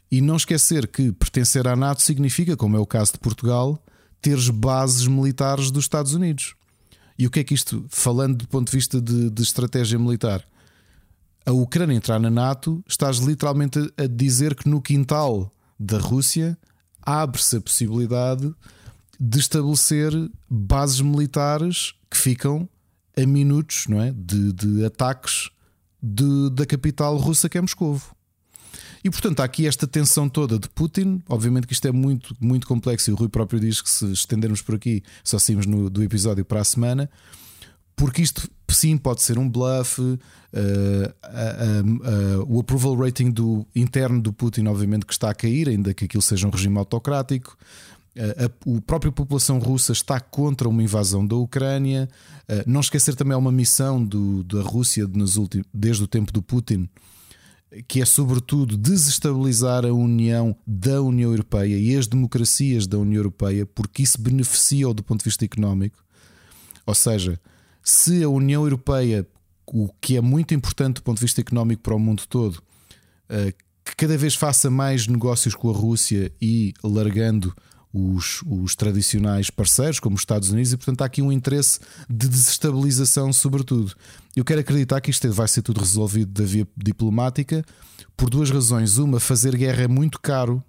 E não esquecer que pertencer à NATO significa, como é o caso de Portugal, teres bases militares dos Estados Unidos. E o que é que isto, falando do ponto de vista de, de estratégia militar, a Ucrânia entrar na NATO, estás literalmente a dizer que no quintal da Rússia abre-se a possibilidade de estabelecer bases militares que ficam a minutos não é? de, de ataques de, da capital russa que é Moscovo. E portanto há aqui esta tensão toda de Putin. Obviamente que isto é muito, muito complexo e o Rui próprio diz que se estendermos por aqui, só saímos no, do episódio para a semana, porque isto sim pode ser um bluff. Uh, uh, uh, o approval rating do, interno do Putin, obviamente, que está a cair, ainda que aquilo seja um regime autocrático. A, a, própria população russa está contra uma invasão da Ucrânia. não esquecer também uma missão do, da Rússia últimos, desde o tempo do Putin, que é sobretudo desestabilizar a união da União Europeia e as democracias da União Europeia, porque isso beneficia do ponto de vista económico. Ou seja, se a União Europeia, o que é muito importante do ponto de vista económico para o mundo todo, eh, que cada vez faça mais negócios com a Rússia e largando os, os, tradicionais parceiros, como os Estados Unidos, e portanto há aqui um interesse de desestabilização, sobretudo. Eu quero acreditar que isto vai ser tudo resolvido da via diplomática por duas razões. Uma, fazer guerra é muito caro.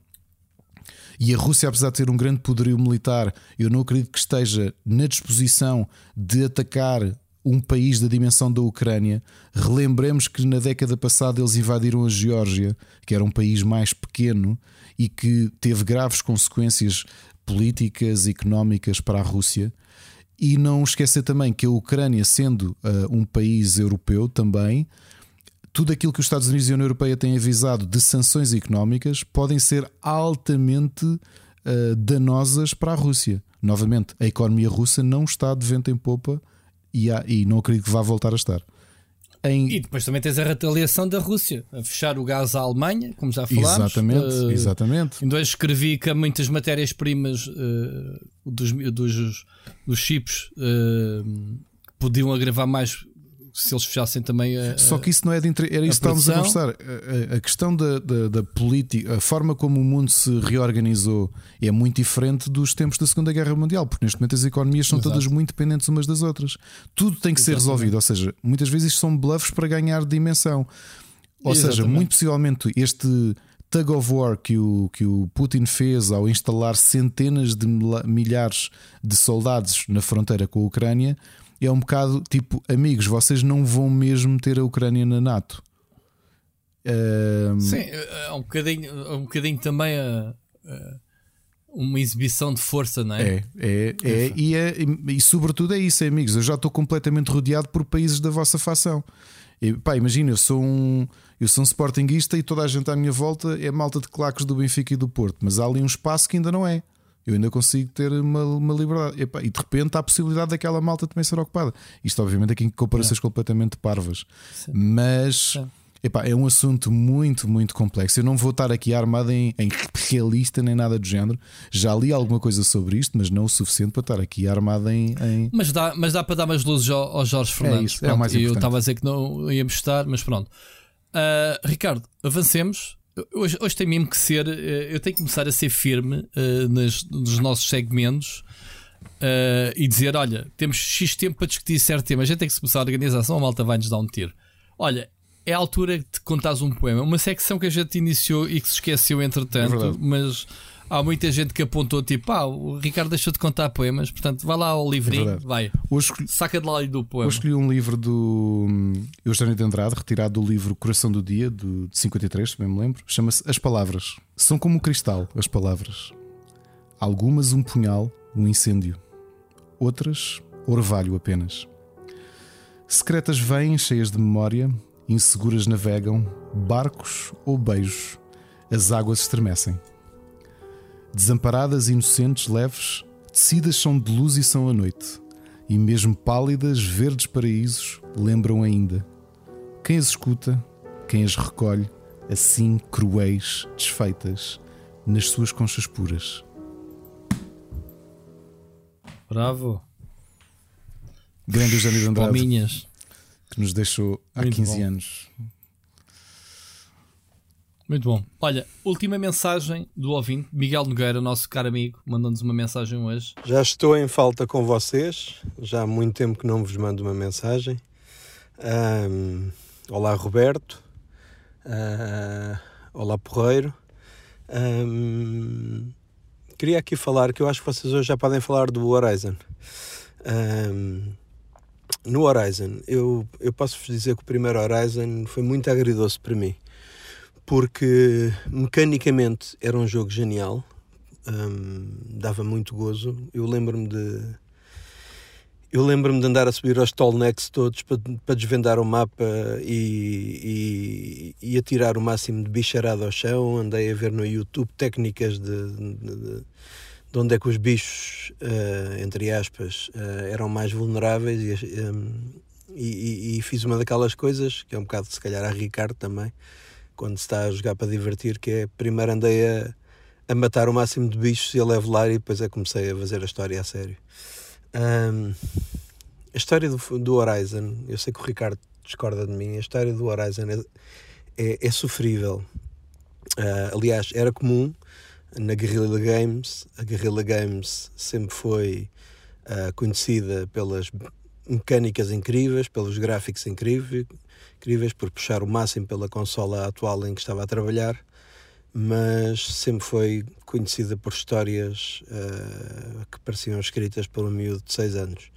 E a Rússia, apesar de ter um grande poderio militar, eu não acredito que esteja na disposição de atacar um país da dimensão da Ucrânia. Relembremos que na década passada eles invadiram a Geórgia, que era um país mais pequeno e que teve graves consequências políticas, económicas para a Rússia. E não esquecer também que a Ucrânia, sendo uh, um país europeu também, tudo aquilo que os Estados Unidos e a União Europeia têm avisado de sanções económicas podem ser altamente uh, danosas para a Rússia. Novamente, a economia russa não está de vento em popa e, há, e não acredito que vá voltar a estar. Em... E depois também tens a retaliação da Rússia a fechar o gás à Alemanha, como já falámos. Exatamente, uh, exatamente. Então escrevi que muitas matérias-primas uh, dos, dos, dos chips uh, podiam agravar mais se eles fechassem também a. Só que isso não é de interesse. Era isso que estávamos a conversar. A, a, questão da, da, da, política, a forma como o mundo se reorganizou é muito diferente dos tempos da Segunda Guerra Mundial, porque neste momento as economias são Exato. todas muito dependentes umas das outras. Tudo tem que Exatamente. ser resolvido. Ou seja, muitas vezes isto são bluffs para ganhar dimensão. Ou Exatamente. seja, muito possivelmente este tug of war que o, que o Putin fez ao instalar centenas de milhares de soldados na fronteira com a Ucrânia é um bocado tipo, amigos, vocês não vão mesmo ter a Ucrânia na NATO. Um... Sim, é um bocadinho, é um bocadinho também a, a, uma exibição de força, não é? É, é, é, e, é e, e sobretudo é isso, é, amigos. Eu já estou completamente rodeado por países da vossa facção. E, pá, imagina, eu sou um. Eu sou um sportinguista e toda a gente à minha volta é malta de claques do Benfica e do Porto, mas há ali um espaço que ainda não é eu ainda consigo ter uma, uma liberdade. E, e, de repente há a possibilidade daquela malta também ser ocupada. Isto, obviamente, aqui em comparações é. completamente parvas. Sim. Mas. Epá, é um assunto muito, muito complexo. Eu não vou estar aqui armado em, em, realista nem nada do género. Já li alguma coisa sobre isto, mas não o suficiente para estar aqui armado em. em... Mas, dá, mas dá para dar mais luzes ao, ao Jorge Fernandes. É isso, é o mais importante. Eu estava a dizer que não íamos estar, mas pronto. Uh, Ricardo, avancemos. Hoje, hoje tem mesmo que ser. Eh, eu tenho que começar a ser firme uh, nas, nos nossos segmentos uh, e dizer: olha, temos X tempo para discutir certo tema. A gente tem que se começar a organização, a malta vai nos dar um tiro. Olha, é a altura de contares um poema. Uma secção que a gente iniciou e que se esqueceu entretanto, é mas há muita gente que apontou tipo, ah, o Ricardo deixou de contar poemas, portanto, vai lá ao livrinho, verdade. vai, escolhi, saca de lá do poema. hoje escolhi um livro do hum, Eugênio de Andrade, retirado do livro Coração do Dia, do, de 53, se bem me lembro. Chama-se As Palavras. São como um cristal, as palavras. Algumas um punhal, um incêndio. Outras, orvalho apenas. Secretas vêm, cheias de memória, inseguras navegam, barcos ou beijos, as águas estremecem. Desamparadas, inocentes, leves, tecidas são de luz e são a noite, e mesmo pálidas, verdes paraísos lembram ainda. Quem as escuta, quem as recolhe, assim cruéis, desfeitas, nas suas conchas puras. Bravo, Grande Eugênio de Andrade, palminhas. que nos deixou há Muito 15 bom. anos. Muito bom. Olha, última mensagem do ouvinte, Miguel Nogueira, nosso caro amigo, mandou-nos uma mensagem hoje. Já estou em falta com vocês, já há muito tempo que não vos mando uma mensagem. Ahm, olá, Roberto. Ah, olá, Porreiro. Ahm, queria aqui falar que eu acho que vocês hoje já podem falar do Horizon. Ahm, no Horizon, eu, eu posso vos dizer que o primeiro Horizon foi muito agridoce para mim, porque mecanicamente era um jogo genial, hum, dava muito gozo. Eu lembro-me de. Eu lembro-me de andar a subir aos tallnecks todos para, para desvendar o mapa e, e, e atirar o máximo de bicharada ao chão. Andei a ver no YouTube técnicas de, de, de- de onde é que os bichos, eh, entre aspas, eh, eram mais vulneráveis e, e- e fiz uma daquelas coisas, que é um bocado se calhar a Ricardo também, quando se está a jogar para divertir, que é primeiro andei a, a matar o máximo de bichos e a levelar e depois é comecei a fazer a história a sério. Ahm, a história do, do Horizon, eu sei que o Ricardo discorda de mim, a história do Horizon é, é, é sofrível. Ah, aliás, era comum na Guerrilla Games, a Guerrilla Games sempre foi ah, conhecida pelas mecânicas incríveis, pelos gráficos incríveis, incríveis, por puxar o máximo pela consola atual em que estava a trabalhar, mas sempre foi conhecida por histórias ah, que pareciam escritas por um miúdo de 6 anos.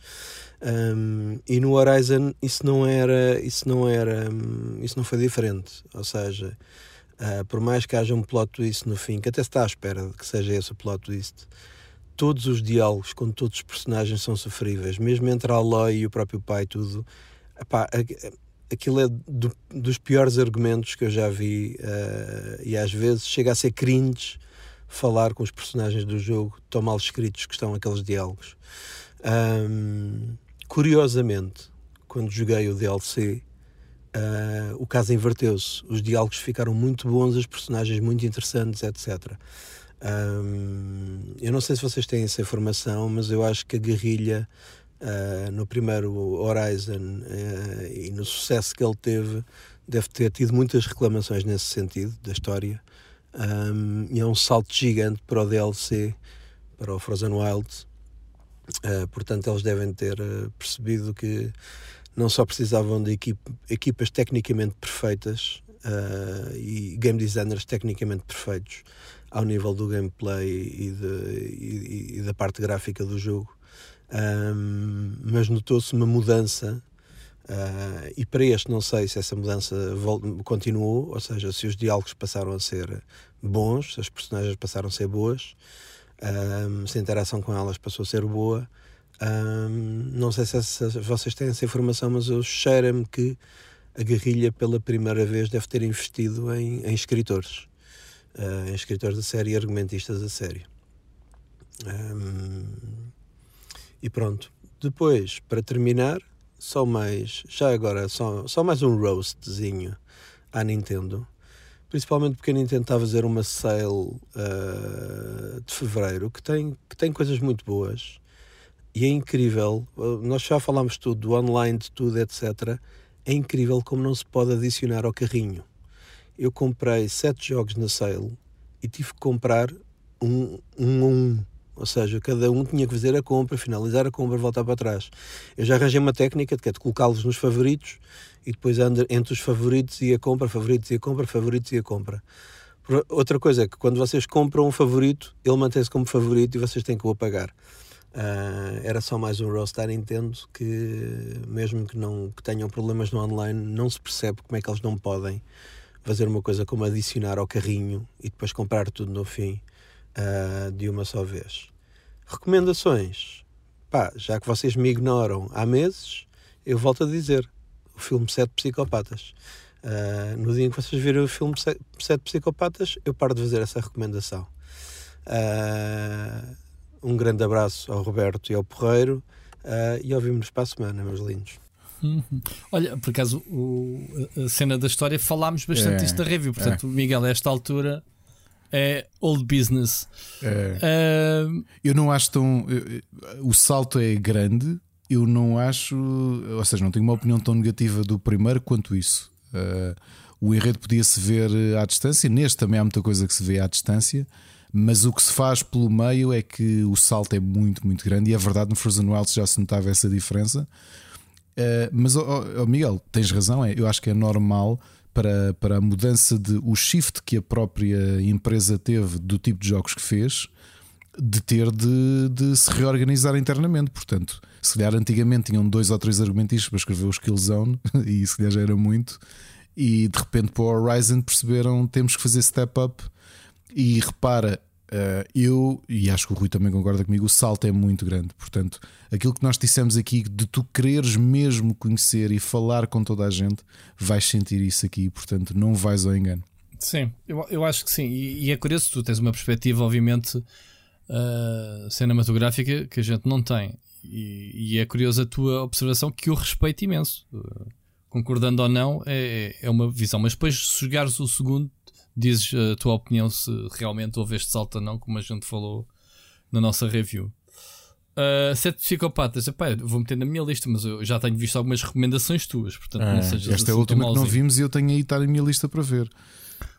Um, e no Horizon isso não era, isso não era, hum, isso não foi diferente. Ou seja, ah, por mais que haja um plot twist no fim, que até se está à espera de que seja esse o plot twist, todos os diálogos com todos os personagens são sofríveis, mesmo entre a Aloy e o próprio pai, tudo. Epá, aquilo é do- dos piores argumentos que eu já vi ah, e às vezes chega a ser cringe falar com os personagens do jogo, tão mal escritos que estão aqueles diálogos. Ahm, curiosamente, quando joguei o DLC, ah, o caso inverteu-se. Os diálogos ficaram muito bons, os personagens muito interessantes, etc. Ahm, eu não sei se vocês têm essa informação, mas eu acho que a guerrilha ah, no primeiro Horizon ah, e no sucesso que ele teve deve ter tido muitas reclamações nesse sentido da história. Ahm, e é um salto gigante para o DLC, para o Frozen Wilds. Uh, portanto, eles devem ter uh, percebido que não só precisavam de equipe, equipas tecnicamente perfeitas uh, e game designers tecnicamente perfeitos ao nível do gameplay e, de- e- e da parte gráfica do jogo, Um, mas notou-se uma mudança. uh, e para este, não sei se essa mudança continuou, ou seja, se os diálogos passaram a ser bons, se as personagens passaram a ser boas, um, se a interação com elas passou a ser boa. Um, não sei se, essa- vocês têm essa informação, mas eu cheira-me que a guerrilha pela primeira vez deve ter investido em, em escritores, uh, em escritores da série e argumentistas da série. Um, e pronto. Depois, para terminar, só mais, já agora, só, só mais um roastzinho à Nintendo. Principalmente porque a Nintendo está a fazer uma sale uh, de fevereiro que tem, que tem coisas muito boas e é incrível. uh, Nós já falámos tudo, do online, de tudo, etc. É incrível como não se pode adicionar ao carrinho. Eu comprei sete jogos na sale e tive que comprar um um. um. Ou seja, cada um tinha que fazer a compra, finalizar a compra, voltar para trás. Eu já arranjei uma técnica que é de colocá-los nos favoritos e depois entre os favoritos e a compra, favoritos e a compra, favoritos e a compra. Outra coisa é que quando vocês compram um favorito, ele mantém-se como favorito e vocês têm que o apagar. Uh, era só mais um roast da Nintendo que, mesmo que não que tenham problemas no online, não se percebe como é que eles não podem fazer uma coisa como adicionar ao carrinho e depois comprar tudo no fim uh, de uma só vez. Recomendações. Pá, já que vocês me ignoram há meses, eu volto a dizer: o filme Sete Psicopatas. Uh, no dia em que vocês viram o filme Sete Psicopatas, eu paro de fazer essa recomendação. Uh, um grande abraço ao Roberto e ao Porreiro uh, e ouvimos para a semana, meus lindos. Olha, por acaso, o, a cena da história falámos bastante é, disto da review, portanto, é. Miguel, a esta altura é old business. É. Uh... Eu não acho tão. O salto é grande, eu não acho. Ou seja, não tenho uma opinião tão negativa do primeiro quanto isso. Uh, o enredo podia-se ver à distância, neste também há muita coisa que se vê à distância. Mas o que se faz pelo meio é que o salto é muito, muito grande, e é verdade, no Frozen Wilds já se notava essa diferença. Uh, mas, oh, oh, Miguel, tens razão, é, eu acho que é normal para, para a mudança de o shift que a própria empresa teve do tipo de jogos que fez, de ter de, de se reorganizar internamente. Portanto, se calhar antigamente tinham dois ou três argumentistas para escrever o Skillzone, e se calhar já era muito, e de repente para o Horizon perceberam temos que fazer step up. E repara, eu, e acho que o Rui também concorda comigo, o salto é muito grande. Portanto, aquilo que nós dissemos aqui, de tu quereres mesmo conhecer e falar com toda a gente, vais sentir isso aqui. Portanto, não vais ao engano. Sim, eu, eu acho que sim. E, e é curioso, tu tens uma perspectiva, obviamente, uh, cinematográfica que a gente não tem. E, e, é curioso a tua observação, que eu respeito imenso. Uh, concordando ou não, é, é uma visão. Mas depois, se jogares o segundo, dizes a tua opinião se realmente houve este salto ou não, como a gente falou na nossa review. Uh, sete psicopatas, epá, vou meter na minha lista, mas eu já tenho visto algumas recomendações tuas, portanto ah, não sejas Esta é a assim última que não vimos e eu tenho aí estar na minha lista para ver.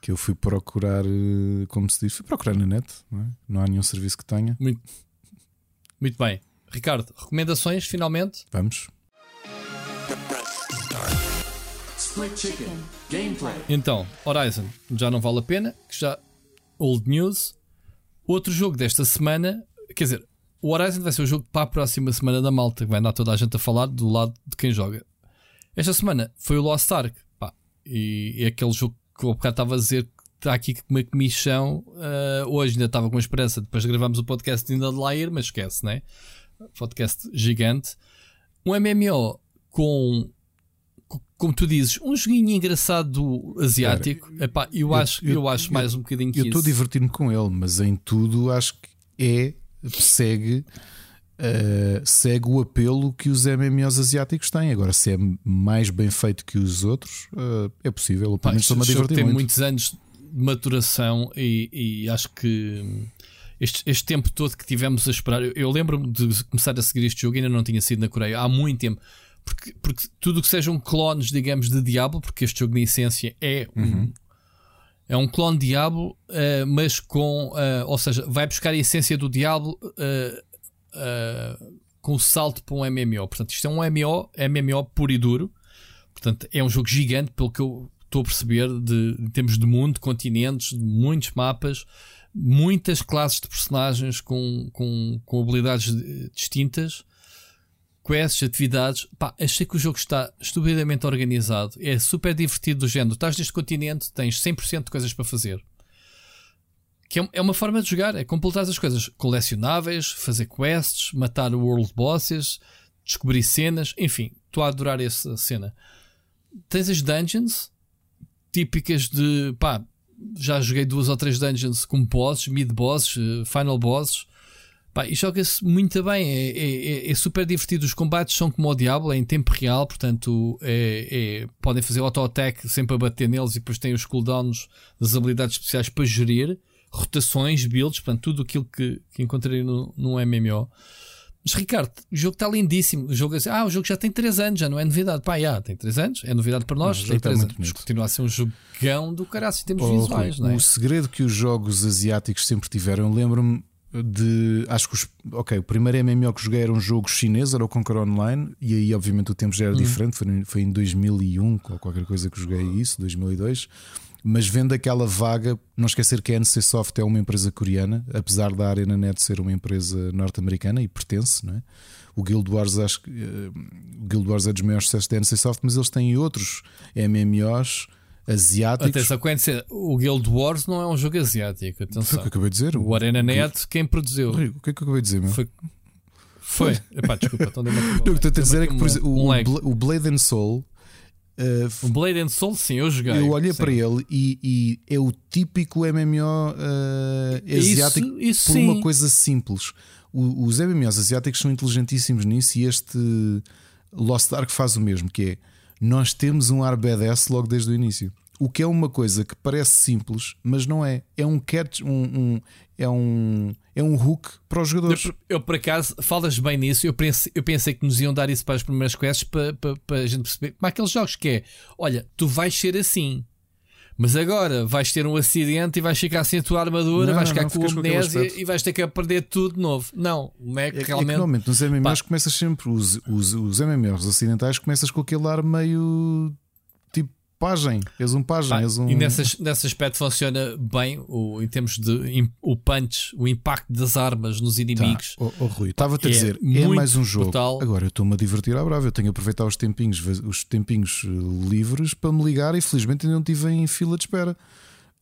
Que eu fui procurar, eh, como se diz, fui procurar na net, não, é? não há nenhum serviço que tenha. Muito, muito bem. Ricardo, recomendações finalmente? Vamos. Então, Horizon já não vale a pena, que já old news. Outro jogo desta semana, quer dizer, o Horizon vai ser o jogo para a próxima semana da malta, que vai andar toda a gente a falar do lado de quem joga. Esta semana foi o Lost Ark, pá, e é aquele jogo que o bocado estava a dizer que está aqui com uma comissão. Uh, hoje ainda estava com esperança, depois gravamos o podcast ainda de lá ir, mas esquece, né? Podcast gigante. Um MMO com como tu dizes, um joguinho engraçado asiático. Cara, Epá, eu, eu, acho, eu, eu acho eu, mais um bocadinho que Eu estou a divertir-me com ele, mas em tudo acho que é, segue, uh, segue o apelo que os MMOs asiáticos têm. Agora, se é mais bem feito que os outros, uh, é possível. Pelo menos estou-me a divertir tem muito. muitos anos de maturação e, e acho que. Este, este, tempo todo que tivemos a esperar, eu, eu lembro-me de começar a seguir este jogo, ainda não tinha sido na Coreia há muito tempo porque, porque tudo que sejam clones, digamos, de Diablo, porque este jogo na essência é um, uhum. é um clone de Diablo, uh, mas com, uh, ou seja, vai buscar a essência do Diablo uh, com o salto para um MMO. Portanto, isto é um MMO, MMO puro e duro. Portanto, é um jogo gigante, pelo que eu estou a perceber, de, em termos de mundo, de continentes, de muitos mapas, muitas classes de personagens com, com, com habilidades distintas quests, atividades. Pá, achei que o jogo está estupidamente organizado. É super divertido do género. Estás neste continente, tens 100% de coisas para fazer. Que é, é uma forma de jogar, é completar as coisas colecionáveis, fazer quests, matar world bosses, descobrir cenas, enfim, estou a adorar essa cena. Tens as dungeons típicas de pá, já joguei duas ou três dungeons com bosses, mid bosses, eh, final bosses Pá, e joga-se muito bem, é, é, é, é, super divertido. Os combates são como o Diablo, é em tempo real, portanto é, é podem fazer auto-attack sempre a bater neles e depois têm os cooldowns das habilidades especiais para gerir, rotações, builds, portanto, tudo aquilo que, que encontrei no, no MMO. Mas Ricardo, o jogo está lindíssimo. O jogo, é assim, ah, o jogo já tem 3 anos, já não é novidade. Pá, já, tem 3 anos, é novidade para nós, não, tem 3 anos. Mas continua a ser um jogão do caralho em termos oh, visuais, não é? O segredo que os jogos asiáticos sempre tiveram, lembro-me de. Acho que os, ok, o primeiro MMO que joguei era um jogo chinês, era o Conquer Online, e aí obviamente o tempo já era hum. diferente, foi, foi em 2001 ou qualquer coisa que joguei isso, 2002. mas vendo aquela vaga, não esquecer que a NC Soft é uma empresa coreana, apesar da ArenaNet ser uma empresa norte-americana e pertence, não é? O Guild Wars, acho que uh, o Guild Wars é dos maiores sucessos da NC Soft, mas eles têm outros MMOs asiáticos. Atenção, dizer, o Guild Wars não é um jogo asiático. Atenção. Foi o que eu acabei de dizer. O ArenaNet, quem produziu? O que é que eu acabei de dizer, meu? Foi. Foi. Epá, desculpa, o que estou a dizer é que, por exemplo, um o, o Blade and Soul. uh, O Blade and Soul, sim, eu joguei. eu olhei sim. para ele e, e é o típico MMO uh, Isso- asiático isso por sim. uma coisa simples. O- os MMOs asiáticos são inteligentíssimos nisso e este Lost Ark faz o mesmo, que é nós temos um ar BDS logo desde o início. O que é uma coisa que parece simples, mas não é. É um catch, um, um- é um é um hook para os jogadores. Eu, eu, por acaso, falas bem nisso. Eu pensei, eu pensei que nos iam dar isso para as primeiras quests para, para, para a gente perceber. Como aqueles jogos que é: olha, tu vais ser assim, mas agora vais ter um acidente e vais ficar sem a tua armadura, Não, vais ficar não, com com amnésia aspecto. e vais ter que aprender tudo de novo. Não, o Mac É, que- é que realmente. normalmente nos MMOs Pá. começas sempre os, os, os MMOs ocidentais começas com aquele ar meio pajem, és um pajem, Pá, és um E nesse, nesse aspecto funciona bem o, em termos de im- o punch, o impacto das armas nos Tá. inimigos. Oh, oh, Rui, estava-te a É dizer, é mais um jogo. brutal. Agora eu estou-me a divertir à brava. Eu tenho a aproveitar os tempinhos, os tempinhos eh, livres para me ligar e felizmente ainda não estive em fila de espera.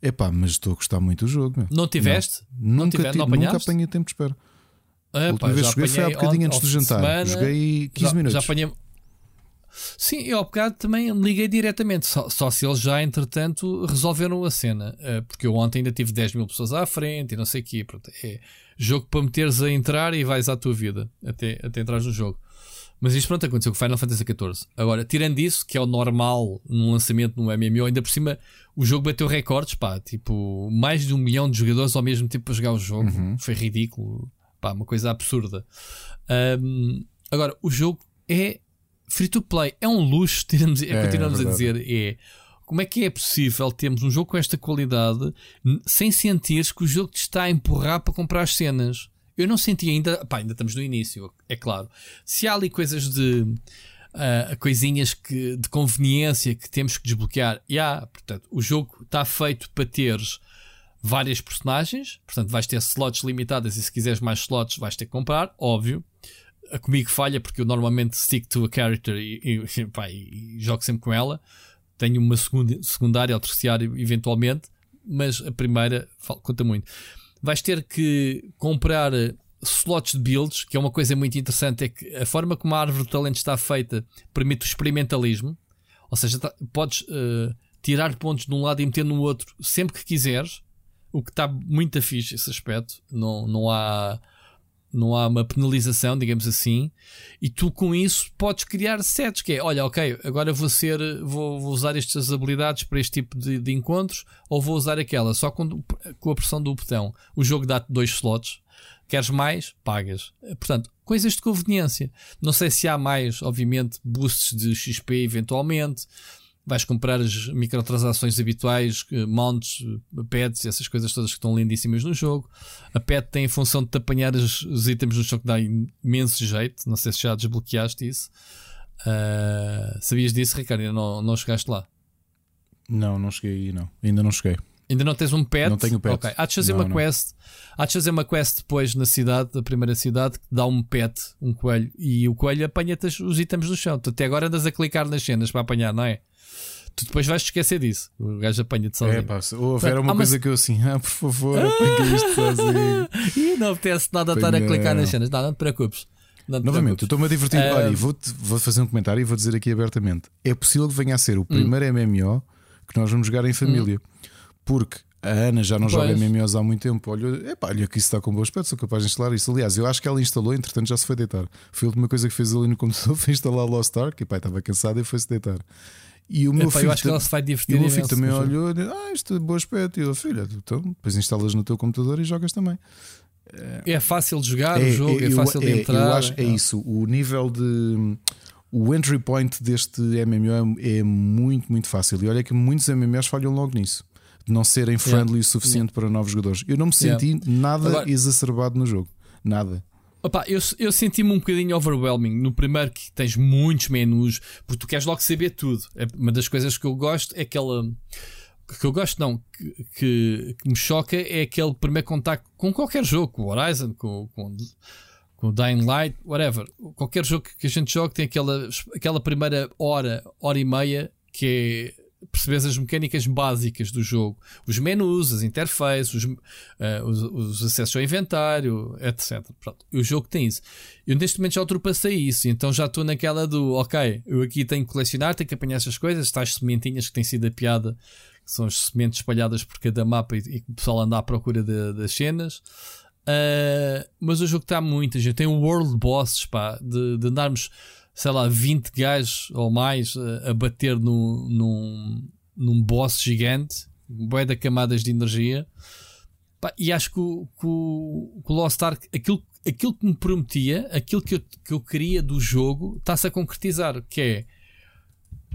Epá, mas estou a gostar muito do jogo. meu. Não tiveste? Não, nunca, tiveste? tive- Não nunca apanhei tempo de espera. Ah, a última vez que joguei foi há bocadinho antes do jantar. semana, Joguei 15 já, minutos. Já apanhei... Sim, eu ao bocado também liguei diretamente, só, só se eles já entretanto resolveram a cena, Ah, porque eu ontem ainda tive 10 mil pessoas à frente e não sei o quê. Pronto, é jogo para meteres a entrar e vais à tua vida até, até entrares no jogo. Mas isto pronto aconteceu com Final Fantasy XIV. Agora, tirando isso, que é o normal num lançamento no MMO, ainda por cima o jogo bateu recordes, pá, tipo, mais de um milhão de jogadores ao mesmo tempo para jogar o jogo. Foi ridículo, pá, uma coisa absurda. Ahm, agora, o jogo é free to play, é um luxo, tiramos, é, É, continuamos a verdade. dizer, é. Como é que é possível termos um jogo com esta qualidade sem sentires que o jogo te está a empurrar para comprar as cenas? Eu não senti ainda, pá, ainda estamos no início, é claro. Se há ali coisas de ah, coisinhas que, de conveniência que temos que desbloquear, e há, portanto, o jogo está feito para teres várias personagens, portanto, vais ter slots limitadas e se quiseres mais slots vais ter que comprar, óbvio. A Comigo falha porque eu normalmente stick to a character e, e, pá, e- jogo sempre com ela. Tenho uma segunda, secundária ou terciária eventualmente, mas a primeira fal- conta muito. Vais ter que comprar eh, slots de builds, que é uma coisa muito interessante, é que a forma como a árvore de talento está feita permite o experimentalismo, ou seja, tá- podes eh, tirar pontos de um lado e meter no outro sempre que quiseres, o que está muito fixe esse aspecto. Não, não há não há uma penalização, digamos assim, e tu com isso podes criar sets, que é, olha, ok, agora vou ser, vou, vou usar estas habilidades para este tipo de, de encontros, ou vou usar aquela, só com, com a pressão do botão. O jogo dá-te dois slots, queres mais, pagas. Portanto, coisas de conveniência. Não sei se há mais, obviamente, boosts de XP eventualmente. Vais comprar as microtransações habituais, eh, mounts, eh, pets, essas coisas todas que estão lindíssimas no jogo. A pet tem a função de te apanhar os, os itens no jogo que dá imenso jeito. Não sei se já desbloqueaste isso. Ah, sabias disso, Ricardo? Ainda não, não chegaste lá. Não, não cheguei aí, não. Ainda não cheguei. Ainda não tens um pet? Não tenho pet. Ok. Há de fazer Não, uma não. quest. Há de fazer uma quest depois na cidade, da primeira cidade, que dá um pet, um coelho, e o coelho apanha-te os- os itens do chão. Tu até agora andas a clicar nas cenas para apanhar, não é? Tu depois vais te esquecer disso. O gajo apanha-te sozinho. É, pá, se houver uma uma- coisa que eu assim, ah, por favor, apaga isto sozinho. Ih, não apetece nada estar a clicar nas cenas. Não, não te preocupes. Não te Novamente, eu estou-me a divertir. Ah, Olha, e vou-te vou fazer um comentário e vou dizer aqui abertamente: é possível que venha a ser o Hum. primeiro MMO que nós vamos jogar em família. Porque a Ana já não joga Pois. MMOs há muito tempo. Olha, epá, olha que isso está com bom aspecto, sou capaz de instalar isso. Aliás, eu acho que ela instalou, entretanto já se foi deitar. Foi a última coisa que fez ali no computador, foi instalar Lost Ark. E pá, estava cansado e foi-se deitar. E o meu Epá, eu filho, acho que ela se vai e divertir o meu filho também olhou e disse: Ah, isto é bom aspecto. E eu, filha, então depois instalas no teu computador e jogas também. É fácil de jogar o jogo, é, eu- fácil de é- entrar. Eu acho é Não. isso. O nível de. O entry point deste MMO é, é muito, muito fácil. E olha que muitos MMOs falham logo nisso. De não serem friendly o suficiente para novos jogadores. Eu não me senti nada Agora- exacerbado no jogo. Nada. Opa, eu, eu senti-me um bocadinho overwhelming no primeiro que tens muitos menus, porque tu queres logo saber tudo. É- Uma das coisas que eu gosto é aquela. que eu gosto, não, que, que, me choca é aquele primeiro contacto com qualquer jogo, com o Horizon, com, com, com o Dying Light, whatever. Qualquer jogo que a gente joga tem aquela, aquela primeira hora, hora e meia que é perceber as mecânicas básicas do jogo, os menus, as interfaces, os, uh, os, os, acessos ao inventário, etc. Pronto. O jogo tem isso. Eu neste momento já ultrapassei isso, então já estou naquela do ok, eu aqui tenho que colecionar, tenho que apanhar essas coisas, tais sementinhas que têm sido a piada, que são as sementes espalhadas por cada mapa e, e o pessoal anda à procura de, das cenas. Uh, mas o jogo está muito, gente. Tem um world bosses, pá, de, de andarmos sei lá, 20 gajos ou mais a, a bater no, num, num boss gigante, de camadas de energia. E acho que o, que o, que o Lost Ark, aquilo, aquilo que me prometia, aquilo que eu, que eu queria do jogo, está-se a concretizar, que é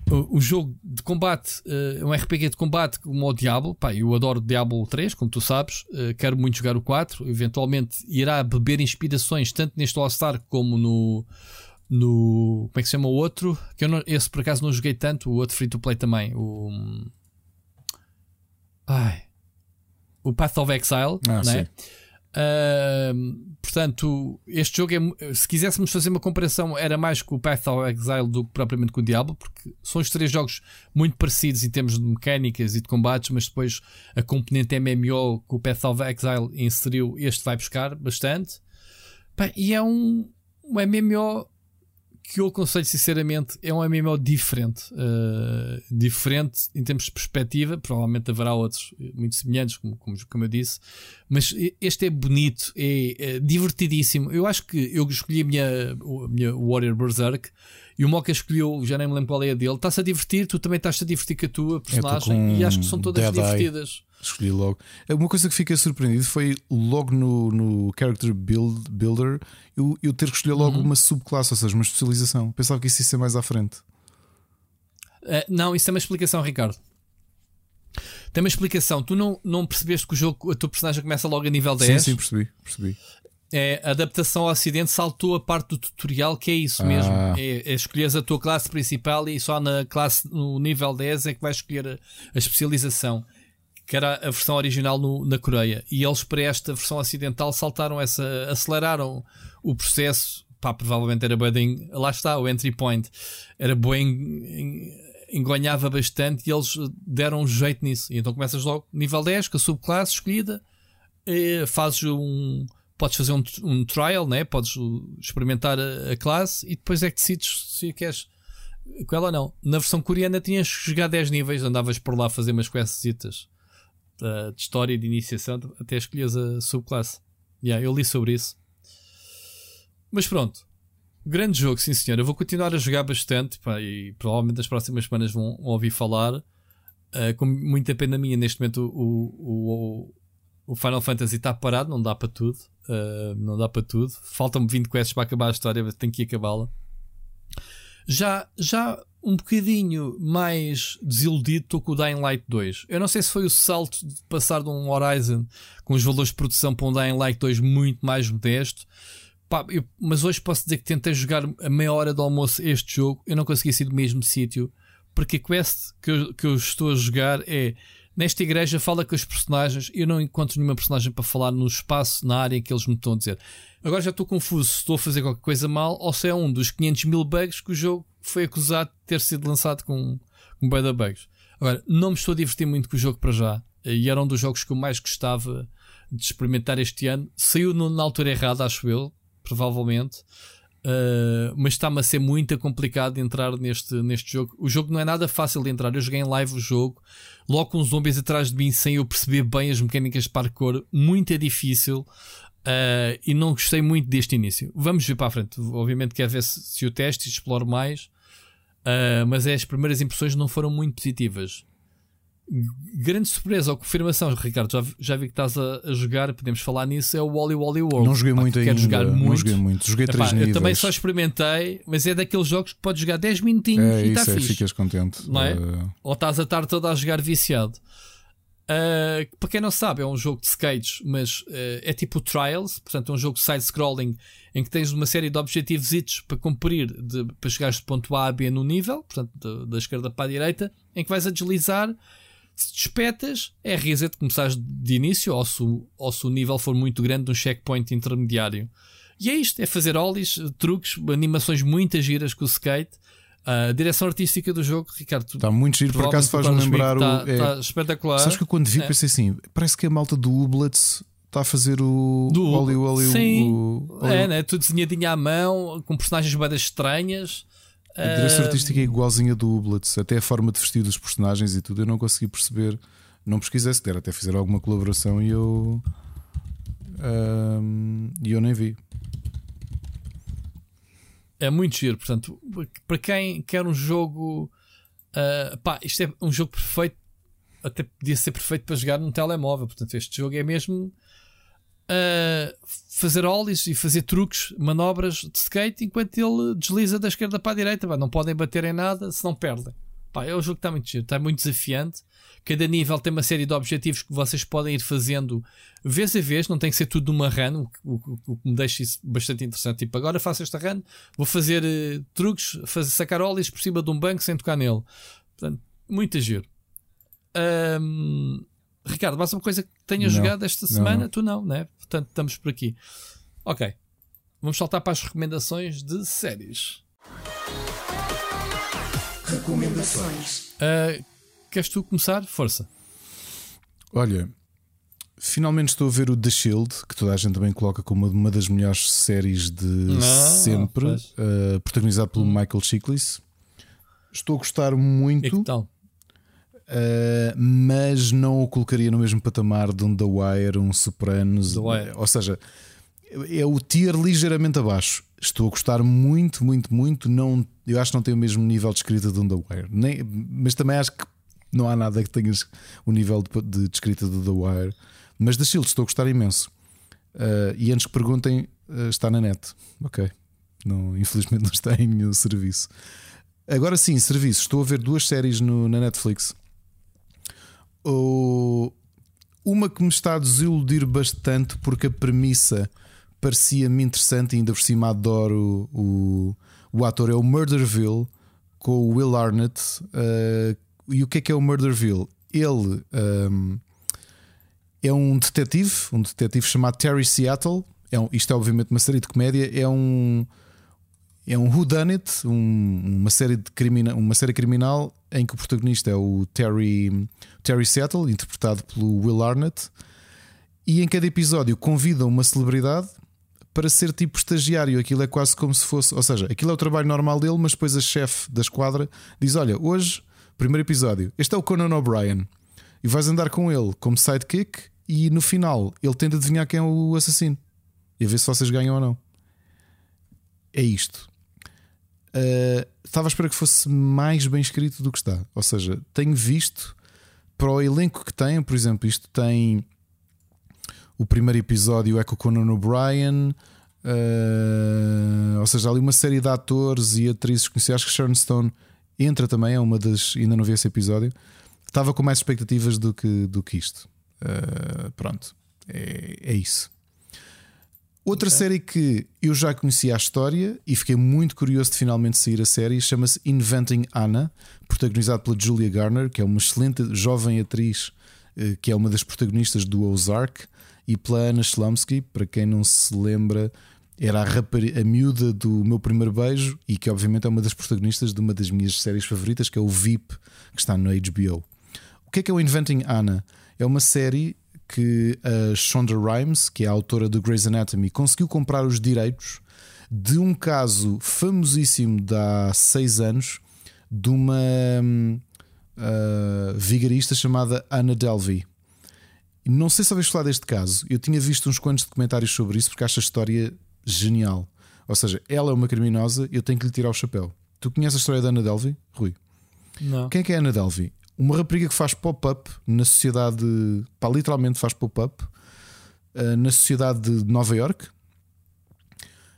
o, o jogo de combate, uh, um RPG de combate como o Diablo, pá, eu adoro Diablo 3, como tu sabes, uh, quero muito jogar o 4, eventualmente irá beber inspirações tanto neste Lost Ark como no, no. Como é que se chama o outro? Que eu não, esse por acaso não joguei tanto, o outro free to play também. O. Ai. O Path of Exile, ah, né? Uh, portanto, este jogo é. Se quiséssemos fazer uma comparação, era mais com o Path of Exile do que propriamente com o Diablo, porque são os três jogos muito parecidos em termos de mecânicas e de combates, mas depois a componente MMO que o Path of Exile inseriu, este vai buscar bastante. Bem, e é um, um MMO que eu aconselho sinceramente é um MMO diferente. Uh, diferente em termos de perspectiva, provavelmente haverá outros muito semelhantes, como, como, como eu disse, mas este é bonito, é, é, divertidíssimo. Eu acho que eu escolhi a minha, a minha Warrior Berserk e o Mocha escolheu, já nem me lembro qual é a dele. Está-se a divertir, tu também estás-te a divertir com a tua personagem e acho que são todas divertidas. Escolhi logo. Uma coisa que fiquei surpreendido foi logo no, no Character build, Builder eu, eu ter que escolher logo uhum. uma subclasse, ou seja, uma especialização. Pensava que isso ia ser mais à frente. Uh, não, isso é uma explicação, Ricardo. Tem uma explicação. Tu não, não percebeste que o jogo, a tua personagem começa logo a nível 10? Sim, sim, percebi. percebi. É, a adaptação ao Ocidente saltou a parte do tutorial, que é isso ah. mesmo. É, é escolheres a tua classe principal e só na classe no nível 10 é que vais escolher a, a especialização que era a versão original no, na Coreia. E eles, para esta versão ocidental, saltaram essa, aceleraram o processo. Pá, provavelmente era bem. Lá está, o entry point. Era bem. Engonhava bastante e eles deram um jeito nisso. E então começas logo, nível 10, com a subclasse escolhida, fazes um. Podes fazer um, um trial, né? podes experimentar a, a classe e depois é que decides se queres com ela não. Na versão coreana tinhas que jogar 10 níveis, andavas por lá a fazer umas questzitas uh, de história de iniciação até escolhes a subclasse. Yeah, eu li sobre isso. Mas pronto. Grande jogo, sim senhor. Eu vou continuar a jogar bastante pá, e provavelmente nas próximas semanas vão, vão ouvir falar. Uh, com muita pena minha, neste momento o, o, o Final Fantasy está parado, não dá para tudo. Uh, não dá para tudo. Faltam-me 20 quests para acabar a história, tenho que acabá-la. Já, já um bocadinho mais desiludido estou com o Dying Light 2. Eu não sei se foi o salto de passar de um Horizon com os valores de produção para um Dying Light 2 muito mais modesto. Pá, eu, mas hoje posso dizer que tentei jogar a meia hora do almoço este jogo, eu não consegui sair do mesmo sítio, porque a quest que eu, que eu estou a jogar é nesta igreja fala com os personagens, eu não encontro nenhuma personagem para falar no espaço, na área que eles me estão a dizer. Agora já estou confuso se estou a fazer qualquer coisa mal ou se é um dos 500 mil bugs que o jogo foi acusado de ter sido lançado com, com bué de bugs. Agora, não me estou a divertir muito com o jogo para já. E era um dos jogos que eu mais gostava de experimentar este ano. Saiu na altura errada, acho eu, provavelmente. Uh, mas está-me a ser muito complicado entrar neste, neste jogo. O jogo não é nada fácil de entrar. Eu joguei em live o jogo, logo com zombies atrás de mim, sem eu perceber bem as mecânicas de parkour. Muito é difícil. Uh, e não gostei muito deste início. Vamos ver para a frente. Obviamente quero ver se, se o teste e exploro mais. Uh, mas é, as primeiras impressões não foram muito positivas. Grande surpresa ou confirmação, Ricardo. Já, já vi que estás a, a, jogar, podemos falar nisso. É o Wally Wally World. Não joguei muito ainda. Jogar muito. Não joguei muito. Joguei Epá, 3 níveis. Eu também só experimentei, mas é daqueles jogos que podes jogar 10 minutinhos é, e está fixe. ficas contente. Não é? Uh... Ou estás a estar toda a jogar viciado. Uh, para quem não sabe, é um jogo de skates, mas uh, é tipo Trials, portanto, é um jogo side-scrolling em que tens uma série de objetivos para cumprir de, para chegares de ponto A a B no nível, portanto, de, da esquerda para a direita, em que vais a deslizar Se despetas, é reset, começares de início, ou se, o- ou se o nível for muito grande, de um checkpoint intermediário. E é isto: é fazer ollies, truques, animações muitas giras com o skate. A direção artística do jogo, Ricardo, Está muito giro, por acaso faz-me lembrar comigo, o. Está é- está espetacular. Sabes que eu quando vi É. pensei assim: parece que a malta do Ublets está a fazer o. Do- Oli Oli Sim, o, o- é, né? tudo desenhadinho à mão, com personagens bem estranhas. A direção Ah, artística é igualzinha do Ublets, até a forma de vestir dos personagens e tudo. Eu não consegui perceber, não pesquisei sequer, até fizeram alguma colaboração e eu. E eu nem vi. É muito giro, portanto, para quem quer um jogo, ah, pá, isto é um jogo perfeito, até podia ser perfeito para jogar num telemóvel. Portanto, este jogo é mesmo ah, fazer ollies e fazer truques, manobras de skate enquanto ele desliza da esquerda para a direita. Pá, não podem bater em nada, se não perdem. Pá, é um jogo que está muito giro, está muito desafiante. Cada nível tem uma série de objetivos que vocês podem ir fazendo vez a vez, não tem que ser tudo numa run, o que- o, que- o que me deixa isso bastante interessante. Tipo, agora faço esta run, vou fazer eh, truques, fazer sacar ollies por cima de um banco sem tocar nele. Portanto, muito giro. Ahm, Ricardo, mais uma coisa que tenhas Não, jogado esta não, semana? não. Tu não, né? Portanto, estamos por aqui. Ok. Vamos saltar para as recomendações de séries. Recomendações. Ah, queres tu começar? Força. Olha, finalmente estou a ver o The Shield, que toda a gente também coloca como uma das melhores séries de Ah, sempre, uh, protagonizado pelo Michael Chiklis. Estou a gostar E muito, que tal? Uh, mas não o colocaria no mesmo patamar de um The Wire, um Sopranos. The Wire. Ou seja, é o tier ligeiramente abaixo. Estou a gostar muito, muito, muito. Não, eu acho que não tem o mesmo nível de escrita de um The Wire, Nem, mas também acho que não há nada que tenhas o nível de, de, de escrita do The Wire. Mas da Shield estou a gostar imenso. Uh, e antes que perguntem, uh, está na net. Ok. Não, infelizmente não está em nenhum serviço. Agora sim, serviço. Estou a ver duas séries no- na Netflix. O- uma que me está a desiludir bastante porque a premissa parecia-me interessante e ainda por cima adoro o, o ator, é o Murderville com o Will Arnett. Uh, e o que é que é o Murderville? Ele um, é um detetive, um detetive chamado Terry Seattle. É um- isto é obviamente uma série de comédia. É um é um whodunit, um, uma série de crimina, uma série criminal em que o protagonista é o Terry Terry Seattle, interpretado pelo Will Arnett. E em cada episódio convida uma celebridade para ser tipo estagiário. Aquilo é quase como se fosse, ou seja, aquilo é o trabalho normal dele, mas depois a chefe da esquadra diz: Olha, hoje, primeiro episódio, este é o Conan O'Brien, e vais andar com ele como sidekick. E no final ele tenta adivinhar quem é o assassino e a ver se vocês ganham ou não. É isto. Uh, estava à espera que fosse mais bem escrito do que está. Ou seja, tenho visto para o elenco que tem, por exemplo, isto tem o primeiro episódio é com o Conan O'Brien, uh, ou seja, há ali uma série de atores e atrizes conhecidas. Acho que Sharon Stone entra também, é uma das. Ainda não vi esse episódio. Estava com mais expectativas do que, do que isto. Uh, pronto, é, é isso. Outra série que eu já conhecia a história e fiquei muito curioso de finalmente sair a série chama-se Inventing Anna, protagonizado pela Julia Garner, que é uma excelente jovem atriz eh, que é uma das protagonistas do Ozark, e pela Anna Slumsky, para quem não se lembra, era a, rapari- a miúda do meu primeiro beijo e que obviamente é uma das protagonistas de uma das minhas séries favoritas, que é o VIP, que está no HBO. O que é que é o Inventing Anna? É uma série que a Shonda Rhimes, que é a autora do Grey's Anatomy, conseguiu comprar os direitos de um caso famosíssimo de há seis anos de uma ah, vigarista chamada Anna Delvey. Não sei se ouviste falar deste caso. Eu tinha visto uns quantos documentários sobre isso porque acho a história genial. Ou seja, ela é uma criminosa, eu tenho que lhe tirar o chapéu. Tu conheces a história da Anna Delvey, Rui? Não. Quem é que é a Ana Delvey? Uma rapariga que faz pop-up na sociedade. Pá, literalmente faz pop-up uh, na sociedade de Nova York.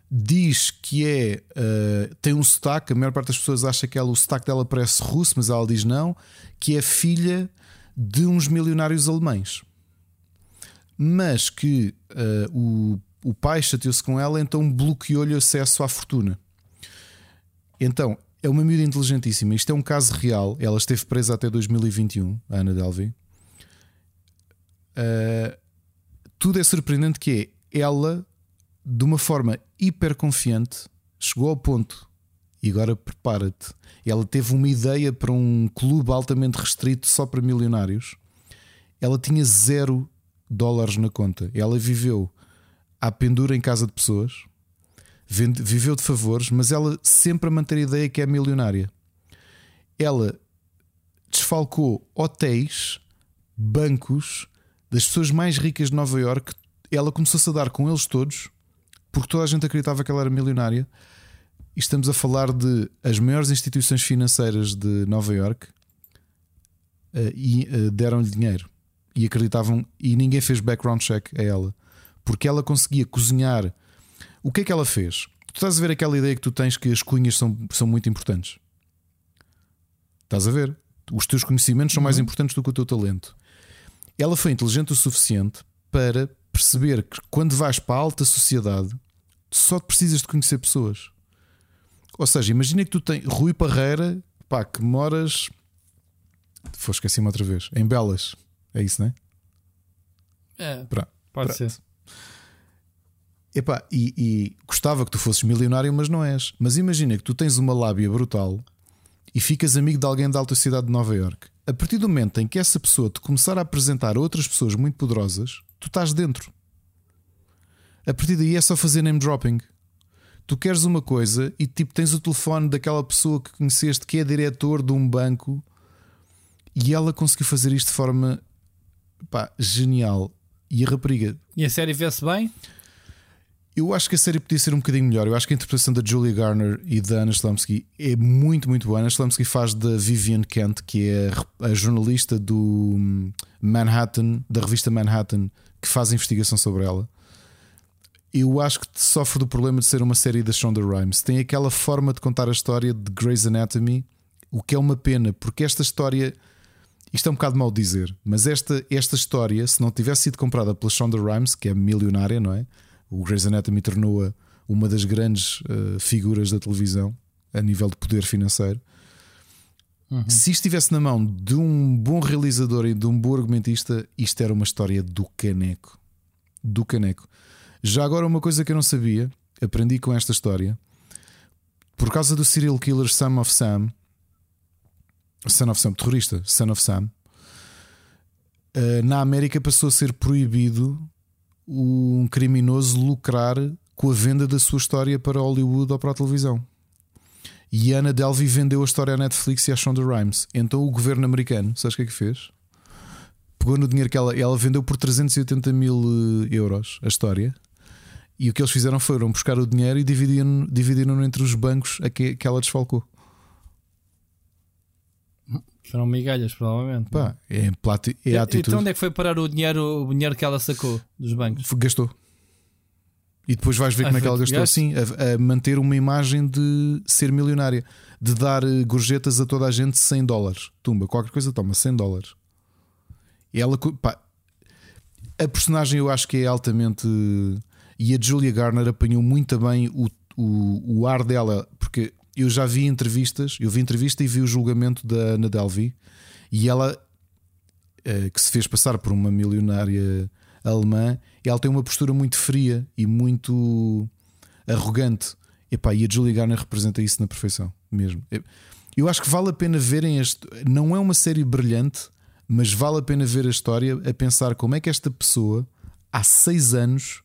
Diz que é. uh, tem um sotaque, a maior parte das pessoas acha que ela, o sotaque dela parece russo, mas ela diz não. Que é filha de uns milionários alemães. Mas que uh, o, o pai chateou-se com ela, então bloqueou-lhe acesso à fortuna. Então, é uma miúda inteligentíssima. Isto é um caso real. Ela esteve presa até 2021, a Ana Delvey. Uh, tudo é surpreendente que é ela, de uma forma hiper confiante, chegou ao ponto. E agora prepara-te. Ela teve uma ideia para um clube altamente restrito só para milionários. Ela tinha zero dólares na conta. Ela viveu à pendura em casa de pessoas, viveu de favores, mas ela sempre a manter a ideia que é milionária. Ela desfalcou hotéis, bancos das pessoas mais ricas de Nova York. Ela começou-se a dar com eles todos, porque toda a gente acreditava que ela era milionária. E estamos a falar de as maiores instituições financeiras de Nova York uh, e uh, deram-lhe dinheiro e acreditavam e ninguém fez background check a ela porque ela conseguia cozinhar. O que é que ela fez? Tu estás a ver aquela ideia que tu tens que as cunhas são, são muito importantes. Estás a ver? Os teus conhecimentos são mais uhum. importantes do que o teu talento. Ela foi inteligente o suficiente para perceber que quando vais para a alta sociedade só precisas de conhecer pessoas. Ou seja, imagina que tu tens Rui Parreira, pá, que moras. Foi esqueci-me outra vez. Em Belas. É isso, não é? É. Pronto. Pode Pronto. ser. Epá, e, e gostava que tu fosses milionário, mas não és. Mas imagina que tu tens uma lábia brutal e ficas amigo de alguém da alta cidade de Nova York. A partir do momento em que essa pessoa te começar a apresentar outras pessoas muito poderosas, tu estás dentro. A partir daí é só fazer name dropping. Tu queres uma coisa e tipo tens o telefone daquela pessoa que conheceste que é diretor de um banco e ela conseguiu fazer isto de forma pá, genial. E a rapariga. E a série vê-se bem? Eu acho que a série podia ser um bocadinho melhor. Eu acho que a interpretação da Julia Garner e da Anna Slumsky é muito, muito boa. Anna Slumsky faz da Vivian Kent, que é a jornalista do hum, Manhattan, da revista Manhattan, que faz investigação sobre ela. Eu acho que sofre do problema de ser uma série da Shonda Rhimes. Tem aquela forma de contar a história de Grey's Anatomy, o que é uma pena, porque esta história. Isto é um bocado mal dizer, mas esta, esta história, se não tivesse sido comprada pela Shonda Rhimes, que é milionária, não é? O Grey's Anatomy tornou-a uma das grandes uh, figuras da televisão a nível de poder financeiro. Uhum. Se isto estivesse na mão de um bom realizador e de um bom argumentista, isto era uma história do caneco. Do caneco. Já agora, uma coisa que eu não sabia, aprendi com esta história, por causa do serial killer Son of Sam, Son of Sam, terrorista, Son of Sam, uh, na América passou a ser proibido um criminoso lucrar com a venda da sua história para Hollywood ou para a televisão. E Anna Delvey vendeu a história à Netflix e à Shonda Rhimes. Então o governo americano, sabes o que é que fez? Pegou no dinheiro que ela, ela vendeu por 380 mil eh, euros a história. E o que eles fizeram foram buscar o dinheiro e dividiram, dividiram entre os bancos a que, que ela desfalcou. Foram migalhas, provavelmente. Pá, é, plati, é a atitude. Então onde é que foi parar o dinheiro, o dinheiro que ela sacou dos bancos? Gastou. E depois vais ver ah, como é que ela gastou assim, a, a, manter uma imagem de ser milionária, de dar eh, gorjetas a toda a gente 100 dólares. Tumba, qualquer coisa toma 100 dólares. E ela, pá, a personagem eu acho que é altamente. E a Julia Garner apanhou muito bem o, o, o ar dela, porque eu já vi entrevistas, eu vi entrevista e vi o julgamento da Ana Delvey e ela eh, que se fez passar por uma milionária alemã, ela tem uma postura muito fria e muito arrogante. Epá, e a Julie Garner representa isso na perfeição mesmo. Eu acho que vale a pena verem este. Não é uma série brilhante, mas vale a pena ver a história a pensar como é que esta pessoa há seis anos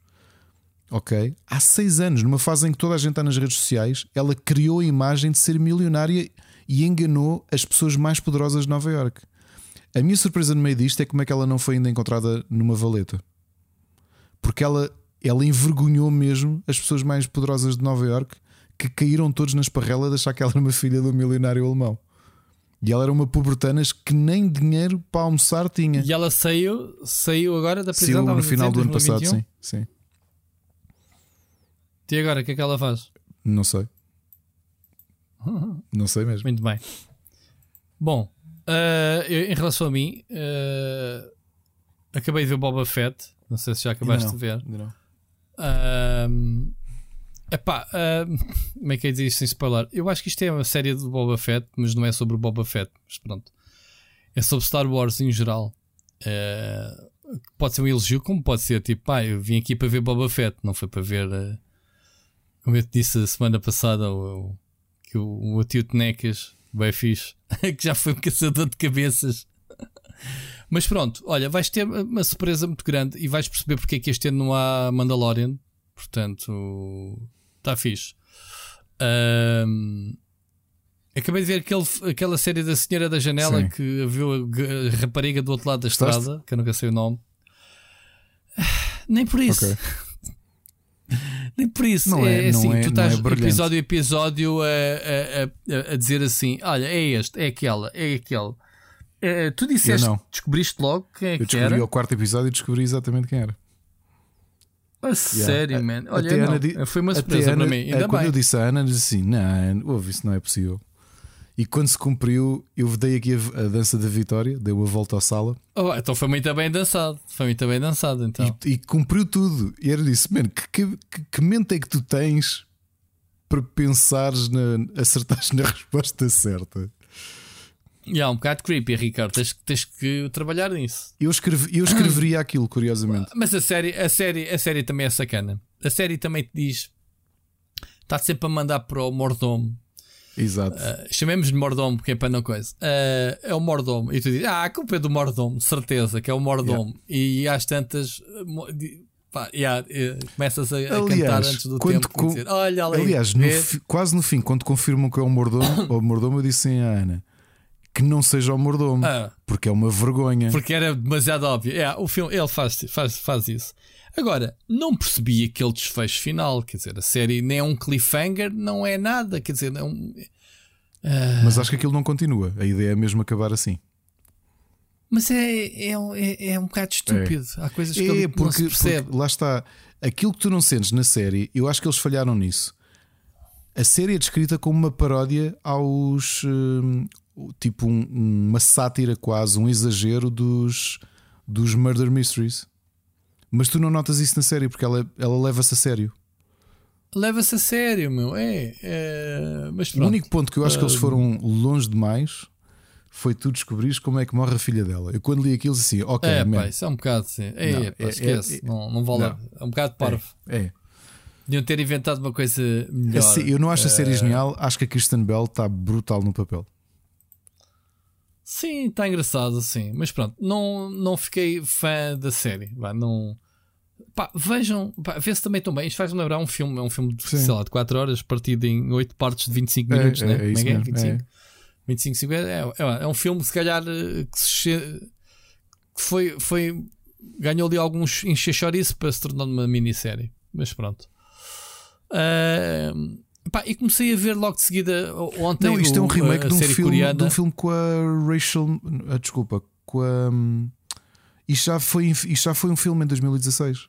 ok? Há seis anos, numa fase em que toda a gente está nas redes sociais, ela criou a imagem de ser milionária e enganou as pessoas mais poderosas de Nova York. A minha surpresa no meio disto é como é que ela não foi ainda encontrada numa valeta. Porque ela, ela envergonhou mesmo as pessoas mais poderosas de Nova York que caíram todos na esparrela de achar que ela era uma filha do milionário alemão. E ela era uma pobretanas que nem dinheiro para almoçar tinha. E ela saiu, saiu agora da prisão saiu no final do ano passado, sim, sim. E agora, o que é que ela faz? Não sei. Não sei mesmo. Muito bem. Bom, uh, eu, em relação a mim, uh, acabei de ver Boba Fett. Não sei se já acabaste não, de ver. Não. Uh, Epá, uh, como é que é dizer isto sem spoiler? Eu acho que isto é uma série de Boba Fett, mas não é sobre o Boba Fett. Mas pronto. É sobre Star Wars em geral. Uh, pode ser um elogio, como pode ser tipo, pá, eu vim aqui para ver Boba Fett, não foi para ver. Como eu te disse a semana passada, o, que o, o tio Tenecas, bem fixe, que já foi um caçador de cabeças. Mas pronto, olha, vais ter uma surpresa muito grande e vais perceber porque é que este ano não há Mandalorian. Portanto, está fixe. Um, acabei de ver aquele, aquela série da Senhora da Janela Sim. que viu a, rapariga do outro lado da estrada, que eu nunca sei o nome. Nem por isso. Okay. Nem por isso. Não é, é assim, é, tu estás é episódio a episódio a, a, a, a, dizer assim: olha, é este, é aquela, é aquele. É, tu disseste, descobriste logo quem é eu que descobri era. ao quarto episódio e descobri exatamente quem era. A sério, man. Olha, não, foi uma surpresa para mim. Ainda quando bem. eu disse a Ana, disse assim: não, ouve, isso não é possível. E quando se cumpriu, eu dei aqui a, a, dança da vitória, dei uma volta à sala. Oh, então foi muito bem dançado. Foi muito bem dançado, então. E, e cumpriu tudo. E era disse: mano, que, que, que mente é que tu tens para pensares na. acertares na resposta certa? E yeah, um bocado creepy, Ricardo. Tens, tens que trabalhar nisso. Eu, escrevi, eu escreveria aquilo, curiosamente. Mas a série, a, série, a série também é sacana. A série também te diz. Está sempre a mandar para o mordomo. Exato. Uh, chamemos de mordomo, porque é para não coisa. Uh, é o mordomo. E tu dizes, ah, a culpa é do mordomo, certeza que é o mordomo. Yeah. E às tantas. Pá, yeah, começas a, aliás, a, cantar antes do tempo. Com... Dizer, Olha, ali, aliás, no fi, quase no fim, quando confirmam que é o mordomo, o mordomo, eu disse assim à Ana que não seja o mordomo, ah, porque é uma vergonha. Porque era demasiado óbvio. É, o filme, ele faz, faz, faz isso. Agora, não percebi aquele desfecho final. Quer dizer, a série nem é um cliffhanger, não é nada. Quer dizer, é um. Uh... Mas acho que aquilo não continua. A ideia é mesmo acabar assim. Mas é, é, é, é um bocado estúpido. É. Há coisas que é, porque, não se percebe. Porque, lá está. Aquilo que tu não sentes na série, eu acho que eles falharam nisso. A série é descrita como uma paródia aos, hum, tipo um, uma sátira quase, um exagero dos, dos Murder Mysteries. Mas tu não notas isso na série porque ela, ela leva-se a sério. Leva-se a sério, meu. É, é... Mas o único ponto que eu acho que eles ah, foram longe demais foi tu descobrires como é que morre a filha dela. Eu quando li aquilo assim, ok, é, man. pá, isso é um bocado, sim. É, não, pá, é, esquece, é, não, não vale. Não. É um bocado parvo. É. é. Deviam ter inventado uma coisa melhor. Assim, eu não acho a série uh... genial, acho que a Kristen Bell está brutal no papel. Sim, está engraçado, sim. Mas pronto, não, não fiquei fã da série. Vá, não. Pá, vejam, vê-se também tão bem. Isto faz-me lembrar um filme, é um filme de, sei lá, de 4 horas, partido em 8 partes de 25 é, minutos, é, né? É, isso é, é? 25, é. 25, 50, é, é, é um filme, se calhar, eh, que, se, que foi, foi. ganhou ali alguns enxechorice para se tornar uma minissérie. Mas pronto. Uh, Pá, e comecei a ver logo de seguida ontem. Não, isto o, é um remake de um, filme, coreana. de um filme com a Rachel. Ah, desculpa, com a. Um, isto, já foi, isto já foi um filme em 2016.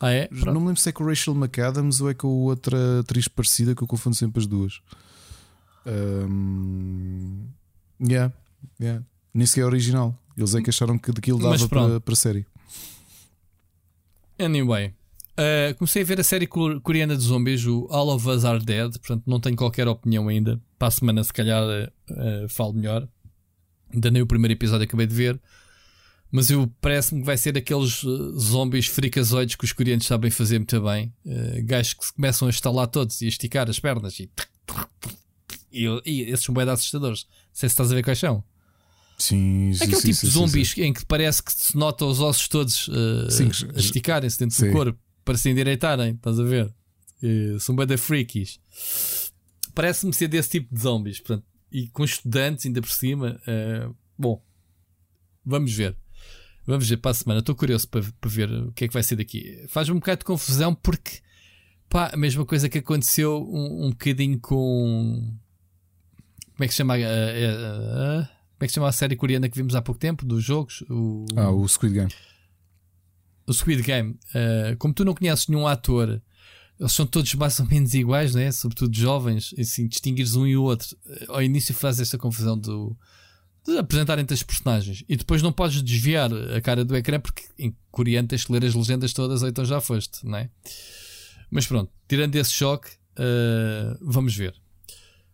Ah, é? Pronto. Não me lembro se é com a Rachel McAdams ou é com outra atriz parecida que eu confundo sempre as duas. Um, yeah, yeah. Nem sequer é original. Eles é que acharam que daquilo dava para, para a série. Anyway, Uh, comecei a ver a série coreana de zombies, o All of Us Are Dead, portanto não tenho qualquer opinião ainda. Para a semana, se calhar, uh, falo melhor. Ainda nem o primeiro episódio acabei de ver. Mas eu parece-me que vai ser aqueles zombies fricazoides que os coreanos sabem fazer muito bem. Uh, gajos que se começam a estalar todos e a esticar as pernas e, e, e esses são bem assustadores. Não sei se estás a ver quais são. Sim, Aquele sim, tipo sim, de zombies em que parece que se nota os ossos todos uh, a esticarem-se dentro do corpo para se endireitarem, estás a ver? são bem da freakies. Parece-me ser desse tipo de zombies. Portanto, e com estudantes ainda por cima. Uh, bom, vamos ver. Vamos ver para a semana. Estou curioso para, para, ver o que é que vai ser daqui. Faz-me um bocado de confusão porque pá, a mesma coisa que aconteceu um, um bocadinho com. Como é que se chama? Uh, uh, como é que se chama a série coreana que vimos há pouco tempo? Dos jogos? O, ah, o Squid Game o Squid Game, uh, como tu não conheces nenhum ator, eles são todos mais ou menos iguais, né? sobretudo jovens, assim, distinguires um e o outro. Uh, ao início faz esta confusão do, de apresentarem-te as personagens e depois não podes desviar a cara do ecrã porque em coreano tens que ler as legendas todas ou então já foste, não é? Mas pronto, tirando esse choque, uh, vamos ver.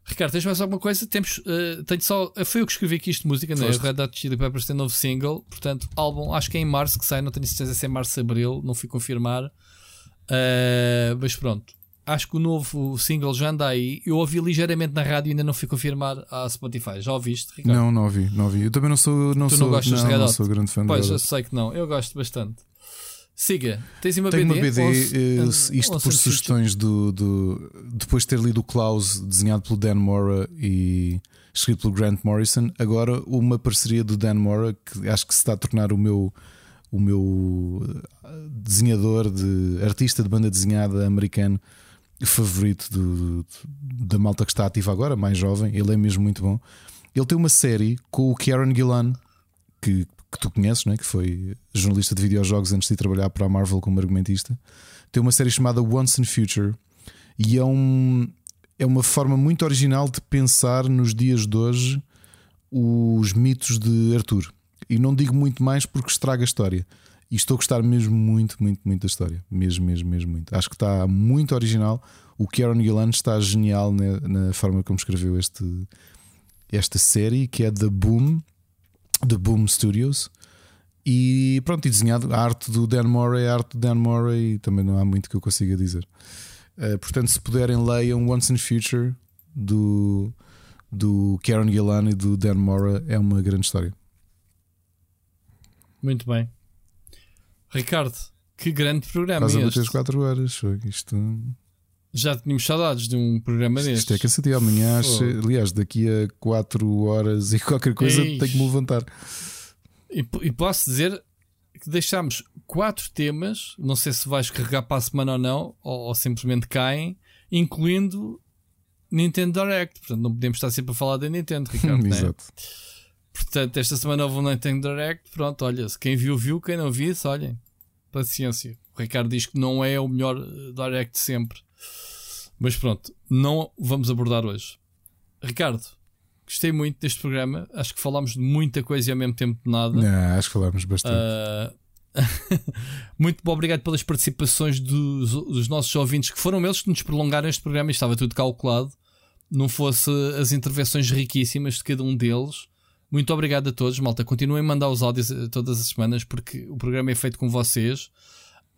Ricardo, tens mais alguma coisa? Temos, uh, tenho só. Foi eu que escrevi aqui isto de música, né? Red Hot Chili Peppers tem novo single, portanto, álbum, acho que é em março que sai, não tenho certeza se é março ou abril, não fui confirmar. Uh, mas pronto, acho que o novo single já anda aí. Eu ouvi ligeiramente na rádio e ainda não fui confirmar à Spotify. Já ouviste, Ricardo? Não, não ouvi, não ouvi. Eu também não sou, não tu sou, não gostas não, de Red não Hot? sou grande fã Pois, de eu sei que não. Eu gosto bastante. Siga, tens uma Tenho BD? uma BD, Ou- eh, ou- isto ou por sugestões do, do. Depois de ter lido o Klaus, desenhado pelo Dan Mora e escrito pelo Grant Morrison, agora uma parceria do Dan Mora que acho que se está a tornar o meu, o meu eh, desenhador, de artista de banda desenhada americano favorito do- da malta que está ativa agora, mais jovem. Ele é mesmo muito bom. Ele tem uma série com o Kieran Gillan, que, que tu conheces, não é? que foi jornalista de videojogos antes de ir trabalhar para a Marvel como argumentista. Tem uma série chamada Once in Future e é, um, é uma forma muito original de pensar nos dias de hoje os mitos de Arthur. E não digo muito mais porque estraga a história. E estou a gostar mesmo muito, muito, muito da história. Mesmo, mesmo, mesmo muito. Acho que está muito original. O Kieran Gillan está genial na, na forma como escreveu este, esta série, que é The Boom, The Boom Studios. E pronto, e desenhado. A arte do Dan Murray, a arte do Dan Murray, e também não há muito que eu consiga dizer. Uh, portanto, se puderem, leiam Once in Future do, do Kieran Gillan e do Dan Mora. É uma grande história. Muito bem. Ricardo, que grande programa Quase a bater as 4 horas. foi Isto, Já tínhamos saudades de um programa isto é cansativo. Amanhã, Fogo. aliás, daqui a 4 horas e qualquer coisa, Eish. tenho que me levantar. E, e posso dizer que deixámos quatro temas, não sei se vais carregar para a semana ou não, ou, ou simplesmente caem, incluindo Nintendo Direct. Portanto, não podemos estar sempre a falar da Nintendo, Ricardo. né? Exato. Portanto, esta semana houve um Nintendo Direct. Pronto, olha, se quem viu, viu. Quem não viu, olhem. Paciência. O Ricardo diz que não é o melhor eh, Direct sempre. Mas pronto, não vamos abordar hoje. Ricardo, gostei muito deste programa. Acho que falámos de muita coisa e ao mesmo tempo de nada. Não, acho que falámos bastante. Ah, muito bom, obrigado pelas participações dos, dos nossos ouvintes, que foram eles que nos prolongaram este programa e estava tudo calculado. Não fosse as intervenções riquíssimas de cada um deles. Muito obrigado a todos, malta. Continuem a mandar os áudios eh, todas as semanas porque o programa é feito com vocês.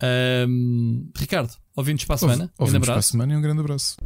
Ahm, Ricardo, ouvintes para a semana. Um grande Ouvimos para a abraço. semana e um grande abraço.